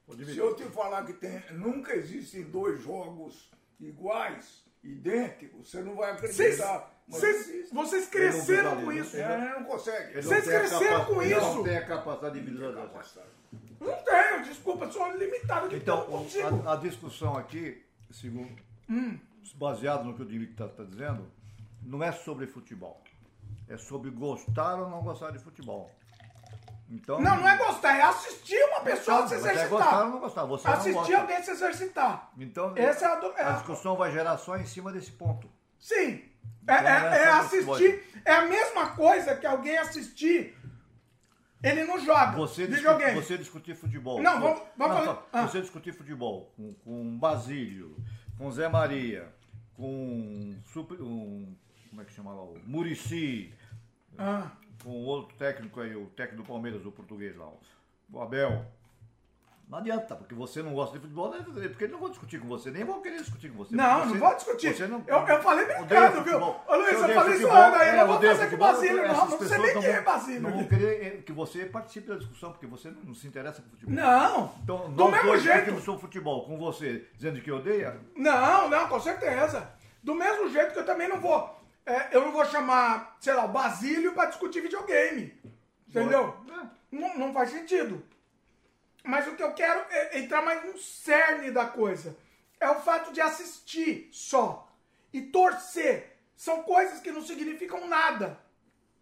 Se eu te falar que tem, nunca existem dois jogos iguais, idênticos, você não vai acreditar. Vocês, existe. vocês cresceram não com isso. ele É, não consegue. Ele não Vocês cresceram com ele isso. Não tem a capacidade de visualização. Não tenho, desculpa, sou limitado de Então, a, a discussão aqui, segundo, baseado no que o Dimitri está dizendo, não é sobre futebol. É sobre gostar ou não gostar de futebol. Então, Não, não é gostar, é assistir uma pessoa se Mas é gostar ou exercitar. não gostar. Você não Assistir gosta. alguém se exercitar. Então, Essa é a do- é a discussão vai gerar só em cima desse ponto. Sim. É, Então, é- não é é assistir. É a mesma coisa que alguém assistir. Ele não joga Você, discu- videogame. você discutir futebol. Não, vamos- vamos não, falar- ah. Você discutir futebol com, com Basílio, com Zé Maria, com super, um, como é que chama lá? O Murici, Ah, com outro técnico aí, o técnico do Palmeiras, o português lá, o Abel. Não adianta, porque você não gosta de futebol, né? porque eles não vão discutir com você, nem vão querer discutir com você. Não, Você- não vou discutir. Não, Eu- eu falei brincando, viu? futebol. Ô, Luiz, eu odeia falei futebol, zoando aí, eu não vou fazer com futebol, Basílio, não. Não sei nem não quem é Basílio. Não vão querer que você participe da discussão, porque você não se interessa com futebol. Não. Então, do mesmo jeito. discutimos sobre futebol com você, dizendo que odeia, Não, não, com certeza. Do mesmo jeito que eu também não vou. É, eu não vou chamar, sei lá, o Basílio pra discutir videogame. Entendeu? Não, não faz sentido. Mas o que eu quero é entrar mais no cerne da coisa. É o fato de assistir só. E torcer. São coisas que não significam nada.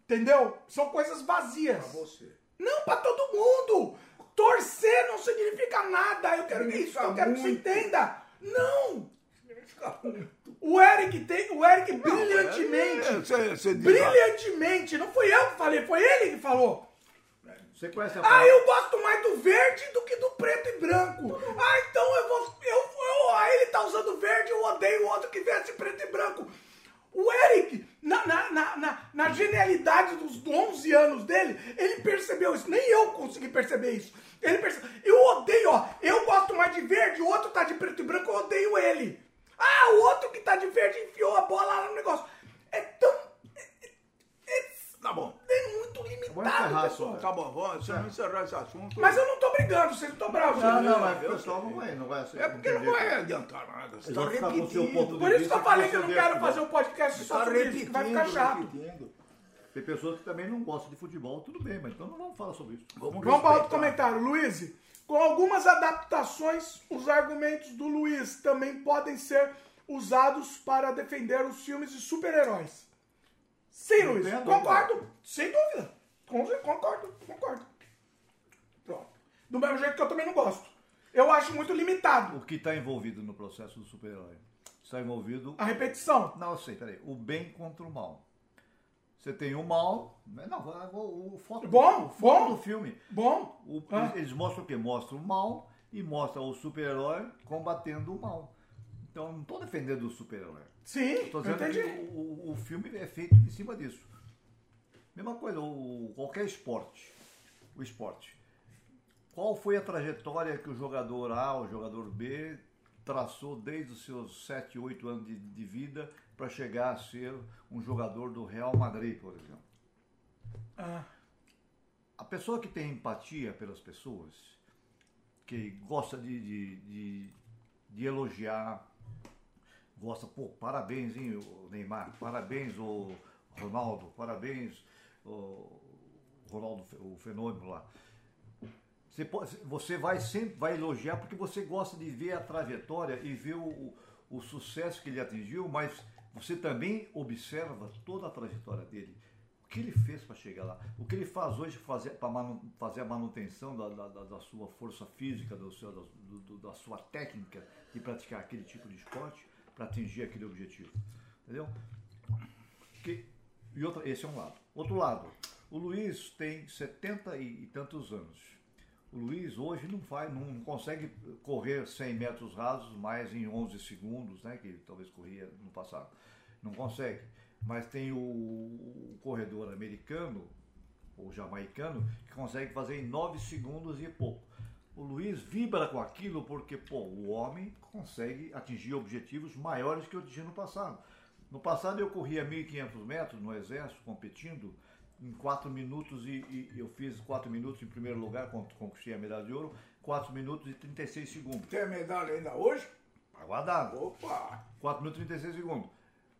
Entendeu? São coisas vazias. Pra você. Não pra todo mundo. Torcer não significa nada. Eu quero que isso, eu quero que você Significa entenda. Não. Fica muito. O Eric tem, o Eric brilhantemente, É, Você, você brilhantemente, não fui eu que falei, foi ele que falou. você conhece a Ah, palavra- eu gosto mais do verde do que do preto e branco. Ah, então eu vou, eu, eu, ah, ele tá usando verde, eu odeio o outro que veste preto e branco. O Eric, na, na, na, na, na genialidade dos 11 anos dele, ele percebeu isso. Nem eu consegui perceber isso. Ele percebeu. Eu odeio, ó. Eu gosto mais de verde, o outro tá de preto e branco, eu odeio ele. Ah, o outro que tá de verde enfiou a bola lá no negócio. É tão. É, é- Tá bom. é muito limitado, pessoal. Tá bom, vamos, vamos encerrar esse assunto. Mas eu não tô brigando, vocês não estão bravos. Não, não, mas o pessoal não vai, não vai É porque não vai adiantar nada. Você tá repetindo. Por isso que eu falei que eu não quero fazer um podcast só Tá sobre isso, que vai ficar chato. Tem pessoas que também não gostam de futebol, tudo bem, mas então não vamos falar sobre isso. Vamos, Vamos para outro comentário. Luiz, com algumas adaptações, os argumentos do Luiz também podem ser usados para defender os filmes de super-heróis. Sim, Não Luiz, a dúvida. concordo. Sem dúvida. Concordo, concordo. Pronto. Do mesmo jeito que eu também não gosto. Eu acho muito limitado O que está envolvido no processo do super-herói? Está envolvido. a repetição. Não, eu sei, peraí. O bem contra o mal. Você tem o mal. Não, o, o foco, Bom, o foco bom. do filme. Bom, O- Ah. Eles mostram o quê? Mostram o mal e mostram o super-herói combatendo o mal. Então, não estou defendendo o super-herói. sim, Estou dizendo que entendi. o, o- o filme é feito em cima disso. Mesma coisa, o, qualquer esporte. O esporte. Qual foi a trajetória que o jogador A, o jogador B, traçou desde os seus 7, 8 anos de, de vida para chegar a ser um jogador do Real Madrid, por exemplo? Ah, A pessoa que tem empatia pelas pessoas, que gosta de, de, de, de elogiar, gosta, pô, parabéns, hein, Neymar, parabéns, o Ronaldo, parabéns, o Ronaldo, o fenômeno lá. Você, pode- você vai sempre vai elogiar porque você gosta de ver a trajetória e ver o, o, o sucesso que ele atingiu, mas você também observa toda a trajetória dele. O que ele fez para chegar lá? O que ele faz hoje para fazer a manutenção da, da- da- sua força física, do seu- do- da sua técnica de praticar aquele tipo de esporte para atingir aquele objetivo. Entendeu? Que- e outra, esse é um lado. Outro lado, o Luiz tem 70 e, e tantos anos. O Luiz hoje não vai, não consegue correr 100 metros rasos mais em 11 segundos, né, que talvez corria no passado. Não consegue. Mas tem o, o corredor americano, ou jamaicano, que consegue fazer em 9 segundos e pouco. O Luiz vibra com aquilo porque, pô, o homem consegue atingir objetivos maiores que eu atingi no passado. No passado eu corria 1.500 metros no exército, competindo, em 4 minutos e, e eu fiz 4 minutos em primeiro lugar, con- conquistei a medalha de ouro, 4 minutos e 36 segundos. Tem a medalha ainda hoje? Aguardado. Opa! 4 minutos e 36 segundos.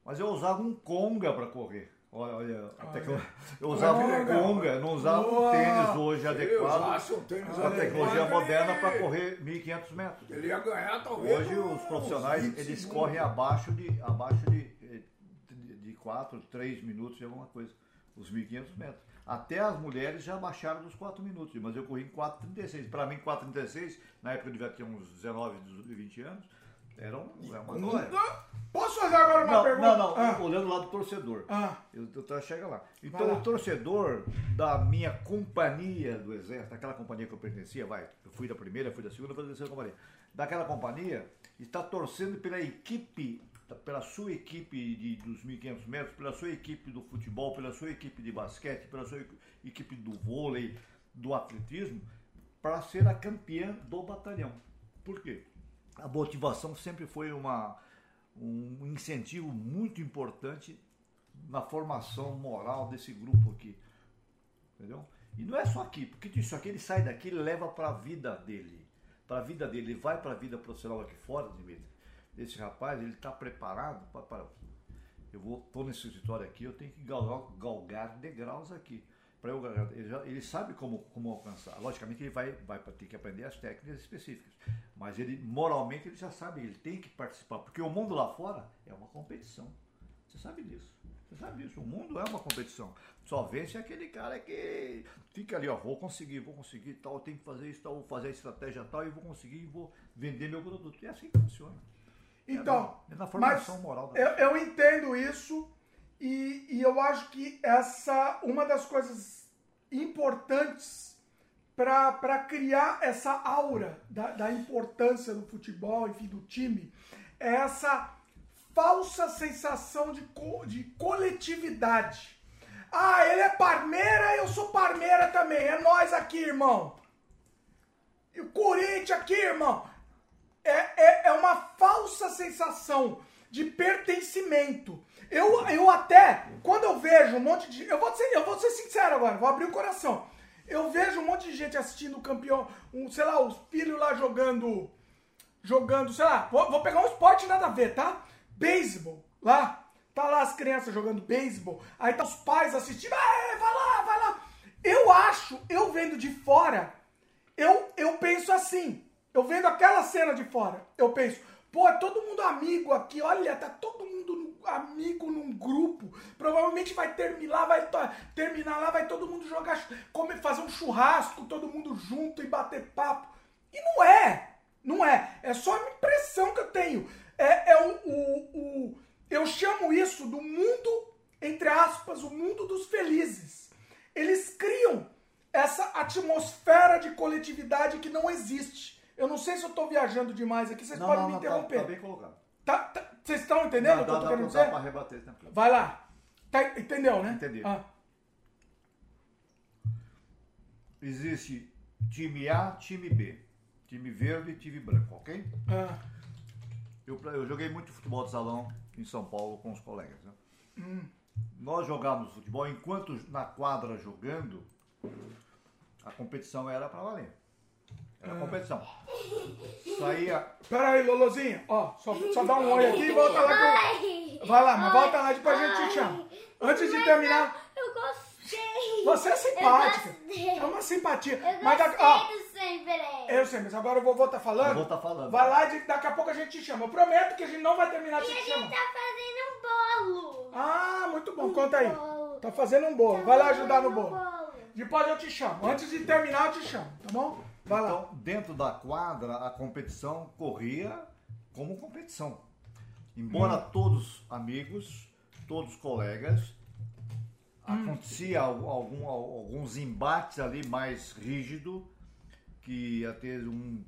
Mas eu usava um conga para correr. Olha, olha, até que eu, eu usava um Conga. não usava um tênis hoje adequado um tênis com a tecnologia moderna para correr 1.500 metros. Ele ia ganhar talvez. Hoje os profissionais 20 eles correm abaixo de abaixo de, eh, de, de 4, 3 minutos alguma coisa, os 1.500 metros. Até as mulheres já baixaram dos 4 minutos, mas eu corri em 4,36. Para mim, 4,36, na época eu devia ter uns 19, 20 anos, era, um, era uma glória. Posso fazer agora uma Não, pergunta? não, não, Ah, olhando lá do torcedor. ah, Eu, eu tô- chega lá. Então, lá. o torcedor da minha companhia do Exército, aquela companhia que eu pertencia, vai, eu fui da primeira, fui da segunda, fui da terceira companhia. Daquela companhia, está torcendo pela equipe, pela sua equipe de, dos 1.500 metros, pela sua equipe do futebol, pela sua equipe de basquete, pela sua equipe do vôlei, do atletismo, para ser a campeã do batalhão. Por quê? A motivação sempre foi uma, um incentivo muito importante na formação moral desse grupo aqui. Entendeu? E não é só aqui, porque isso aqui ele sai daqui e leva para a vida dele. Para a vida dele, ele vai para a vida profissional aqui fora, Dimitri. Esse rapaz, ele está preparado para. eu vou, tô nesse escritório aqui, eu tenho que galgar, galgar degraus aqui. Para eu ele, já- ele sabe como, como alcançar. Logicamente ele vai, vai ter que aprender as técnicas específicas. Mas ele, moralmente, ele já sabe, ele tem que participar. Porque o mundo lá fora é uma competição. Você sabe disso. Você sabe disso. O mundo é uma competição. Só vence aquele cara que fica ali, ó, vou conseguir, vou conseguir, tal, tenho que fazer isso, tal, vou fazer a estratégia tal, e vou conseguir, e vou vender meu produto. É assim que funciona. Então, É na mas formação moral da eu, eu entendo isso e, e eu acho que essa uma das coisas importantes para criar essa aura da, da importância do futebol, enfim, do time, é essa falsa sensação de, co- de coletividade. Ah, ele é Parmeira, eu sou Parmeira também. É nós aqui, irmão. E o Corinthians aqui, irmão. É, é, é uma falsa sensação de pertencimento. Eu, eu até, quando eu vejo um monte de. Eu vou, ser, eu vou ser sincero agora, vou abrir o coração. Eu vejo um monte de gente assistindo o campeão, um, sei lá, os filhos lá jogando. Jogando, sei lá, vou, vou pegar um esporte nada a ver, tá? Beisebol, lá. Tá lá as crianças jogando beisebol, aí tá os pais assistindo, vai lá, vai lá. Eu acho, eu vendo de fora, eu, eu penso assim, eu vendo aquela cena de fora, eu penso, pô, é todo mundo amigo aqui, olha, tá todo mundo amigo num grupo, provavelmente vai terminar, vai terminar lá, vai todo mundo jogar, comer, fazer um churrasco, todo mundo junto e bater papo. E não é, não é, é só a impressão que eu tenho. É, é o, o, o- eu chamo isso do mundo, entre aspas, o mundo dos felizes. Eles criam essa atmosfera de coletividade que não existe. Eu não sei se eu tô viajando demais aqui, vocês Não, podem não, me não, tá, interromper. tá bem colocado. Tá- tá- vocês estão entendendo o que eu tô querendo dizer? para rebater tranquilo. Vai lá. Tá- entendeu, né? Entendi. Ah, Existe time A, time B. Time verde e time branco, ok? ah, Eu, eu joguei muito futebol de salão em São Paulo com os colegas. Né? Hum. Nós jogávamos futebol enquanto na quadra jogando, a competição era para valer. Era competição. Saía. Pera aí, Lolozinha. Ó, só, só dá um oi aqui e volta lá que eu... Vai lá, mas volta lá depois a gente te chama. Antes de terminar, Eu gostei. você é simpática. Eu gostei. É uma simpatia. Eu Mas, gostei ó, do diferente. Eu sei, mas agora o vovô tá falando. O vovô tá falando. Vai lá e daqui a pouco a gente te chama. Eu prometo que a gente não vai terminar de E a te gente chamar. tá fazendo um bolo. Ah, muito bom. Conta aí. bolo. Tá fazendo um bolo. Vai lá ajudar no um bolo. Depois eu te chamo. Antes de terminar, eu te chamo, tá bom? Vai lá. Então, dentro da quadra, a competição corria como competição. Embora Hum. todos amigos, todos colegas, Hum. acontecia al- algum, al- alguns embates ali mais rígido, que ter um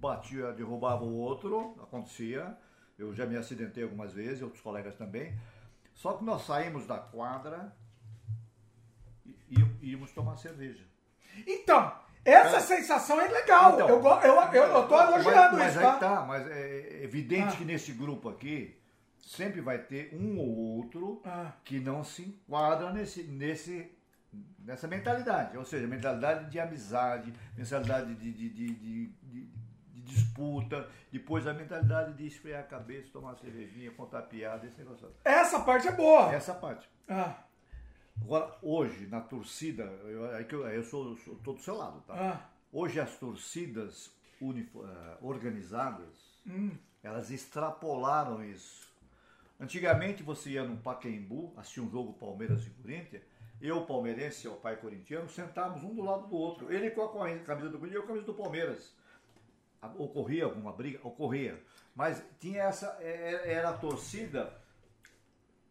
batia, derrubava o outro, acontecia. Eu já me acidentei algumas vezes, outros colegas também. Só que nós saímos da quadra e e íamos tomar cerveja. Então, essa Cara, sensação é legal. então, eu, eu, eu, eu tô elogiando mas, isso, mas tá? aí tá, mas é evidente Ah. que nesse grupo aqui sempre vai ter um ou outro Ah. que não se enquadra nesse, nesse, nessa mentalidade. Ou seja, mentalidade de amizade, mentalidade de, de, de, de- disputa, depois a mentalidade de esfriar a cabeça, tomar cervejinha, contar piada, esse negócio. Essa parte é boa. Essa parte. Ah, Agora, hoje, na torcida, eu, é que eu, eu sou, sou, tô do seu lado, tá? ah. Hoje as torcidas unifo- eh, organizadas, Hum. elas extrapolaram isso. Antigamente você ia no Pacaembu, assistia um jogo Palmeiras e Corinthians, eu, palmeirense, e o pai corintiano, sentávamos um do lado do outro. Ele com a camisa do Corinthians e eu com a camisa do Palmeiras. Ocorria alguma briga? Ocorria. Mas tinha essa, é- era a torcida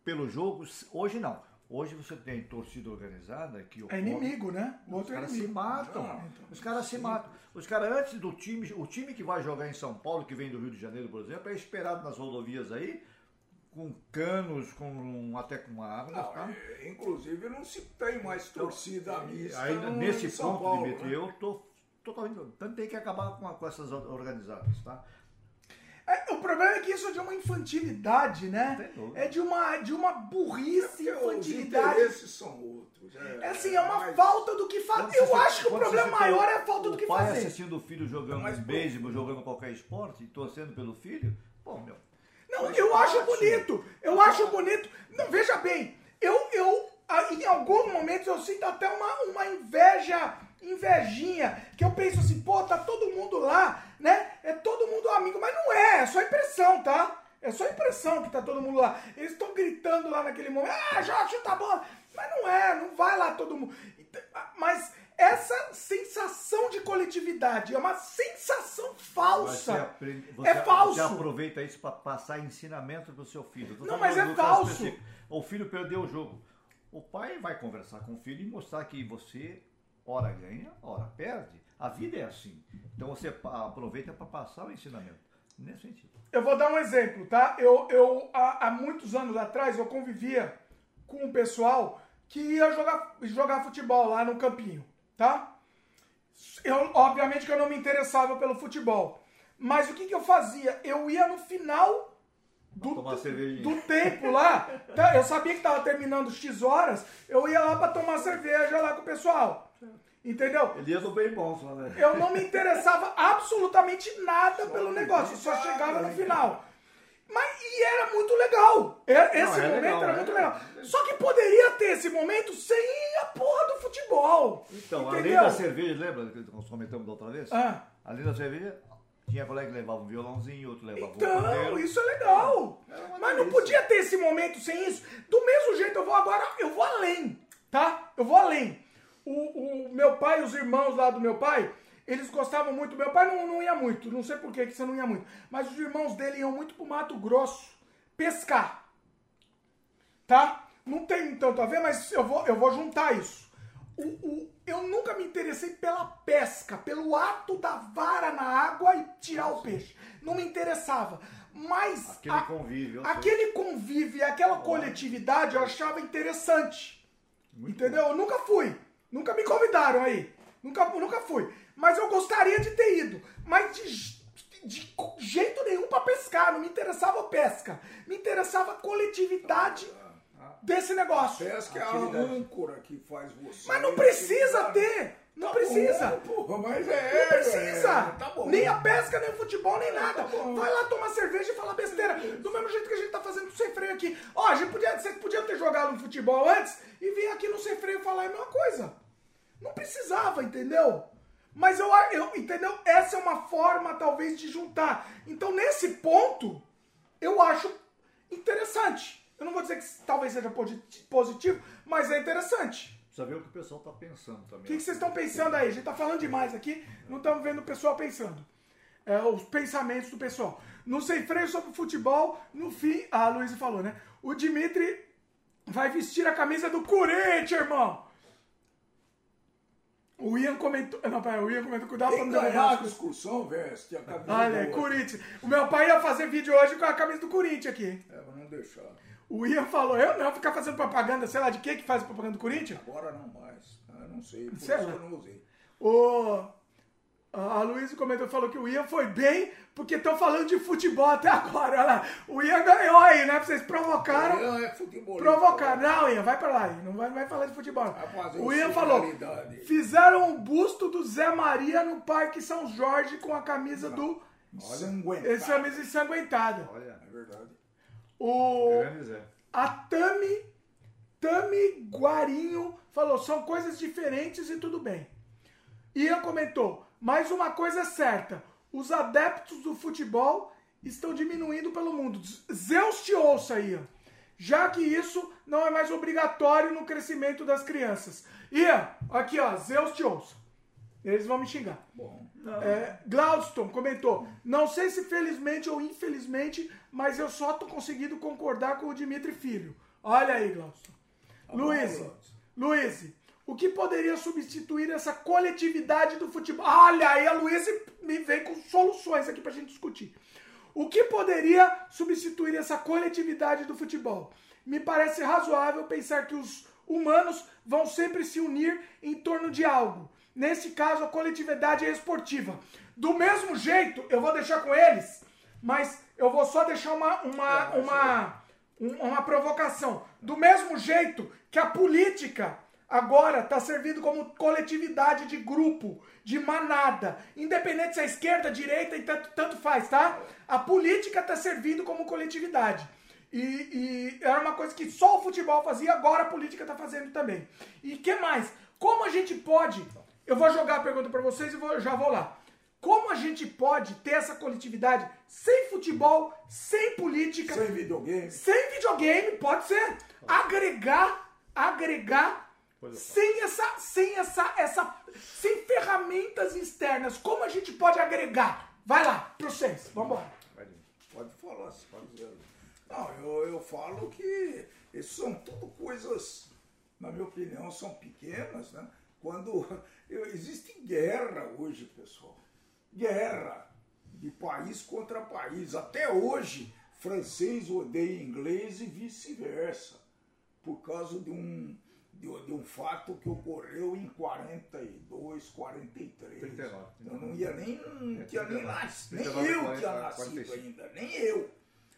pelo jogo, hoje não. Hoje você tem torcida organizada que É ocorre- inimigo, né? O os outro é caras se inimigo. matam. Ah, Os caras se matam. Os caras, antes do time, o time que vai jogar em São Paulo, que vem do Rio de Janeiro, por exemplo, é esperado nas rodovias aí, com canos, com até com água. Não, tá? é, inclusive não se tem mais torcida mista. Aí, no- nesse ponto, Paulo, Dimitri, né? eu tô totalmente. Então tem que acabar com, com essas organizadas, tá? É, o problema é que isso é de uma infantilidade, né? É de uma, de uma burrice, os infantilidade. interesses são outros. É, É assim, é uma mas- falta do que fazer. Eu acho que o problema maior é a falta do que O pai fazer. assistindo o filho jogando Mas, beisebol, jogando qualquer esporte, torcendo pelo filho, pô, meu. Não, eu acho parte. bonito. Eu acho bonito. Não, veja bem, eu, eu em alguns momentos eu sinto até uma, uma inveja, invejinha, que eu penso assim, pô, tá todo mundo lá, né? É todo mundo amigo, mas não é, é só impressão, tá? É só impressão que tá todo mundo lá. Eles estão gritando lá naquele momento, ah, já chuta a bola. Mas não é, não vai lá todo mundo. Então, Mas essa sensação de coletividade é uma sensação falsa. Você aprende- é você- falso. Você aproveita isso para passar ensinamento pro seu filho. Não, mas é falso. O filho perdeu o jogo. O pai vai conversar com o filho e mostrar que você ora ganha, ora perde. A vida é assim. Então você aproveita para passar o ensinamento. Nesse sentido. Eu vou dar um exemplo, tá? Eu, eu há, há muitos anos atrás, eu convivia com um pessoal que ia jogar, jogar futebol lá no campinho, tá? Eu, obviamente que eu não me interessava pelo futebol. Mas o que, que eu fazia? Eu ia no final do, do- tempo lá. tá? Eu sabia que tava terminando X horas, eu ia lá pra tomar cerveja lá com o pessoal. Entendeu? Ele ia no bem bom só, né? Eu não me interessava (laughs) absolutamente nada pelo negócio, só chegava no final. Mas e era muito legal. E- Esse é momento legal, era é muito legal. legal. Só que poderia ter esse momento sem a porra do futebol. Então, entendeu? além da cerveja, lembra que nós comentamos da outra vez? Ah. Além da cerveja, tinha colega que levava um violãozinho, outro levava um Então, isso é legal. Era Mas não podia ter esse momento sem isso. Do mesmo jeito, eu vou agora, eu vou além, tá? Eu vou além. O, o meu pai, os irmãos lá do meu pai, eles gostavam muito. Meu pai não, não ia muito, não sei por que você não ia muito. Mas os irmãos dele iam muito pro Mato Grosso pescar. Tá? Não tem tanto a ver, mas eu vou, eu vou juntar isso. O, o- eu nunca me interessei pela pesca, pelo ato da vara na água e tirar o peixe. Não me interessava. Mas Aquele a- convívio. eu sei. aquele convívio, aquela coletividade eu achava interessante. entendeu? Eu nunca fui. Nunca me convidaram aí. Nunca, nunca fui. Mas eu gostaria de ter ido. Mas de, de jeito nenhum pra pescar. Não me interessava a pesca. Me interessava a coletividade desse negócio. Pesca é a âncora que faz você. Mas não precisa ter. Não Tá precisa. bom, mas é. Não precisa! é, tá bom. nem a pesca, nem o futebol, nem nada. bom. Vai lá tomar cerveja e falar besteira. Do mesmo jeito que a gente tá fazendo sem freio aqui. Ó, a gente podia, vocês podiam ter jogado um futebol antes e vir aqui no sem freio falar a mesma coisa. Não precisava, entendeu? Mas eu, eu, entendeu? Essa é uma forma, talvez, de juntar. Então, nesse ponto, eu acho interessante. Eu não vou dizer que talvez seja positivo, mas é interessante. Precisa ver o que o pessoal está pensando também. O que, que vocês estão pensando aí? A gente está falando demais aqui, não estamos vendo o pessoal pensando. É, os pensamentos do pessoal. No Sem Freio sobre futebol, no fim, a Luísa falou, né? O Dimitri vai vestir a camisa do Corinthians, irmão. O Ian comentou. Não, pai, o Ian comentou. Cuidado pra não derrubar a discussão, veste a camisa Olha, do Corinthians. O meu pai ia fazer vídeo hoje com a camisa do Corinthians aqui. É, mas não deixar. O Ian falou, eu não, ficar fazendo propaganda, sei lá de que que faz propaganda do Corinthians? Agora não mais. Eu não sei, por sei isso lá. eu não usei. O, a Luísa comentou, falou que o Ian foi bem, porque estão falando de futebol até agora. Olha lá, o Ian ganhou aí, né? Vocês provocaram. Não, é futebolista. Provocaram. Não, Ian, vai pra lá, Ian. Não vai, não vai falar de futebol. não. O isso Ian falou, fizeram um busto do Zé Maria no Parque São Jorge com a camisa do... Ensanguentado. Esse camisa ensanguentada. Olha, É verdade. O... A Tami, Tami Guarinho falou, são coisas diferentes e tudo bem. Ian comentou, mas uma coisa é certa, os adeptos do futebol estão diminuindo pelo mundo. Zeus te ouça, Ian. Já que isso não é mais obrigatório no crescimento das crianças. Ian, aqui ó, Zeus te ouça. Eles vão me xingar. Bom, É, Glaudston comentou: Não sei se felizmente ou infelizmente, mas eu só tô conseguindo concordar com o Dimitri Filho. Olha aí, Glaudston. Luiz, Glaudston. Luiz, o que poderia substituir essa coletividade do futebol? Olha aí, a Luiz me vem com soluções aqui pra gente discutir. O que poderia substituir essa coletividade do futebol? Me parece razoável pensar que os humanos vão sempre se unir em torno de algo. Nesse caso, a coletividade é esportiva. Do mesmo jeito, eu vou deixar com eles, mas eu vou só deixar uma, uma, uma, um- uma provocação. Do mesmo jeito que a política agora está servindo como coletividade de grupo, de manada. Independente se é esquerda, direita e tanto, tanto faz, tá? A política está servindo como coletividade. E, e era uma coisa que só o futebol fazia, agora a política está fazendo também. E que mais? Como a gente pode. Eu vou jogar a pergunta para vocês e vou- já vou lá. Como a gente pode ter essa coletividade sem futebol, sem política, sem videogame. sem videogame, pode ser. Agregar, agregar, sem essa, sem essa, essa, sem ferramentas externas. Como a gente pode agregar? Vai lá, pra vocês, vambora. Vai, Dimitri. Pode falar, se pode dizer. Não, eu, eu falo que isso são tudo coisas, na minha opinião, são pequenas, né? Quando (laughs) existe guerra hoje, pessoal. Guerra de país contra país. Até hoje, francês odeia inglês e vice-versa. Por causa de um, de, de um fato que ocorreu em 42, 43. 39. Eu não ia nem, não tinha nem nascido, nem 39, eu tinha 40, nascido 45. ainda, nem eu.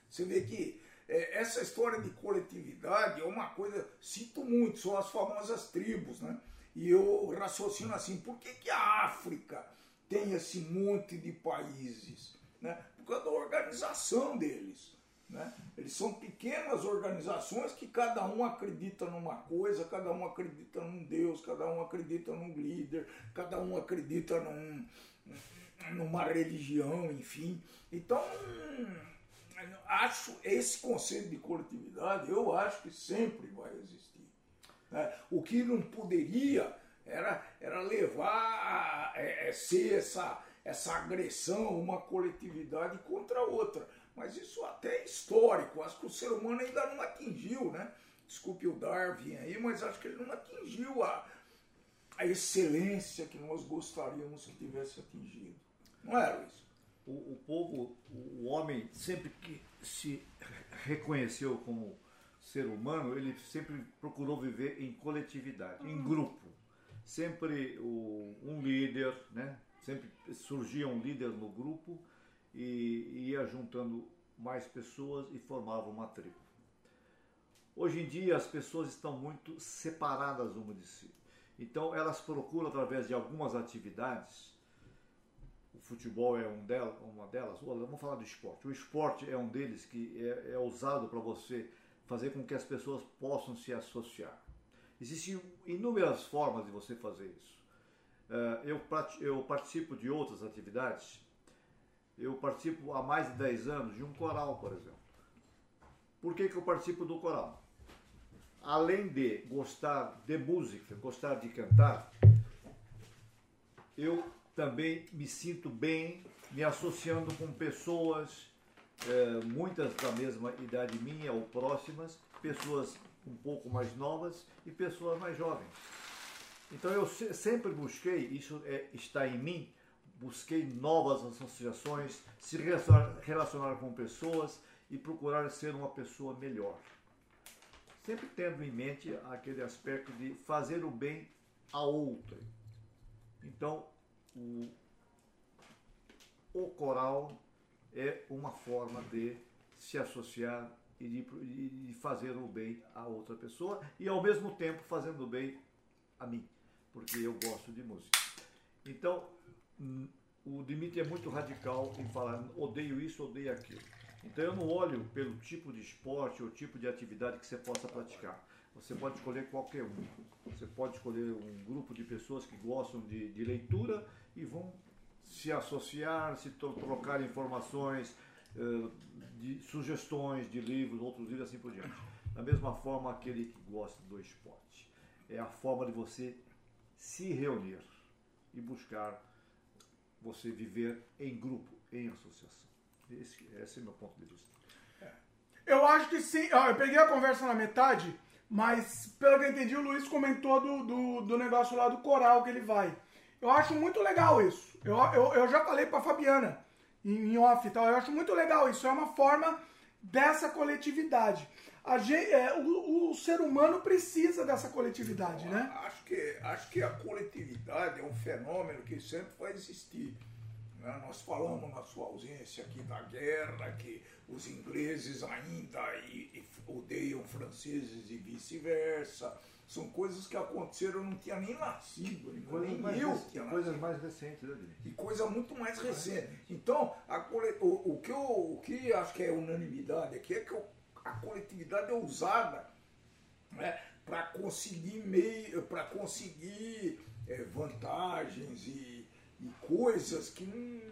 Você vê que é, essa história de coletividade é uma coisa, cito muito, são as famosas tribos, né? E eu raciocino assim, por que, que a África tem esse monte de países? Né? Por causa da organização deles. Né? Eles são pequenas organizações que cada um acredita numa coisa, cada um acredita num Deus, cada um acredita num líder, cada um acredita num, numa religião, enfim. Então, acho esse conceito de coletividade, eu acho que sempre vai existir. Né? O que não poderia era, era levar a é, é, ser essa, essa agressão, uma coletividade contra outra. Mas isso até é histórico, acho que o ser humano ainda não atingiu, né? Desculpe o Darwin aí, mas acho que ele não atingiu a, a excelência que nós gostaríamos que tivesse atingido. Não é, Luiz? O, o povo, o homem, sempre que se reconheceu como ser humano, ele sempre procurou viver em coletividade, em grupo. Sempre o, um líder, né? Sempre surgia um líder no grupo e ia juntando mais pessoas e formava uma tribo. Hoje em dia as pessoas estão muito separadas uma de si. Então elas procuram através de algumas atividades o futebol é um dela, uma delas. Vamos falar do esporte. O esporte é um deles que é, é usado para você fazer com que as pessoas possam se associar. Existem inúmeras formas de você fazer isso. Eh, eu, participo de outras atividades. Eu participo há mais de 10 anos de um coral, por exemplo. Por que, que eu participo do coral? Além de gostar de música, gostar de cantar, eu também me sinto bem me associando com pessoas, eh, muitas da mesma idade minha ou próximas, pessoas um pouco mais novas e pessoas mais jovens. Então eu se- sempre busquei, isso é, está em mim, busquei novas associações, se relacionar, relacionar com pessoas e procurar ser uma pessoa melhor. Sempre tendo em mente aquele aspecto de fazer o bem a outrem. Então, o, o coral é uma forma de se associar e de, de fazer o bem a outra pessoa e ao mesmo tempo fazendo o bem a mim, porque eu gosto de música. Então, hum, o Dimitri é muito radical em falar odeio isso, odeio aquilo. Então eu não olho pelo tipo de esporte ou tipo de atividade que você possa praticar. Você pode escolher qualquer um. Você pode escolher um grupo de pessoas que gostam de, de leitura e vão se associar, se tro- trocar informações, eh, de sugestões de livros, outros livros assim por diante. Da mesma forma, aquele que gosta do esporte. É a forma de você se reunir e buscar você viver em grupo, em associação. Esse, esse é meu ponto de vista. Eu acho que sim. Ó, eu peguei a conversa na metade, mas pelo que eu entendi, o Luiz comentou do, do, do negócio lá do coral que ele vai. Eu acho muito legal isso. Eu, eu, eu já falei pra Fabiana em, em off e tal. Eu acho muito legal isso. É uma forma dessa coletividade. A gen- é, o, o ser humano precisa dessa coletividade, né? Acho que, acho que a coletividade é um fenômeno que sempre vai existir. né? Nós falamos na sua ausência aqui da guerra, que os ingleses ainda e- e odeiam franceses e vice-versa. São coisas que aconteceram, eu não tinha nem nascido, nem eu tinha nascido coisas mais recentes, né, Dimitri? e coisa muito mais recente. Então, a o, o que eu, o que acho que é unanimidade aqui é que o- a coletividade é usada para conseguir meio, para conseguir é, vantagens e, e coisas que não,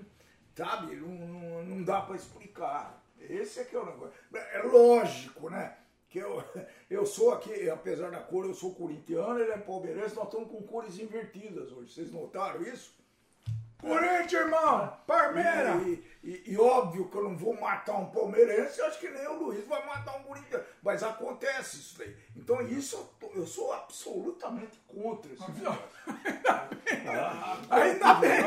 sabe, não, não, não dá para explicar. Esse é que é o negócio. É lógico, né? Que eu, (laughs) eu sou aqui, apesar da cor, eu sou corintiano, ele é palmeirense, nós estamos com cores invertidas hoje. Vocês notaram isso? Corinthians, irmão! Parmeira! E, e- e óbvio que eu não vou matar um palmeirense, eu acho que nem o Luiz vai matar um corintiano. Mas acontece isso daí. Então isso eu, tô- eu sou absolutamente contra esse negócio. (laughs) Ainda bem!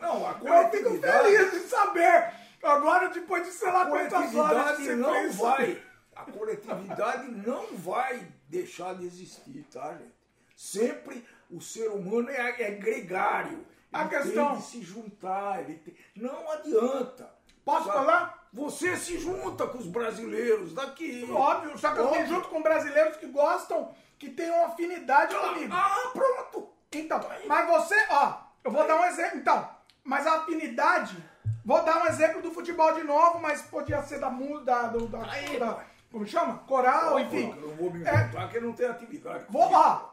Não, a Eu fico feliz de saber! Agora, depois de sei lá quantas horas você não fez- vai. A coletividade não vai deixar de existir, tá, gente? Sempre o ser humano é, é gregário. A Ele questão- tem de se juntar, ele tem- não adianta. Posso Sabe? falar? Você se junta com os brasileiros daqui. Óbvio, só que eu me junto com brasileiros que gostam, que têm uma afinidade comigo. Ah, pronto. Então, mas você, ó, eu vou dar um exemplo. Então, mas a afinidade, vou dar um exemplo do futebol de novo, mas podia ser da música, da, da, Aí, da-. Como chama? Coral, enfim. Eu vou me É, juntar que não tem atividade. Vou lá.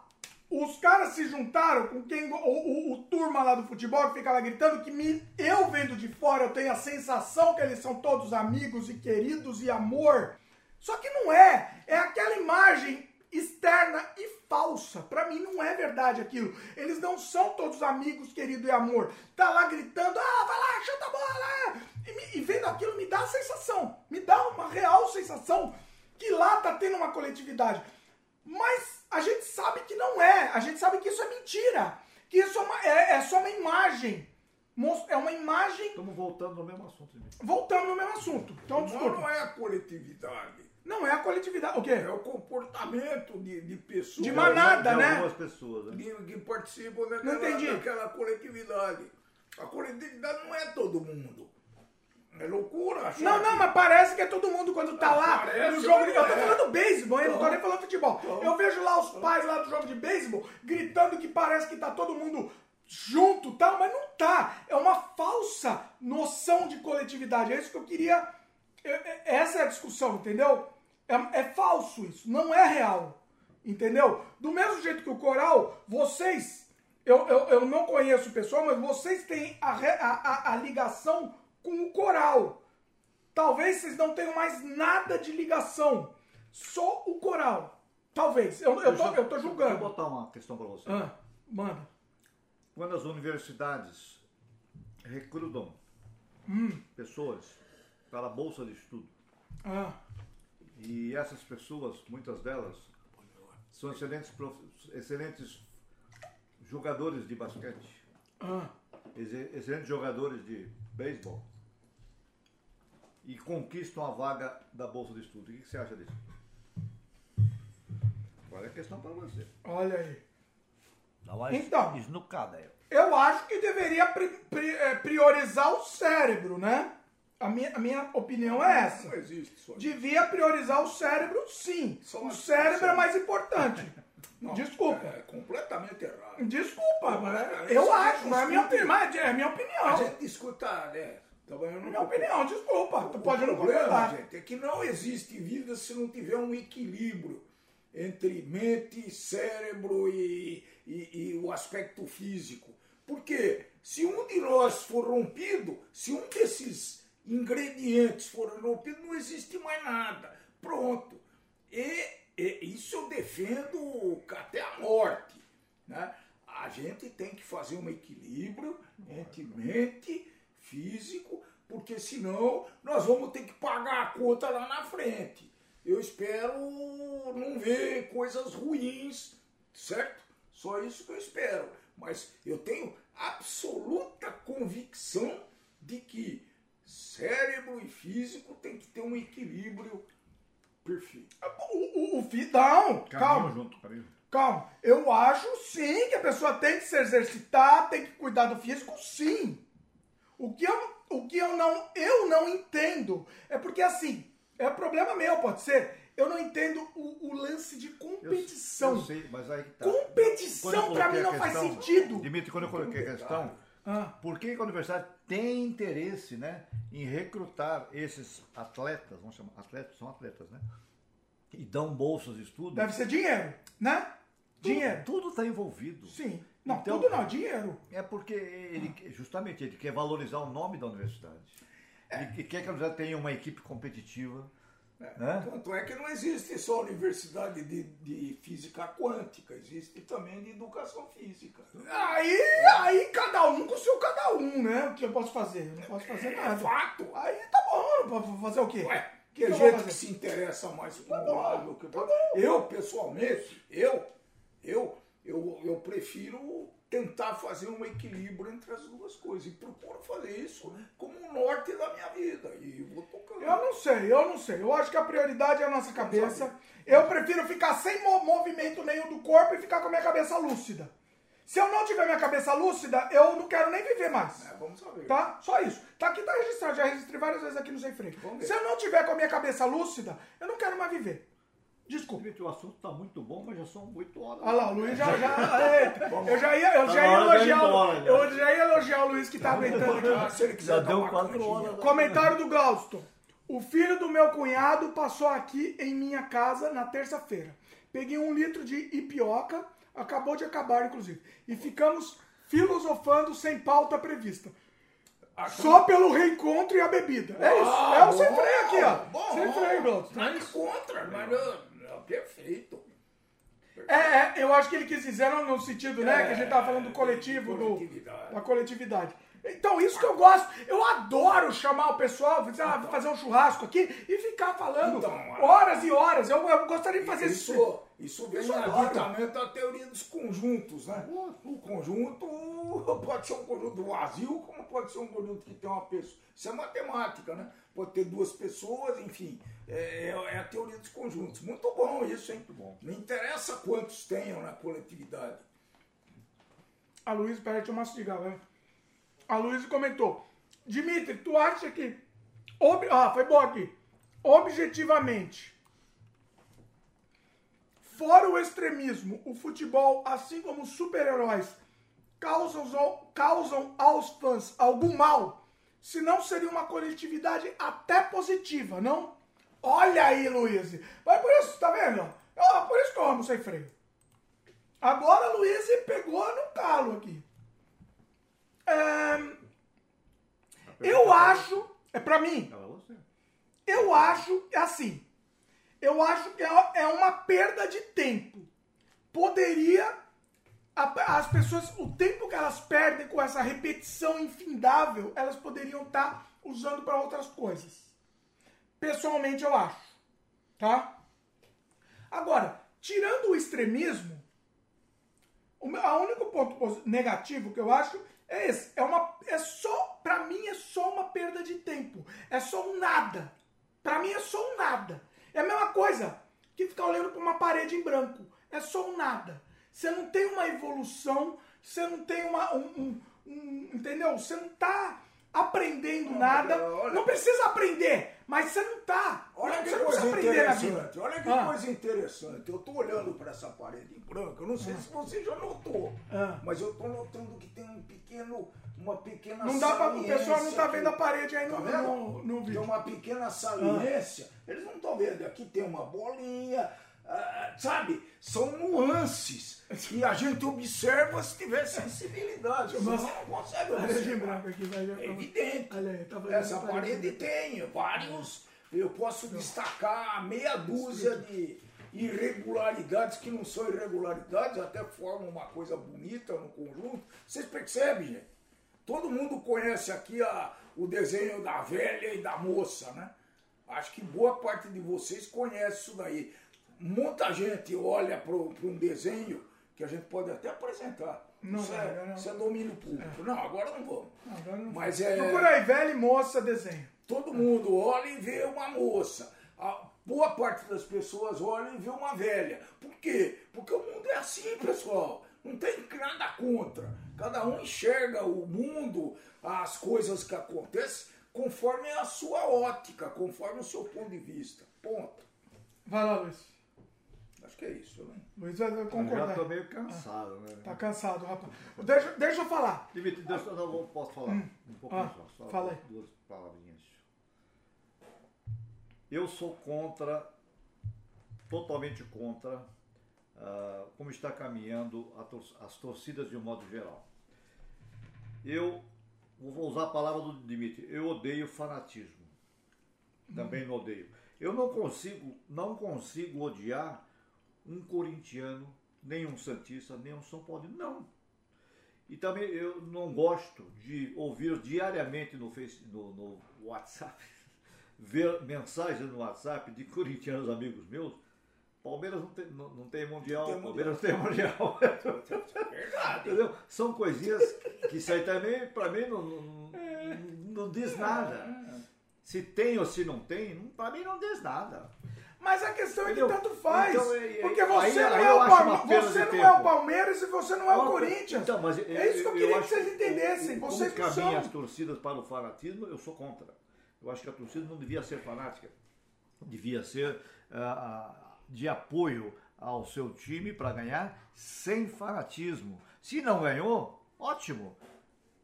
Os caras se juntaram com quem. O, o- o turma lá do futebol que fica lá gritando, que me, eu vendo de fora, eu tenho a sensação que eles são todos amigos e queridos e amor. Só que não é. É aquela imagem externa e falsa. Pra mim não é verdade aquilo. Eles não são todos amigos, querido e amor. Tá lá gritando, ah, vai lá, chuta a bola. E, me- e vendo aquilo me dá a sensação, me dá uma real sensação que lá tá tendo uma coletividade. Mas a gente sabe que não é. A gente sabe que isso é mentira. Que isso é, uma- é- é só uma imagem. É uma imagem. Estamos voltando no mesmo assunto, Dimitri. Voltando no mesmo assunto. Então, Não, desculpa. não é a coletividade. Não é a coletividade. O quê? É o comportamento de, de pessoas De manada, de né? algumas pessoas, né? que, que participam daquela, entendi. daquela coletividade. A coletividade não é todo mundo. É loucura achar Não, não, mas parece que é todo mundo quando tá lá Parece, no jogo de... Eu tô falando beisebol, eu não tô nem falando futebol. Então. Eu vejo lá os pais lá do jogo de beisebol gritando que parece que tá todo mundo junto e tal, mas não tá. É uma falsa noção de coletividade. É isso que eu queria... é- é- Essa é a discussão, entendeu? É, é falso isso, não é real. Entendeu? Do mesmo jeito que o coral, vocês... Eu, eu, eu não conheço o pessoal, mas vocês têm a, a, a, a ligação com o coral. Talvez vocês não tenham mais nada de ligação. Só o coral. Talvez. Eu, eu, tô, eu tô Deixa eu julgando. botar uma questão para você. Ah, manda. Quando as universidades recrutam Hum. pessoas para a bolsa de estudo, Ah, e essas pessoas, muitas delas, são excelentes, prof- excelentes jogadores de basquete, ah. excelentes jogadores de beisebol, e conquistam a vaga da bolsa de estudo. O que você acha disso? Agora é questão para você. Olha aí. Dá uma Então. esnucada aí. Eu acho que deveria pri- pri- eh, priorizar o cérebro, né? A minha, a minha opinião é essa. Não existe isso aí. Devia priorizar o cérebro, sim. Só O uma cérebro é mais importante. (laughs) Não, Desculpa. É completamente errado. Desculpa, mas mas eu isso acho, é mas é minha, opinião, é minha A opinião. gente discuta, né? Trabalhando Minha opinião, desculpa. Tu pode não problema, concordar. gente, é que não existe vida se não tiver um equilíbrio entre mente, cérebro e, e- e o aspecto físico. Porque se um de nós for rompido, se um desses ingredientes for rompido, não existe mais nada. Pronto. E, e isso eu defendo até a morte. Né? A gente tem que fazer um equilíbrio entre mente, físico, porque senão nós vamos ter que pagar a conta lá na frente. Eu espero não ver coisas ruins, certo? Só isso que eu espero. Mas eu tenho absoluta convicção de que cérebro e físico tem que ter um equilíbrio perfeito. O, o, o Não, Caminho calma. junto. Calma, eu acho sim que a pessoa tem que se exercitar, tem que cuidar do físico, sim. O que eu, o que eu não, eu não entendo é porque assim, é problema meu, pode ser. Eu não entendo o, o lance de Eu- competição. Eu, sei, mas aí tá. Competição eu coloquei mim não faz questão- sentido. Dimitri, quando eu coloquei a questão, Ah, por que que a universidade tem interesse né, em recrutar esses atletas, vamos chamar, atletas, são atletas, né? E dão bolsas de estudo. deve ser dinheiro, né? Dinheiro. Tudo está envolvido. Sim. Não, Então- tudo não, dinheiro. É porque ele, justamente, ele quer valorizar o nome da universidade. É. E, quer que a universidade tenha uma equipe competitiva. Né? Tanto é que não existe só universidade de, de física quântica, existe também de educação física. Aí, aí cada um com o seu cada um, né? O que eu posso fazer? Eu não posso fazer É nada. fato. Aí tá bom, fazer o quê? Ué, O que vou gente que se interessa mais Tá bom, lado do que tá. Eu, pessoalmente, eu, eu, eu, eu prefiro tentar fazer um equilíbrio entre as duas coisas. E procuro fazer isso como o norte da minha vida. E vou tocando. Eu não sei, eu não sei. Eu acho que a prioridade é a nossa cabeça. Eu prefiro ficar sem mo- movimento nenhum do corpo e ficar com a minha cabeça lúcida. Se eu não tiver minha cabeça lúcida, eu não quero nem viver mais. É, vamos saber. Tá? Só isso. Tá aqui, tá registrado. Já registrei várias vezes aqui no Sem Freio. Se eu não tiver com a minha cabeça lúcida, eu não quero mais viver. Desculpa. Dimitri, o assunto está muito bom, mas já são 8 horas. Olha lá, o Luiz já. já eita, (laughs) eu já ia, eu Tá já ia elogiar. embora, eu já ia elogiar o Luiz que tá aguentando Ah, aqui. se ele quiser Já deu uma 4 canjinha. horas. Comentário do Glausto. O filho do meu cunhado passou aqui em minha casa na terça-feira. Peguei um litro de ipioca, acabou de acabar, inclusive. E ficamos filosofando sem pauta prevista. Só pelo reencontro e a bebida. É isso. Ah, é o sem freio aqui, ó. bom. sem freio, Glausto. Nada contra, mas não, perfeito. É, é, eu acho que ele quis dizer no, no sentido, né, que a gente tava falando do É, coletivo, do, da coletividade. Então, isso que eu gosto. Eu adoro chamar o pessoal, sei lá, fazer um churrasco aqui e ficar falando Então, horas e horas. Eu, eu gostaria de fazer isso. Isso, isso vem ditamento da teoria dos conjuntos, né? O conjunto (laughs) pode ser um conjunto vazio, como pode ser um conjunto que tem uma pessoa. Isso é matemática, né? Pode ter duas pessoas, enfim. É, é a teoria dos conjuntos. Muito bom isso, hein? Muito bom. Não interessa quantos tenham na coletividade. A Luísa, peraí, deixa eu mastigar, vai. A Luísa comentou. Dimitri, tu acha que. ob- Ah, foi bom aqui. Objetivamente. Fora o extremismo, o futebol, assim como os super-heróis, causam, causam aos fãs algum mal? Se não seria uma coletividade até positiva, não? Olha aí, Luiz. Mas por isso, tá vendo? Ah, por isso que eu amo sem freio. Agora a Luiz pegou no calo aqui. É, eu acho, é pra mim, você. eu acho é assim. Eu acho que é é uma perda de tempo. Poderia a- as pessoas, o tempo que elas perdem com essa repetição infindável, elas poderiam estar usando para outras coisas. Pessoalmente eu acho, tá? Agora, tirando o extremismo, o meu- a único ponto negativo que eu acho é esse. É uma, é só, para mim é só uma perda de tempo. É só um nada. Para mim é só um nada. É a mesma coisa que ficar olhando para uma parede em branco. É só um nada. Você não tem uma evolução, você não tem uma, um, um- um- entendeu? Você não tá aprendendo nada. olha- não precisa aprender, mas você não tá. Olha que não coisa interessante, olha que Ah. coisa interessante. Eu tô olhando para essa parede em branco, eu não sei se você já notou, Ah. mas eu tô notando que tem um pequeno, uma pequena Não dá pra, o pessoal não tá vendo a parede aí Tá no, vendo? no, no Tem vídeo. uma pequena saliência. Eles não estão vendo. Aqui tem uma bolinha. Ah, sabe? São nuances que a gente observa se tiver sensibilidade. Você não consegue observar. É evidente. Olha aí, tá Essa parede tem vários. Eu posso destacar meia dúzia de irregularidades que não são irregularidades, até formam uma coisa bonita no conjunto. Vocês percebem, gente? Todo mundo conhece aqui a, o desenho da velha e da moça, né? Acho que boa parte de vocês conhece isso daí. Muita gente olha para um desenho que a gente pode até apresentar. Não isso, é, não. isso é domínio público. Não, agora não vamos. Agora não- Mas é. Procura aí, velha e moça desenho. Todo mundo olha e vê uma moça. A boa parte das pessoas olha e vê uma velha. Por quê? Porque o mundo é assim, pessoal. Não tem nada contra. Cada um enxerga o mundo, as coisas que acontecem, conforme a sua ótica, conforme o seu ponto de vista. Ponto. Vai lá, Luiz. Acho que é isso, né? Luiz vai Eu já concordar. tô meio cansado, né? Tá cansado, rapaz. Deixa, deixa eu falar. Dimitri, deixa eu não posso falar um pouquinho Ah, só. só fala aí. Duas palavrinhas. Eu sou contra, totalmente contra, ah, como está caminhando a tor- as torcidas de um modo geral. Eu vou usar a palavra do Dimitri. Eu odeio fanatismo. Também não odeio. Eu não consigo, não consigo odiar um corintiano, nem um santista, nem um São Paulo. Não. E também eu não gosto de ouvir diariamente no, face, no, no WhatsApp, (laughs) ver mensagens no WhatsApp de corintianos amigos meus. Palmeiras não tem, não, não tem mundial, Tem Palmeiras não tem mundial. (laughs) Verdade. Entendeu? São coisinhas que isso aí também, pra mim, não, não, não diz nada. Se tem ou se não tem, pra mim não diz nada. Mas a questão é que Entendeu? tanto faz. Então, é- é- porque aí- você, não, aí é o Palme- você não é o Palmeiras e você não é o Corinthians. Então, mas é isso que eu queria que vocês entendessem. Vocês como não caminha são. as torcidas para o fanatismo, eu sou contra. Eu acho que a torcida não devia ser fanática. Devia ser ah, de apoio ao seu time para ganhar sem fanatismo. Se não ganhou, ótimo.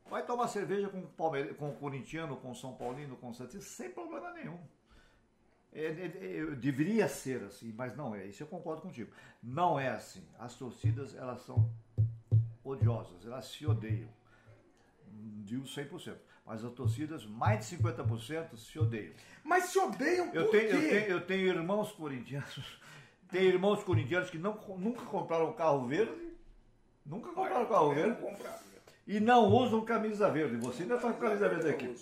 Vai tomar cerveja com o, Palmeira, com o corintiano, com o São Paulino, com o Santista, sem problema nenhum. É, é, é, deveria ser assim, mas não é. Isso eu concordo contigo. Não é assim. As torcidas, elas são odiosas, elas se odeiam. Digo 100%. Mas as torcidas, mais de 50% se odeiam. Mas se odeiam por Eu tenho, eu quê? tenho, eu tenho irmãos corintianos, (laughs) tenho irmãos corintianos que não, nunca compraram carro verde, nunca compraram carro verde, e não usam camisa verde. Você ainda está com camisa verde aqui.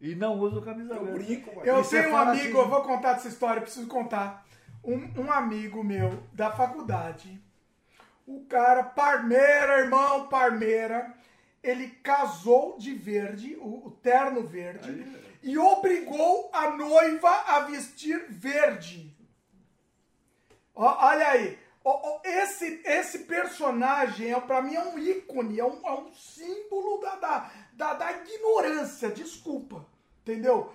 E não usam camisa Eu verde. brinco, mas Eu é tenho um amigo, eu vou contar dessa história, preciso contar. Um, um amigo meu da faculdade, o cara, Parmeira, irmão Parmeira, ele casou de verde, o, o terno verde, e obrigou a noiva a vestir verde. Ó, olha aí, ó, ó, esse, esse personagem, é, pra mim, é um ícone, é um, é um símbolo da, da, da, da ignorância, desculpa, entendeu?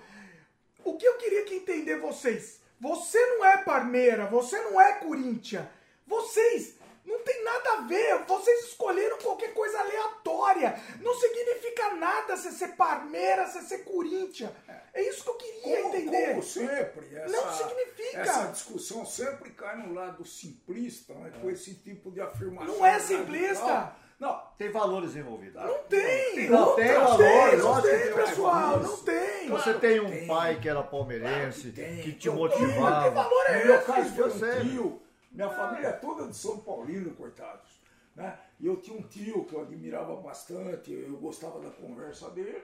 O que eu queria que entender vocês, você não é Parmeira, você não é Corinthians, vocês não tem nada a ver, vocês escolheram qualquer coisa aleatória, não significa nada você ser Parmeira, você ser Corinthians, É isso que eu queria Como, entender. como sempre, essa, Não significa. essa discussão sempre cai no lado simplista, né, com esse tipo de afirmação. Não é radical. Não, Tem valores envolvidos. Não tem. Não, Não tem tem, valores, não tem, tem pessoal. Não tem. Você Claro tem um tem. pai que era palmeirense, Claro que tem. que te motivava. Que valor é No meu esse? caso, Eu sei. um tio. Minha família é toda de São Paulino, coitados. Né? E eu tinha um tio que eu admirava bastante, eu gostava da conversa dele,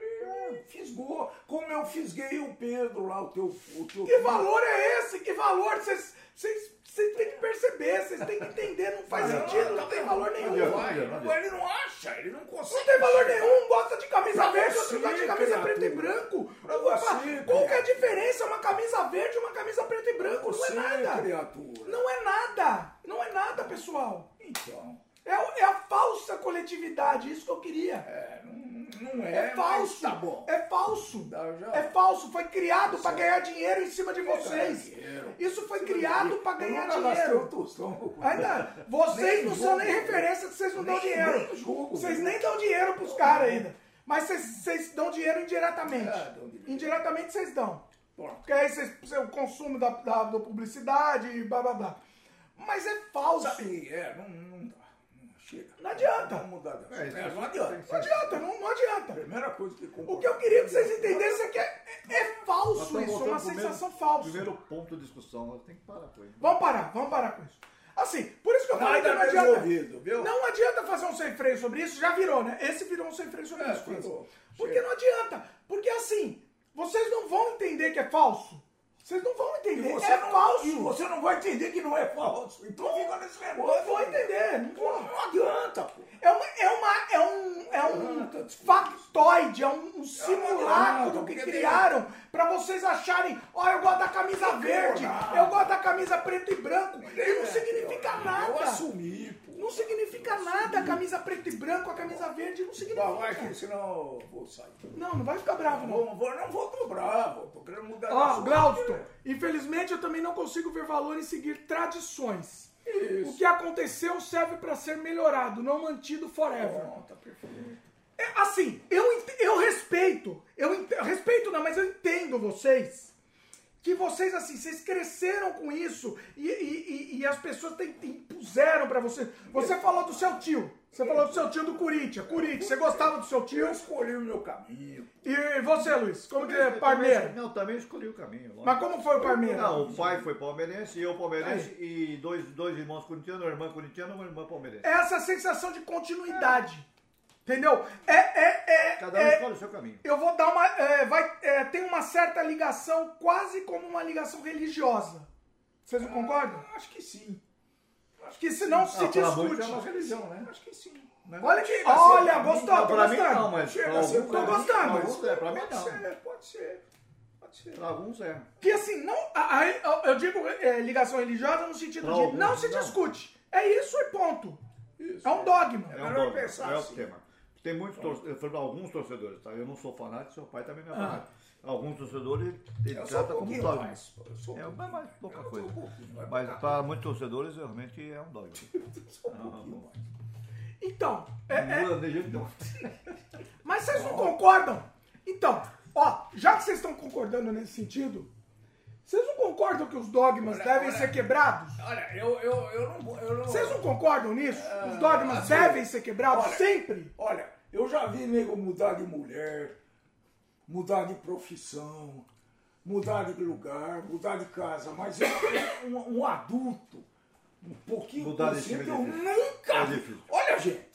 e fisgou, como eu fisguei o Pedro lá, o teu, o teu Que tio. valor é esse? Que valor? Vocês vocês- têm que perceber, vocês têm que entender. Não faz sentido, não tem valor nenhum. Não Não não não, ele não acha, ele não consegue. tem valor nenhum. Um gosta de camisa verde, outro gosta de camisa preto e branco. Você, Qual que é a diferença? Uma camisa verde e uma camisa preto e branco? Não é nada. criatura. Não é nada. Não é nada, pessoal. Então, É, é a falsa coletividade, isso que eu queria. é, não, não é, É, falso. tá bom. É falso. Dá, já. É falso. Foi criado para Certo. ganhar dinheiro em cima de vocês. dinheiro. Isso foi criado para ganhar dinheiro. tostão com- Ainda, vocês Nem não são nem jogo. referência que vocês não dão Nem- dinheiro. nem jogo, Vocês né? nem dão dinheiro pros caras ainda. Mas vocês, vocês dão dinheiro indiretamente. É, dão dinheiro. Indiretamente vocês dão. Pronto. Porque aí vocês, o consumo da, da, da publicidade e blá blá blá. Mas é falso. Sabe, é. Não, chega. Não adianta. Vamos mudar de. É, É, não adianta. Não adianta, não, não adianta. Primeira coisa que O que eu queria que vocês entendessem é que é, é- é falso isso, é uma sensação primeiro- falsa. Primeiro ponto de discussão, nós tem que parar com isso. Vamos parar, vamos parar com isso. Assim, por isso que eu falei que não adianta. Não adianta fazer um sem freio sobre isso, já virou, né? Esse virou um sem freio sobre É, isso. Virou. Porque Chega. não adianta. Porque assim, vocês não vão entender que é falso. Vocês não vão E entender. você, é não, falso. e você não vai entender que não é falso. Então fica nesse Não negócio. vou entender. Não vou. Não adianta, pô. É, uma, é, uma, é um, é um factoide, é um, um simulacro não, que criaram pra vocês acharem, ó, eu gosto da camisa verde, nada. eu gosto da camisa preto e branco. E não significa Eu nada. assumi, pô. Não significa nada a camisa preto e branco, a camisa verde, não significa. Vai, vai, que senão eu vou sair. Não, não vai ficar bravo, não. Não vou, não vou tô bravo. Tô querendo mudar Ó. Glaudston, infelizmente eu também não consigo ver valor em seguir tradições. Isso. O que aconteceu serve pra ser melhorado, não mantido forever. Bom, tá perfeito. É, assim, eu, eu respeito, eu, ent- respeito não, mas eu entendo vocês, que vocês, assim, vocês cresceram com isso e, e- e- e as pessoas te, te impuseram pra você. Você falou do seu tio, você falou do seu tio do Corinthians, Corinthians, você gostava do seu tio? Eu escolhi o meu caminho. E você, Luiz, como que é Parmeira? Não, também escolhi o caminho. lógico. Mas como foi o Parmeira? Não, o pai foi palmeirense, eu palmeirense e dois, dois irmãos corintianos, uma irmã corintiana e uma irmã palmeirense. Essa sensação de continuidade, entendeu? É, é, é, Cada um é- escolhe o seu caminho. eu vou dar uma. é, vai, é, tem uma certa ligação, quase como uma ligação religiosa. Vocês não concordam? Acho que sim. Que se não se Ah, muitos discute. é uma religião, né? Acho que sim. Né? Olha que. Olha, mim, gostou, tô pra mim gostando. não, mas Chega pra a ser alguns, Tô mim, gostando. pra alguns é, pra mim Pode não. ser, pode ser. Pode ser. Pra alguns é. Que assim, não. a- a- eu- digo é, ligação religiosa no sentido Pra de alguns, não se não. discute. É isso e ponto. Isso. É um dogma. É um melhor dogma, pensar é o assim. tema. Tem muitos torcedores, eu falo alguns torcedores, tá? Eu não sou fanático, seu pai também não é Ah. Alguns torcedores, ele Eu sou um trata como dogma. mais. Eu sou um É, mas mais pouca Eu sou coisa. um. Mas para muitos torcedores, realmente é um dogma. (laughs) Sou um. Então, é- é. (laughs) Mas vocês não concordam? Então, ó, já que vocês estão concordando nesse sentido, vocês não concordam que os dogmas Olha, devem olha. ser quebrados? Olha, eu, eu, eu não. Eu não Vocês não concordam nisso? Os Ah, dogmas assim, devem ser quebrados olha, sempre? Olha, eu já vi nego mudar de mulher, mudar de profissão, mudar de lugar, mudar de casa, mas eu, um, um adulto, um pouquinho Mudar de consciente, time é eu nunca É vi. Olha, gente,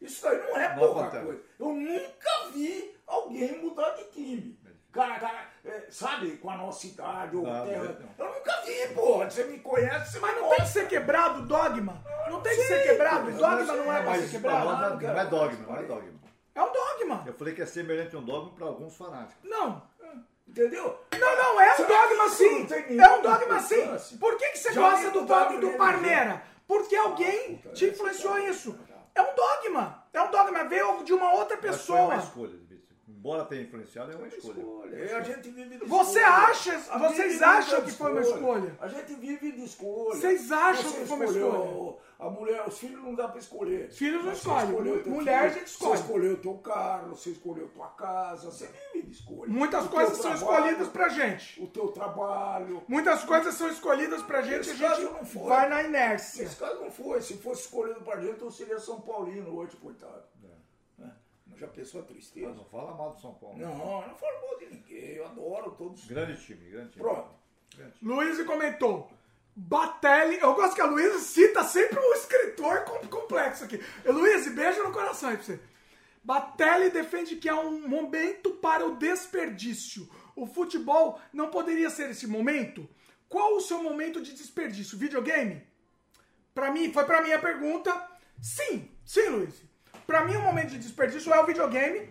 isso aí não é Não pouca acontece. coisa. Eu nunca vi alguém mudar de time. Cara, cara, é, sabe, com a nossa idade, ou Ah, terra. não. Eu nunca vi, porra. Você me conhece, Mas não tem que ser quebrado o dogma? Não tem que ser quebrado? Dogma não é pra ser quebrado? não é- não é dogma, não é dogma. É um dogma. Eu falei que é semelhante a um dogma para alguns fanáticos. Não. Entendeu? Não, não, é um Será dogma sim. É um dogma sim. Por que, que você Já gosta do dogma do. Parmeira? Porque alguém puta, te influenciou é- isso. É um dogma. É um dogma. Veio de uma outra Mas foi pessoa. uma escolha. Embora tenha influenciado, é uma escolha. Escolha. E a gente vive de Você escolha. acha- A vocês acham de que foi uma escolha? A gente vive de escolha. Vocês acham Você que foi uma escolheu A mulher, os filhos não dá pra escolher. Filhos não escolhem. Mulher filho, a gente escolhe. Você escolheu teu carro, você escolheu tua casa, você vive escolha. Muitas O coisas são trabalho, escolhidas pra gente. O teu trabalho. Muitas coisas são escolhidas pra gente e a gente não foi. vai na inércia. Esse caso não foi. Se fosse escolhido pra gente, eu seria São Paulino hoje, coitado. Né? Já pensou a tristeza? não fala mal do São Paulo. Não, não falo mal de ninguém. Eu adoro todos. Grande time, grande time. Pronto. Luiz comentou. Batelli, eu gosto que a Luísa cita sempre um escritor com- complexo aqui. Luiz, beijo no coração aí pra você. Batelli defende que há um momento para o desperdício. O futebol não poderia ser esse momento? Qual o seu momento de desperdício? Videogame? Pra mim, foi pra mim a pergunta. Sim, sim, Luiz. Pra mim, o momento de desperdício é o videogame.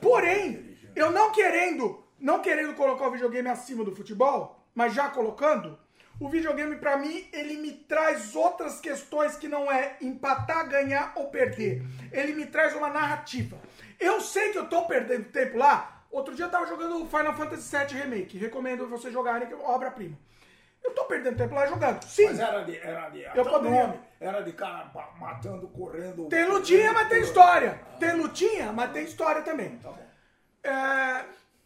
Porém, eu não querendo, não querendo colocar o videogame acima do futebol, mas já colocando, o videogame pra mim, ele me traz outras questões que não é empatar, ganhar ou perder. Ele me traz uma narrativa. Eu sei que eu tô perdendo tempo lá. Outro dia eu tava jogando o Final Fantasy VII Remake. Recomendo vocês jogarem, que é obra-prima. Eu tô perdendo tempo lá jogando. Sim. Mas era de. Era Eu até o poderia- nome, Era de cara matando, correndo. Tem lutinha, mas tem história. Tem lutinha, mas tem história também. Tá bom. É,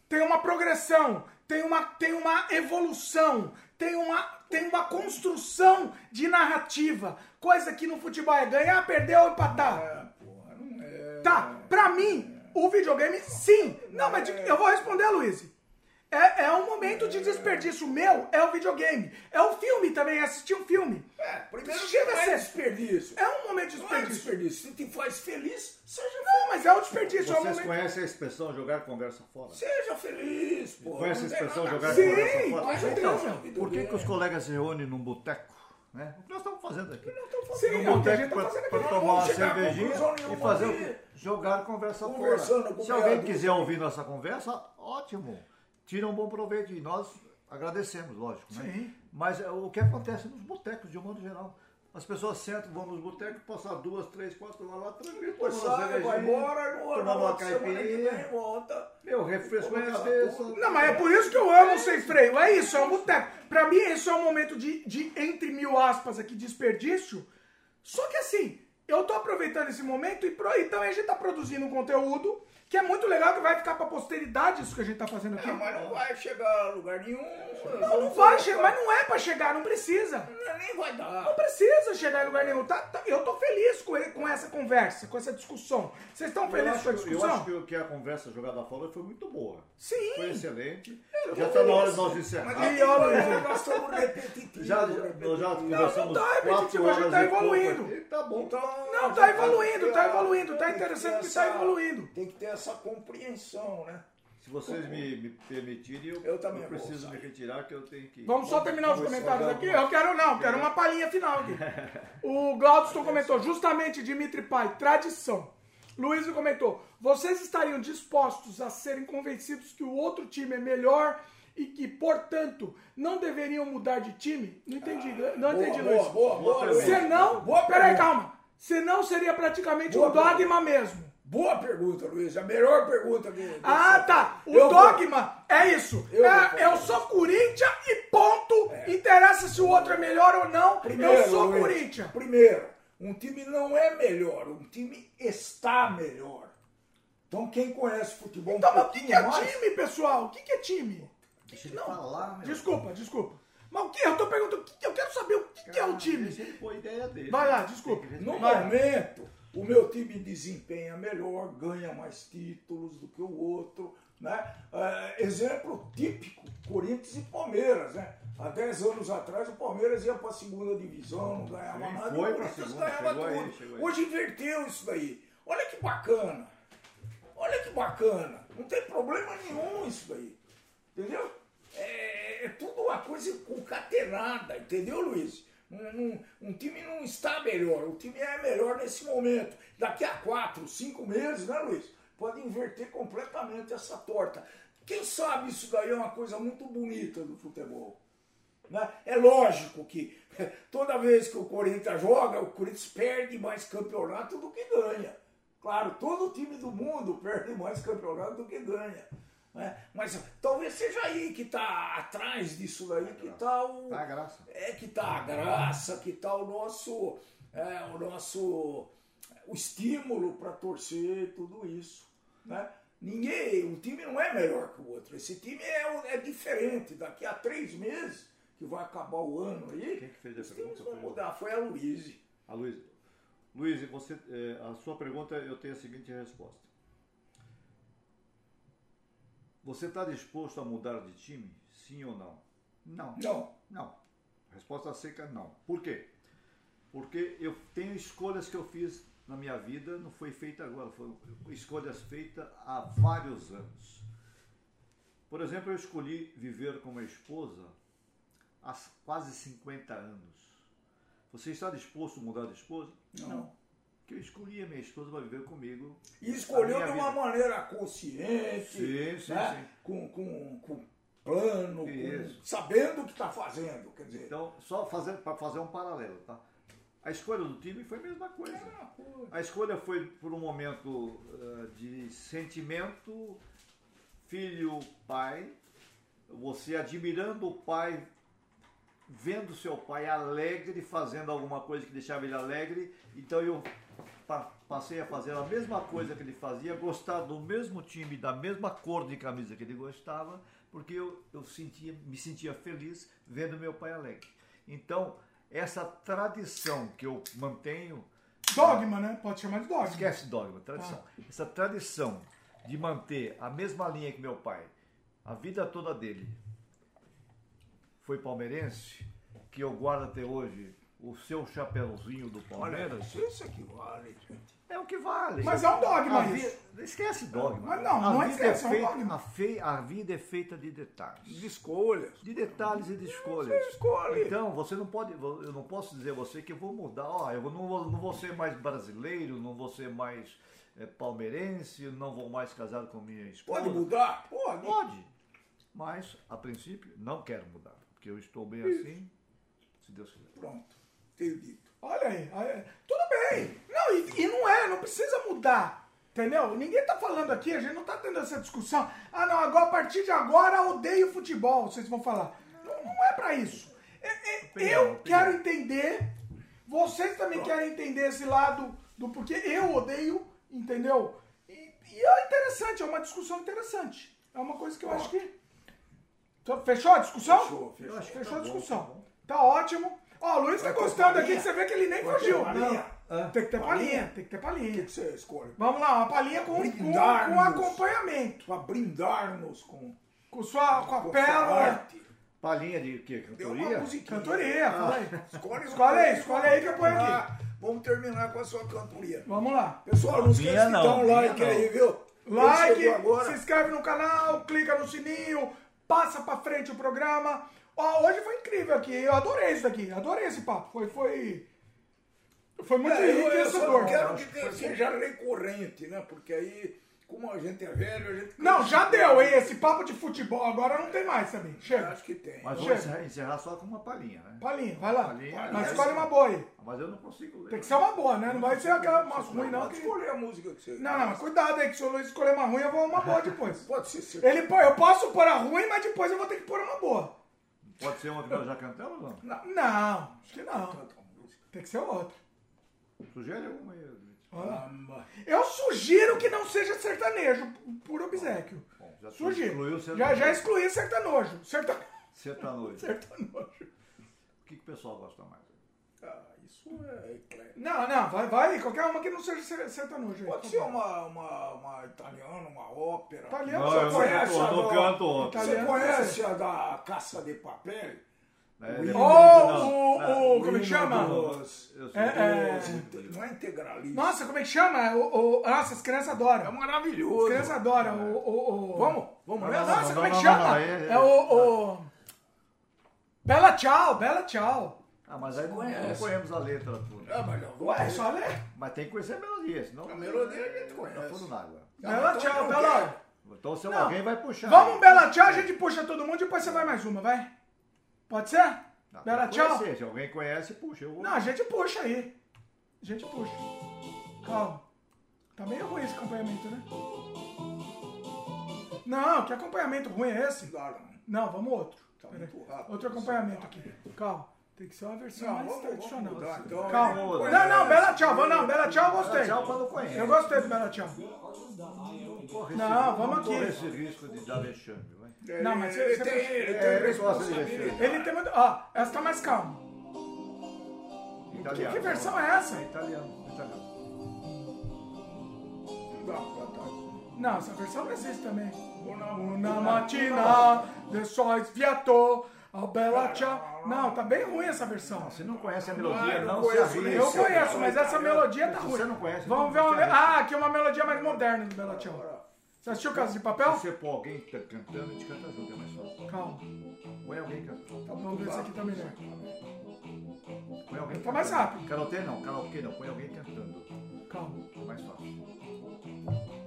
tem uma progressão, tem uma, tem uma evolução, tem uma, tem uma construção de narrativa. Coisa que no futebol é ganhar, perder ou empatar. É, porra, não é. Tá, pra mim, o videogame, sim. Não, mas de- eu vou responder, Luiz. É, é um momento de desperdício meu, é o videogame. É o filme também, é assistir um filme. É, primeiro Chega não a é ser- desperdício. É um momento de Não é desperdício. desperdício. Se te faz feliz, seja Não, mas é o desperdício, é um Vocês momento. conhecem a expressão jogar conversa fora? Seja feliz, pô. Conhece a expressão jogar ver. conversa Sim, fora? certeza. Então, por que, que os colegas se reúnem num boteco? Né? O que nós estamos fazendo aqui? Sim, Num é o que a gente boteco tá para fazendo aqui. tomar uma cervejinha e fazer o quê? Jogar conversa Conversando fora. Se o alguém quiser ouvir nossa conversa, ótimo. Tira um bom proveito e nós agradecemos, lógico. Né? Sim. Mas é, o que acontece nos botecos, de um modo geral? As pessoas sentam, vão nos botecos, passam duas, três, quatro horas lá, tranquilo, Depois sai, vai embora, no tomando uma caipirinha. volta. Meu, refresco Começa cabeça. Não, mas é por isso que eu amo sem freio. É isso, é um boteco. Pra mim, isso é um momento de, de, entre mil aspas aqui, desperdício. Só que assim, eu tô aproveitando esse momento e, pro, e também a gente tá produzindo um conteúdo que é muito legal, que vai ficar pra posteridade isso que a gente tá fazendo aqui. É, mas não vai chegar a lugar nenhum. Não, não vai chegar, mas não é pra chegar, não precisa. Não, Nem vai Não dar. precisa chegar em lugar nenhum. Tá- tá- eu tô feliz com, com essa conversa, com essa discussão. Vocês estão felizes com a acho, eu discussão? acho que, a conversa jogada fora foi muito boa. Sim. Foi excelente. Eu Já está na hora de nós encerrar. ó, Luiz. nós estamos repetitivos. Já, já- nós já conversamos tá repetitivo, a gente tá e pouco evoluindo. Tá bom. Então, Não, tá evoluindo, tá evoluindo, tá interessante que tá evoluindo. Tem que ter essa compreensão, né? Se vocês me, me permitirem, eu, Eu também vou preciso me retirar que eu tenho que. Vamos só terminar os comentários aqui? Eu quero não, quero uma palhinha final aqui. (laughs) O Glaudston comentou, justamente Dimitri Pai, tradição. Luiz comentou, vocês estariam dispostos a serem convencidos que o outro time é melhor e que, portanto, não deveriam mudar de time? Não entendi, não entendi, boa, Luiz. boa, boa, Luiz. Senão, Boa peraí, calma. Senão seria praticamente Boa um dogma mesmo. Boa pergunta, Luiz. A melhor pergunta que. Ah, tá. O Eu vou- dogma é isso. Eu É, vou- eu sou Corinthians e ponto. Interessa se o outro é melhor ou não. eu sou Luiz, Corinthians. Primeiro, um time não é melhor, um time está melhor. Então quem conhece futebol Então, um mas o que, que é mais, time, pessoal? O que, que é time? Deixa ele falar, meu. Desculpa, desculpa. Mas o que? Eu tô perguntando, o que que- eu quero saber o que, que é o time. ele ideia dele. Vai lá, desculpa. No momento, o meu time desempenha melhor, ganha mais títulos do que o outro. Né? É, exemplo típico, Corinthians e Palmeiras. Né? Há 10 anos atrás o Palmeiras ia para a segunda divisão, não ganhava Sim, nada. foi o pra Corinthians segunda, ganhava aí, tudo. aí. Hoje inverteu isso daí. Olha que bacana. Olha que bacana. Não tem problema nenhum isso daí. Entendeu? É, é tudo uma coisa concatenada, entendeu, Luiz? Um, um- time não está melhor, o time é melhor nesse momento. Daqui a quatro, cinco meses, né, Luiz? Pode inverter completamente essa torta. Quem sabe isso daí é uma coisa muito bonita do futebol. né? É lógico que (laughs) toda vez que o Corinthians joga, o Corinthians perde mais campeonato do que ganha. Claro, todo time do mundo perde mais campeonato do que ganha. Né? Mas talvez seja aí que está atrás disso daí, que está o. Tá a graça. É que está a graça, que está o nosso. é, o nosso. o estímulo para torcer tudo isso. Né? ninguém, o time não é melhor que o outro. Esse time é, é diferente. Daqui a três meses, que vai acabar o ano aí, Quem que fez a os times pergunta? vão mudar. Foi a Luiz. A Luiz. Luiz, você, eh, a sua pergunta eu tenho a seguinte resposta. Você está disposto a mudar de time? Sim ou não? Não. Não. Não. Resposta seca, não. Por quê? Porque eu tenho escolhas que eu fiz na minha vida, não foi feita agora, foram escolhas feitas há vários anos. Por exemplo, eu escolhi viver com uma esposa há quase 50 anos. Você está disposto a mudar de esposa? Não. Porque eu escolhi a minha esposa para viver comigo. E escolheu de uma vida. maneira consciente, Sim, sim, né? sim. Com, com, com plano, com- sabendo o que está fazendo. Quer dizer, Então, só para fazer um paralelo, tá? A escolha do time foi a mesma coisa. A escolha foi por um momento eh, de sentimento, filho, pai, você admirando o pai, vendo seu pai alegre, fazendo alguma coisa que deixava ele alegre, então eu passei a fazer a mesma coisa que ele fazia, gostar do mesmo time, da mesma cor de camisa que ele gostava, porque eu, eu sentia, me sentia feliz vendo meu pai alegre. Então, essa tradição que eu mantenho, Dogma, né? Pode chamar de dogma. esquece dogma, tradição. Essa tradição de manter a mesma linha que meu pai, a vida toda dele, foi palmeirense, que eu guardo até hoje o seu chapeuzinho do olha, Palmeiras, isso aqui vale, gente. é o que vale. Mas é um dogma vi- isso. Esquece dogma. Mas não, a não é esquece, é um feita, dogma. a, fe- a vida é feita de detalhes. De escolhas. De detalhes e de escolhas. Você escolhe. Então, você não pode, eu não posso dizer a você que eu vou mudar, ó, eu não vou, não vou ser mais brasileiro, não vou ser mais eh, palmeirense, não vou mais casar com minha esposa. Pode mudar? Pode. Pode. Mas, a princípio, não quero mudar, porque eu estou bem assim, se Deus quiser. Pronto. Tenho dito. Olha aí, aí, tudo bem. Não, e, e não é, não precisa mudar. Entendeu? Ninguém tá falando aqui, a gente não tá tendo essa discussão. Ah, não, agora a partir de agora odeio futebol, vocês vão falar. Não, não é pra isso. É- é- Opinião, eu opinião. quero entender, vocês também querem entender esse lado do porquê eu odeio, entendeu? E, e é interessante, é uma discussão interessante. É uma coisa que eu acho que. Fechou a discussão? Fechou, fechou. Fechou tá a bom, discussão. tá bom. Tá ótimo. Ó, o Luiz tá gostando aqui, palhinha? que você vê que ele nem Vai fugiu. palhinha? Não. Tem que ter palhinha, Palhinha? tem que ter O palhinha. que você escolhe? Vamos lá, uma palhinha com, com, com acompanhamento. Para brindar-nos com, Com, sua, com a pérola. Palhinha de quê? Deu uma Cantoria? Cantoria, aí. Escolhe, Escolhe aí, escolhe aí que eu ponho aqui. Ah, Vamos terminar com a sua cantoria. Vamos lá. Pessoal, não esqueça Minha de dar um like não. aí, viu? Like, se inscreve no canal, clica no sininho, passa pra frente o programa. Hoje foi incrível aqui, eu adorei isso daqui, adorei esse papo. Foi, foi, foi muito É, eu, eu enriquecedor. não quero que seja recorrente, né? Porque aí, como a gente é velho, a gente... Não, já deu, hein? Esse papo de futebol agora não tem mais também. Chega. Acho que tem. Mas Chega. vamos encerrar, encerrar só com uma palhinha, né? Palhinha, vai lá. Palhinha. Mas escolhe uma boa aí. Mas eu não consigo ler. Tem que ser uma boa, né? Não vai ser aquela umas ruim, não. Pode Que... escolher a música que você... Não, não, mas cuidado aí, que se o Luiz escolher uma ruim, eu vou uma boa depois. (laughs) Pode ser... ser... Ele, eu posso pôr a ruim, mas depois eu vou ter que pôr uma boa. Pode ser uma que nós já cantamos não? Não, Não, acho que não. Tem que ser outra. Sugere alguma aí. Olha. Eu sugiro que não seja sertanejo, por obséquio. Bom, já Sugiro. excluiu Já, já excluí sertanojo. Serta... Sertanojo. (laughs) Sertanojo. O que, que o pessoal gosta mais? Isso é eclético. Não, não, vai, vai. Qualquer uma que não seja ser- sertanojo. aí, Pode por ser uma, uma, uma italiana, uma ópera. Italiano, Não, você eu não conhece? não a- canto outra. Você conhece a da Caça de Papel? É, Oh, não, o, como é que chama? Dos. É, é. Não é integralista. Nossa, como é que chama? O, o, nossa, as crianças É adoram. maravilhoso. As crianças adoram. O, o, o... Vamos, vamos Não, Nossa, como é que não, chama? não, é- É o, o... Bela Tchau, Bela Tchau. Ah, mas aí não, Conhece. não conhecemos a letra toda. Ah, mas não, Ué, só ler. Mas tem que conhecer a melodia, senão. A melodia a gente Tá conhece. fundo d'água. Bela então Tchau, Bela... Então se Não. alguém vai puxar. Vamos um Bela Tchau, a gente puxa todo mundo, depois você vai mais uma, vai? Pode ser? Não, Bela que Tchau? conhecer. Se alguém conhece, puxa. Eu vou. Não, a gente puxa aí. A gente puxa. Calma. Tá meio ruim esse acompanhamento, né? Não, que acompanhamento ruim é esse? Não, vamos outro. Tá Peraí. muito rápido. Outro acompanhamento aqui. Calma. Tem que ser uma versão Não, mais vamos- vamos tradicional. mudar, então. Calma. Vamos Não, não, Bela Tchau. Não, Bela Tchau eu gostei. Tchau quando conhece. Eu gostei do Bela Tchau. Não, vamos não corre aqui. esse risco de dar vexame, vai. Não, mas ele, você- tem, ele É, tem de responsabilidade. Ele tem muito. Ó, essa tá mais calma. Italiano. Que versão é essa? É italiano, italiano. Não dá pra cantar. Não, essa versão não existe também. Una mattina, de sol sviato, a bella ciao. Não, tá bem ruim essa versão. Você não conhece a melodia, não, não se conheço arrisca. Eu Esse é conheço, mas essa melodia tá ruim. você não conhece, Vamos não ver uma. Ah, aqui uma melodia mais moderna do Bella Ciao. Você assistiu Casa de Papel? Se você pôr alguém que tá cantando, a gente canta junto, é mais fácil. Calma. Põe alguém cantando. Tá, vamos ver se aqui tá melhor. Põe alguém Tá mais rápido. Karaokê não, karaokê não. Põe alguém cantando. Calma. É mais fácil.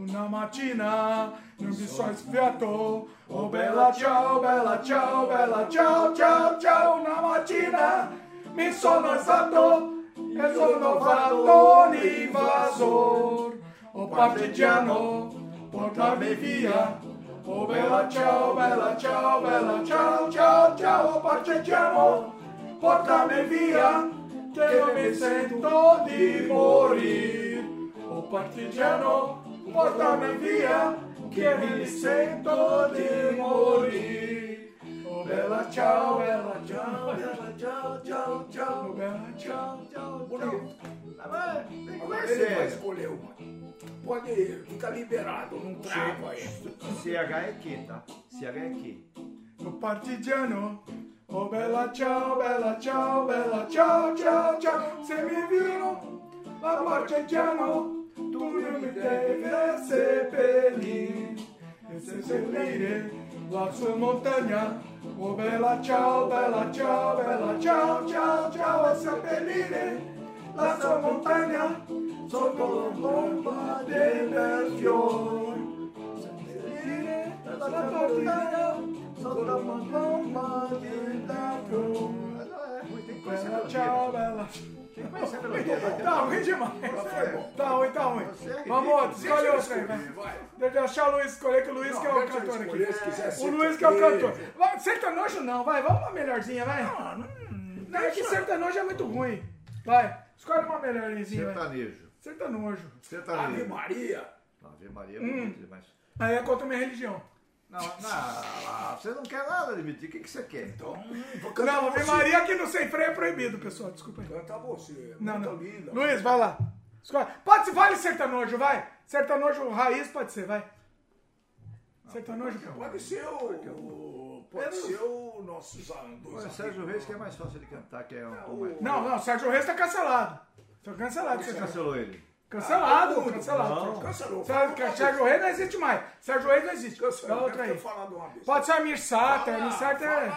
Una mattina non mi sono sfiato Oh bella ciao, bella ciao, bella ciao, ciao, ciao Una mattina mi sono alzato E sono fatto un invasor Oh partigiano, portami via Oh bella ciao, bella ciao, bella ciao, ciao, ciao Oh partigiano, portami via Che io mi sento di morire Oh partigiano, portami via, che mi sento di morire. Oh bella ciao, bella ciao, bella ciao, ciao, ciao, bella ciao, ciao, ciao. Ah, Tem que ele vai conhecer. escolher uma. Pode ir, fica liberado, não trava aí. CH é aqui, tá? CH é aqui. Oh partigiano, oh bella ciao, bella ciao, bella ciao, ciao, ciao. Se mi vino, la partigiano, tu non mi devi seppellire. E se seppellire la sua montagna. Oh bella ciao, bella ciao, bella ciao, ciao, ciao. E seppellire la sua montagna sotto l'ombra del bel fiore. Seppellire la partigiano sotto l'ombra del bel fiore. É ruim, tem que conhecer a Bella, melodia. Tem que conhecer melodia. Tá ruim demais. Tá ruim, tá ruim. Vamos, outro, escolhe outro aí. Deixa eu deixar o Luiz escolher, que o Luiz Não, que é o cantor aqui. O Luiz que é o cantor. Sertanojo não, vai, vamos uma melhorzinha, vai. Não, é que sertanojo é muito ruim. Vai, escolhe uma melhorzinha. Sertanejo. Sertanojo. Ave Sertanejo. Maria. Ave Maria é Hum. bonito demais. Aí é contra a minha religião. Não, não, você não quer nada, Dimitri. O que, que você quer? Então, vou cantar Não, Ave você. Maria aqui no Sem Freio é proibido, pessoal, desculpa aí. Canta você. Não, Muito não. linda. Luiz, vai lá. Escolhe. Pode ser, vale sertanojo, vai. Sertanojo raiz pode ser, vai. Sertanojo, Pode ser o. Pode ser o nossos dois O Sérgio Reis que é mais fácil de cantar, que é um mais... Não, não, Sérgio Reis tá cancelado. Tá cancelado. Por que Sérgio. cancelou ele? Cancelado, Ah, cancelado. não. Cancelou. Sérgio, Sérgio Reis não existe mais. Sérgio Reis não existe. Cancelou. Outra aí. Pode ser a Mirsata, a Mirsata é...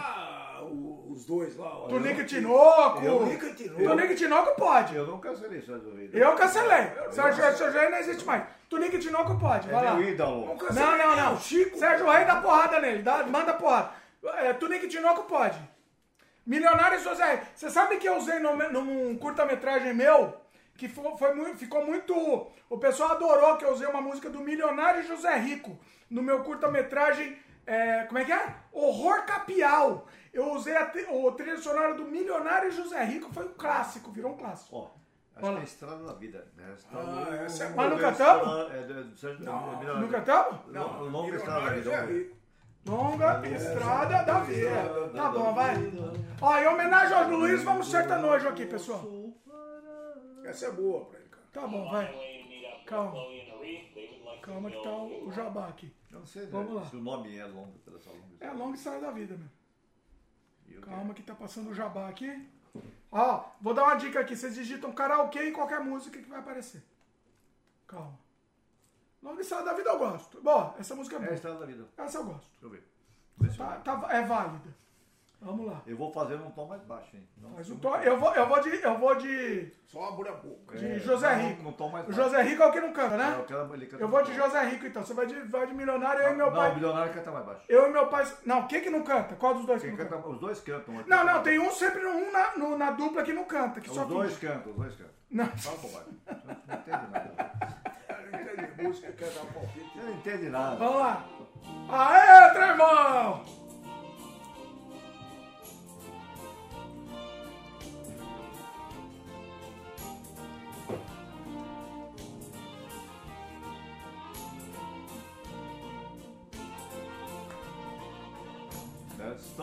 os dois lá. Eu- Tinoco. Tunique e Tinoco. Tunique Tinoco pode. Eu não cancelei Sérgio Reis. Eu cancelei. Sérgio, Reis não existe mais. Tunique Tinoco pode, vai É lá. meu ídolo. Não Não, não, não. Chico. Sérgio Reis dá porrada nele, dá, manda porrada. É, Tunique Tinoco pode. Milionário José. Você sabe que eu usei num curta-metragem meu, que foi, foi muito, ficou muito... O pessoal adorou que eu usei uma música do Milionário José Rico no meu curta-metragem, é, como é que é? Horror Capial. Eu usei a, o trilha sonora do Milionário José Rico, foi um clássico, virou um clássico. Ó, acho Olha que é Estrada da Vida. Esta Ah, essa é Mas cantamos? Estrada- É do- Sérgio Não, é, Nunca cantamos? Não, Longa Estrada da Vida. Longa estrada da vida. Tá bom, vai. Ó, em homenagem ao Luiz, vamos sertanojo aqui, pessoal. Essa é boa pra ele, cara. Tá bom, vai. Calma. Calma que tá o, o jabá aqui. Não sei né, Vamos lá. se o nome é longo pela essa longa É a longa história da vida, meu. E eu Calma que tá passando o jabá aqui. Ó, vou dar uma dica aqui. Vocês digitam karaokê em qualquer música que vai aparecer. Calma. Longa história da vida eu gosto. Bom, essa música é. É a boa. Estrada da Vida. Essa eu gosto. Deixa eu ver. Vê se eu- Tá, tá- é válida. Vamos lá. Eu vou fazer num tom mais baixo, hein? Não, Mas o tom, eu vou, eu vou de, eu vou de, Só abre a boca. de É, José não, Rico. num tom mais O baixo. José Rico é o que não canta, né? Não, eu quero- ele canta Eu vou de. José Rico, então. Você vai de, vai de milionário, eu e meu Não, pai. o bilionário canta mais baixo. Eu e meu pai. Não, quem que não canta? Qual dos dois que Quem não canta, canta? os dois cantam. Não, não, tem um sempre um na, no- na dupla que não canta, que Os só dois finge. cantam, os dois cantam. Não. Fala bobagem. Não não entende nada. Não entende música, quer dar palpite. Você não entende nada. Vamos lá. Aê, tremão!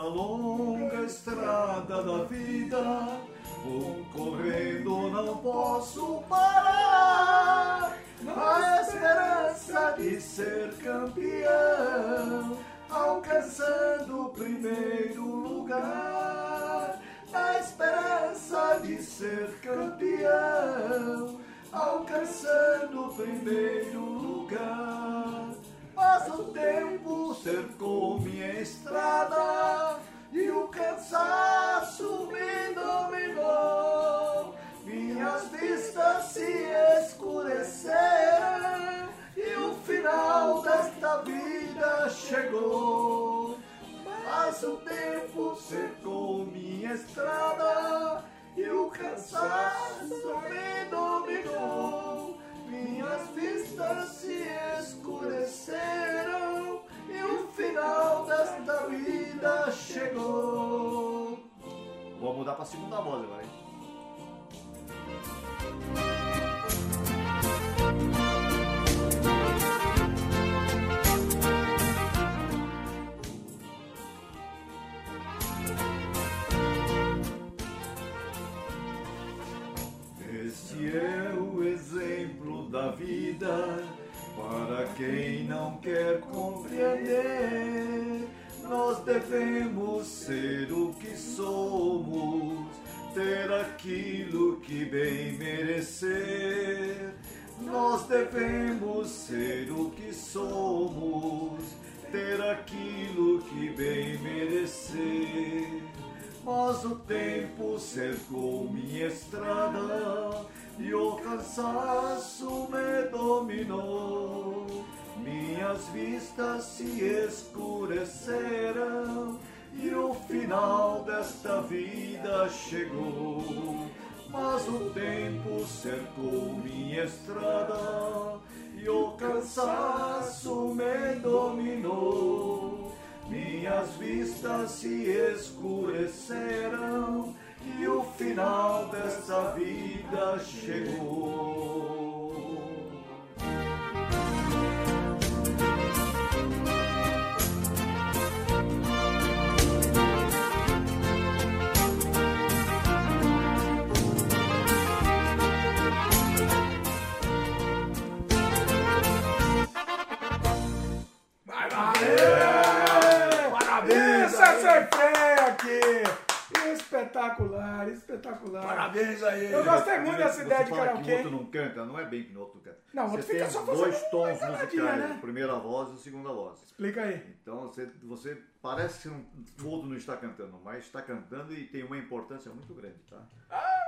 Nesta longa estrada da vida, vou correndo, não posso parar. Na esperança de ser campeão, alcançando o primeiro lugar. Na esperança de ser campeão, alcançando o primeiro lugar. Mas o tempo cercou minha estrada e o cansaço me dominou. Minhas vistas se escureceram e o final desta vida chegou. Mas o tempo cercou minha estrada e o cansaço me dominou. Minhas vistas se escureceram e o final desta vida chegou. Vou mudar para segunda voz agora, hein? Esse é o exemplo da vida para quem não quer compreender. Nós devemos ser o que somos, ter aquilo que bem merecer. Nós devemos ser o que somos, ter aquilo que bem merecer. Mas o tempo cercou minha estrada e o cansaço me dominou. Minhas vistas se escureceram e o final desta vida chegou. Mas o tempo cercou minha estrada e o cansaço me dominou. Minhas vistas se escureceram e o final desta vida chegou. Vai Aê! É feio aqui! Espetacular, espetacular. Parabéns aí. Eu gostei muito dessa ideia de fala que o karaokê. outro não canta, não é bem que o outro canta. Não, você fica tem só dois tons musicais, né? primeira voz e a segunda voz. Explica aí. Então você, você parece que não- o outro não está cantando, mas está cantando e tem uma importância muito grande, tá?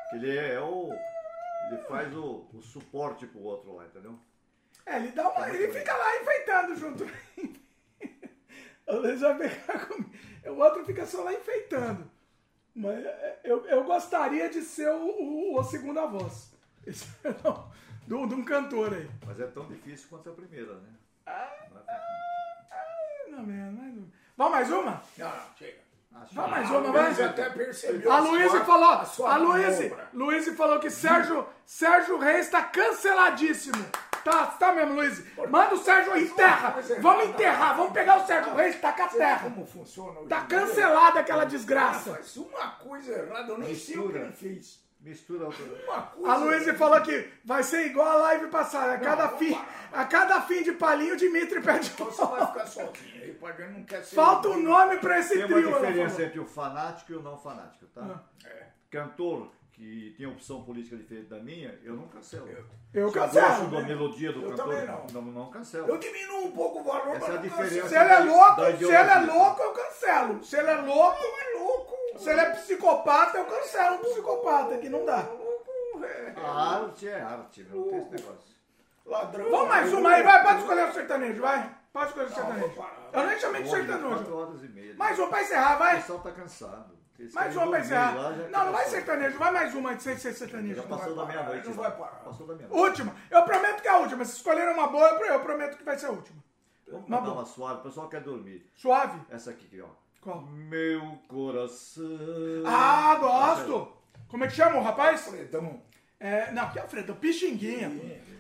Que ele é, o. Ele faz o, o suporte pro outro lá, entendeu? É, ele dá uma. Ele fica lá enfeitando junto. O Luiz vai pegar (laughs) comigo. O outro fica só lá enfeitando. Mas é, eu, eu gostaria de ser o, o, a segunda voz. (laughs) Esse, não, do, de um cantor aí. Mas é tão difícil quanto a primeira, né? Ah, Não é fácil. não, menos, mais uma. Vamos mais uma? Não, não, chega. Acho Vamos que- mais A uma, vai? Luísa Ah, até percebeu. A Luísa falou, a a Luísa. Luísa falou que Sérgio, Sérgio Reis está canceladíssimo. Tá, tá mesmo, Luiz. Manda o Sérgio aí, enterra. Vamos enterrar, vamos pegar o Sérgio Reis, taca a Você vê terra. como funciona hoje Tá cancelada aquela Ah, desgraça. Faz uma coisa errada, eu nem sei o que ele fez. Mistura outra. Uma coisa A Luísa falou que vai ser igual a live passada. A cada, vamos fim, a cada fim de palinho, o Dimitri pede Então um você vai nome. ficar sozinho aí, porque não quer ser. Falta um nome pra esse Tem uma trio. ela diferença falou. entre o fanático e o não fanático, tá? É. Cantor que tem opção política diferente da minha, eu não cancelo. Eu Se cancelo, gosto da né? melodia do Eu cantor, não. não, não cancelo. Eu diminuo um pouco o valor, Essa é a mas não diferença. Se ele é louco, se ele é louco, eu cancelo. Se ele é louco, é louco. se ele é psicopata, eu cancelo um psicopata, que não dá. É. A arte é arte, não tem esse negócio. Ladrão. Vamos mais uma aí, vai, pode escolher o sertanejo, vai. Pode escolher o Não, sertanejo. Eu nem chamei de sertanejo. Mais uma pra encerrar, O vai. pessoal tá cansado. Eles Mais uma pra encerrar. lá, Não, não vai sertanejo, vai mais uma sem ser sertanejo. Já passou da meia-noite. não vai parar. Passou da meia-noite. Última. Eu prometo que é a última. Se escolheram uma boa, eu prometo que vai ser a última. Vamos Uma boa. uma suave, o pessoal quer dormir. Suave? Essa aqui, ó. Qual? Meu coração. Ah, gosto! Como é que chama o rapaz? Fredão. É, não, que Alfredo, Pixinguinha.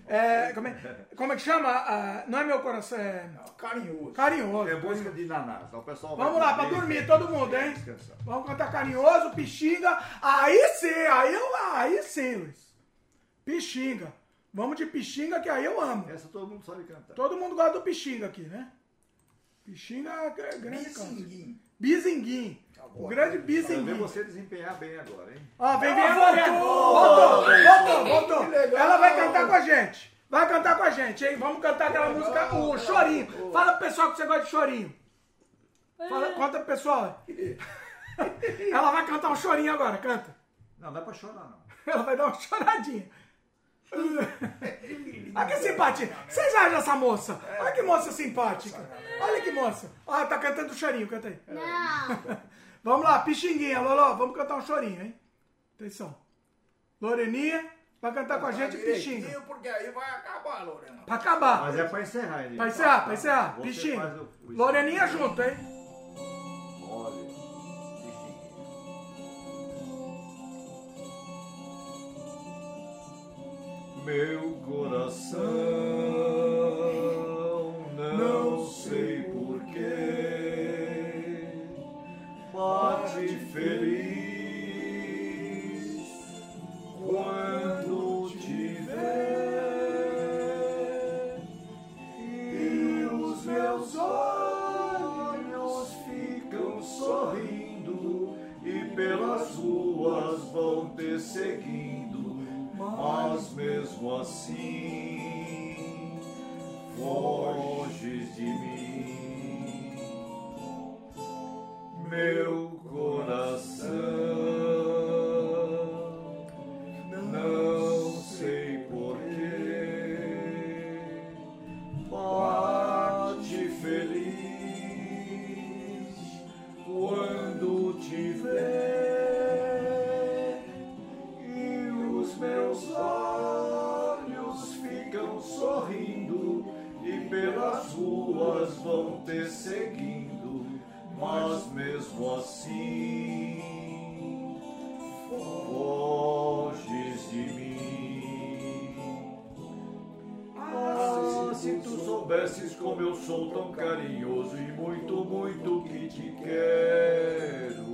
É, como, é, como é que chama? Ah, não é meu coração, é Carinhoso. carinhoso. É música de Naná. Então pessoal Vamos lá, pra dormir todo mundo, hein? Descansar. Vamos cantar carinhoso, Pixinga. Aí sim, aí eu, aí sim, Luiz. Pixinga. Vamos de Pixinga que aí eu amo. Essa todo mundo sabe cantar. Todo mundo gosta do Pixinga aqui, né? Pixinga é gr- grande canto. Bizinguinho. O grande Quero ver Bizinguinho. você desempenhar bem agora, hein? Ó, vem, vem, Ela voltou, voltou! voltou, voltou! Ela vai cantar com a gente. Vai cantar com a gente, hein? Vamos cantar aquela música, o Chorinho. Fala pro pessoal que você gosta de Chorinho. Fala, conta pro pessoal. (laughs) Ela vai cantar um chorinho agora, canta. Não, não é pra chorar, não. (laughs) Ela vai dar uma choradinha. (laughs) Olha que simpatia. Vocês acham essa moça? Olha que moça simpática. Olha que moça. Ó, tá cantando chorinho, canta aí. Não. Vamos lá, Pixinguinha, Loló, vamos cantar um chorinho, hein? Atenção. Loreninha vai cantar com a gente Pixinga. Porque aí vai acabar, Lorena. Pra acabar. Mas é pra encerrar, hein? Pra encerrar, pra encerrar. Você Pixinga. o- o Loreninha junto, hein? Olha. Meu coração, mesmo assim foges de mim, meu soubesses como eu sou tão carinhoso e muito, muito que te quero.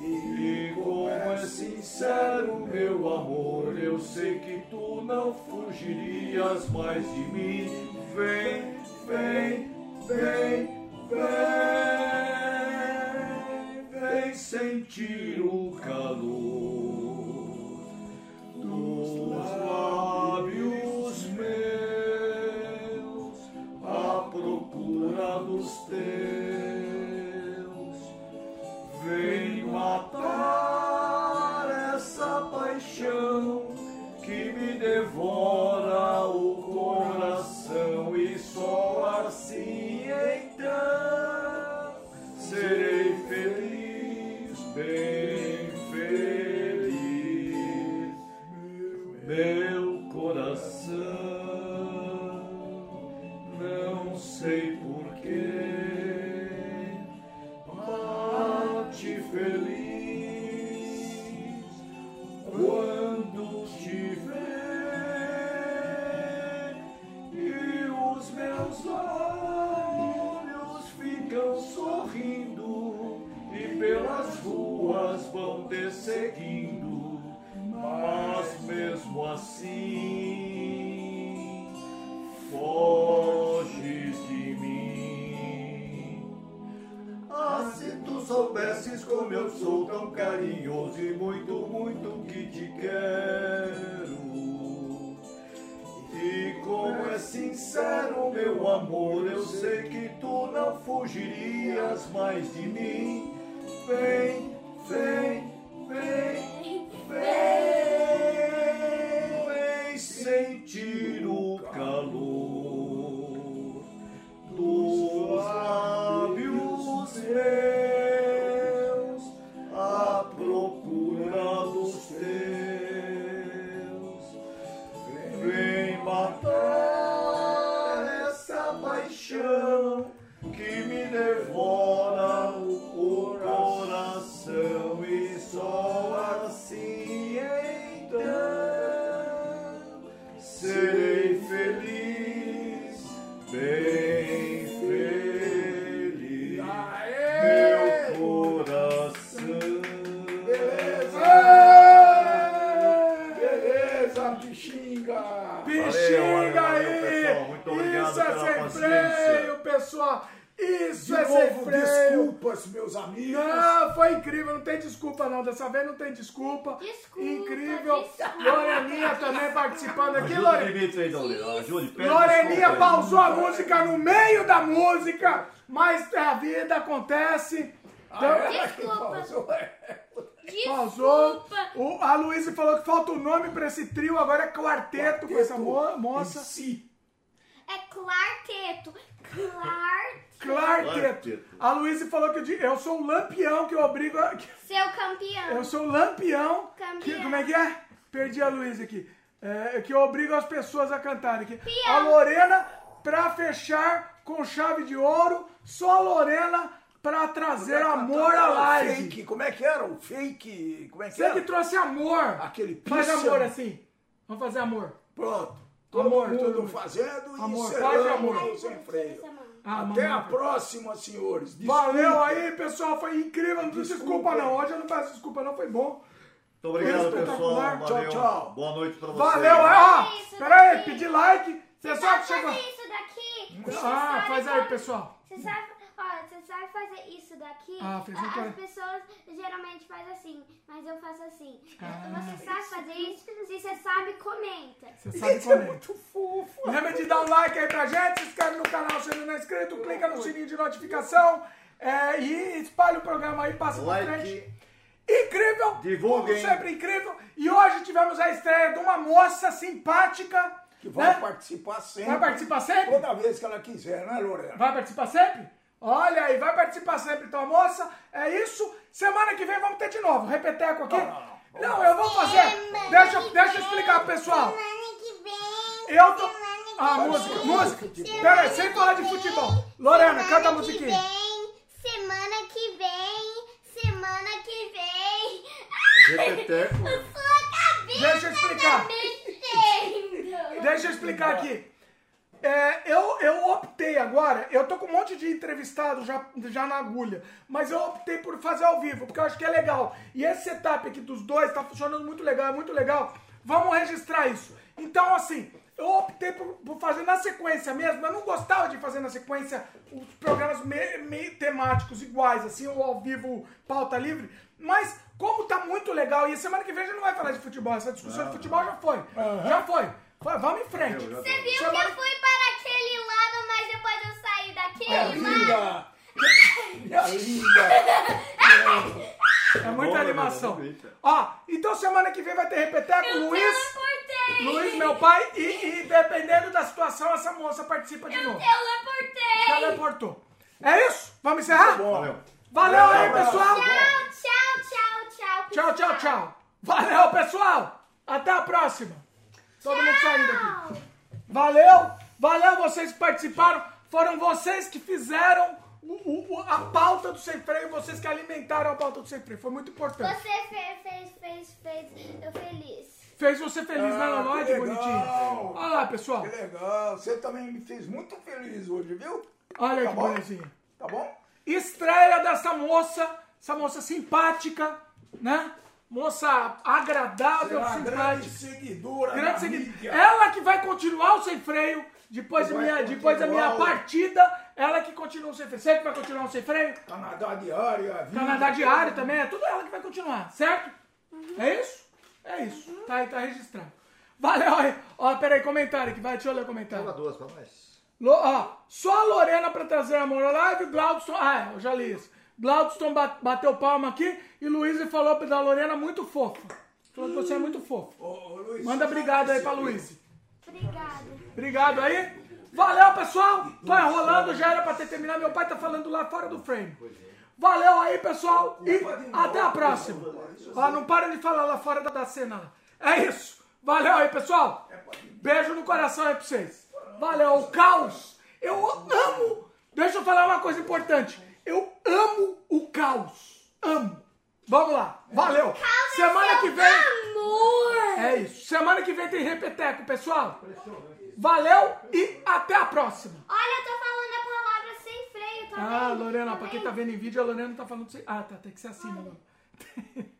E como é sincero meu amor, eu sei que tu não fugirias mais de mim. Dessa vez não tem desculpa. Desculpa, Incrível. desculpa. Loreninha também participando aqui. Loreninha aí. pausou a música no meio da música, mas a vida acontece. Ah, Então, ela que Desculpa. pausou, é. O, a Luísa falou que falta o nome pra esse trio, agora é quarteto, com essa mo- moça. Si. É quarteto. Clark. Clarteto. Quarteto. A Luísa falou que eu, eu sou o lampião que eu obrigo a. que- Seu campeão. Eu sou o lampião. Campeão. Que, como é que é? Perdi a Luísa aqui. É, que eu obrigo as pessoas a cantarem aqui. Pião. A Lorena pra fechar com chave de ouro. Só a Lorena pra trazer amor à live. Fake, como é que era? O fake. Como é que Você era? que trouxe amor. Aquele Faz amor assim. Vamos fazer amor. Pronto. Todo Amor, mundo todo fazendo e Amor, faz amor. sem freio. Ah, Até mamãe. a próxima, senhores. Valeu Desculpa. aí, pessoal. Foi incrível. Não Desculpa. desculpa, não. Hoje eu não peço desculpa, não. Foi bom. Muito obrigado, pessoal. Tchau, Valeu. tchau. Boa noite pra vocês. Valeu. Ó, Isso pera aí. Pedi like. Você sabe que chegou. fazer isso daqui? Ah, faz aí, pessoal. Você sabe, ó, você sabe fazer isso daqui? Ah, fez um. As pessoas geralmente fazem assim, mas eu faço assim. Ah. Você sabe fazer isso? Se você sabe, comenta. Você sabe Isso é como é. muito fofo. Lembra de dar um like aí pra gente, se inscreve no canal se ainda não é inscrito, clica no sininho de notificação é, e espalha o programa aí, passa pra frente. Like. Incrível! Divulguem. Como sempre incrível. E hoje tivemos a estreia de uma moça simpática. Que vai né? participar sempre. Vai participar sempre? Toda vez que ela quiser, né, Lorena? Vai participar sempre? Olha aí, vai participar sempre então, moça. É isso. Semana que vem vamos ter de novo. Repeteco aqui. Não, não, Não, eu vou fazer. Deixa, deixa eu explicar, pessoal. Semana que vem. Eu tô. semana Ah, vem, música, música. semana Pera aí, sem falar de futebol. Lorena, semana canta a que musiquinha. vem, Semana que vem, semana que vem. Repeteco. (laughs) Sua cabeça Deixa eu explicar. tá. Deixa eu explicar aqui. É, eu, eu optei agora, eu tô com um monte de entrevistado já, já na agulha, mas eu optei por fazer ao vivo, porque eu acho que é legal. E esse setup aqui dos dois tá funcionando muito legal, é muito legal. Vamos registrar isso. Então, assim, eu optei por, por fazer na sequência mesmo. Eu não gostava de fazer na sequência os programas me- meio temáticos iguais, assim, ou ao vivo, pauta livre. Mas, como tá muito legal, e semana que vem a gente não vai falar de futebol, essa discussão de futebol já foi. Já foi. Foi, Vamos em frente. Eu Você viu que eu fui para aquele lado, mas depois eu saí daquele lado? linda! Minha (laughs) linda! É muita Boa, animação. Bonita. Ó, então semana que vem vai ter repeteco, Eu Luiz, teleportei! Luiz, meu pai, e, e dependendo da situação, essa moça participa de Eu novo. teleportei! Teleportou. É isso? Vamos encerrar? Valeu. Valeu aí, pessoal. Tchau, tchau, tchau, tchau. Tchau, tchau, tchau. Valeu, pessoal. Até a próxima. Todo mundo saindo aqui. Valeu, valeu vocês que participaram. Foram vocês que fizeram o- o- a pauta do sem freio, vocês que alimentaram a pauta do sem freio. Foi muito importante. Você fez, fez, fez, fez eu feliz. Fez você feliz, né, Ah, legal. bonitinho? Olha lá, pessoal. Que legal! Você também me fez muito feliz hoje, viu? Olha Tá que bom? bonitinho. Tá bom? Estreia dessa moça, essa moça simpática, né? Moça agradável, Será uma grande simpática. seguidora Grande. Ela que vai continuar o sem freio. Depois, da minha, depois da minha partida, ela que continua o sem freio. Você que vai continuar o sem freio? Canadá Diário, a vida. Canadá Diário também, é tudo ela que vai continuar, certo? É isso? É isso. Tá aí, tá registrado. Valeu aí. Ó, peraí, comentário aqui, vai, deixa eu ler o comentário. Pega duas pra nós. Lo- ó, só a Lorena pra trazer amor ao live, Glaudston. Ah, é, eu já li isso. Glaudston ba- bateu palma aqui e Luiz falou da Lorena muito fofa. Falou que você é muito fofo. Ô, ô, Luiz, Manda obrigado aí pra Luiz. Obrigada. Obrigado aí. Valeu, pessoal. Tô enrolando, já era pra ter terminado. Meu pai tá falando lá fora do frame. Valeu aí, pessoal. E até a próxima. Ó, não para de falar lá fora da, cena. É isso. Valeu aí, pessoal. Beijo no coração aí pra vocês. Valeu. O caos. Eu amo. Deixa eu falar uma coisa importante. Eu amo o caos. Amo. Vamos lá. Valeu. Semana que vem. Amor! É isso. Semana que vem tem repeteco, pessoal. Valeu e até a próxima. Olha, eu tô falando a palavra sem freio, tá Ah, vendo? Lorena, Tá pra quem tá vendo em vídeo, a Lorena não tá falando sem. Ah, tá, tem que ser assim, mano. (laughs)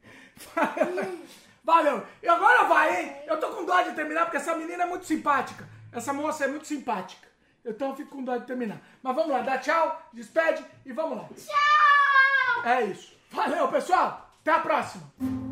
Valeu. E agora vai, hein? Eu tô com dó de terminar porque essa menina é muito simpática. Essa moça é muito simpática. Então eu fico com dó de terminar. Mas vamos lá, dá tchau, despede e vamos lá. Tchau! É isso. Valeu, pessoal. Até a próxima.